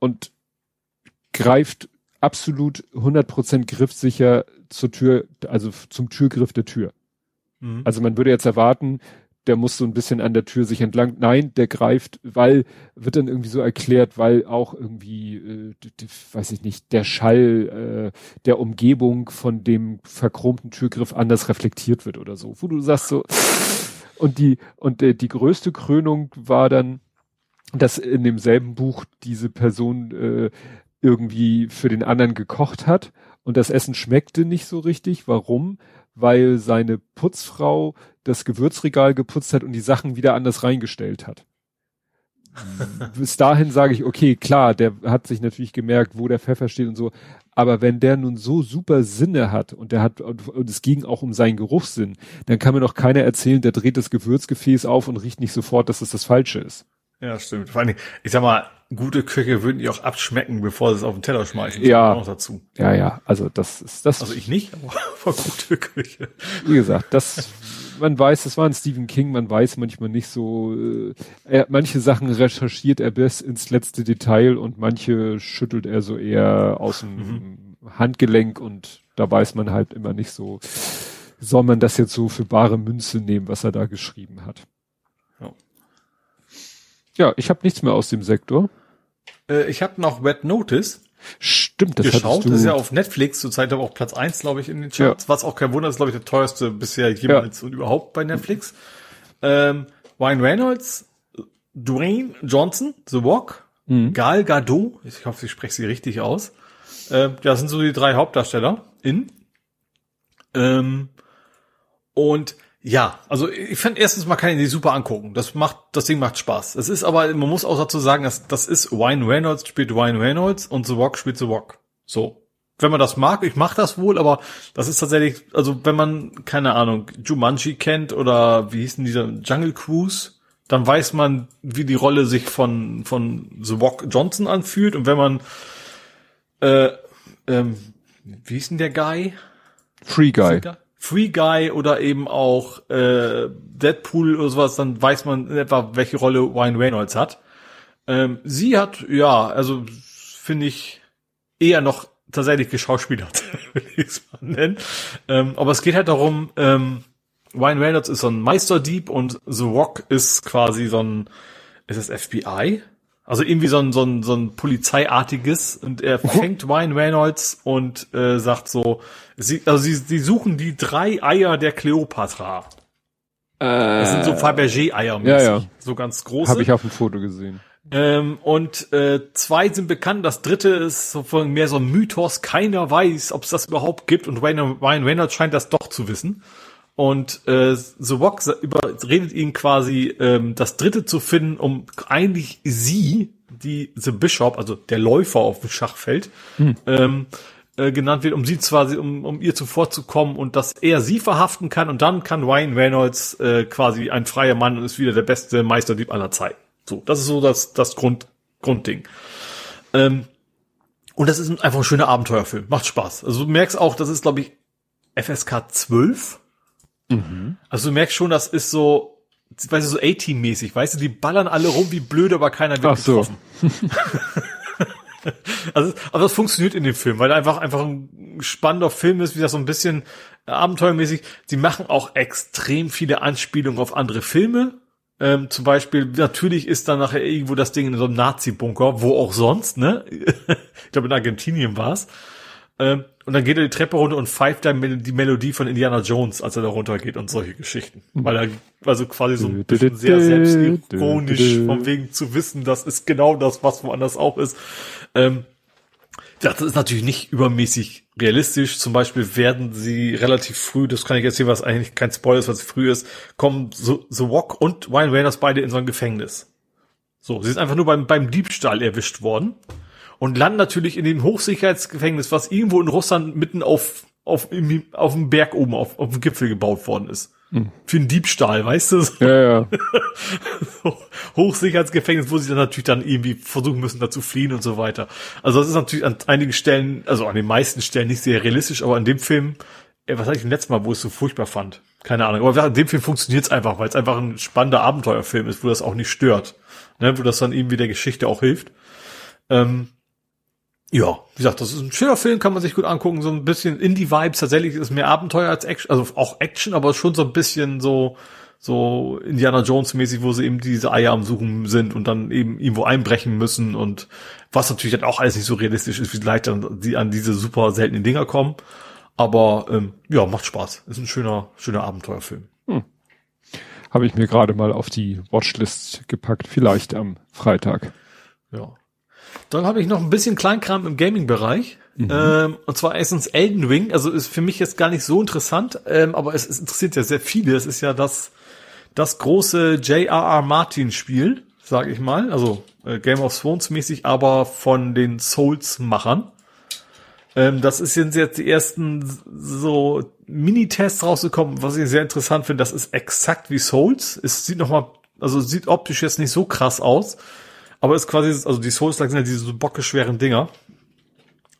und greift absolut 100% griffsicher zur Tür, also zum Türgriff der Tür. Mhm. Also man würde jetzt erwarten, der muss so ein bisschen an der Tür sich entlang. Nein, der greift, weil, wird dann irgendwie so erklärt, weil auch irgendwie, äh, weiß ich nicht, der Schall äh, der Umgebung von dem verchromten Türgriff anders reflektiert wird oder so. Wo du sagst so, und die, und äh, die größte Krönung war dann, dass in demselben Buch diese Person äh, irgendwie für den anderen gekocht hat und das Essen schmeckte nicht so richtig. Warum? Weil seine Putzfrau das Gewürzregal geputzt hat und die Sachen wieder anders reingestellt hat. Bis dahin sage ich, okay, klar, der hat sich natürlich gemerkt, wo der Pfeffer steht und so. Aber wenn der nun so super Sinne hat und der hat, und es ging auch um seinen Geruchssinn, dann kann mir doch keiner erzählen, der dreht das Gewürzgefäß auf und riecht nicht sofort, dass es das Falsche ist. Ja, stimmt. Vor allem, ich sag mal, gute Köche würden die auch abschmecken, bevor sie es auf den Teller schmeißen. Ja. Noch dazu. Ja, ja. Also das ist das. Also ich nicht, aber gute Köche. Wie gesagt, das man weiß, das war ein Stephen King, man weiß manchmal nicht so, äh, er, manche Sachen recherchiert er bis ins letzte Detail und manche schüttelt er so eher aus dem mhm. Handgelenk und da weiß man halt immer nicht so, soll man das jetzt so für bare Münze nehmen, was er da geschrieben hat. Ja, ich habe nichts mehr aus dem Sektor. Äh, ich habe noch Red Notice. Stimmt, das geschaut. Das ist ja auf Netflix zurzeit aber auch Platz eins, glaube ich, in den Charts. Ja. Was auch kein Wunder ist, glaube ich, der teuerste bisher jemals ja. und überhaupt bei Netflix. Ähm, Ryan Reynolds, Dwayne Johnson, The Rock, mhm. Gal Gadot, ich hoffe, ich spreche sie richtig aus. Ähm, ja, sind so die drei Hauptdarsteller in. Ähm, und ja, also ich fand erstens mal kann ich die super angucken. Das macht, das Ding macht Spaß. Es ist aber, man muss auch dazu sagen, dass das ist Ryan Reynolds spielt Ryan Reynolds und The Rock spielt The Rock. So. Wenn man das mag, ich mach das wohl, aber das ist tatsächlich, also wenn man, keine Ahnung, Jumanji kennt oder wie hieß denn dieser Jungle Cruise, dann weiß man, wie die Rolle sich von, von The Rock Johnson anfühlt und wenn man, äh, ähm, wie hieß denn der Guy? Free Guy. Free Guy oder eben auch äh, Deadpool oder sowas, dann weiß man in etwa, welche Rolle Ryan Reynolds hat. Ähm, sie hat, ja, also finde ich eher noch tatsächlich geschauspielert, will ich es mal nennen. Ähm, aber es geht halt darum, ähm, Ryan Reynolds ist so ein Meisterdieb und The Rock ist quasi so ein, ist das FBI? Also irgendwie so ein, so ein, so ein Polizeiartiges und er fängt Ryan Reynolds und äh, sagt so, sie, also sie, sie suchen die drei Eier der Kleopatra. Äh, das sind so Fabergé-Eier, ja, ja. so ganz große. Habe ich auf dem Foto gesehen. Ähm, und äh, zwei sind bekannt, das dritte ist so von mehr so ein Mythos, keiner weiß, ob es das überhaupt gibt und Ryan, Ryan Reynolds scheint das doch zu wissen. Und äh, The Rock überredet ihn quasi, ähm, das dritte zu finden, um eigentlich sie, die The Bishop, also der Läufer auf dem Schachfeld, hm. ähm, äh, genannt wird, um sie quasi, um, um ihr zuvorzukommen und dass er sie verhaften kann und dann kann Ryan Reynolds äh, quasi ein freier Mann und ist wieder der beste Meisterdieb aller Zeiten. So, das ist so das, das Grund, Grundding. Ähm, und das ist einfach ein schöner Abenteuerfilm. Macht Spaß. Also du merkst auch, das ist, glaube ich, FSK 12 Mhm. Also du merkst schon, das ist so, weißt du, so A-Team-mäßig, weißt du, die ballern alle rum wie blöd, aber keiner wird Ach getroffen. So. also, aber das funktioniert in dem Film, weil er einfach, einfach ein spannender Film ist, wie das so ein bisschen abenteuermäßig. Sie machen auch extrem viele Anspielungen auf andere Filme. Ähm, zum Beispiel, natürlich ist dann nachher irgendwo das Ding in so einem Nazi-Bunker, wo auch sonst, ne? ich glaube, in Argentinien war's. Ähm, und dann geht er die Treppe runter und pfeift dann die Melodie von Indiana Jones, als er da runtergeht und solche Geschichten. Weil er also quasi so ein bisschen sehr selbstironisch, von wegen zu wissen, das ist genau das, was woanders auch ist. Ähm, das ist natürlich nicht übermäßig realistisch. Zum Beispiel werden sie relativ früh, das kann ich erzählen, was eigentlich kein Spoiler ist, was früh ist, kommen The, The Walk und Ryan Reynolds beide in so ein Gefängnis. So, sie sind einfach nur beim, beim Diebstahl erwischt worden und landen natürlich in dem Hochsicherheitsgefängnis, was irgendwo in Russland mitten auf, auf, auf dem Berg oben, auf, auf dem Gipfel gebaut worden ist. Hm. Für einen Diebstahl, weißt du? Ja, ja. Hochsicherheitsgefängnis, wo sie dann natürlich dann irgendwie versuchen müssen, da zu fliehen und so weiter. Also das ist natürlich an einigen Stellen, also an den meisten Stellen nicht sehr realistisch, aber in dem Film, was hatte ich im letzten Mal, wo ich es so furchtbar fand? Keine Ahnung. Aber in dem Film funktioniert es einfach, weil es einfach ein spannender Abenteuerfilm ist, wo das auch nicht stört. Ne, wo das dann irgendwie der Geschichte auch hilft. Ähm, ja, wie gesagt, das ist ein schöner Film, kann man sich gut angucken, so ein bisschen Indie-Vibes, tatsächlich ist mehr Abenteuer als Action, also auch Action, aber schon so ein bisschen so, so Indiana Jones mäßig, wo sie eben diese Eier am Suchen sind und dann eben irgendwo einbrechen müssen und was natürlich dann auch alles nicht so realistisch ist, wie leicht dann die an diese super seltenen Dinger kommen. Aber ähm, ja, macht Spaß. Ist ein schöner, schöner Abenteuerfilm. Hm. Habe ich mir gerade mal auf die Watchlist gepackt, vielleicht am Freitag. Ja. Dann habe ich noch ein bisschen Kleinkram im Gaming-Bereich. Mhm. Ähm, und zwar erstens Elden Ring. Also ist für mich jetzt gar nicht so interessant, ähm, aber es, es interessiert ja sehr viele. Es ist ja das, das große J.R.R. Martin-Spiel, sage ich mal. Also äh, Game of Thrones mäßig, aber von den Souls-Machern. Ähm, das ist jetzt die ersten so Mini-Tests rausgekommen, was ich sehr interessant finde. Das ist exakt wie Souls. Es sieht nochmal, also sieht optisch jetzt nicht so krass aus. Aber ist quasi, also die Souls-like sind ja diese so bockeschweren Dinger.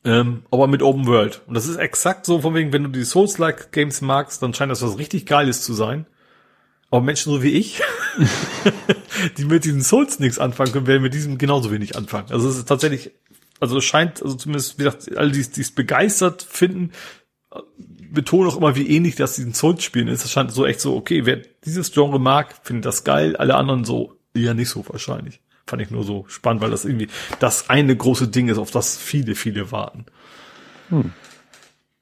Ähm, aber mit Open World. Und das ist exakt so, von wegen, wenn du die Souls-like Games magst, dann scheint das was richtig Geiles zu sein. Aber Menschen so wie ich, die mit diesen Souls nichts anfangen können, werden mit diesem genauso wenig anfangen. Also es ist tatsächlich, also es scheint, also zumindest, wie gesagt, alle, die es begeistert finden, betonen auch immer, wie ähnlich das diesen Souls spielen ist. Es scheint so echt so, okay, wer dieses Genre mag, findet das geil, alle anderen so eher nicht so wahrscheinlich. Fand ich nur so spannend, weil das irgendwie das eine große Ding ist, auf das viele, viele warten. Hm.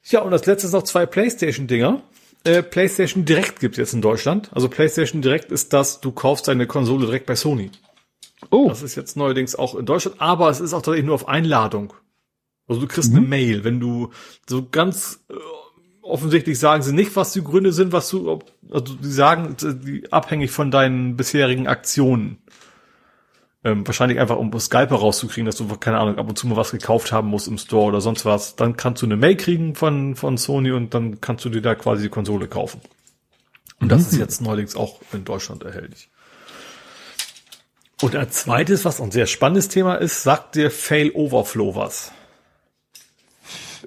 Ja, und das letzte ist noch zwei PlayStation-Dinger. Äh, PlayStation Direct gibt es jetzt in Deutschland. Also PlayStation Direct ist das, du kaufst deine Konsole direkt bei Sony. Oh. Das ist jetzt neuerdings auch in Deutschland, aber es ist auch tatsächlich nur auf Einladung. Also du kriegst mhm. eine Mail, wenn du so ganz äh, offensichtlich sagen sie nicht, was die Gründe sind, was du, also die sagen, die abhängig von deinen bisherigen Aktionen. Ähm, wahrscheinlich einfach, um Skype rauszukriegen, dass du, keine Ahnung, ab und zu mal was gekauft haben musst im Store oder sonst was. Dann kannst du eine Mail kriegen von, von Sony und dann kannst du dir da quasi die Konsole kaufen. Und das mhm. ist jetzt neuerdings auch in Deutschland erhältlich. Und als zweites, was ein sehr spannendes Thema ist, sagt dir Fail Overflow was?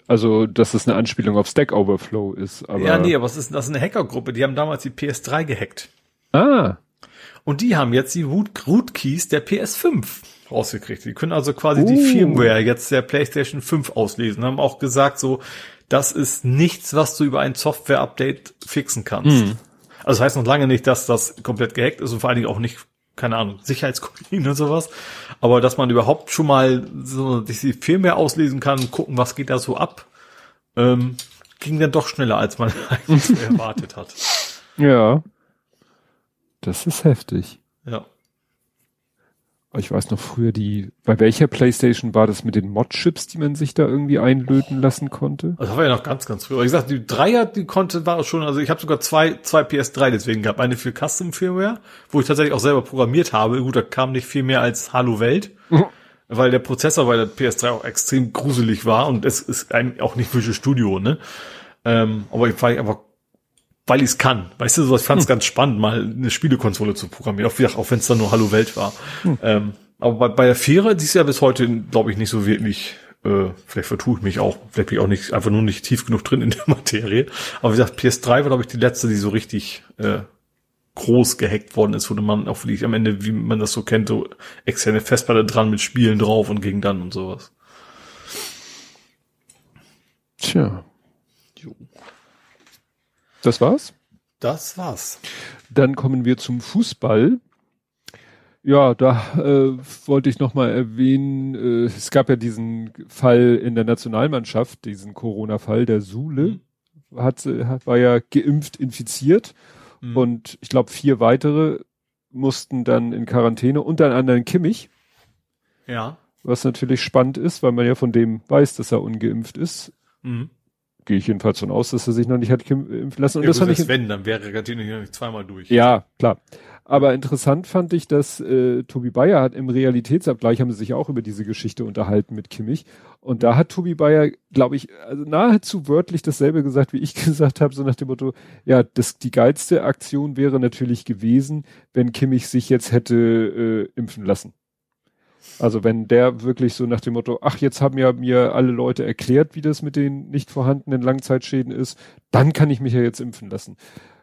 Also, dass es eine Anspielung auf Stack Overflow ist. Aber ja, nee, aber es ist, das ist eine Hackergruppe, die haben damals die PS3 gehackt. Ah. Und die haben jetzt die Root, Root Keys der PS5 rausgekriegt. Die können also quasi uh. die Firmware jetzt der PlayStation 5 auslesen. Haben auch gesagt so, das ist nichts, was du über ein Software-Update fixen kannst. Mm. Also das heißt noch lange nicht, dass das komplett gehackt ist und vor allen Dingen auch nicht, keine Ahnung, Sicherheitskopien und sowas. Aber dass man überhaupt schon mal so die Firmware auslesen kann, gucken, was geht da so ab, ähm, ging dann doch schneller, als man eigentlich erwartet hat. Ja. Das ist heftig. Ja. Ich weiß noch früher die, bei welcher Playstation war das mit den Mod-Chips, die man sich da irgendwie einlöten lassen konnte? Also das war ja noch ganz, ganz früh. Aber ich gesagt, die Dreier, die konnte, war schon, also ich habe sogar zwei, zwei PS3 deswegen gehabt. Eine für Custom Firmware, wo ich tatsächlich auch selber programmiert habe. Gut, da kam nicht viel mehr als Hallo Welt. Mhm. Weil der Prozessor bei der PS3 auch extrem gruselig war und es ist eigentlich auch nicht Visual Studio, ne? Ähm, aber ich war einfach weil ich es kann. Weißt du, ich fand es hm. ganz spannend, mal eine Spielekonsole zu programmieren, auch, auch wenn es dann nur Hallo Welt war. Hm. Ähm, aber bei, bei der Vierer, die ist ja bis heute, glaube ich, nicht so wirklich, äh, vielleicht vertue ich mich auch, vielleicht bin ich auch nicht, einfach nur nicht tief genug drin in der Materie. Aber wie gesagt, PS3 war, glaube ich, die letzte, die so richtig äh, groß gehackt worden ist, wo man auch wirklich am Ende, wie man das so kennt, so externe Festplatte dran mit Spielen drauf und ging dann und sowas. Tja. Das war's? Das war's. Dann kommen wir zum Fußball. Ja, da äh, wollte ich noch mal erwähnen, äh, es gab ja diesen Fall in der Nationalmannschaft, diesen Corona-Fall, der Sule mhm. hat, hat, war ja geimpft infiziert mhm. und ich glaube vier weitere mussten dann in Quarantäne, unter anderem Kimmich. Ja. Was natürlich spannend ist, weil man ja von dem weiß, dass er ungeimpft ist. Mhm. Gehe ich jedenfalls von aus, dass er sich noch nicht hat impfen lassen. Und ja, das fand ich. Wenn, dann wäre Gatino nicht zweimal durch. Ja, klar. Aber interessant fand ich, dass äh, Tobi Bayer hat im Realitätsabgleich haben sie sich auch über diese Geschichte unterhalten mit Kimmich. Und da hat Tobi Bayer, glaube ich, also nahezu wörtlich dasselbe gesagt, wie ich gesagt habe, so nach dem Motto, ja, das die geilste Aktion wäre natürlich gewesen, wenn Kimmich sich jetzt hätte äh, impfen lassen. Also wenn der wirklich so nach dem Motto, ach, jetzt haben ja mir alle Leute erklärt, wie das mit den nicht vorhandenen Langzeitschäden ist, dann kann ich mich ja jetzt impfen lassen.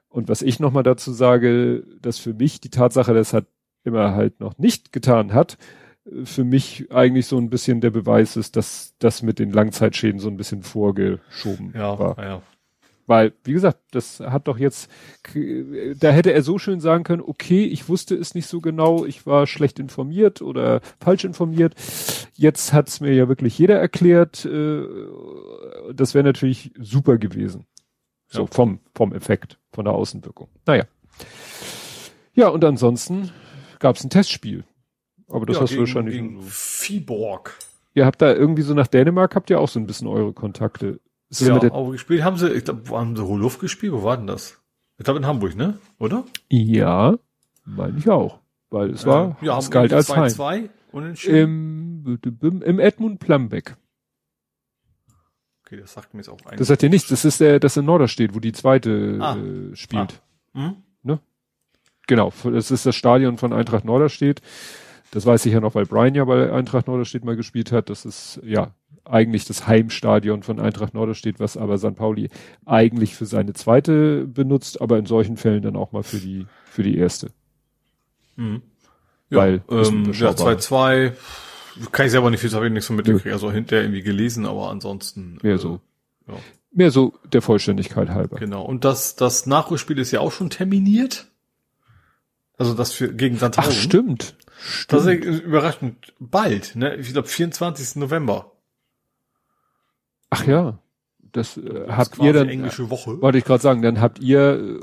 Und was ich nochmal dazu sage, dass für mich die Tatsache, dass er immer halt noch nicht getan hat, für mich eigentlich so ein bisschen der Beweis ist, dass das mit den Langzeitschäden so ein bisschen vorgeschoben ja, war. Ja. Weil, wie gesagt, das hat doch jetzt, da hätte er so schön sagen können, okay, ich wusste es nicht so genau, ich war schlecht informiert oder falsch informiert. Jetzt hat's mir ja wirklich jeder erklärt. Äh, das wäre natürlich super gewesen. So ja. vom, vom Effekt, von der Außenwirkung. Naja. Ja, und ansonsten gab's ein Testspiel. Aber das ja, hast gegen, du wahrscheinlich. Gegen so. Viborg. Ihr habt da irgendwie so nach Dänemark habt ihr auch so ein bisschen eure Kontakte. Ist ja, aber gespielt haben sie, ich glaube, wo haben sie Holuft gespielt? Wo war denn das? Ich glaube in Hamburg, ne? Oder? Ja, meine ich auch. Weil es war, äh, ja, es galt als 2 2 Im, im Edmund Plumbeck. Okay, das sagt mir jetzt auch ein. Das sagt dir nichts. Das ist der, das in Norderstedt, wo die zweite ah. äh, spielt. Ah. Mhm. Ne? Genau. Das ist das Stadion von Eintracht Norderstedt. Das weiß ich ja noch, weil Brian ja bei Eintracht Norderstedt mal gespielt hat. Das ist, ja, eigentlich das Heimstadion von Eintracht Norderstedt, was aber St. Pauli eigentlich für seine zweite benutzt, aber in solchen Fällen dann auch mal für die, für die erste. Mhm. Ja, Weil, ähm, ja, 2-2, kann ich selber nicht viel sagen, nichts von mitgekriegt, also hinterher irgendwie gelesen, aber ansonsten. Mehr äh, so. Ja. Mehr so der Vollständigkeit halber. Genau. Und das, das Nachholspiel ist ja auch schon terminiert. Also das für, gegen Sandhausen. Ach, stimmt. Das ist überraschend bald, ne? Ich glaube 24. November. Ach ja. Das, äh, das habt ihr dann englische Woche. Wollte ich gerade sagen, dann habt ihr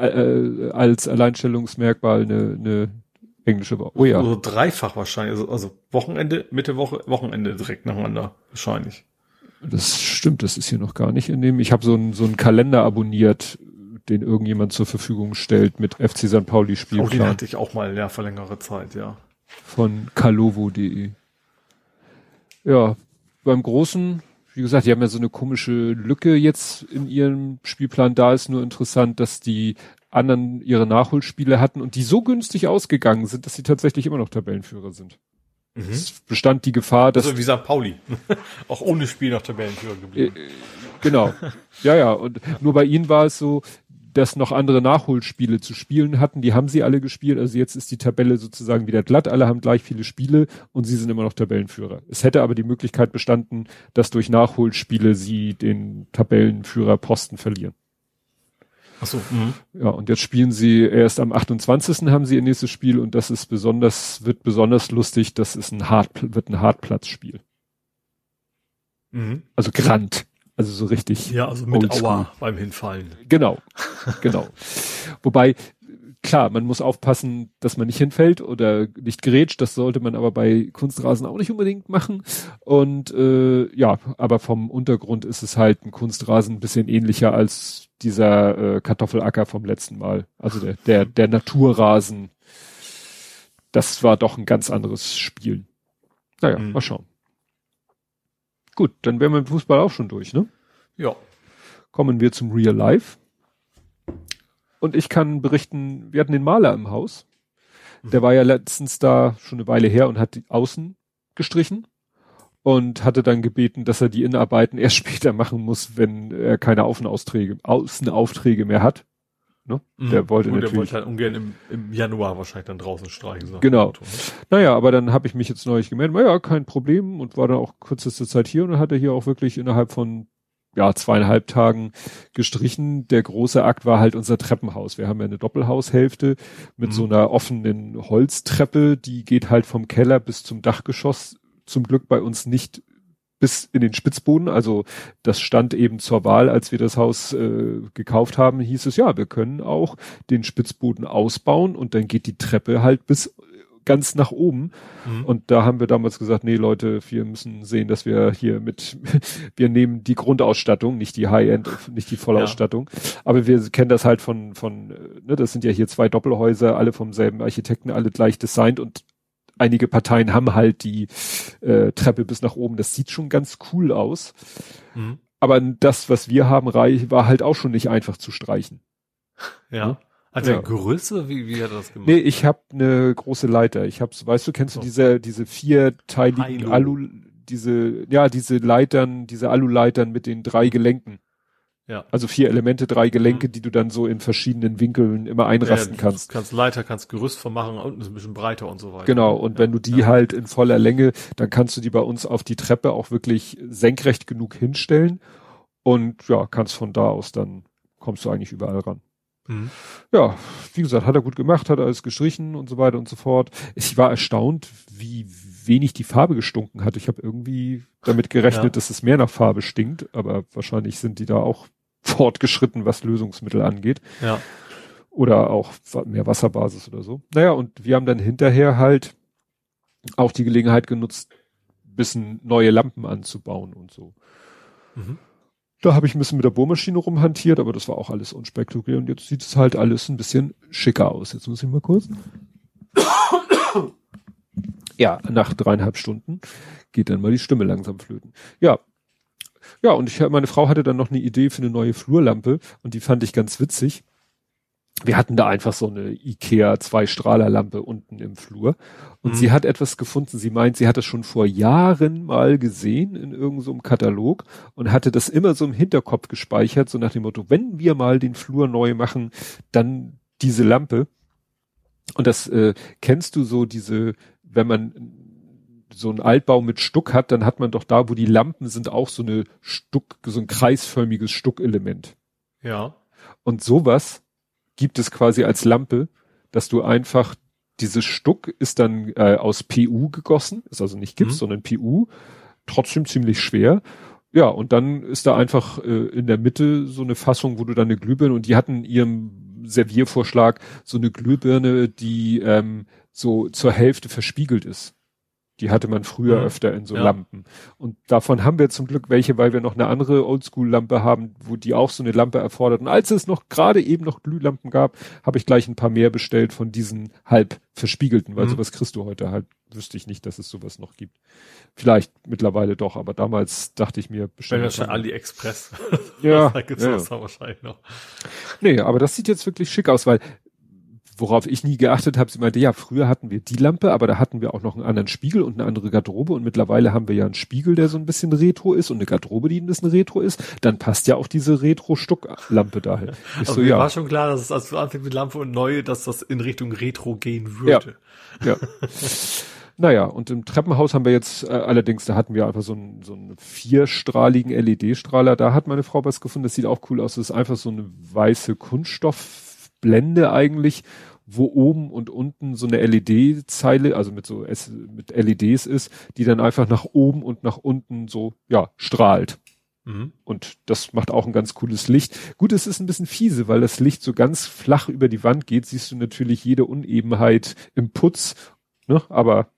äh, äh, als Alleinstellungsmerkmal eine, eine englische Woche. Oh ja. Also dreifach wahrscheinlich. Also, also Wochenende, Mitte Woche, Wochenende direkt nacheinander wahrscheinlich. Das stimmt, das ist hier noch gar nicht in dem. Ich habe so einen so einen Kalender abonniert, den irgendjemand zur Verfügung stellt mit FC St. Pauli Spielplan. Oh, den hatte ich auch mal ja für längere Zeit, ja. Von kalovo.de. Ja, beim großen wie gesagt, die haben ja so eine komische Lücke jetzt in ihrem Spielplan. Da ist nur interessant, dass die anderen ihre Nachholspiele hatten und die so günstig ausgegangen sind, dass sie tatsächlich immer noch Tabellenführer sind. Mhm. Es bestand die Gefahr, dass. Also wie St. Pauli. Auch ohne Spiel noch Tabellenführer geblieben. Äh, genau. ja, ja. Und nur bei ihnen war es so, dass noch andere Nachholspiele zu spielen hatten. Die haben sie alle gespielt. Also jetzt ist die Tabelle sozusagen wieder glatt. Alle haben gleich viele Spiele und sie sind immer noch Tabellenführer. Es hätte aber die Möglichkeit bestanden, dass durch Nachholspiele sie den Tabellenführerposten verlieren. Ach so, mh. Ja, und jetzt spielen sie erst am 28. haben sie ihr nächstes Spiel und das ist besonders, wird besonders lustig. Das ist ein Hart, wird ein Hartplatzspiel. Mhm. Also Grant. Also so richtig. Ja, also mit Aua beim Hinfallen. Genau, genau. Wobei, klar, man muss aufpassen, dass man nicht hinfällt oder nicht grätscht. Das sollte man aber bei Kunstrasen auch nicht unbedingt machen. Und äh, ja, aber vom Untergrund ist es halt ein Kunstrasen ein bisschen ähnlicher als dieser äh, Kartoffelacker vom letzten Mal. Also der, der, der Naturrasen. Das war doch ein ganz anderes Spiel. Naja, mhm. mal schauen. Gut, dann wären wir im Fußball auch schon durch, ne? Ja. Kommen wir zum Real Life. Und ich kann berichten, wir hatten den Maler im Haus. Der war ja letztens da schon eine Weile her und hat die Außen gestrichen und hatte dann gebeten, dass er die Innenarbeiten erst später machen muss, wenn er keine Außenaufträge, Außenaufträge mehr hat. Ne? Mhm. Der wollte Gut, natürlich. Der wollte halt ungern im, im Januar wahrscheinlich dann draußen streichen. Genau. Auto, ne? Naja, aber dann habe ich mich jetzt neulich gemeldet, naja, kein Problem und war dann auch kürzeste Zeit hier und dann hat er hier auch wirklich innerhalb von ja, zweieinhalb Tagen gestrichen. Der große Akt war halt unser Treppenhaus. Wir haben ja eine Doppelhaushälfte mit mhm. so einer offenen Holztreppe, die geht halt vom Keller bis zum Dachgeschoss. Zum Glück bei uns nicht bis in den Spitzboden. Also das stand eben zur Wahl, als wir das Haus äh, gekauft haben, hieß es ja, wir können auch den Spitzboden ausbauen und dann geht die Treppe halt bis ganz nach oben. Mhm. Und da haben wir damals gesagt, nee Leute, wir müssen sehen, dass wir hier mit, wir nehmen die Grundausstattung, nicht die High-End, nicht die Vollausstattung. Ja. Aber wir kennen das halt von, von, ne, das sind ja hier zwei Doppelhäuser, alle vom selben Architekten, alle gleich designt und einige Parteien haben halt die äh, Treppe bis nach oben. Das sieht schon ganz cool aus. Mhm. Aber das, was wir haben, war halt auch schon nicht einfach zu streichen. Ja. Ne? Also ja. Größe, wie, wie hat er das gemacht? Nee, ich habe eine große Leiter. Ich hab's, weißt du, kennst so. du diese, diese vierteiligen Alu. Alu, diese, ja, diese Leitern, diese Aluleitern mit den drei Gelenken. Ja. Also vier Elemente, drei Gelenke, mhm. die du dann so in verschiedenen Winkeln immer einrasten ja, kannst. Kannst Leiter, kannst Gerüst vermachen, unten ist ein bisschen breiter und so weiter. Genau. Und ja. wenn du die ja. halt in voller Länge, dann kannst du die bei uns auf die Treppe auch wirklich senkrecht genug hinstellen. Und ja, kannst von da aus dann, kommst du eigentlich überall ran. Mhm. Ja, wie gesagt, hat er gut gemacht, hat alles gestrichen und so weiter und so fort. Ich war erstaunt, wie wenig die Farbe gestunken hat. Ich habe irgendwie damit gerechnet, dass es mehr nach Farbe stinkt, aber wahrscheinlich sind die da auch fortgeschritten, was Lösungsmittel angeht. Ja. Oder auch mehr Wasserbasis oder so. Naja, und wir haben dann hinterher halt auch die Gelegenheit genutzt, bisschen neue Lampen anzubauen und so. Mhm. Da habe ich ein bisschen mit der Bohrmaschine rumhantiert, aber das war auch alles unspektakulär und jetzt sieht es halt alles ein bisschen schicker aus. Jetzt muss ich mal kurz. ja, nach dreieinhalb Stunden geht dann mal die Stimme langsam flöten. Ja. Ja, und ich, meine Frau hatte dann noch eine Idee für eine neue Flurlampe und die fand ich ganz witzig wir hatten da einfach so eine Ikea Zwei-Strahler-Lampe unten im Flur. Und mhm. sie hat etwas gefunden. Sie meint, sie hat es schon vor Jahren mal gesehen in irgendeinem so Katalog und hatte das immer so im Hinterkopf gespeichert, so nach dem Motto, wenn wir mal den Flur neu machen, dann diese Lampe. Und das äh, kennst du so diese, wenn man so ein Altbau mit Stuck hat, dann hat man doch da, wo die Lampen sind, auch so eine Stuck, so ein kreisförmiges Stuckelement. Ja. Und sowas gibt es quasi als Lampe, dass du einfach dieses Stuck ist dann äh, aus PU gegossen, ist also nicht Gips, mhm. sondern PU, trotzdem ziemlich schwer. Ja, und dann ist da einfach äh, in der Mitte so eine Fassung, wo du dann eine Glühbirne und die hatten ihrem Serviervorschlag so eine Glühbirne, die ähm, so zur Hälfte verspiegelt ist. Die hatte man früher mhm. öfter in so ja. Lampen. Und davon haben wir zum Glück welche, weil wir noch eine andere Oldschool-Lampe haben, wo die auch so eine Lampe erfordert. Und als es noch gerade eben noch Glühlampen gab, habe ich gleich ein paar mehr bestellt von diesen halb verspiegelten, weil mhm. sowas kriegst du heute halt, wüsste ich nicht, dass es sowas noch gibt. Vielleicht mittlerweile doch, aber damals dachte ich mir bestimmt. Wenn das schon AliExpress. ja. da gibt's ja. das wahrscheinlich noch. Nee, aber das sieht jetzt wirklich schick aus, weil worauf ich nie geachtet habe, sie meinte, ja, früher hatten wir die Lampe, aber da hatten wir auch noch einen anderen Spiegel und eine andere Garderobe und mittlerweile haben wir ja einen Spiegel, der so ein bisschen retro ist und eine Garderobe, die ein bisschen retro ist, dann passt ja auch diese Retro-Stucklampe dahin. Ich aber so, ja. war schon klar, dass es als anfängt mit Lampe und neue, dass das in Richtung Retro gehen würde. Ja. ja. Naja, und im Treppenhaus haben wir jetzt äh, allerdings, da hatten wir einfach so einen, so einen vierstrahligen LED-Strahler. Da hat meine Frau was gefunden, das sieht auch cool aus. Das ist einfach so eine weiße Kunststoffblende eigentlich, wo oben und unten so eine LED-Zeile, also mit so mit LEDs ist, die dann einfach nach oben und nach unten so, ja, strahlt. Mhm. Und das macht auch ein ganz cooles Licht. Gut, es ist ein bisschen fiese, weil das Licht so ganz flach über die Wand geht, siehst du natürlich jede Unebenheit im Putz, ne? aber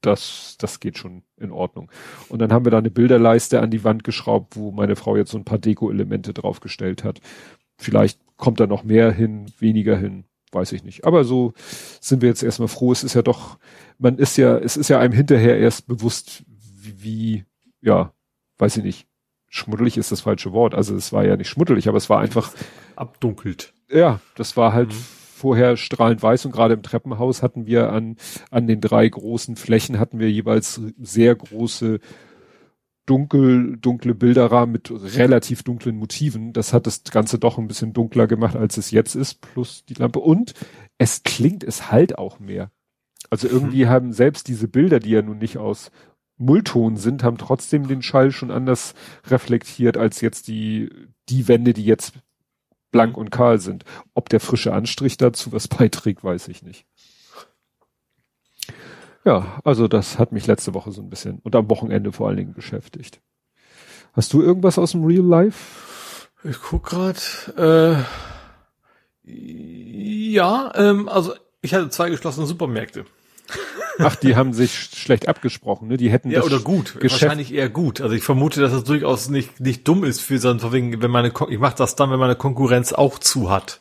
das, das geht schon in Ordnung. Und dann haben wir da eine Bilderleiste an die Wand geschraubt, wo meine Frau jetzt so ein paar Deko-Elemente draufgestellt hat. Vielleicht kommt da noch mehr hin, weniger hin weiß ich nicht. Aber so sind wir jetzt erstmal froh. Es ist ja doch, man ist ja, es ist ja einem hinterher erst bewusst, wie, wie ja, weiß ich nicht, schmuddelig ist das falsche Wort. Also es war ja nicht schmuddelig, aber es war einfach abdunkelt. Ja, das war halt mhm. vorher strahlend weiß und gerade im Treppenhaus hatten wir an, an den drei großen Flächen hatten wir jeweils sehr große dunkel, dunkle Bilderrahmen mit relativ dunklen Motiven. Das hat das Ganze doch ein bisschen dunkler gemacht, als es jetzt ist, plus die Lampe. Und es klingt, es halt auch mehr. Also irgendwie mhm. haben selbst diese Bilder, die ja nun nicht aus Mullton sind, haben trotzdem den Schall schon anders reflektiert als jetzt die, die Wände, die jetzt blank und kahl sind. Ob der frische Anstrich dazu was beiträgt, weiß ich nicht. Ja, also das hat mich letzte Woche so ein bisschen und am Wochenende vor allen Dingen beschäftigt. Hast du irgendwas aus dem Real Life? Ich guck gerade. Äh, ja, ähm, also ich hatte zwei geschlossene Supermärkte. Ach, die haben sich schlecht abgesprochen, ne? Die hätten ja oder gut, Geschäft wahrscheinlich eher gut. Also ich vermute, dass es das durchaus nicht nicht dumm ist für so ein wegen, wenn meine ich mache das dann, wenn meine Konkurrenz auch zu hat,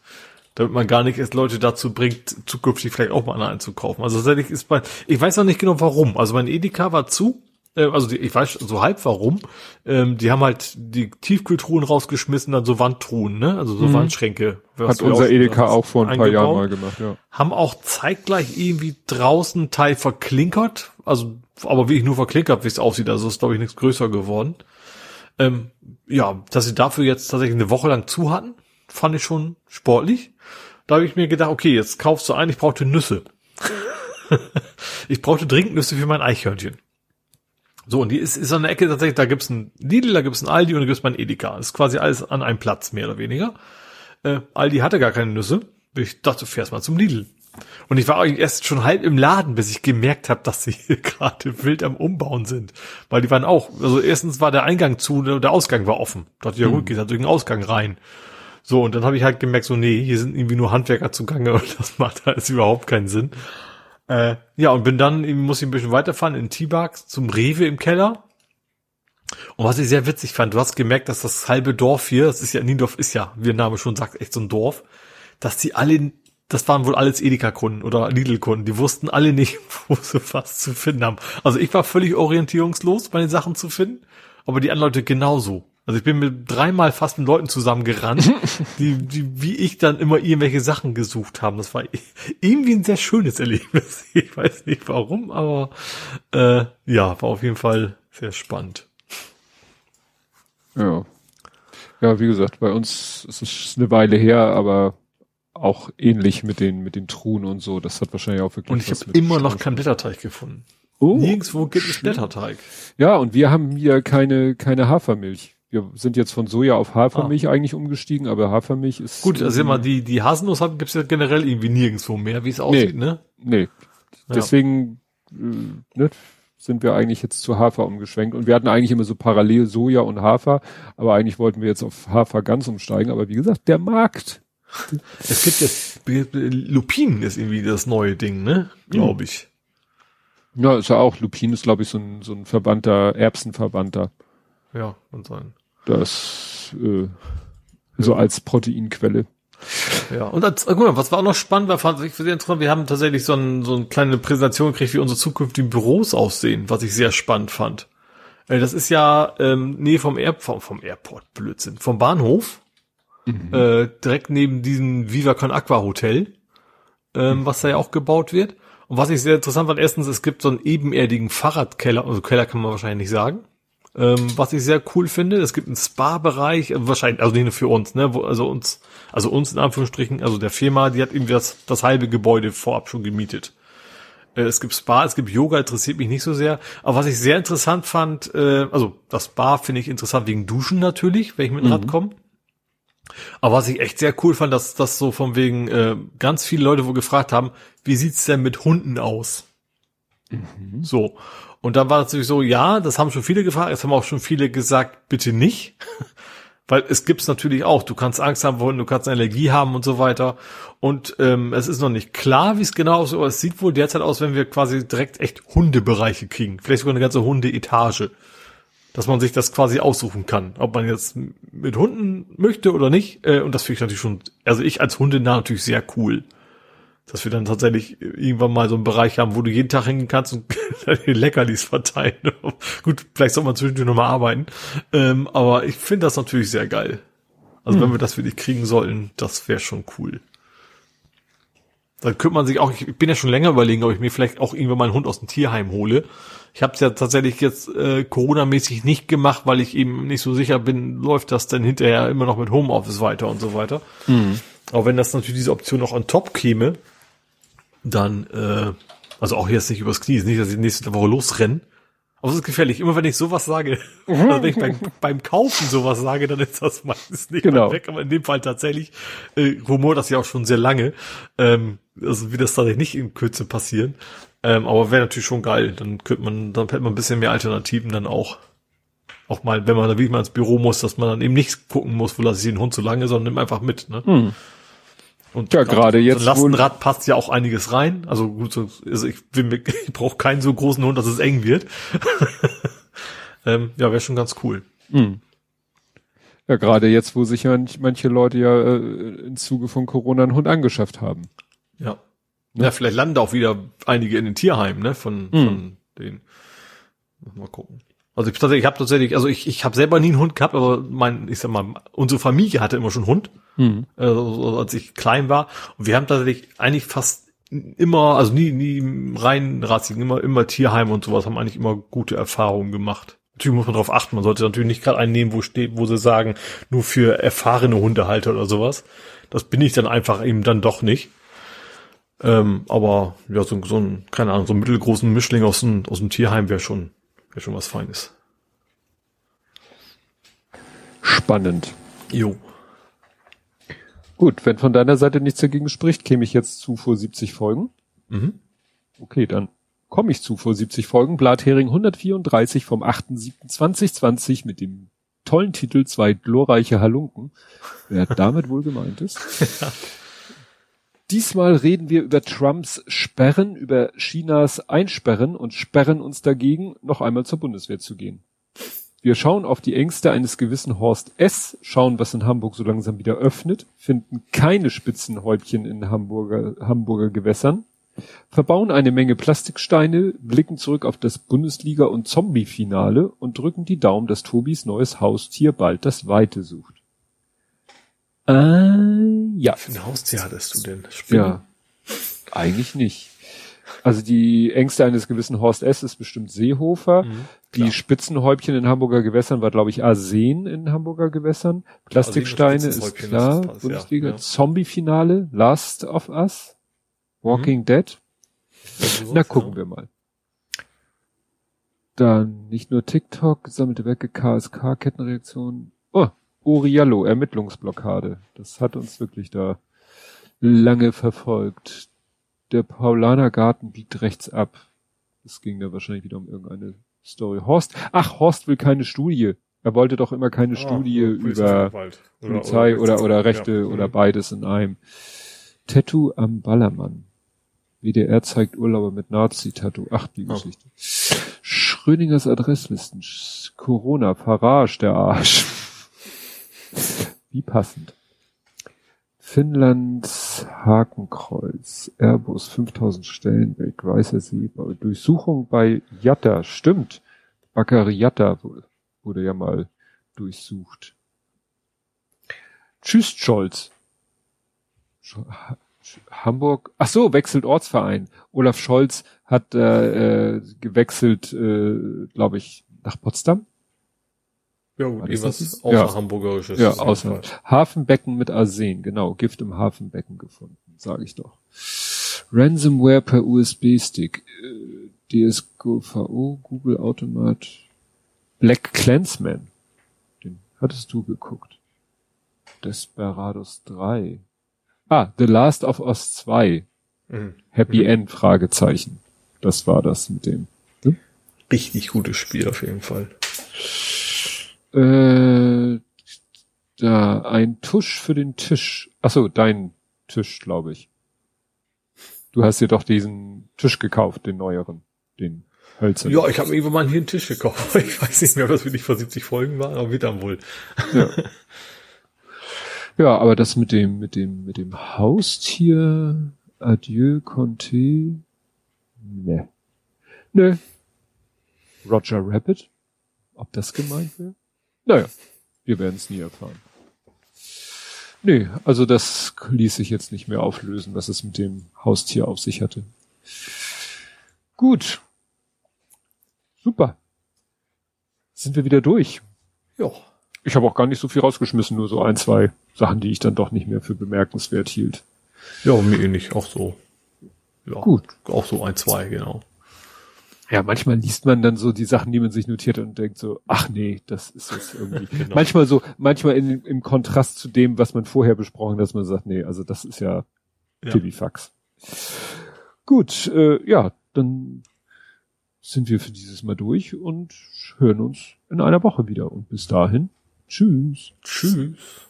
damit man gar nicht erst Leute dazu bringt, zukünftig vielleicht auch mal eine einzukaufen. Also tatsächlich ist bei ich weiß noch nicht genau warum. Also mein Edeka war zu äh, also die, ich weiß so halb warum. Ähm, die haben halt die Tiefkühltruhen rausgeschmissen, dann so Wandtruhen, ne? Also so mhm. Wandschränke. Hat unser auch, Edeka auch vor ein paar Jahren mal gemacht, ja. Haben auch zeitgleich irgendwie draußen Teil verklinkert, also aber wie ich nur verklinkert, wie es aussieht, also ist glaube ich nichts größer geworden. Ähm, ja, dass sie dafür jetzt tatsächlich eine Woche lang zu hatten, fand ich schon sportlich. Da habe ich mir gedacht, okay, jetzt kaufst du ein, ich brauchte Nüsse. ich brauchte dringend Nüsse für mein Eichhörnchen. So, und die ist, ist an der Ecke tatsächlich, da gibt's ein Lidl, da gibt's ein Aldi und da gibt's ein Edeka. Das ist quasi alles an einem Platz, mehr oder weniger. Äh, Aldi hatte gar keine Nüsse. Ich dachte, du fährst mal zum Lidl. Und ich war eigentlich erst schon halb im Laden, bis ich gemerkt habe, dass sie hier gerade wild am Umbauen sind. Weil die waren auch, also erstens war der Eingang zu, der Ausgang war offen. Da dachte ich, ja gut, hm. geht halt durch den Ausgang rein. So, und dann habe ich halt gemerkt, so, nee, hier sind irgendwie nur Handwerker zugange und das macht alles überhaupt keinen Sinn. Äh, ja, und bin dann, muss ich ein bisschen weiterfahren in T-Bag zum Rewe im Keller. Und was ich sehr witzig fand, du hast gemerkt, dass das halbe Dorf hier, das ist ja, Niendorf ist ja, wie der Name schon sagt, echt so ein Dorf, dass die alle, das waren wohl alles Edeka-Kunden oder Lidl-Kunden, die wussten alle nicht, wo sie was zu finden haben. Also ich war völlig orientierungslos bei den Sachen zu finden, aber die anderen Leute genauso. Also ich bin mit dreimal fast mit Leuten zusammengerannt, die, die wie ich dann immer irgendwelche Sachen gesucht haben. Das war irgendwie ein sehr schönes Erlebnis. Ich weiß nicht warum, aber äh, ja, war auf jeden Fall sehr spannend. Ja. Ja, wie gesagt, bei uns ist es eine Weile her, aber auch ähnlich mit den mit den Truhen und so. Das hat wahrscheinlich auch wirklich. Und ich habe immer noch keinen Blätterteig gefunden. Oh, Nirgendwo gibt es Blätterteig. Ja, und wir haben hier keine keine Hafermilch wir sind jetzt von Soja auf Hafermilch ah. eigentlich umgestiegen, aber Hafermilch ist. Gut, also immer die, die Haselnuss gibt's ja generell irgendwie nirgendwo mehr, wie es aussieht, nee, ne? Nee. Ja. Deswegen äh, ne, sind wir eigentlich jetzt zu Hafer umgeschwenkt. Und wir hatten eigentlich immer so parallel Soja und Hafer, aber eigentlich wollten wir jetzt auf Hafer ganz umsteigen. Aber wie gesagt, der Markt. Es gibt jetzt Lupin ist irgendwie das neue Ding, ne? Glaube ich. Ja, ist ja auch. Lupin ist, glaube ich, so ein, so ein Verbannter, Erbsenverbannter. Ja, und sein. Das äh, so als Proteinquelle. Ja, und als, guck mal, was war auch noch spannend, war, fand ich sehr interessant, wir haben tatsächlich so, ein, so eine kleine Präsentation gekriegt, wie unsere zukünftigen Büros aussehen, was ich sehr spannend fand. Äh, das ist ja, ähm, nee, vom, Air, vom, vom Airport, Blödsinn, vom Bahnhof, mhm. äh, direkt neben diesem Viva Con Aqua Hotel, ähm, mhm. was da ja auch gebaut wird. Und was ich sehr interessant fand, erstens, es gibt so einen ebenerdigen Fahrradkeller, also Keller kann man wahrscheinlich nicht sagen, ähm, was ich sehr cool finde, es gibt einen Spa-Bereich, äh, wahrscheinlich, also nicht nur für uns, ne, wo, also uns, also uns in Anführungsstrichen, also der Firma, die hat irgendwie das, das halbe Gebäude vorab schon gemietet. Äh, es gibt Spa, es gibt Yoga, interessiert mich nicht so sehr. Aber was ich sehr interessant fand, äh, also das Spa finde ich interessant wegen Duschen natürlich, wenn ich mit dem mhm. Rad komme. Aber was ich echt sehr cool fand, dass das so von wegen äh, ganz viele Leute wo gefragt haben, wie sieht's denn mit Hunden aus? Mhm. So. Und dann war es natürlich so, ja, das haben schon viele gefragt, es haben auch schon viele gesagt, bitte nicht. Weil es gibt's natürlich auch. Du kannst Angst haben wollen, du kannst eine Allergie haben und so weiter. Und ähm, es ist noch nicht klar, wie es genau aussieht, aber es sieht wohl derzeit aus, wenn wir quasi direkt echt Hundebereiche kriegen. Vielleicht sogar eine ganze Hundeetage. Dass man sich das quasi aussuchen kann. Ob man jetzt mit Hunden möchte oder nicht. Äh, und das finde ich natürlich schon, also ich als Hundenah natürlich sehr cool dass wir dann tatsächlich irgendwann mal so einen Bereich haben, wo du jeden Tag hingehen kannst und Leckerlis verteilen. Gut, vielleicht soll man zwischendurch nochmal arbeiten. Ähm, aber ich finde das natürlich sehr geil. Also hm. wenn wir das wirklich kriegen sollten, das wäre schon cool. Dann könnte man sich auch, ich bin ja schon länger überlegen, ob ich mir vielleicht auch irgendwann meinen Hund aus dem Tierheim hole. Ich habe es ja tatsächlich jetzt äh, Corona-mäßig nicht gemacht, weil ich eben nicht so sicher bin, läuft das denn hinterher immer noch mit Homeoffice weiter und so weiter. Mhm. Aber wenn das natürlich diese Option noch on top käme, dann, äh, also auch jetzt nicht übers Knie, ist nicht, dass ich nächste Woche losrenne, Aber es ist gefährlich. Immer wenn ich sowas sage, also wenn ich beim, beim Kaufen sowas sage, dann ist das meistens nicht Genau. weg. Aber in dem Fall tatsächlich, äh, Humor das ja auch schon sehr lange. Ähm, also wie das tatsächlich nicht in Kürze passieren. Ähm, aber wäre natürlich schon geil. Dann könnte man, dann hätte man ein bisschen mehr Alternativen dann auch. Auch mal, wenn man da wirklich mal ins Büro muss, dass man dann eben nicht gucken muss, wo lasse ich den Hund so lange, sondern nimm einfach mit. Ne? Und Ja, gerade jetzt, So ein Lastenrad passt ja auch einiges rein. Also gut, so, also ich, ich brauche keinen so großen Hund, dass es eng wird. ähm, ja, wäre schon ganz cool. Ja, gerade jetzt, wo sich ja manche Leute ja äh, im Zuge von Corona einen Hund angeschafft haben. Ja. Ja, vielleicht landen auch wieder einige in den Tierheimen, ne? Von, von den. Mal gucken. Also ich tatsächlich, ich habe tatsächlich, also ich, ich habe selber nie einen Hund gehabt, aber mein, ich sag mal, unsere Familie hatte immer schon einen Hund, also, als ich klein war. Und wir haben tatsächlich eigentlich fast immer, also nie, nie im rein rassigen, immer, immer Tierheim und sowas, haben eigentlich immer gute Erfahrungen gemacht. Natürlich muss man darauf achten, man sollte natürlich nicht gerade einen nehmen, wo steht, wo sie sagen, nur für erfahrene Hundehalter oder sowas. Das bin ich dann einfach eben dann doch nicht. Ähm, aber ja, so, so ein, keine Ahnung, so einen mittelgroßen Mischling aus dem, aus dem Tierheim wäre schon, wäre schon was Feines. Spannend. Jo. Gut, wenn von deiner Seite nichts dagegen spricht, käme ich jetzt zu vor 70 Folgen. Mhm. Okay, dann komme ich zu vor 70 Folgen. Blathering 134 vom 8.7.2020 mit dem tollen Titel Zwei glorreiche Halunken. Wer damit wohl gemeint ist. Diesmal reden wir über Trumps Sperren, über Chinas Einsperren und sperren uns dagegen, noch einmal zur Bundeswehr zu gehen. Wir schauen auf die Ängste eines gewissen Horst S., schauen, was in Hamburg so langsam wieder öffnet, finden keine Spitzenhäubchen in Hamburger, Hamburger Gewässern, verbauen eine Menge Plastiksteine, blicken zurück auf das Bundesliga- und Zombie-Finale und drücken die Daumen, dass Tobis neues Haustier bald das Weite sucht. Äh, ja. Für ein Haustier hattest du denn? Ja. Eigentlich nicht. Also die Ängste eines gewissen Horst S. ist bestimmt Seehofer. die klar. Spitzenhäubchen in Hamburger Gewässern war, glaube ich, Arsen in Hamburger Gewässern. Plastiksteine Arsen, ist klar. ja, Bundesliga. ja. Zombie-Finale, Last of Us, Walking Dead. Na, gucken wir mal. Dann nicht nur TikTok, gesammelte Werke, KSK, Kettenreaktion. Oh, Oriallo, Ermittlungsblockade. Das hat uns wirklich da lange verfolgt. Der Paulanergarten biegt rechts ab. Es ging da wahrscheinlich wieder um irgendeine Story. Horst, ach, Horst will keine Studie. Er wollte doch immer keine Ah, Studie über Polizei oder, oder, Rechte ja. oder beides in einem. Tattoo am Ballermann. WDR zeigt Urlauber mit Nazi-Tattoo. Ach, die Oh. Geschichte. Schrödingers Adresslisten. Corona, Farage, der Arsch. Wie passend. Finnlands Hakenkreuz, Airbus 5000 Stellen weg, Weißer See, Durchsuchung bei Jatta, stimmt. Bakari Jatta wurde ja mal durchsucht. Tschüss, Scholz. Sch- Ha- Sch- Hamburg, ach so, wechselt Ortsverein. Olaf Scholz hat äh, äh, gewechselt, äh, glaube ich, nach Potsdam. Ja, gut, irgendwas das? außer Ja. Hamburgerisches. Ja, außer. Hafenbecken mit Arsen, genau, Gift im Hafenbecken gefunden, sage ich doch. Ransomware per USB-Stick, äh, DSGVO, Google Automat, Black Clansman, den hattest du geguckt. Desperados 3. Ah, The Last of Us 2, Mhm. Happy End, Fragezeichen. Das war das mit dem. Richtig gutes Spiel auf jeden Fall. Äh, da ein Tusch für den Tisch. Ach so, dein Tisch, glaube ich. Du hast dir doch diesen Tisch gekauft, den neueren, den hölzernen. Ja, ich habe mir irgendwann mal hier einen Tisch gekauft. Ich weiß nicht mehr, ob das wirklich vor 70 Folgen war, aber wird dann wohl. Ja, aber das mit dem, mit dem, mit dem Haustier, Adieu, Conte, ne. Ne. Roger Rabbit? Ob das gemeint wäre? Naja, wir werden es nie erfahren. Nee, also das ließ sich jetzt nicht mehr auflösen, was es mit dem Haustier auf sich hatte. Gut. Super. Sind wir wieder durch. Ja. Ich habe auch gar nicht so viel rausgeschmissen, nur so ein, zwei Sachen, die ich dann doch nicht mehr für bemerkenswert hielt. Ja, mir ähnlich, auch so. Ja, Gut. Auch so ein, zwei, genau. Ja, manchmal liest man dann so die Sachen, die man sich notiert und denkt so, ach nee, das ist jetzt irgendwie. genau. Manchmal so, manchmal in, im Kontrast zu dem, was man vorher besprochen hat, dass man sagt, nee, also das ist ja, ja. Pipifax. Gut, äh, ja, dann sind wir für dieses Mal durch und hören uns in einer Woche wieder. Und bis dahin, tschüss. Tschüss.